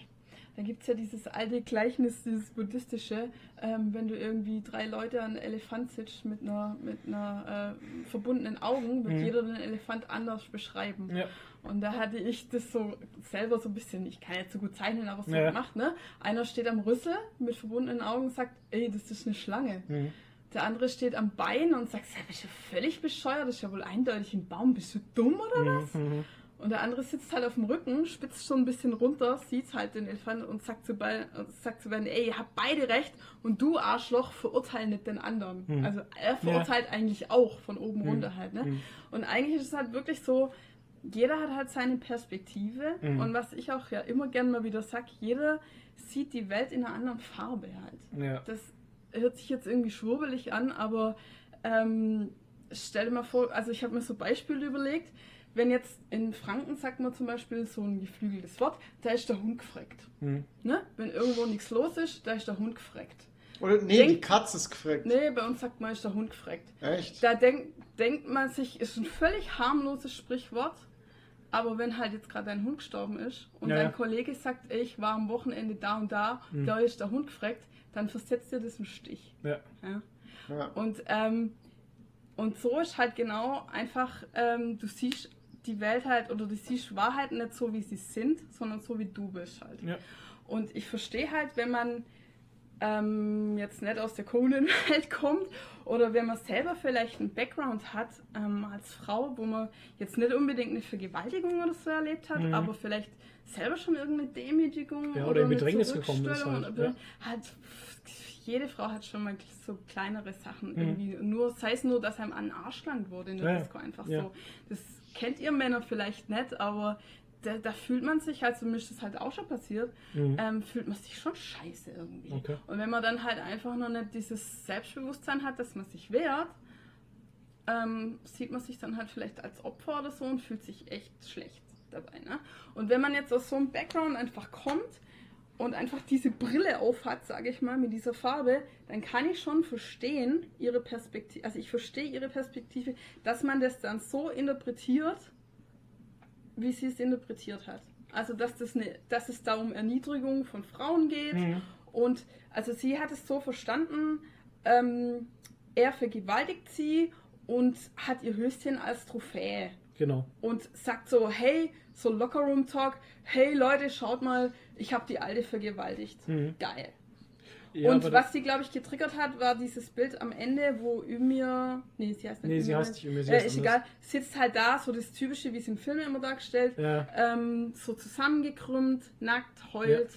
Da gibt es ja dieses alte Gleichnis, dieses buddhistische, ähm, wenn du irgendwie drei Leute an einen Elefant sitzt mit einer, mit einer äh, verbundenen Augen, wird Mhm. jeder den Elefant anders beschreiben. Ja. Und da hatte ich das so selber so ein bisschen, ich kann jetzt so gut zeichnen, aber so Ja. gemacht, ne? Einer steht am Rüssel mit verbundenen Augen und sagt, ey, das ist eine Schlange. Mhm. Der andere steht am Bein und sagt, ja, bist du völlig bescheuert, das ist ja wohl eindeutig ein Baum, bist du dumm oder was? Mhm. Und der andere sitzt halt auf dem Rücken, spitzt schon ein bisschen runter, sieht halt den Elefant und sagt zu beiden, sagt zu beiden ey, ihr habt beide recht und du Arschloch verurteil nicht den anderen. Mhm. Also er verurteilt eigentlich auch von oben Mhm. runter halt, ne? Mhm. Und eigentlich ist es halt wirklich so, jeder hat halt seine Perspektive Mhm. und was ich auch ja immer gern mal wieder sag, jeder sieht die Welt in einer anderen Farbe halt. Ja. Das hört sich jetzt irgendwie schwurbelig an, aber ähm, stell dir mal vor, also ich habe mir so Beispiele überlegt, wenn jetzt in Franken sagt man zum Beispiel so ein geflügeltes Wort, da ist der Hund gefreckt. Mhm. Ne? Wenn irgendwo nichts los ist, da ist der Hund gefreckt. Oder nee, Denk- die Katze ist gefreckt. Nee, bei uns sagt man, ist der Hund gefreckt. Echt? Da denk, denkt man sich, ist ein völlig harmloses Sprichwort, aber wenn halt jetzt gerade dein Hund gestorben ist und Ja, dein ja. Kollege sagt, ey, ich war am Wochenende da und da, Mhm. da ist der Hund gefreckt, dann versetzt dir das einen Stich. Ja. Ja? Ja. Und, ähm, und so ist halt genau einfach, ähm, du siehst die Welt halt oder du siehst Wahrheiten nicht so, wie sie sind, sondern so, wie du bist halt. Ja. Und ich verstehe halt, wenn man ähm, jetzt nicht aus der Conan-Welt <laughs> kommt oder wenn man selber vielleicht einen Background hat ähm, als Frau, wo man jetzt nicht unbedingt eine Vergewaltigung oder so erlebt hat, Mhm. aber vielleicht selber schon irgendeine Demütigung Ja, oder in eine Bedrängnis gekommen ist Zurückstellung halt, oder- ja. halt jede Frau hat schon mal so kleinere Sachen Mhm. irgendwie. Nur, sei es nur, dass einem an den Arsch lang wurde in der Ja. Disco einfach Ja. so. Das kennt ihr Männer vielleicht nicht, aber da, da fühlt man sich, also mir ist das halt auch schon passiert, Mhm. ähm, fühlt man sich schon scheiße irgendwie. Okay. Und wenn man dann halt einfach noch nicht dieses Selbstbewusstsein hat, dass man sich wehrt, ähm, sieht man sich dann halt vielleicht als Opfer oder so und fühlt sich echt schlecht dabei. Ne? Und wenn man jetzt aus so einem Background einfach kommt und einfach diese Brille aufhat, sage ich mal, mit dieser Farbe, dann kann ich schon verstehen, ihre Perspektive, also ich verstehe ihre Perspektive, dass man das dann so interpretiert, wie sie es interpretiert hat. Also dass, das eine, dass es da um Erniedrigung von Frauen geht Mhm. und also sie hat es so verstanden, ähm, er vergewaltigt sie und hat ihr Höschen als Trophäe Genau. und sagt so, hey, so Lockerroom Talk, hey Leute, schaut mal, ich habe die Alte vergewaltigt. Mhm. Geil. Ja, und was sie, glaube ich, getriggert hat, war dieses Bild am Ende, wo Ümir, nee, sie heißt nicht Nee, sie Ümir, heißt nicht Ümir, sie äh, ist anders. egal, sitzt halt da, so das Typische, wie es im Film immer dargestellt, Ja. ähm, so zusammengekrümmt, nackt, heult,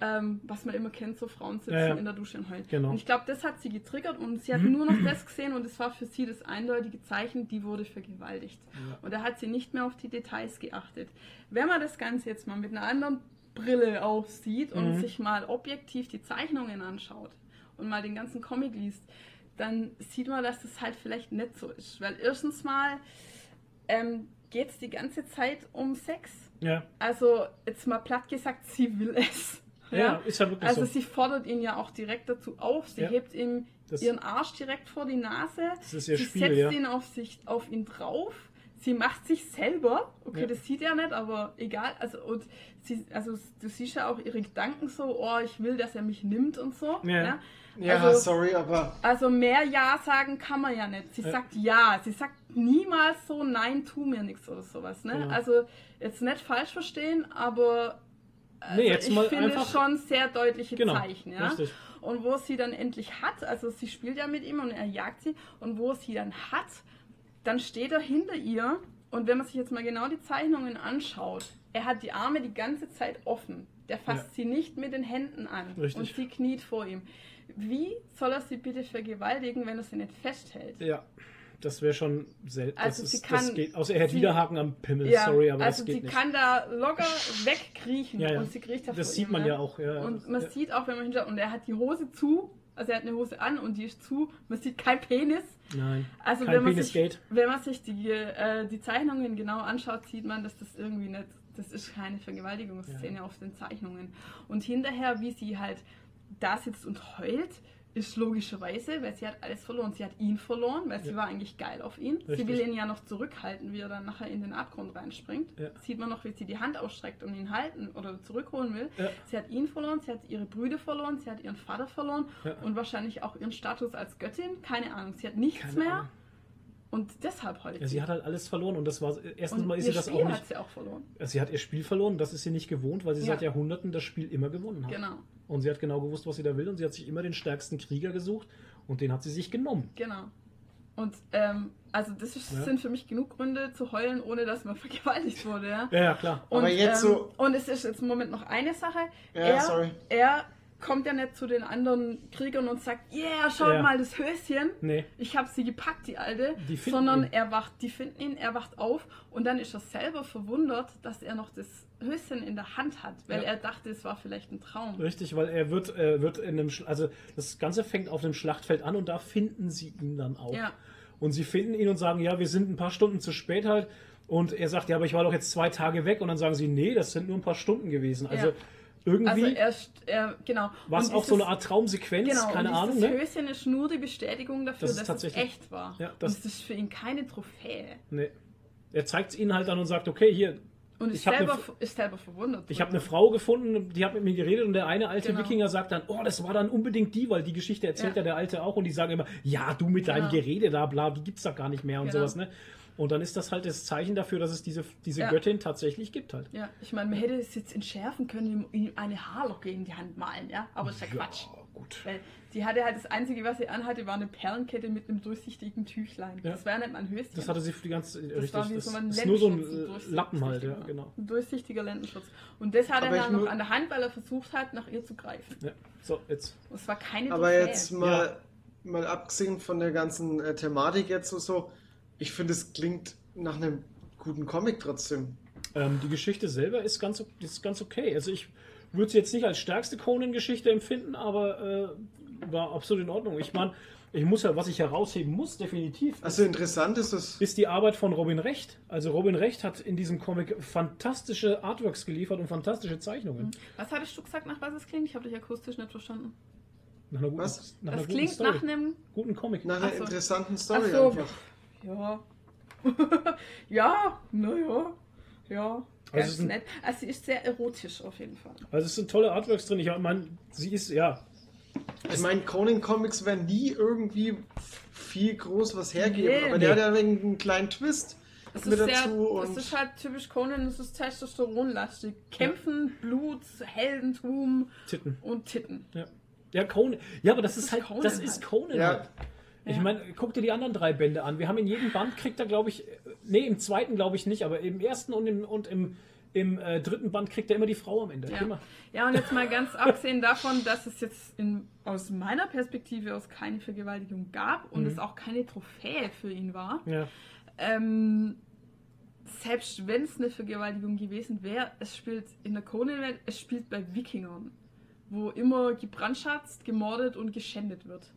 ähm, was man immer kennt, so Frauen sitzen Ja, ja. in der Dusche und heulen. Genau. Und ich glaube, das hat sie getriggert und sie hat nur noch das gesehen und es war für sie das eindeutige Zeichen, die wurde vergewaltigt. Ja. Und da hat sie nicht mehr auf die Details geachtet. Wenn man das Ganze jetzt mal mit einer anderen Brille aufsieht und Mhm. sich mal objektiv die Zeichnungen anschaut und mal den ganzen Comic liest, dann sieht man, dass das halt vielleicht nicht so ist. Weil erstens mal ähm, geht es die ganze Zeit um Sex. Ja. Also jetzt mal platt gesagt, sie will es. Ja, ist ja wirklich Also so. sie fordert ihn ja auch direkt dazu auf. Sie Ja. hebt ihm Das- ihren Arsch direkt vor die Nase. Das ist ihr sie Spiel, setzt ja. ihn auf sich, auf ihn drauf. Sie macht sich selber. Okay, Ja. das sieht er nicht, aber egal. Also und sie, also du siehst ja auch ihre Gedanken so, oh, ich will, dass er mich nimmt und so. Ja. Ja, Also- sorry, aber Also mehr Ja sagen kann man ja nicht. Sie Ja. sagt Ja. Sie sagt niemals so Nein, tu mir nichts oder sowas. Ne? Genau. Also jetzt nicht falsch verstehen, aber also Nee, jetzt ich mal finde einfach- schon sehr deutliche Genau. Zeichen. Ja? Richtig. Und wo sie dann endlich hat, also sie spielt ja mit ihm und er jagt sie, und wo sie dann hat, dann steht er hinter ihr Und wenn man sich jetzt mal genau die Zeichnungen anschaut, er hat die Arme die ganze Zeit offen. Der fasst Ja. sie nicht mit den Händen an. Richtig. Und sie kniet vor ihm. Wie soll er sie bitte vergewaltigen, wenn er sie nicht festhält? Ja, das wäre schon selten. Also das, sie ist, das kann- geht, außer er hat sie- Widerhaken am Pimmel, Ja, sorry, aber also das geht sie nicht. kann da locker wegkriechen Ja, und sie kriecht da Das sieht ihm, man ne? ja auch, ja. Und man sieht auch, wenn man hinschaut, und er hat die Hose zu, also er hat eine Hose an und die ist zu, man sieht kein Penis. Nein, Also kein wenn man, Penis sich, geht. wenn man sich die, äh, die Zeichnungen genau anschaut, sieht man, dass das irgendwie nicht, das ist keine Vergewaltigungsszene auf den Zeichnungen. Und hinterher, wie sie halt da sitzt und heult, ist logischerweise, weil sie hat alles verloren. Sie hat ihn verloren, weil sie Ja. war eigentlich geil auf ihn. Sie Richtig. will ihn ja noch zurückhalten, wie er dann nachher in den Abgrund reinspringt. Ja. Sieht man noch, wie sie die Hand ausstreckt und ihn halten oder zurückholen will. Ja. Sie hat ihn verloren, sie hat ihre Brüder verloren, sie hat ihren Vater verloren und wahrscheinlich auch ihren Status als Göttin. Keine Ahnung, sie hat nichts Keine mehr. Ahnung. Und deshalb heult Ja, sie hat halt alles verloren und das war erstens und mal ist ihr sie das Spiel auch nicht. hat sie auch verloren. Sie hat ihr Spiel verloren, das ist sie nicht gewohnt, weil sie Ja. seit Jahrhunderten das Spiel immer gewonnen hat. Genau, Und sie hat genau gewusst, was sie da will und sie hat sich immer den stärksten Krieger gesucht und den hat sie sich genommen. genau. Und ähm, also das ist, Ja. sind für mich genug Gründe zu heulen, ohne dass man <laughs> vergewaltigt wurde. Ja? Ja, ja, klar. Und, Aber jetzt ähm, so- Und es ist jetzt im Moment noch eine Sache. Ja, er, sorry. er kommt ja nicht zu den anderen Kriegern und sagt, yeah, schaut Ja. mal das Höschen. Nee, Ich habe sie gepackt, die alte. Die sondern ihn. er wacht, die finden ihn, er wacht auf und dann ist er selber verwundert, dass er noch das Höschen in der Hand hat, weil Ja. er dachte, es war vielleicht ein Traum. richtig, weil er wird, äh, wird in einem, also das Ganze fängt auf dem Schlachtfeld an und da finden sie ihn dann auch. Ja. Und sie finden ihn und sagen, ja, wir sind ein paar Stunden zu spät halt. Und er sagt, ja, aber ich war doch jetzt zwei Tage weg. Und dann sagen sie, nee, das sind nur ein paar Stunden gewesen. Also. Irgendwie Also er, st- er genau. war es Und auch so eine Art Traumsequenz, Genau, keine und Ahnung, dieses ne? Höschen ist nur die Bestätigung dafür, Das dass es echt war. Ja, und das- ist für ihn keine Trophäe. Nee. Er zeigt es ihnen halt dann und sagt, okay, hier, Und Ich ist, hab selber, eine- ist selber verwundert. ich habe eine Frau gefunden, die hat mit mir geredet und der eine alte Genau. Wikinger sagt dann, oh, das war dann unbedingt die, weil die Geschichte erzählt ja, Ja. der Alte auch und die sagen immer, ja, du mit deinem Genau. Gerede da, bla, die gibt's da gar nicht mehr und Genau. sowas, ne? Und dann ist das halt das Zeichen dafür, dass es diese, diese Ja. Göttin tatsächlich gibt halt. Ja, ich meine, man hätte es jetzt entschärfen können, ihm eine Haarlocke in die Hand malen, ja? Aber ist ja Quatsch. Ja, gut. Weil die hatte halt das Einzige, was sie anhatte, war eine Perlenkette mit einem durchsichtigen Tüchlein. Ja. Das wäre nicht mal ein Höschen. Das hatte sie für die ganze, Das richtig, war wie das so ein ist nur so ein Lendenschutz, äh, durchsichtiger- Lappen halt, ja, genau. Ein durchsichtiger Lendenschutz. Und das hat Aber er dann noch an der Hand, weil er versucht hat, nach ihr zu greifen. Ja. So, jetzt. Und es war keine Aber Trophäe. jetzt mal, mal abgesehen von der ganzen äh, Thematik jetzt so, so ich finde, es klingt nach einem guten Comic trotzdem. Ähm, die Geschichte selber ist ganz, ist ganz okay. Also ich würde sie jetzt nicht als stärkste Conan-Geschichte empfinden, aber äh, war absolut in Ordnung. Ich meine, ich muss ja, was ich herausheben muss, definitiv, Also interessant ist es. ist die Arbeit von Robin Recht. Also Robin Recht hat in diesem Comic fantastische Artworks geliefert und fantastische Zeichnungen. Was hattest du gesagt, nach was es klingt? Ich habe dich akustisch nicht verstanden. Nach einer guten, Was? nach Das einer guten klingt Story. nach einem. guten Comic. Nach einer Ach so. interessanten Ach Story so, einfach. <laughs> ja. ja, naja. Ja. Also Also, es ist nett. also sie ist sehr erotisch auf jeden Fall. Also es sind tolle Artworks drin. Ich meine, sie ist, ja, Ich meine, Conan Comics werden nie irgendwie viel groß was hergeben, Nee. aber der hat ja einen kleinen Twist Es mit ist, sehr, dazu es ist halt typisch Conan, es ist Testosteronlastig. Kämpfen, Blut, Heldentum Titten. und Titten. Ja, ja Conan. Ja, aber das, Das ist ist halt, Conan das ist halt. Conan Ja. halt. Ich meine, guck dir die anderen drei Bände an. Wir haben in jedem Band kriegt er, glaube ich, nee, im zweiten glaube ich nicht, aber im ersten und im, und im, im äh, dritten Band kriegt er immer die Frau am Ende. Ja. Immer. ja, und jetzt mal ganz abgesehen davon, dass es jetzt in, aus meiner Perspektive aus keine Vergewaltigung gab und Mhm. es auch keine Trophäe für ihn war. Ja. Ähm, selbst wenn es eine Vergewaltigung gewesen wäre, es spielt in der Conan-Welt, es spielt bei Wikingern, wo immer gebrandschatzt, gemordet und geschändet wird.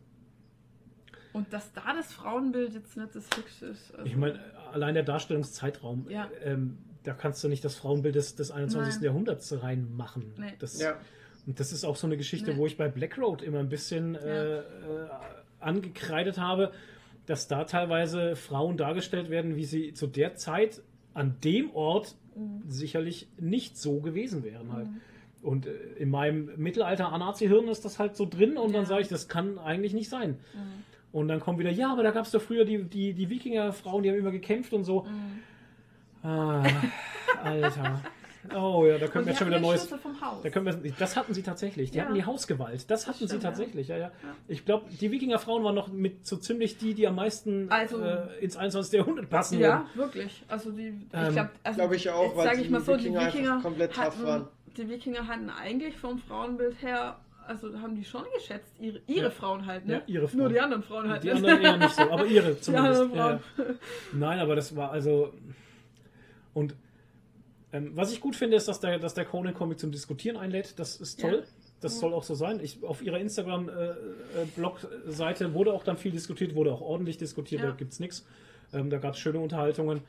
Und dass da das Frauenbild jetzt nicht das Höchste ist. Also, Ich meine, allein der Darstellungszeitraum, Ja. ähm, da kannst du nicht das Frauenbild des, des 21. Nein. Jahrhunderts reinmachen. Nee. Das, ja. Und das ist auch so eine Geschichte, Nee. wo ich bei Black Road immer ein bisschen äh, äh, angekreidet habe, dass da teilweise Frauen dargestellt werden, wie sie zu der Zeit an dem Ort Mhm. sicherlich nicht so gewesen wären halt. Und äh, in meinem Mittelalter-Anazi-Hirn ist das halt so drin und dann Ja. sage ich, das kann eigentlich nicht sein. Mhm. Und dann kommt wieder, ja, aber da gab es doch früher die, die, die Wikinger-Frauen, die haben immer gekämpft und so. Mhm. Ah, Alter. Oh ja, da können Und wir jetzt schon wieder neues. Schlüssel vom Haus. Da können wir, das hatten sie tatsächlich. Die Ja. hatten die Hausgewalt. Das hatten sie stimmt, ja. tatsächlich, ja, ja. Ich glaube, die Wikingerfrauen waren noch mit so ziemlich die, die am meisten Also- äh, ins 21. Jahrhundert passen Ja, wirklich. Also die, Ähm, ich glaube, also, Glaub ich auch, weil sag die ich mal so, Wikinger die Wikinger komplett tough hatten, waren. Die Wikinger hatten eigentlich vom Frauenbild her, also haben die schon geschätzt, ihre, ihre Ja. Würden. halt, ne? Ja, ihre Frauen. Nur die anderen Frauen halt Die nicht. anderen eher nicht so, aber ihre <laughs> zumindest. ja. Nein, aber das war also. Und ähm, was ich gut finde, ist, dass der, dass der Conan-Comic zum Diskutieren einlädt. Das ist toll. Das soll auch so sein. Ich, auf ihrer Instagram-Blog-Seite wurde auch dann viel diskutiert, wurde auch ordentlich diskutiert, da gibt es nichts. Ähm, da gab es schöne Unterhaltungen.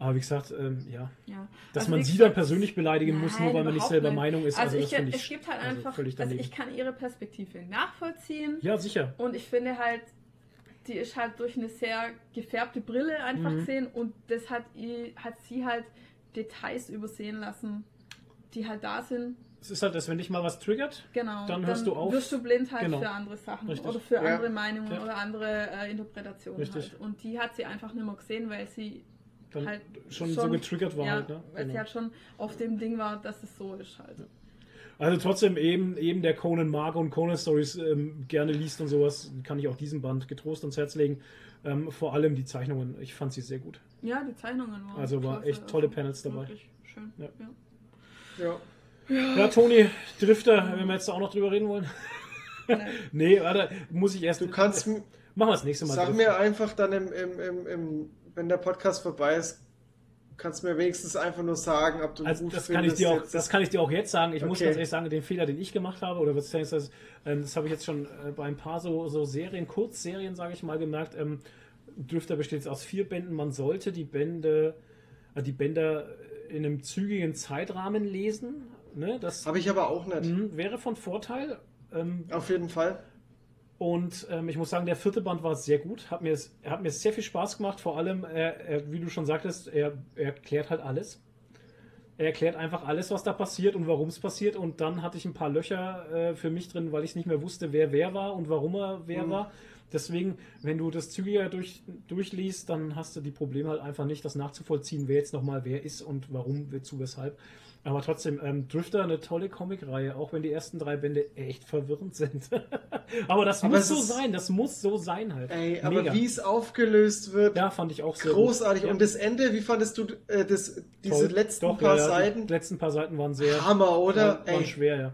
Aber wie gesagt, ähm, ja, Ja. dass Also man sie dann persönlich beleidigen muss, nur Nein, weil man nicht selber nicht. Meinung ist. Also, das ich, finde es gibt halt also einfach, völlig also daneben. ich kann ihre Perspektive nachvollziehen ja, sicher. und ich finde halt, die ist halt durch eine sehr gefärbte Brille einfach Mhm. gesehen und das hat, hat sie halt Details übersehen lassen, die halt da sind. Es ist halt, dass wenn dich mal was triggert, Genau. Dann hörst du auf. Wirst du blind halt Genau. für andere Sachen Richtig. oder für Ja. andere Meinungen Ja. oder andere äh, Interpretationen Richtig. halt. Und die hat sie einfach nicht mehr gesehen, weil sie dann halt schon, so getriggert war. ja, halt, ne? weil sie Genau. halt schon auf dem Ding war, dass es so ist halt. Also trotzdem eben, eben der Conan mag und Conan Stories ähm, gerne liest und sowas, kann ich auch diesen Band getrost ans Herz legen. Ähm, vor allem die Zeichnungen, ich fand sie sehr gut. Ja, die Zeichnungen waren Also war klasse, echt tolle Panels dabei. Schön. Ja. Ja. Ja. Ja, Toni, Drifter, wenn wir jetzt auch noch drüber reden wollen. <laughs> Nee. warte, muss ich erst. Du kannst, <laughs> Machen wir das nächste Mal. sag Drifter. mir einfach dann, im, im, im, im, wenn der Podcast vorbei ist, kannst du mir wenigstens einfach nur sagen, ob du Also gut das kann, ich dir auch, jetzt. das kann ich dir auch jetzt sagen. Ich muss Okay. ganz ehrlich sagen, den Fehler, den ich gemacht habe, oder was ist das, ähm, das habe ich jetzt schon äh, bei ein paar so, so Serien, Kurzserien, sage ich mal, gemerkt. Ähm, Drifter besteht jetzt aus vier Bänden. Man sollte die Bände, äh, die Bänder in einem zügigen Zeitrahmen lesen. Ne? Das Habe ich aber auch nicht. mh, wäre von Vorteil. Ähm, Auf jeden Fall. Und ähm, ich muss sagen, der vierte Band war sehr gut. Hat mir, er hat mir sehr viel Spaß gemacht. Vor allem, er, er, wie du schon sagtest, er, er erklärt halt alles. Er erklärt einfach alles, was da passiert und warum es passiert. Und dann hatte ich ein paar Löcher äh, für mich drin, weil ich nicht mehr wusste, wer wer war und warum er wer Mhm. war. Deswegen, wenn du das zügiger durch, durchliest, dann hast du die Probleme halt einfach nicht, das nachzuvollziehen, wer jetzt nochmal wer ist und warum, wozu, weshalb. Aber trotzdem, ähm, Drifter eine tolle Comicreihe, auch wenn die ersten drei Bände echt verwirrend sind. <laughs> aber das Aber muss so ist- sein, das muss so sein halt. Ey, aber Mega. wie es aufgelöst wird, Ja, fand ich auch sehr großartig. gut. Und das Ende, wie fandest du äh, das, diese Toll. letzten Doch, paar ja, ja, Seiten? Die letzten paar Seiten waren sehr Hammer, oder? Waren, waren Ey, schwer, ja.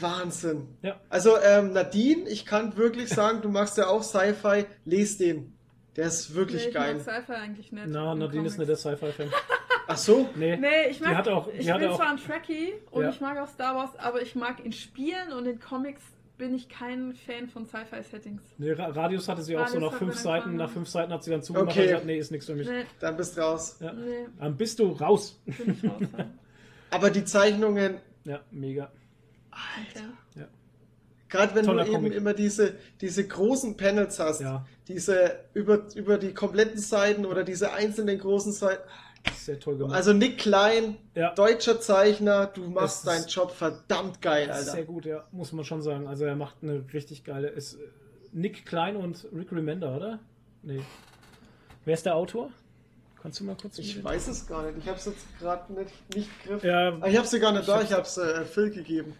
Wahnsinn. Ja. Also, ähm, Nadine, ich kann wirklich sagen, du machst ja auch Sci-Fi, les den. Der ist wirklich nee, ich geil. mag Sci-Fi eigentlich nicht. Na, in Nadine ist nicht Comics. der Sci-Fi-Fan. <laughs> Ach so? Nee. Nee, ich mag, Die hat auch- die ich hatte bin auch- zwar ein Trekkie und Ja. ich mag auch Star Wars, aber ich mag in Spielen und in Comics bin ich kein Fan von Sci-Fi-Settings. Nee, Ra- Radius hatte sie auch so Radius nach hat fünf Seiten, nach fünf Seiten hat sie dann zugemacht Okay. und gesagt, nee, ist nichts für mich. Nee, Dann bist du raus. Ja. nee, Dann bist du raus. bin ich raus. ja. <laughs> Aber die Zeichnungen, Ja, mega. Okay. gerade wenn Toller du eben Comic. immer diese, diese großen Panels hast, Ja. diese über, über die kompletten Seiten oder diese einzelnen großen Seiten. Sehr toll gemacht. Also Nick Klein, ja. deutscher Zeichner, du machst deinen Job verdammt geil, Alter. sehr gut, ja, muss man schon sagen. Also er macht eine richtig geile. Ist äh, Nick Klein und Rick Remender, oder? Nee. Wer ist der Autor? Kannst du mal kurz Ich weiß es gar nicht. Ich habe es jetzt gerade nicht, nicht griff. Ja, Ah, Ich habe sie gar nicht Ich da. hab's- Ich habe es äh, Phil gegeben.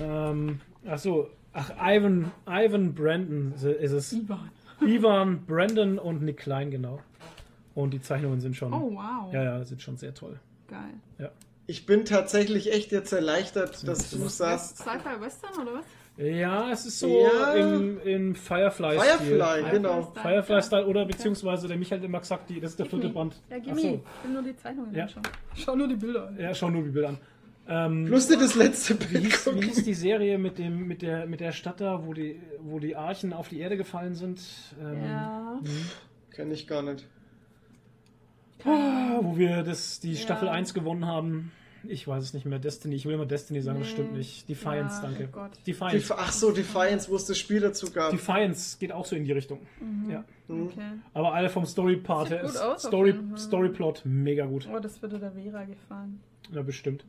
ähm, ach so, ach Ivan, Ivan Brandon ist es. Ivan. Ivan, Brandon und Nick Klein, genau. Und die Zeichnungen sind schon, Oh, wow. ja, ja, sind schon sehr toll. Geil. Ich bin tatsächlich echt jetzt erleichtert, dass du sagst. Sci-Fi Western oder was? Ja, es ist so Ja. im, im Firefly. Firefly, genau. Style. Firefly-Style oder beziehungsweise der Michael immer gesagt, die, das ist der Gib vierte me. Band. Ja, gib me. so. Ich will nur die Zeichnungen Ja. anschauen. Schau nur die Bilder an. Ja, schau nur die Bilder an. Ähm, Plus dir das letzte wie, Bild hieß, wie gucken. hieß die Serie mit, dem, mit, der, mit der Stadt da, wo die, wo die Archen auf die Erde gefallen sind? Ähm, Ja. Kenn ich gar nicht. Ah, wo wir das, die Ja. Staffel 1 gewonnen haben. Ich weiß es nicht mehr. Destiny. Ich will immer Destiny sagen, das Nee. stimmt nicht. Defiance, Ja, danke. oh Gott. Defiance. Def Ach so, Defiance, wo es das Spiel dazu gab. Defiance geht auch so in die Richtung. Mhm. Ja. Mhm. Okay. Aber alle vom Story-Part her ist aus, Story. Storyplot mega gut. Oh, das würde der Vera gefallen. Ja, bestimmt.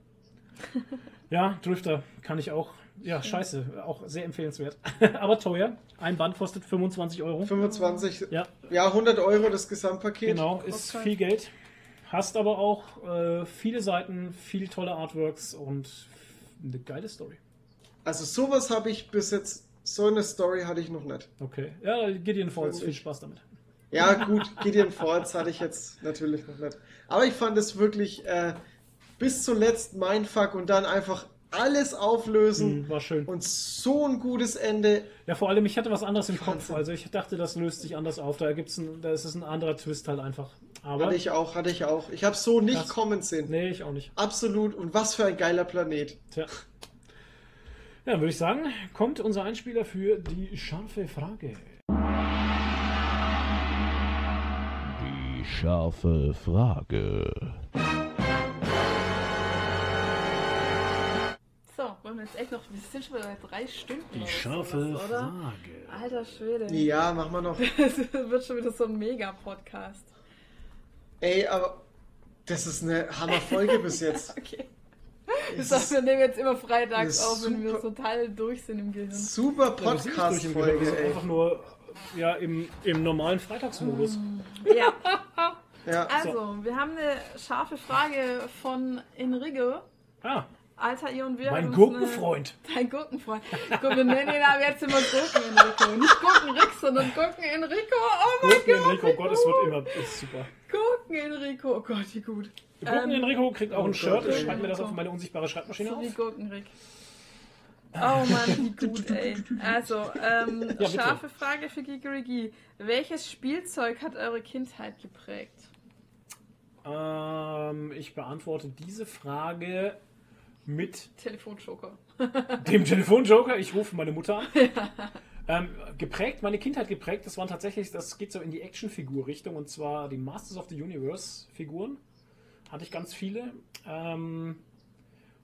ja, Drifter kann ich auch. Ja, scheiße. Auch sehr empfehlenswert. <laughs> Aber teuer. Ein Band kostet 25 Euro. 25. Ja, Ja, 100 Euro das Gesamtpaket. genau. Ist Okay. viel Geld. Hast aber auch äh, viele Seiten, viel tolle Artworks und eine geile Story. Also sowas habe ich bis jetzt, so eine Story hatte ich noch nicht. Okay. Ja, Gideon Falls, viel. Spaß damit. Ja, gut, Gideon Falls hatte ich jetzt natürlich noch nicht. Aber ich fand es wirklich äh, bis zuletzt mein Fuck und dann einfach alles auflösen Mhm, war schön. und so ein gutes Ende. Ja, vor allem, ich hatte was anderes im Kopf. Wahnsinn. Also ich dachte, das löst sich anders auf. Da gibt's ein, da ist es ein anderer Twist halt einfach. Aber. Hatte ich auch, hatte ich auch. Ich habe so nicht Krass. kommen sehen. Nee, ich auch nicht. Absolut. Und was für ein geiler Planet. Tja. Ja, dann würde ich sagen, kommt unser Einspieler für die scharfe Frage. Die scharfe Frage. Wollen wir jetzt echt noch. Wir sind schon wieder bei drei Stunden. Die scharfe sowas, oder? Frage. Alter Schwede. Ja, machen wir noch. <laughs> Das wird schon wieder so ein Mega-Podcast. Ey, aber das ist eine Hammerfolge bis <laughs> jetzt. Okay. Das heißt, wir nehmen jetzt immer freitags auf, wenn wir total durch sind im Gehirn. super Ja, Podcast-Folge, ey. einfach nur ja, im, im normalen Freitagsmodus. Ja, Ja. also, wir haben eine scharfe Frage von Enrico. Ah, Alter, ihr und wir. mein Gurkenfreund. Eine, dein Gurkenfreund. Guck, wir nennen ihn aber jetzt immer Gurken-Enrico. Nicht Gurkenrick, sondern Gurken-Enrico. Oh mein Gurken Gott. Enrico, wie oh Gott, es wird gut. immer ist super. Gurken-Enrico. Oh Gott, wie gut. Gurken Ähm, Enrico kriegt auch ein oh Shirt. Gott, Ich schreibe mir das Enrico. auf meine unsichtbare Schreibmaschine So wie auf. Gurkenrick. Oh Mann, wie <laughs> gut, ey. Also, ähm, <laughs> Ja, scharfe Frage für Gigerigi. Welches Spielzeug hat eure Kindheit geprägt? Ähm, ich beantworte diese Frage mit Telefonjoker. <laughs> dem Telefonjoker. Ich rufe meine Mutter an. <laughs> Ähm, geprägt, meine Kindheit geprägt, das waren tatsächlich, das geht so in die Actionfigur-Richtung und zwar die Masters of the Universe-Figuren. Hatte ich ganz viele. Ähm,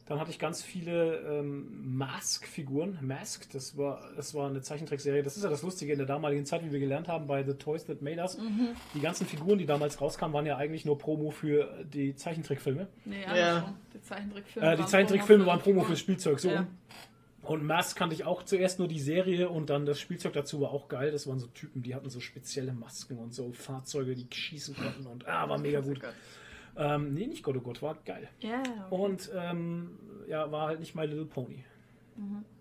dann hatte ich ganz viele ähm, Mask-Figuren. Mask, das war, das war eine Zeichentrickserie. Das ist ja das Lustige in der damaligen Zeit, wie wir gelernt haben bei The Toys That Made Us. Die ganzen Figuren, die damals rauskamen, waren ja eigentlich nur Promo für die Zeichentrickfilme. Nee, Ja. andersrum. Die Zeichentrickfilme. Äh, die Zeichentrickfilme Promo waren für Promo fürs Spielzeug, so. Ja. Und Mask kannte ich auch zuerst nur die Serie und dann das Spielzeug dazu war auch geil. Das waren so Typen, die hatten so spezielle Masken und so Fahrzeuge, die schießen konnten und ah, war mega gut. Ähm, nee, nicht Gott, oh Gott, war geil. Ja, okay. Und ähm, ja, war halt nicht My Little Pony.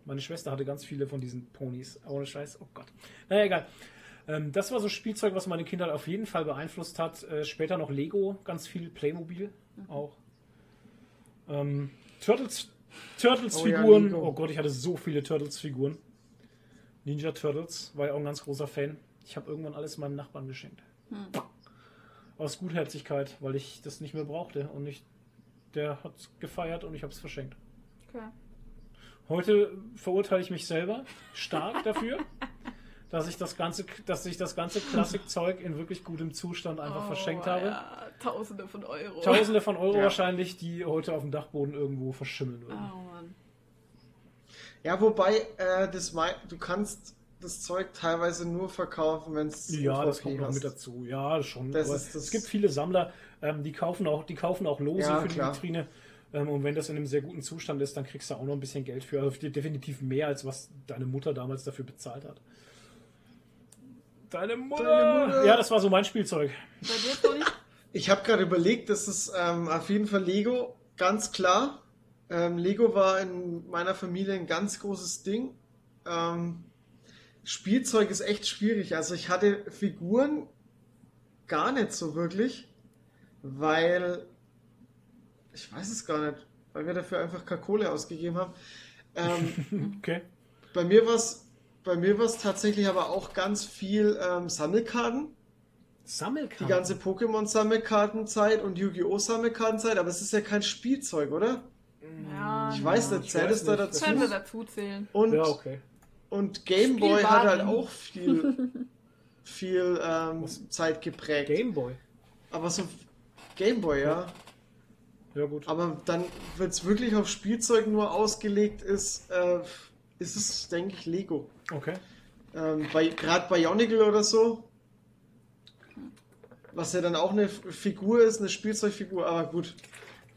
Meine Schwester hatte ganz viele von diesen Ponys. Ohne Scheiß, oh Gott. Naja, egal. Ähm, das war so Spielzeug, was meine Kindheit auf jeden Fall beeinflusst hat. Äh, später noch Lego, ganz viel Playmobil auch. Ähm, Turtles, Turtles-Figuren. Oh ja, oh Gott, ich hatte so viele Turtles-Figuren. Ninja Turtles, war ja auch ein ganz großer Fan. Ich habe irgendwann alles meinem Nachbarn geschenkt. Aus Gutherzigkeit, weil ich das nicht mehr brauchte. Und ich, der hat gefeiert und ich habe es verschenkt. Okay. Heute verurteile ich mich selber stark <laughs> dafür, dass ich das ganze, dass ich das ganze Klassikzeug in wirklich gutem Zustand einfach Oh, verschenkt habe. Ja, Tausende von Euro. Tausende von Euro Ja. wahrscheinlich, die heute auf dem Dachboden irgendwo verschimmeln Oh würden. Mann. Ja, wobei, äh, das mei du kannst das Zeug teilweise nur verkaufen, wenn es Ja, das kommt noch mit dazu. Ja, schon. Das das- es gibt viele Sammler, ähm, die kaufen auch, die kaufen auch Lose Ja, für die klar. Vitrine. Ähm, und wenn das in einem sehr guten Zustand ist, dann kriegst du auch noch ein bisschen Geld für. Also definitiv mehr, als was deine Mutter damals dafür bezahlt hat. Deine Mutter! Deine Mutter. Ja, das war so mein Spielzeug. Ich habe gerade überlegt, das ist ähm, auf jeden Fall Lego, ganz klar. Ähm, Lego war in meiner Familie ein ganz großes Ding. Ähm, Spielzeug ist echt schwierig. Also ich hatte Figuren gar nicht so wirklich, weil ich weiß es gar nicht, weil wir dafür einfach keine Kohle ausgegeben haben. Ähm, <laughs> Okay. bei mir war es bei mir war's tatsächlich aber auch ganz viel ähm, Sammelkarten. Die Sammelkarten. ganze Pokémon-Sammelkartenzeit und Yu-Gi-Oh! Sammelkartenzeit, aber es ist ja kein Spielzeug, oder? Ja, Ich weiß ja. zählt es da dazu? Können wir dazu zählen. Und, Ja, okay. Und Game Boy hat halt auch viel, <laughs> viel ähm? Zeit geprägt. Gameboy. Aber so Game Boy, ja. Ja, gut. Aber dann, wenn es wirklich auf Spielzeug nur ausgelegt ist, äh, ist es, denke ich, Lego. Okay. Ähm, bei, Gerade Bionicle oder so. Was ja dann auch eine Figur ist, eine Spielzeugfigur, aber gut.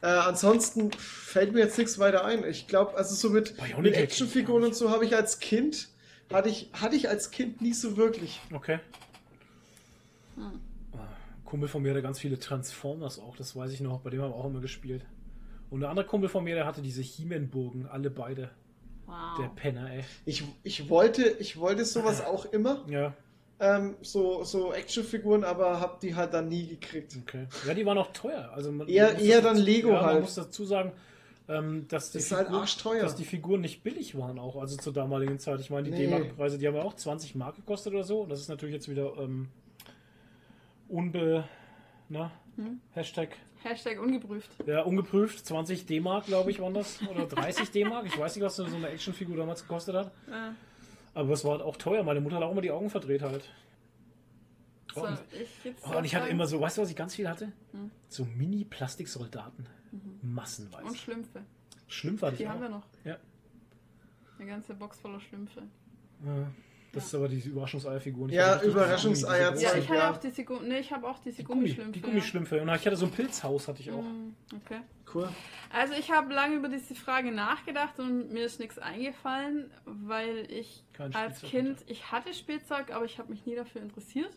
Äh, ansonsten fällt mir jetzt nichts weiter ein. Ich glaube, also so mit, mit Actionfiguren und so habe ich als Kind, hatte ich, hatte ich als Kind nie so wirklich. Okay. Hm. Ah, Kumpel von mir hatte ganz viele Transformers auch, das weiß ich noch, bei dem haben wir auch immer gespielt. Und ein anderer Kumpel von mir, der hatte diese He-Man-Burgen, alle beide. Wow. Der Penner, ey. Ich, ich, wollte, ich wollte sowas <laughs> auch immer, Ja, ähm, so, so Actionfiguren, aber hab die halt dann nie gekriegt. okay. Ja, die waren auch teuer. Also man, Eher- man muss eher dazu- dann Lego ja, Man halt. muss dazu sagen, ähm, dass, die halt Figuren- arschteuer. dass die Figuren nicht billig waren auch, also zur damaligen Zeit. Ich meine, die Nee. D-Mark-Preise, die haben ja auch 20 Mark gekostet oder so. Und das ist natürlich jetzt wieder ähm, unbe... Na? Hm? Hashtag Hashtag ungeprüft. Ja, ungeprüft, 20 D-Mark, glaube ich, waren das. Oder 30 D-Mark. Ich weiß nicht, was so eine Actionfigur damals gekostet hat. Äh, Aber es war halt auch teuer. Meine Mutter hat auch immer die Augen verdreht halt. so, Oh, und, ich oh, und ich hatte immer so, weißt du, was ich ganz viel hatte? Hm. So Mini-Plastiksoldaten. Und Massenweise. Schlümpfe. Schlimm war ich Die haben wir noch. Ja. Eine ganze Box voller Schlümpfe. Ja. Das ist aber diese Überraschungseierfiguren. Ich Ja, hatte Überraschungseier Ja, ich hatte auch diese, Gu nee, ich habe auch diese Die, Gummi, Gummischlümpfe. die Gummischlümpfe. Und ich hatte so ein Pilzhaus, hatte ich auch. Mm, Okay. Cool. Also ich habe lange über diese Frage nachgedacht und mir ist nichts eingefallen, weil ich Kein als Spielzeug Kind, ich hatte Spielzeug, aber ich habe mich nie dafür interessiert.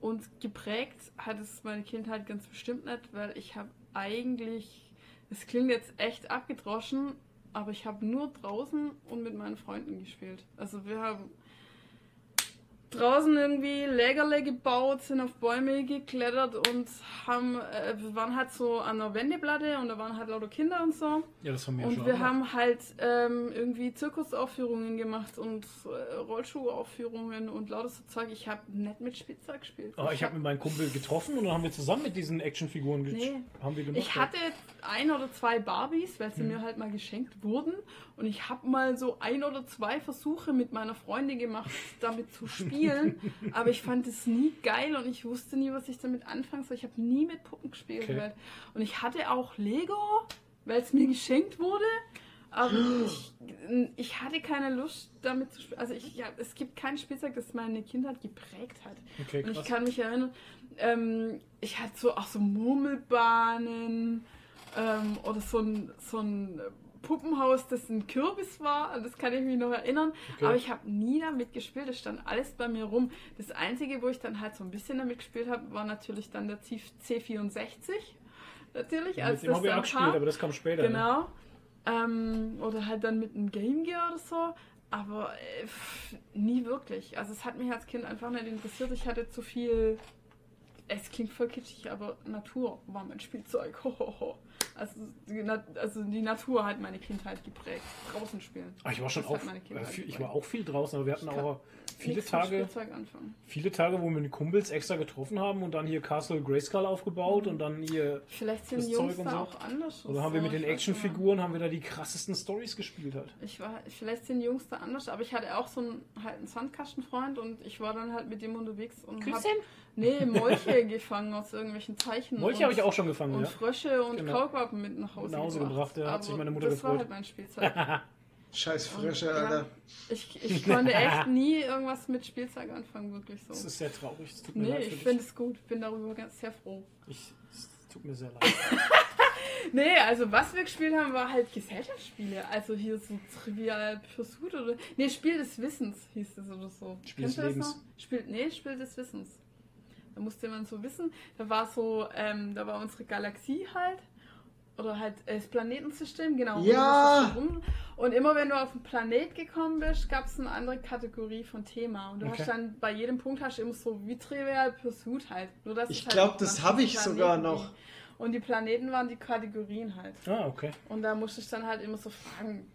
Und geprägt hat es meine Kindheit ganz bestimmt nicht, weil ich habe eigentlich, es klingt jetzt echt abgedroschen, aber ich habe nur draußen und mit meinen Freunden gespielt. Also wir haben draußen irgendwie Lägerle gebaut, sind auf Bäume geklettert und haben, äh, wir waren halt so an der Wendeplatte und da waren halt lauter Kinder und so. Ja, das haben wir Und schon wir auch haben halt ähm, irgendwie Zirkusaufführungen gemacht und äh, Rollschuhaufführungen und lauter so Zeug. Ich habe nicht mit Spielzeug gespielt. Oh, ich habe mit meinem Kumpel getroffen und dann haben wir zusammen mit diesen Actionfiguren ge- Nee. haben wir gemacht. Ich hatte ein oder zwei Barbies, weil sie mir halt mal geschenkt wurden. Und ich habe mal so ein oder zwei Versuche mit meiner Freundin gemacht, damit zu spielen. Aber ich fand es nie geil und ich wusste nie, was ich damit anfangen soll. Ich habe nie mit Puppen gespielt. Okay. Und ich hatte auch Lego, weil es mir geschenkt wurde. Aber ich, ich hatte keine Lust damit zu spielen. Also ich, ja, es gibt kein Spielzeug, das meine Kindheit geprägt hat. Okay, Und ich kann mich erinnern, ähm, ich hatte so auch so Murmelbahnen ähm, oder so ein, so ein Puppenhaus, das ein Kürbis war. Das kann ich mich noch erinnern. Okay. Aber ich habe nie damit gespielt. Es stand alles bei mir rum. Das Einzige, wo ich dann halt so ein bisschen damit gespielt habe, war natürlich dann der C64. Natürlich, Ja, als das wir dann auch gespielt, aber das kam später. Ne? Genau. Ähm, oder halt dann mit einem Game Gear oder so. Aber äh, pff, nie wirklich. Also es hat mich als Kind einfach nicht interessiert. Ich hatte zu viel. Es klingt voll kitschig, aber Natur war mein Spielzeug. <laughs> Hohoho. Also, die also die Natur hat meine Kindheit geprägt. Draußen spielen. Ah, ich war schon Das auch, äh, viel, ich war auch viel draußen, aber wir hatten auch viele Tage, viele Tage, wo wir mit Kumpels extra getroffen haben und dann hier Castle Grayskull aufgebaut und dann hier, Vielleicht sind Das Jungs Zeug und da so. auch anders. oder haben wir mit den. Actionfiguren, haben wir da die krassesten Stories gespielt halt. Ich war, vielleicht sind Jungs da anders, aber ich hatte auch so einen, halt einen Sandkastenfreund und ich war dann halt mit dem unterwegs und hab, nee, Molche <laughs> gefangen aus irgendwelchen Zeichen. Molche habe ich auch schon gefangen, Und ja. Frösche und Genau. Kaulquappen mit nach Hause, Nach Hause gebracht, ja, hat sich Aber meine Mutter das war gefreut. halt mein Spielzeug. <laughs> Scheiß Frösche, Alter. Ich, <laughs> ich konnte echt nie irgendwas mit Spielzeug anfangen, wirklich Das so. ist sehr traurig, es tut mir Nee, leid ich finde es gut, bin darüber ganz sehr froh. Ich, es tut mir sehr leid. Nee, also was wir gespielt haben, war halt Gesellschaftsspiele. Also hier so Trivial Pursuit oder. Nee, Spiel des Wissens hieß es oder so. Spiel Kennst des du das Lebens. noch? Spiel, nee, Spiel des Wissens. Da musste man so wissen. Da war so, ähm, da war unsere Galaxie halt. Oder halt äh, das Planetensystem, genau. Ja! Und immer wenn du auf den Planet gekommen bist, gab es eine andere Kategorie von Thema. Und du Okay. hast dann bei jedem Punkt hast du immer so wie Trivial Pursuit halt. Nur, dass Ich halt glaub, um das ganz hab viele ich sogar Planeten noch. ging. Und die Planeten waren die Kategorien halt. Ah, okay. Und da musste ich dann halt immer so fragen.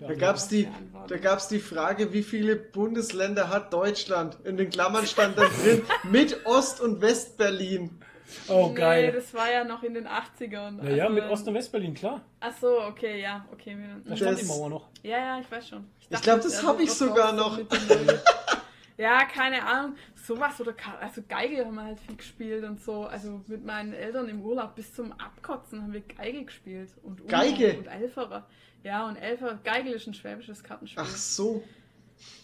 Da gab's die, beantworten. da gab's die Frage, wie viele Bundesländer hat Deutschland? In den Klammern stand da drin, <laughs> mit Ost- und Westberlin. Oh, Nee, geil. das war ja noch in den 80ern. naja, Also, mit Ost- und Westberlin, klar. Ach so, okay, ja, okay. Da wir- stand Das- die Mauer noch. Ja, ja, ich weiß schon. Ich dachte, glaub, das also, hab ich das sogar noch. <laughs> Ja, keine Ahnung. Sowas oder also Geige haben wir halt viel gespielt und so. Also mit meinen Eltern im Urlaub bis zum Abkotzen haben wir Geige gespielt. Und Uno Geige? Und Elferer. Ja, und Elfer. Geige ist ein schwäbisches Kartenspiel. Ach so.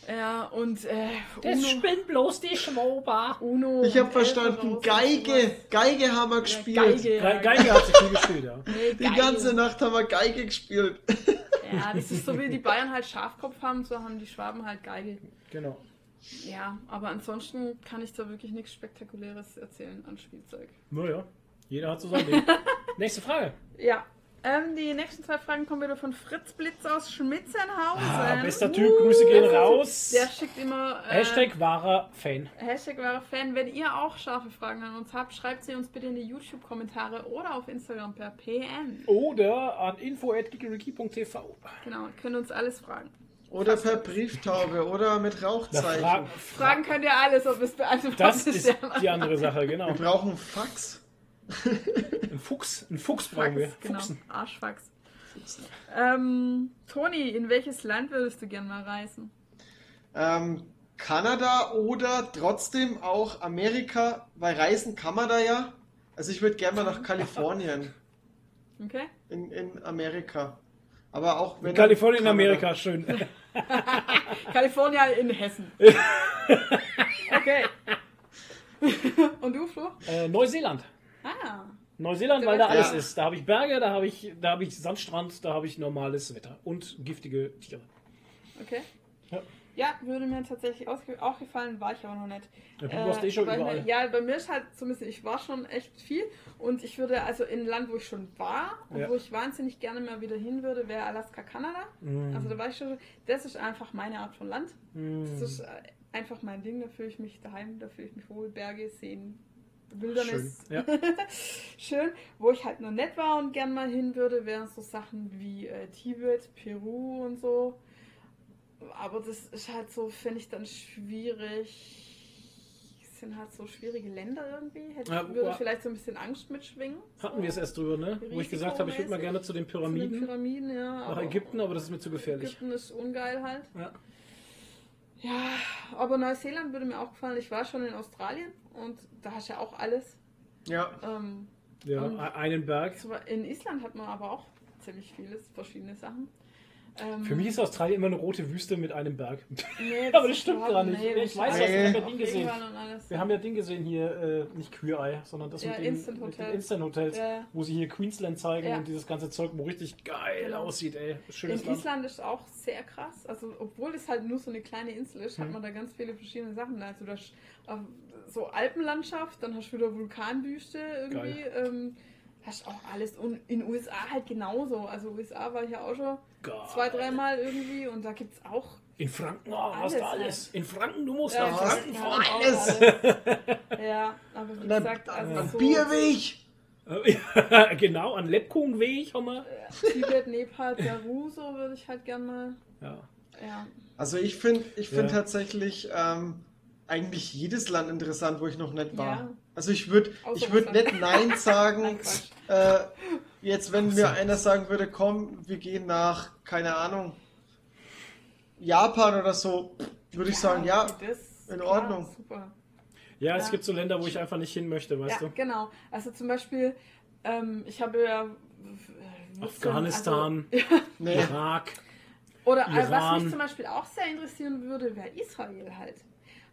Ja, und äh, Uno, spinnt bloß die Schwauber. Uno Ich habe verstanden, Geige. Geige haben wir Ja, gespielt. Geige, Ge ja. Geige hat sich viel gespielt, ja. <laughs> Nee, Die ganze Nacht haben wir Geige gespielt. Ja, das ist so wie die Bayern halt Schafkopf haben, so haben die Schwaben halt Geige. Genau. Ja, aber ansonsten kann ich da wirklich nichts Spektakuläres erzählen an Spielzeug. Naja, jeder hat so sein Ding. <laughs> Nächste Frage. Ja. Ähm, die nächsten zwei Fragen kommen wieder von Fritz Blitz aus Schmitzenhausen. Ah, bester Typ, Grüße gehen raus. Der schickt immer. Äh, Hashtag wahrer Fan. Hashtag wahrer Fan. Wenn ihr auch scharfe Fragen an uns habt, schreibt sie uns bitte in die YouTube-Kommentare oder auf Instagram per PM. Oder an info.gigeriki.tv. Genau, könnt uns alles fragen. Oder per Brieftaube oder mit Rauchzeichen. Fra Fragen könnt ihr alles, ob es beantwortet das ist ja. die andere Sache, genau. Wir brauchen Fax. Ein Fuchs, ein Fuchs brauchen wir. Fax, genau. Fuchsen. Arschfax. Ähm, Toni, in welches Land würdest du gern mal reisen? Ähm, Kanada oder trotzdem auch Amerika, weil reisen kann man da ja. Also ich würde gerne mal nach Kalifornien Okay? in, in Amerika. Aber auch wenn Kalifornien in Kanada. Amerika, schön. <laughs> <laughs> Kalifornien in Hessen. <laughs> okay. Und du, Flo? Äh, Neuseeland. Ah, Neuseeland, weil da alles Ja. ist. Da habe ich Berge, da habe ich, da habe ich Sandstrand, da habe ich normales Wetter und giftige Tiere. okay. Ja. Ja, würde mir tatsächlich auch gefallen, war ich aber noch nicht. Ja, du warst eh schon bei überall. Mir, ja, bei mir ist halt so ein bisschen, ich war schon echt viel und ich würde also in ein Land, wo ich schon war und Ja. wo ich wahnsinnig gerne mal wieder hin würde, wäre Alaska, Kanada. Mm. Also da war ich schon, das ist einfach meine Art von Land. Mm. Das ist äh, einfach mein Ding, da fühle ich mich daheim, da fühle ich mich wohl, Berge, Seen, Wildernis. Schön, ja. <laughs> Schön. Wo ich halt noch nett war und gern mal hin würde, wären so Sachen wie äh, Tibet, Peru und so. Aber das ist halt so, finde ich dann schwierig. Es sind halt so schwierige Länder irgendwie. Hätte, Ja, würde wa- vielleicht so ein bisschen Angst mitschwingen. Hatten wir es erst drüber, ne? Wo ich gesagt habe, ich würde mal gerne zu den Zu den Pyramiden Pyramiden, ja. nach aber- Ägypten, aber das ist mir zu gefährlich. Ägypten ist ungeil halt. Ja. Ja, aber Neuseeland würde mir auch gefallen. Ich war schon in Australien und da hast du ja auch alles. Ja, Ähm, Ja, e- einen Berg. in Island hat man aber auch ziemlich vieles, verschiedene Sachen. Ähm, Für mich ist Australien immer eine rote Wüste mit einem Berg. nee, <laughs> aber das stimmt gar nicht. nee, Ich weiß das das, ich ist hab ja Ding gesehen. Wir haben ja Ding gesehen hier, äh, nicht Queer-Eye, sondern das Ja, mit, den, Instant mit den Hotel. Instant-Hotels, Ja, wo sie hier Queensland zeigen Ja. und dieses ganze Zeug, wo richtig geil Genau. aussieht, ey. Schönes In Land. Island ist auch sehr krass. Also, obwohl es halt nur so eine kleine Insel ist, hat Mhm. man da ganz viele verschiedene Sachen. Also, das so Alpenlandschaft, dann hast du wieder Vulkanwüste irgendwie. Hast auch alles. Und in USA halt genauso. Also, USA war ich ja auch schon Geil. zwei, dreimal irgendwie und da gibt es auch. In Franken, oh, hast du Alles, alles. In Franken, du musst Ja, nach Franken du fahren. auch alles. Ja, aber wie dann- gesagt, also ein so Bierweg. Ja, <laughs> genau, an Lepkungweg haben wir. Tibet, Nepal, Peru, so würde ich halt gerne mal. Ja. Ja. Also ich finde ich find Ja. tatsächlich ähm, eigentlich jedes Land interessant, wo ich noch nicht war. Ja. Also ich würde ich würd nicht Nein <laughs> sagen. Äh, jetzt, wenn mir einer sagen würde, komm, wir gehen nach, keine Ahnung, Japan oder so, würde ich sagen, ja, das, in Ordnung. Super. Ja, es Ja. gibt so Länder, wo ich einfach nicht hin möchte, weißt ja, du? genau. Also zum Beispiel, ähm, ich habe ja. äh, Afghanistan, <laughs> nee. Irak. Also, oder äh, was Iran. mich zum Beispiel auch sehr interessieren würde, wäre Israel halt.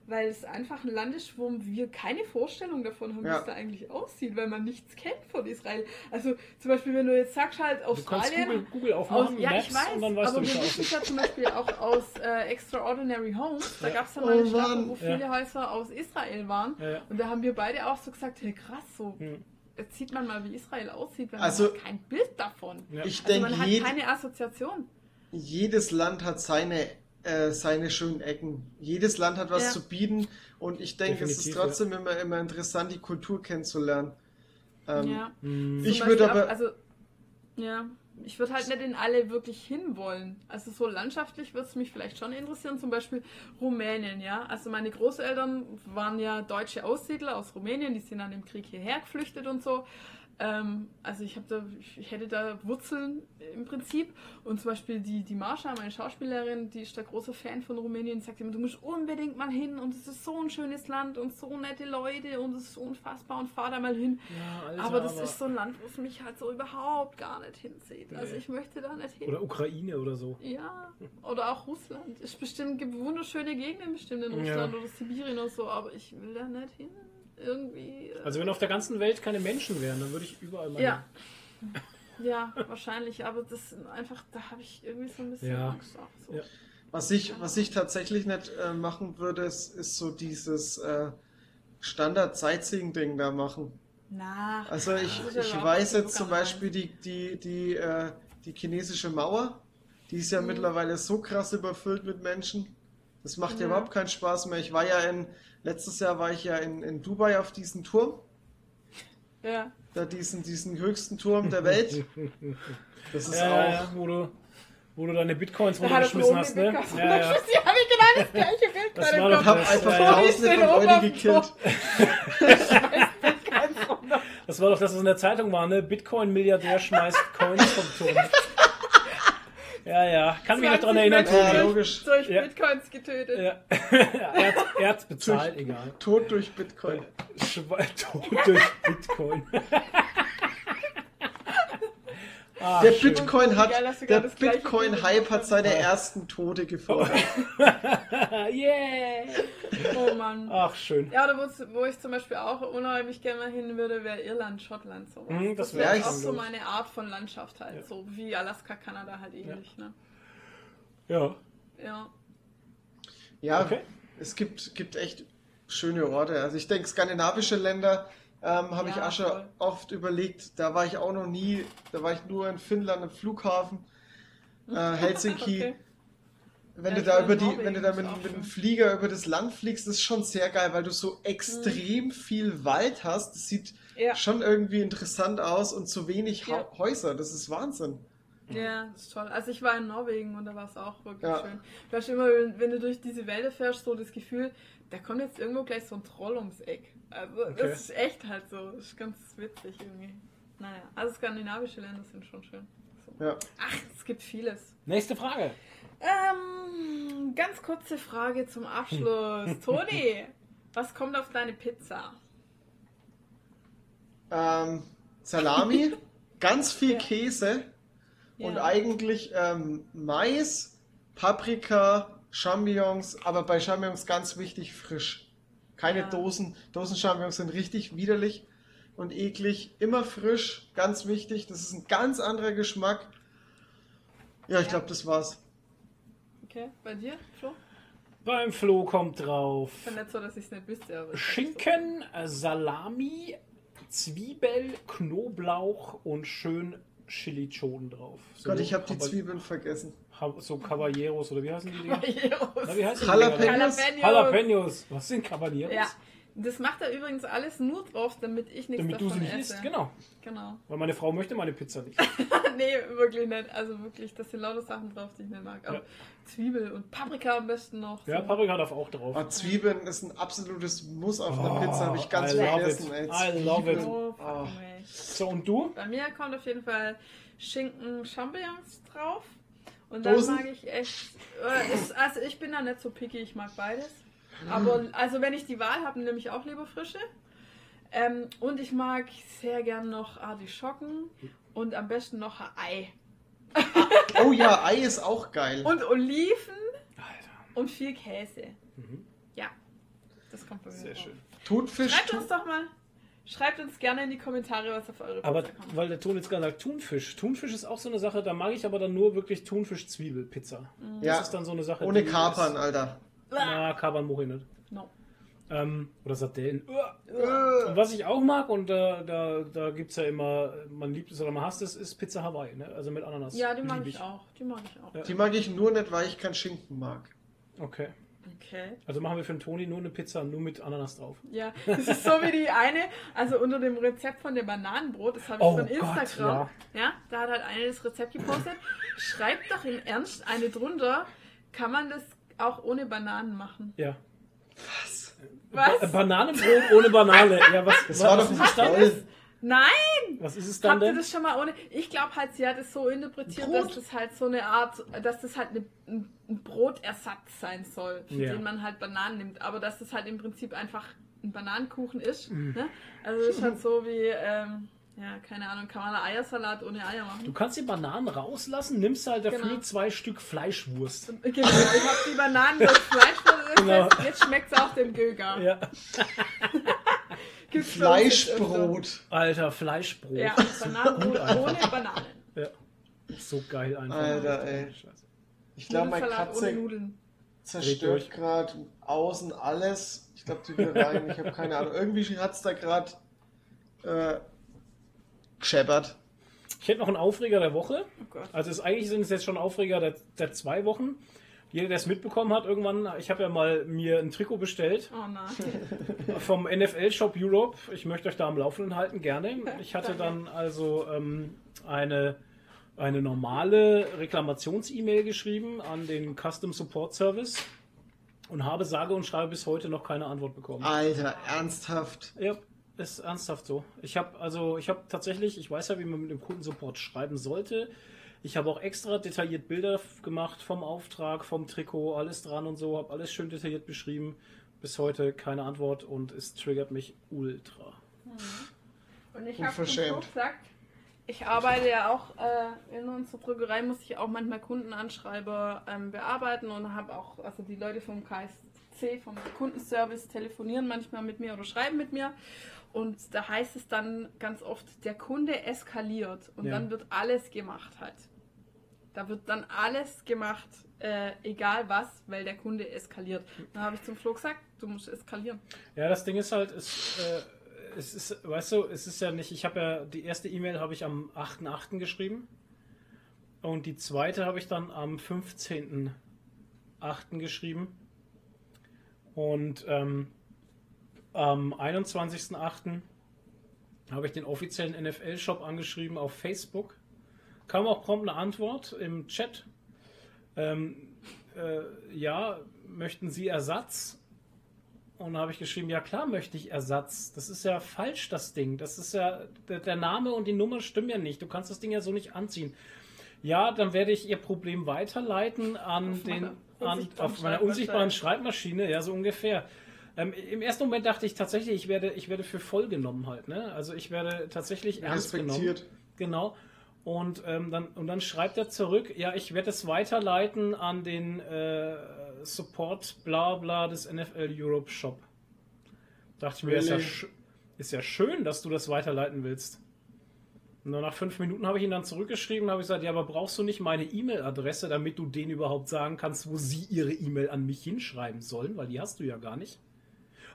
Weil es einfach ein Land ist, wo wir keine Vorstellung davon haben, wie Ja. es da eigentlich aussieht, weil man nichts kennt von Israel. Also zum Beispiel, wenn du jetzt sagst halt Du kannst Australien. Google, Google Aus, aufmachen, ja, Maps ich weiß, und dann weißt aber du, wie wir es wissen aussieht. ja zum Beispiel auch aus äh, Extraordinary Homes, da gab es ja mal Oh eine Staffel, Mann. wo viele Ja. Häuser aus Israel waren. Ja, ja. Und da haben wir beide auch so gesagt, hey krass, so Hm. jetzt sieht man mal, wie Israel aussieht, wenn Also- man hat kein Bild davon. Ja. Ich Also denke, man hat jed keine Assoziation. jedes Land hat seine, äh, seine schönen Ecken. Jedes Land hat was Ja. zu bieten und ich denke, es ist trotzdem immer, immer interessant, die Kultur kennenzulernen. Ähm, ja. Ich würde aber- Auch, also, ja, ich würde halt nicht in alle wirklich hinwollen. Also so landschaftlich würde es mich vielleicht schon interessieren, zum Beispiel Rumänien, ja. Also meine Großeltern waren ja deutsche Aussiedler aus Rumänien, die sind dann im Krieg hierher geflüchtet und so. Ähm, also ich da, ich hätte da Wurzeln im Prinzip. Und zum Beispiel die, die Marsha, meine Schauspielerin, die ist der große Fan von Rumänien, sagt immer, du musst unbedingt mal hin und es ist so ein schönes Land und so nette Leute und es ist unfassbar und fahr da mal hin. Ja, Aber das ist so ein Land, wo es mich halt so überhaupt gar nicht hinzieht. Also Nee. ich möchte da nicht hin. Oder Ukraine oder so. ja, oder auch Russland. Es bestimmt gibt wunderschöne Gegenden bestimmt in Ja. Russland oder Sibirien oder so, aber ich will da nicht hin. Irgendwie. äh, Also wenn auf der ganzen Welt keine Menschen wären, dann würde ich überall mal ja. <laughs> Ja, wahrscheinlich, aber das einfach, da habe ich irgendwie so ein bisschen Ja. Angst auch. So. Ja. Was ich, was ich tatsächlich nicht äh, machen würde, ist, ist so dieses äh, Standard-Sightseeing-Ding da machen. Na, Also ich, ja ich weiß jetzt zum. Beispiel die, die, die, äh, die chinesische Mauer, die ist ja Mhm. mittlerweile so krass überfüllt mit Menschen. Das macht ja Ja. überhaupt keinen Spaß mehr. Ich war ja in, letztes Jahr war ich ja in, in Dubai auf diesem Turm, Ja. da diesen, diesen höchsten Turm der Welt. Das ist Ja, auch. wo du, wo du deine Bitcoins er runtergeschmissen hast, ne? gekauft. Ja, ja. Ja, <laughs> habe ich genau das gleiche Bild Das gerade war im doch Ich habe einfach Ja, tausende von Leuten gekillt. <laughs> Das war doch das, was in der Zeitung war, ne? Bitcoin-Milliardär schmeißt Coins vom Turm. <laughs> Ja, ja. Kann mich noch dran 20 erinnern, Toni. durch- logisch. Durch Ja. Bitcoins getötet. Ja. er, hat, er hat's bezahlt, egal. Tod durch Bitcoin. Schwe- <laughs> Tod durch Bitcoin. <laughs> Ah, Der schön. Bitcoin hat, du der Bitcoin-Hype hat seine ersten Tode gefordert. <laughs> yeah! Oh Mann. Ach, schön. Ja, oder wo, wo ich zum Beispiel auch unheimlich gerne mal hin würde, wäre Irland, Schottland, sowas. Mhm, das wär wäre ich auch so meine Art von Landschaft halt, Ja. so wie Alaska, Kanada halt ähnlich, ne? Ja. Ja. Ja, Okay. es gibt, gibt echt schöne Orte. Also ich denke, skandinavische Länder ähm, habe ich Ja, auch schon voll. oft überlegt. Da war ich auch noch nie. Da war ich nur in Finnland im Flughafen. Äh, <laughs> Helsinki. Okay. Wenn Ja, du ich da über die, wenn du da mit, mit dem. Flieger über das Land fliegst, ist schon sehr geil, weil du so extrem viel Wald hast. Das sieht Mhm. Ja. schon irgendwie interessant aus und so wenig Ja. ha Häuser. Das ist Wahnsinn. Ja, das ist toll. Also ich war in Norwegen und da war es auch wirklich Ja. schön. Du hast immer, wenn wenn du durch diese Wälder fährst, so das Gefühl, da kommt jetzt irgendwo gleich so ein Troll ums Eck. Also Okay. das ist echt halt so. Das ist ganz witzig irgendwie. Naja, also skandinavische Länder sind schon schön. So. Ja. Ach, es gibt vieles. Nächste Frage. Ähm, ganz kurze Frage zum Abschluss. <laughs> Toni, was kommt auf deine Pizza? Ähm, Salami, <laughs> ganz viel Ja. Käse. Und Ja. eigentlich ähm, Mais, Paprika, Champignons, aber bei Champignons ganz wichtig frisch. Keine Ja. Dosen. Dosen-Champignons sind richtig widerlich und eklig. Immer frisch, ganz wichtig. Das ist ein ganz anderer Geschmack. Ja, ich Ja. glaube, das war's. Okay, bei dir, Flo? Beim Flo kommt drauf. Ich bin nicht so, dass ich es nicht wüsste. Schinken, äh, Salami, Zwiebel, Knoblauch und schön Chili-Choden drauf. So Gott, ich habe die Zwiebeln vergessen. So Caballeros oder wie heißen die? Caballeros. Na, wie heißen die Jalapenos. Dinger? Jalapenos. Jalapenos. Was sind Caballeros? Ja, das macht er übrigens alles nur drauf, damit ich nichts Damit du davon sie nicht esse. isst, genau. Genau. Weil meine Frau möchte meine Pizza nicht. <laughs> nee, wirklich nicht. Also wirklich, das sind lauter Sachen drauf, die ich nicht mag. Aber Ja. Zwiebel und Paprika am besten noch. Ja, so. Paprika darf auch drauf. Oh, Zwiebeln ist ein absolutes Muss auf einer Oh, Pizza, habe ich ganz I love vergessen. it. I love it. Oh, Oh. So, und du? Bei mir kommt auf jeden Fall Schinken Champignons drauf. Und dann Dosen? mag ich echt. Äh, ist, also ich bin da nicht so picky, ich mag beides. Aber also wenn ich die Wahl habe, nehme ich auch lieber frische. Ähm, und ich mag sehr gern noch Artischocken und am besten noch ein Ei. Oh ja, Ei ist auch geil. <laughs> Und Oliven Alter, und viel Käse. Mhm. Ja, das kommt bei mir sehr drauf. schön. Thunfisch. Schreibt uns doch mal. Schreibt uns gerne in die Kommentare, was auf eure Aber Pizza kommt. weil der Ton jetzt gerade sagt, Thunfisch. Thunfisch ist auch so eine Sache, da mag ich aber dann nur wirklich Thunfisch-Zwiebel-Pizza. Ja, Das ist dann so eine Sache. ohne Kapern, ist- Alter. Na, Kapern moche ich nicht. No. Ähm, oder Sardellen. Und Äh, was ich auch mag, und da, da, da gibt es ja immer, man liebt es oder man hasst es, ist Pizza Hawaii, ne? Also mit Ananas. Ja, die mag Lieb ich auch. Die mag ich auch. Ja. Die mag ich nur nicht, weil ich keinen Schinken mag. Okay. Okay. Also machen wir für den Toni nur eine Pizza nur mit Ananas drauf. Ja, das ist so wie die eine, also unter dem Rezept von dem Bananenbrot, das habe ich Oh von Gott, Instagram. ja. da hat halt eine das Rezept gepostet. Schreibt doch im Ernst eine drunter, kann man das auch ohne Bananen machen. Ja. Was? Was? Ba Bananenbrot ohne Banane. Ja, was, Das was, war was doch ist nicht toll. Nein! Was ist es dann Habt ihr das schon mal ohne? Ich glaube halt, sie hat es so interpretiert, Brot? dass das halt so eine Art, dass das halt eine, ein Brotersatz sein soll, für Ja. den man halt Bananen nimmt. Aber dass das halt im Prinzip einfach ein Bananenkuchen ist. Mhm. Ne? Also das ist halt so wie, ähm, ja, keine Ahnung, kann man einen Eiersalat ohne Eier machen? Du kannst die Bananen rauslassen, nimmst halt dafür Genau. zwei Stück Fleischwurst. Genau, ich habe die Bananen durch Fleisch versetzt, Genau. jetzt, jetzt schmeckt es auch dem Göger. Ja. <laughs> Fleischbrot. Alter, Fleischbrot. Ja, Bananenbrot ohne Bananen. Ja. So geil einfach. Alter, ey. Scheiße. Ich glaube, meine ohne Katze Nudeln. zerstört gerade außen alles. Ich glaube, die will rein. Ich habe keine Ahnung. Irgendwie hat es da gerade äh, gescheppert. Ich hätte noch einen Aufreger der Woche. Oh Gott. Also es, eigentlich sind es jetzt schon Aufreger der, der zwei Wochen. Jeder, der es mitbekommen hat, irgendwann, ich habe ja mal mir ein Trikot bestellt Oh nein. <laughs> vom NFL Shop Europe. Ich möchte euch da am Laufenden halten, gerne. <laughs> Ich hatte dann also ähm, eine, eine normale Reklamations-E-Mail geschrieben an den Custom Support Service und habe sage und schreibe bis heute noch keine Antwort bekommen. Alter, ernsthaft. Ja, ist ernsthaft so. Ich habe also, ich habe tatsächlich, ich weiß ja, wie man mit dem Kundensupport schreiben sollte. Ich habe auch extra detailliert Bilder gemacht vom Auftrag, vom Trikot, alles dran und so, habe alles schön detailliert beschrieben. Bis heute keine Antwort und es triggert mich ultra. Und ich habe schon Unverschämt. so gesagt, ich arbeite ja auch äh, in unserer Druckerei, muss ich auch manchmal Kundenanschreiber ähm, bearbeiten und habe auch, also die Leute vom KSC, vom Kundenservice telefonieren manchmal mit mir oder schreiben mit mir. Und da heißt es dann ganz oft, der Kunde eskaliert und Ja. dann wird alles gemacht halt. Da wird dann alles gemacht, äh, egal was, weil der Kunde eskaliert. Dann habe ich zum Flo gesagt, du musst eskalieren. Ja, das Ding ist halt, es, äh, es ist, weißt du, es ist ja nicht, ich habe ja, die erste E-Mail habe ich am 8.8. geschrieben und die zweite habe ich dann am 15.8. geschrieben und ähm, am 21.8. habe ich den offiziellen NFL-Shop angeschrieben auf Facebook. Kam auch prompt eine Antwort im Chat. Ähm, äh, ja, möchten Sie Ersatz? Und da habe ich geschrieben, ja klar möchte ich Ersatz. Das ist ja falsch, das Ding. Das ist ja, der, der Name und die Nummer stimmen ja nicht. Du kannst das Ding ja so nicht anziehen. Ja, dann werde ich Ihr Problem weiterleiten an Auf den, meiner an, unsichtbaren auf meiner Schreibmaschine. unsichtbaren Schreibmaschine, ja, so ungefähr. Ähm, Im ersten Moment dachte ich tatsächlich, ich werde, ich werde für voll genommen halt, ne? Also ich werde tatsächlich ernst genommen. Genau. Und, ähm, dann, und dann schreibt er zurück, ja, ich werde es weiterleiten an den äh, Support bla bla des NFL Europe Shop. Dachte ich mir, ist ja, ist ja schön, dass du das weiterleiten willst. Und dann nach fünf Minuten habe ich ihn dann zurückgeschrieben und habe gesagt, ja, aber brauchst du nicht meine E-Mail-Adresse, damit du denen überhaupt sagen kannst, wo sie ihre E-Mail an mich hinschreiben sollen, weil die hast du ja gar nicht.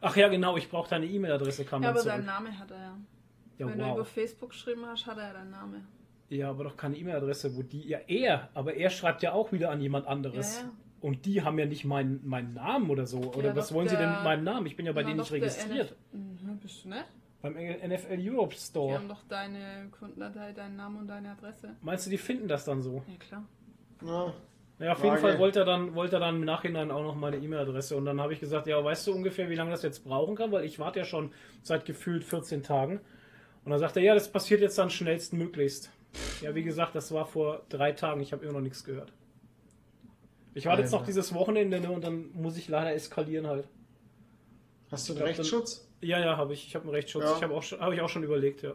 Ach ja, genau, ich brauche deine E-Mail-Adresse, kam Ja, dann aber zurück. deinen Namen hat er ja. Ja, Wenn du wow. über Facebook geschrieben hast, hat er ja deinen Namen. Ja, aber doch keine E-Mail-Adresse, wo die. Ja, er, aber er schreibt ja auch wieder an jemand anderes. Ja, ja. Und die haben ja nicht meinen, meinen Namen oder so. Oder Ja, was wollen sie denn mit meinem Namen? Ich bin ja bei denen nicht registriert. NF Mhm, bist du nicht? Beim NFL Europe Die Store. haben doch deine Kundendatei, deinen Namen und deine Adresse. Meinst du, die finden das dann so? Ja, klar. Ja. Ja, auf jeden Frage. Fall wollte er dann, wollte er dann im Nachhinein auch noch meine E-Mail-Adresse. Und dann habe ich gesagt, ja, weißt du ungefähr, wie lange das jetzt brauchen kann? Weil ich warte ja schon seit gefühlt 14 Tagen. Und dann sagt er, ja, das passiert jetzt dann schnellstmöglichst. Ja, wie gesagt, das war vor drei Tagen. Ich habe immer noch nichts gehört. Ich warte jetzt noch dieses Wochenende ne, und dann muss ich leider eskalieren halt. Hast du einen glaub, dann- Rechtsschutz? Ja, ja, habe ich. Ich habe einen Rechtsschutz. Ja. Ich habe auch, schon- hab ich auch schon überlegt, ja.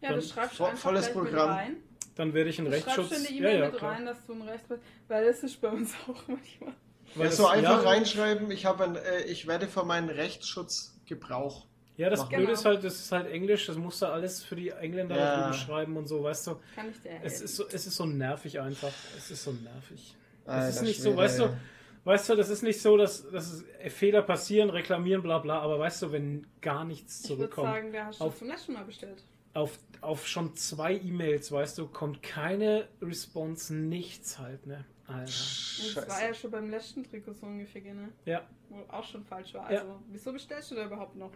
Ja, Dann das schreibst du vo- einfach volles Programm. rein. Dann werde ich einen Du schreibst Rechtsschutz. schon eine E-Mail ja, ja, mit klar. rein, dass du einen Rechtsschutz Weil das ist bei uns <laughs> auch manchmal. Weil Ja, so einfach ja, reinschreiben, ich, habe ein, äh, ich werde für meinen Rechtsschutz Gebrauch. Ja, das. Blöde Genau. ist halt, das ist halt Englisch, das musst du alles für die Engländer Ja. schreiben und so, weißt du. Kann ich dir helfen? Es ist so, es ist so nervig einfach. Es ist so nervig. Es Alter ist nicht Schwede, so, weißt du, weißt du, das ist nicht so, dass, dass es Fehler passieren, reklamieren, bla bla, aber weißt du, wenn gar nichts ich würde zurückkommt, sagen, da hast du Auf- zum letzten Mal bestellt. auf, auf schon zwei E-Mails, weißt du, kommt keine Response, nichts halt, ne? Alter. Und Das Scheiße. war ja schon beim letzten Trikot so ungefähr, ne? Ja, Wo auch schon falsch war. Ja. Also, wieso bestellst du da überhaupt noch?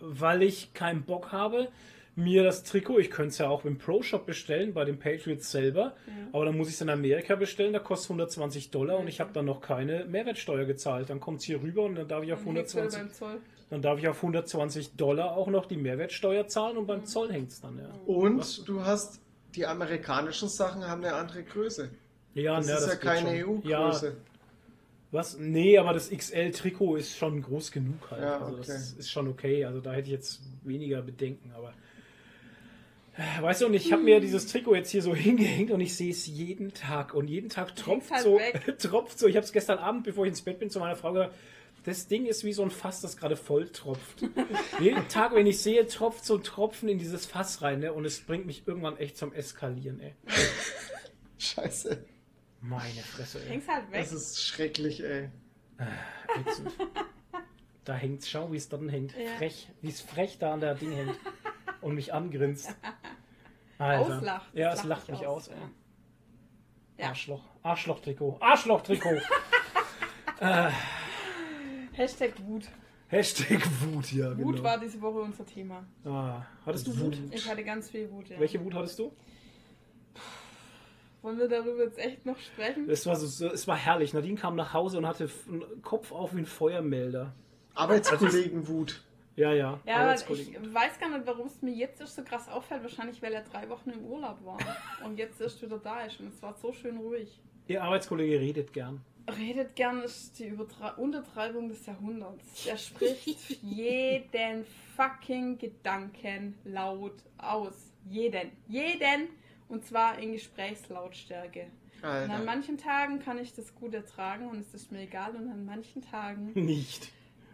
Weil ich keinen Bock habe, mir das Trikot, ich könnte es ja auch im Pro-Shop bestellen, bei den Patriots selber, aber dann muss ich es in Amerika bestellen, da kostet 120 Dollar und ich habe dann noch keine Mehrwertsteuer gezahlt. Dann kommt es hier rüber und dann darf ich auf Dann hängst du ja 120, beim Zoll. dann darf ich auf 120 Dollar auch noch die Mehrwertsteuer zahlen und beim Zoll hängt es dann, ja. Und du hast, die amerikanischen Sachen haben eine andere Größe. Ja, Das ne, ist ja geht keine schon. Ja, EU-Größe. Was? Nee, aber das XL-Trikot ist schon groß genug halt. Ja, Also okay. das ist schon okay. Also da hätte ich jetzt weniger Bedenken, aber. Äh, Weißt du, und ich habe mir dieses Trikot jetzt hier so <laughs> hingehängt und ich sehe es jeden Tag und jeden Tag tropft halt so, weg. <laughs> tropft so. Ich habe es gestern Abend, bevor ich ins Bett bin, zu meiner Frau gesagt, das Ding ist wie so ein Fass, das gerade voll tropft. <laughs> jeden Tag, wenn ich sehe, tropft so ein Tropfen in dieses Fass rein ne? und es bringt mich irgendwann echt zum Eskalieren. Ey. Scheiße. Meine Fresse, ey. Hängst halt weg. Das ist schrecklich, ey. Ätzend. <laughs> Da hängt's, schau, wie es dann hängt. Ja. Frech, wie es frech da an der Ding hängt. Und mich angrinst. <laughs> Alter. Auslacht. Ja, es lacht lacht mich aus, ey. Ja. Arschloch. Arschloch-Trikot. Arschloch-Trikot. <laughs> Hashtag Wut. Hashtag Wut, ja, Wut genau. war diese Woche unser Thema. Ah, hattest du Wut? Ich hatte ganz viel Wut, ja. Welche Wut hattest du? Wollen wir darüber jetzt echt noch sprechen? Es war, so, so, es war herrlich. Nadine kam nach Hause und hatte f- einen Kopf auf wie ein Feuermelder. Arbeitskollegenwut. Ja, ja. Ja, aber ich weiß gar nicht, warum es mir jetzt erst so krass auffällt. Wahrscheinlich, weil er drei Wochen im Urlaub war und jetzt erst wieder da ist. Und es war so schön ruhig. Ihr Arbeitskollege redet gern. Redet gern ist die Übertra Untertreibung des Jahrhunderts. Der spricht <laughs> jeden fucking Gedanken laut aus. Jeden. Jeden. Und zwar in Gesprächslautstärke. Und an manchen Tagen kann ich das gut ertragen und es ist mir egal. Und an manchen Tagen <laughs> Nicht.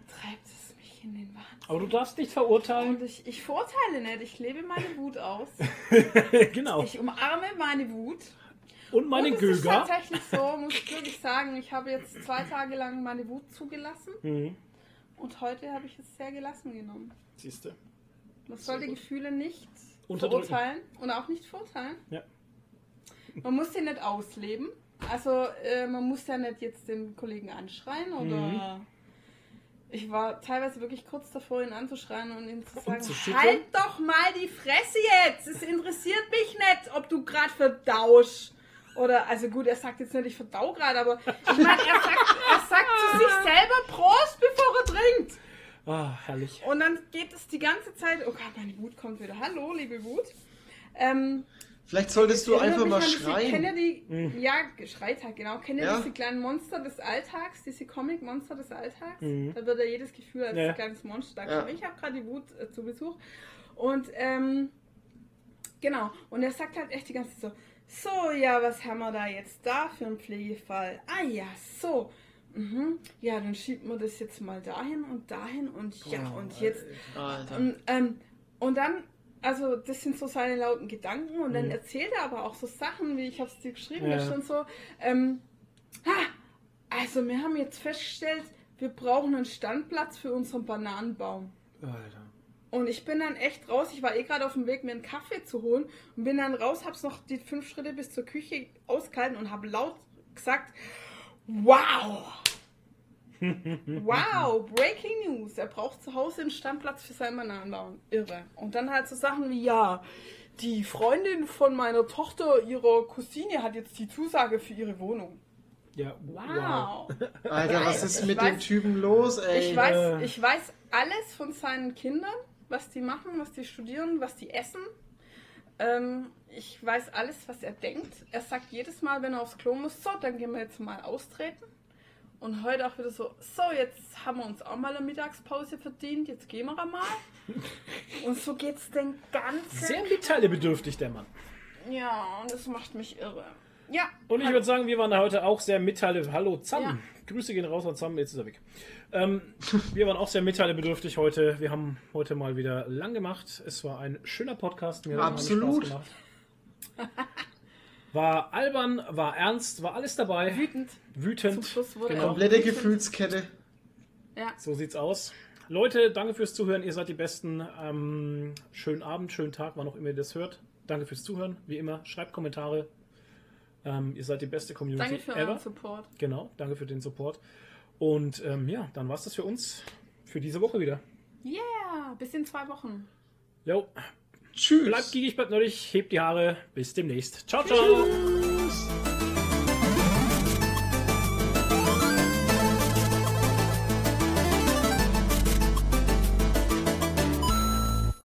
treibt es mich in den Wahnsinn. Aber du darfst nicht verurteilen. Und ich, ich verurteile nicht, ich lebe meine Wut aus. <laughs> genau. Ich umarme meine Wut. Und meine und es ist tatsächlich so, muss ich wirklich sagen, ich habe jetzt zwei Tage lang meine Wut zugelassen Mhm. und heute habe ich es sehr gelassen genommen. Siehste. Man soll die Gefühle nicht. Verurteilen und auch nicht verurteilen. Ja. Man muss sie nicht ausleben. Also äh, man muss ja nicht jetzt den Kollegen anschreien oder Mhm. ich war teilweise wirklich kurz davor, ihn anzuschreien und ihm zu sagen, zu halt doch mal die Fresse jetzt! Es interessiert mich nicht, ob du gerade verdausch. Oder, also gut, er sagt jetzt nicht, ich verdau gerade, aber ich meine, er sagt, er sagt zu sich selber Prost, bevor er trinkt. Ah, herrlich. Und dann geht es die ganze Zeit, oh Gott, meine Wut kommt wieder. Hallo, liebe Wut. Ähm, Vielleicht solltest du einfach mal schreien. Kennt ihr die, ja, Schreitag, genau. Kennt ihr Ja. diese kleinen Monster des Alltags, diese Comic-Monster des Alltags? Mhm. Da wird ja jedes Gefühl als Ja. kleines Monster Ja. Ich habe gerade die Wut äh, zu Besuch. Und, ähm, genau. Und er sagt halt echt die ganze Zeit so, so, ja, was haben wir da jetzt da für einen Pflegefall? Ah ja, so. Mhm. Ja, dann schiebt man das jetzt mal dahin und dahin und ja, Oh, und jetzt Alter. und, ähm, und dann, also das sind so seine lauten Gedanken und dann Mhm. erzählt er aber auch so Sachen, wie ich habe es dir geschrieben, Ja. stand so, ähm, ha, also wir haben jetzt festgestellt, wir brauchen einen Standplatz für unseren Bananenbaum. Alter. Und ich bin dann echt raus. Ich war eh gerade auf dem Weg, mir einen Kaffee zu holen und bin dann raus, hab's noch die fünf Schritte bis zur Küche ausgehalten und habe laut gesagt: Wow! wow, Breaking News. Er braucht zu Hause einen Standplatz für seinen Bananenbaum. Irre. Und dann halt so Sachen wie: Ja, die Freundin von meiner Tochter, ihrer Cousine, hat jetzt die Zusage für ihre Wohnung. Ja, Wow. Alter, was ist Ich mit weiß- dem Typen los, ey? Ich weiß, äh. ich weiß alles von seinen Kindern, was die machen, was die studieren, was die essen. Ähm, ich weiß alles, was er denkt. Er sagt jedes Mal, wenn er aufs Klo muss, so, dann gehen wir jetzt mal austreten. Und heute auch wieder so, so, jetzt haben wir uns auch mal eine Mittagspause verdient, jetzt gehen wir mal. <laughs> Und so geht's den ganzen... Sehr mitteilebedürftig, der Mann. Ja, und das macht mich irre. Ja. Und ich würde sagen, wir waren da heute auch sehr mitteile. Hallo, Zam. Ja. Grüße gehen raus an Zam, jetzt ist er weg. Ähm, wir waren auch sehr mitteilebedürftig heute. Wir haben heute mal wieder lang gemacht. Es war ein schöner Podcast. Mir hat Absolut. Spaß gemacht. War albern, war ernst, war alles dabei. Wütend. Wütend. Genau. Komplette. Gefühlskette. Ja. So sieht's aus. Leute, danke fürs Zuhören. Ihr seid die Besten. Ähm, schönen Abend, schönen Tag, wann auch immer ihr das hört. Danke fürs Zuhören. Wie immer, schreibt Kommentare. Ähm, ihr seid die beste Community Danke für ever. euren Support. Genau, danke für den Support. Und ähm, ja, dann war's das für uns für diese Woche wieder. Yeah, bis in zwei Wochen. Jo, Tschüss. bleibt giegig, bleibt nerdig, hebt die Haare. Bis demnächst. Ciao, ciao. Tschüss.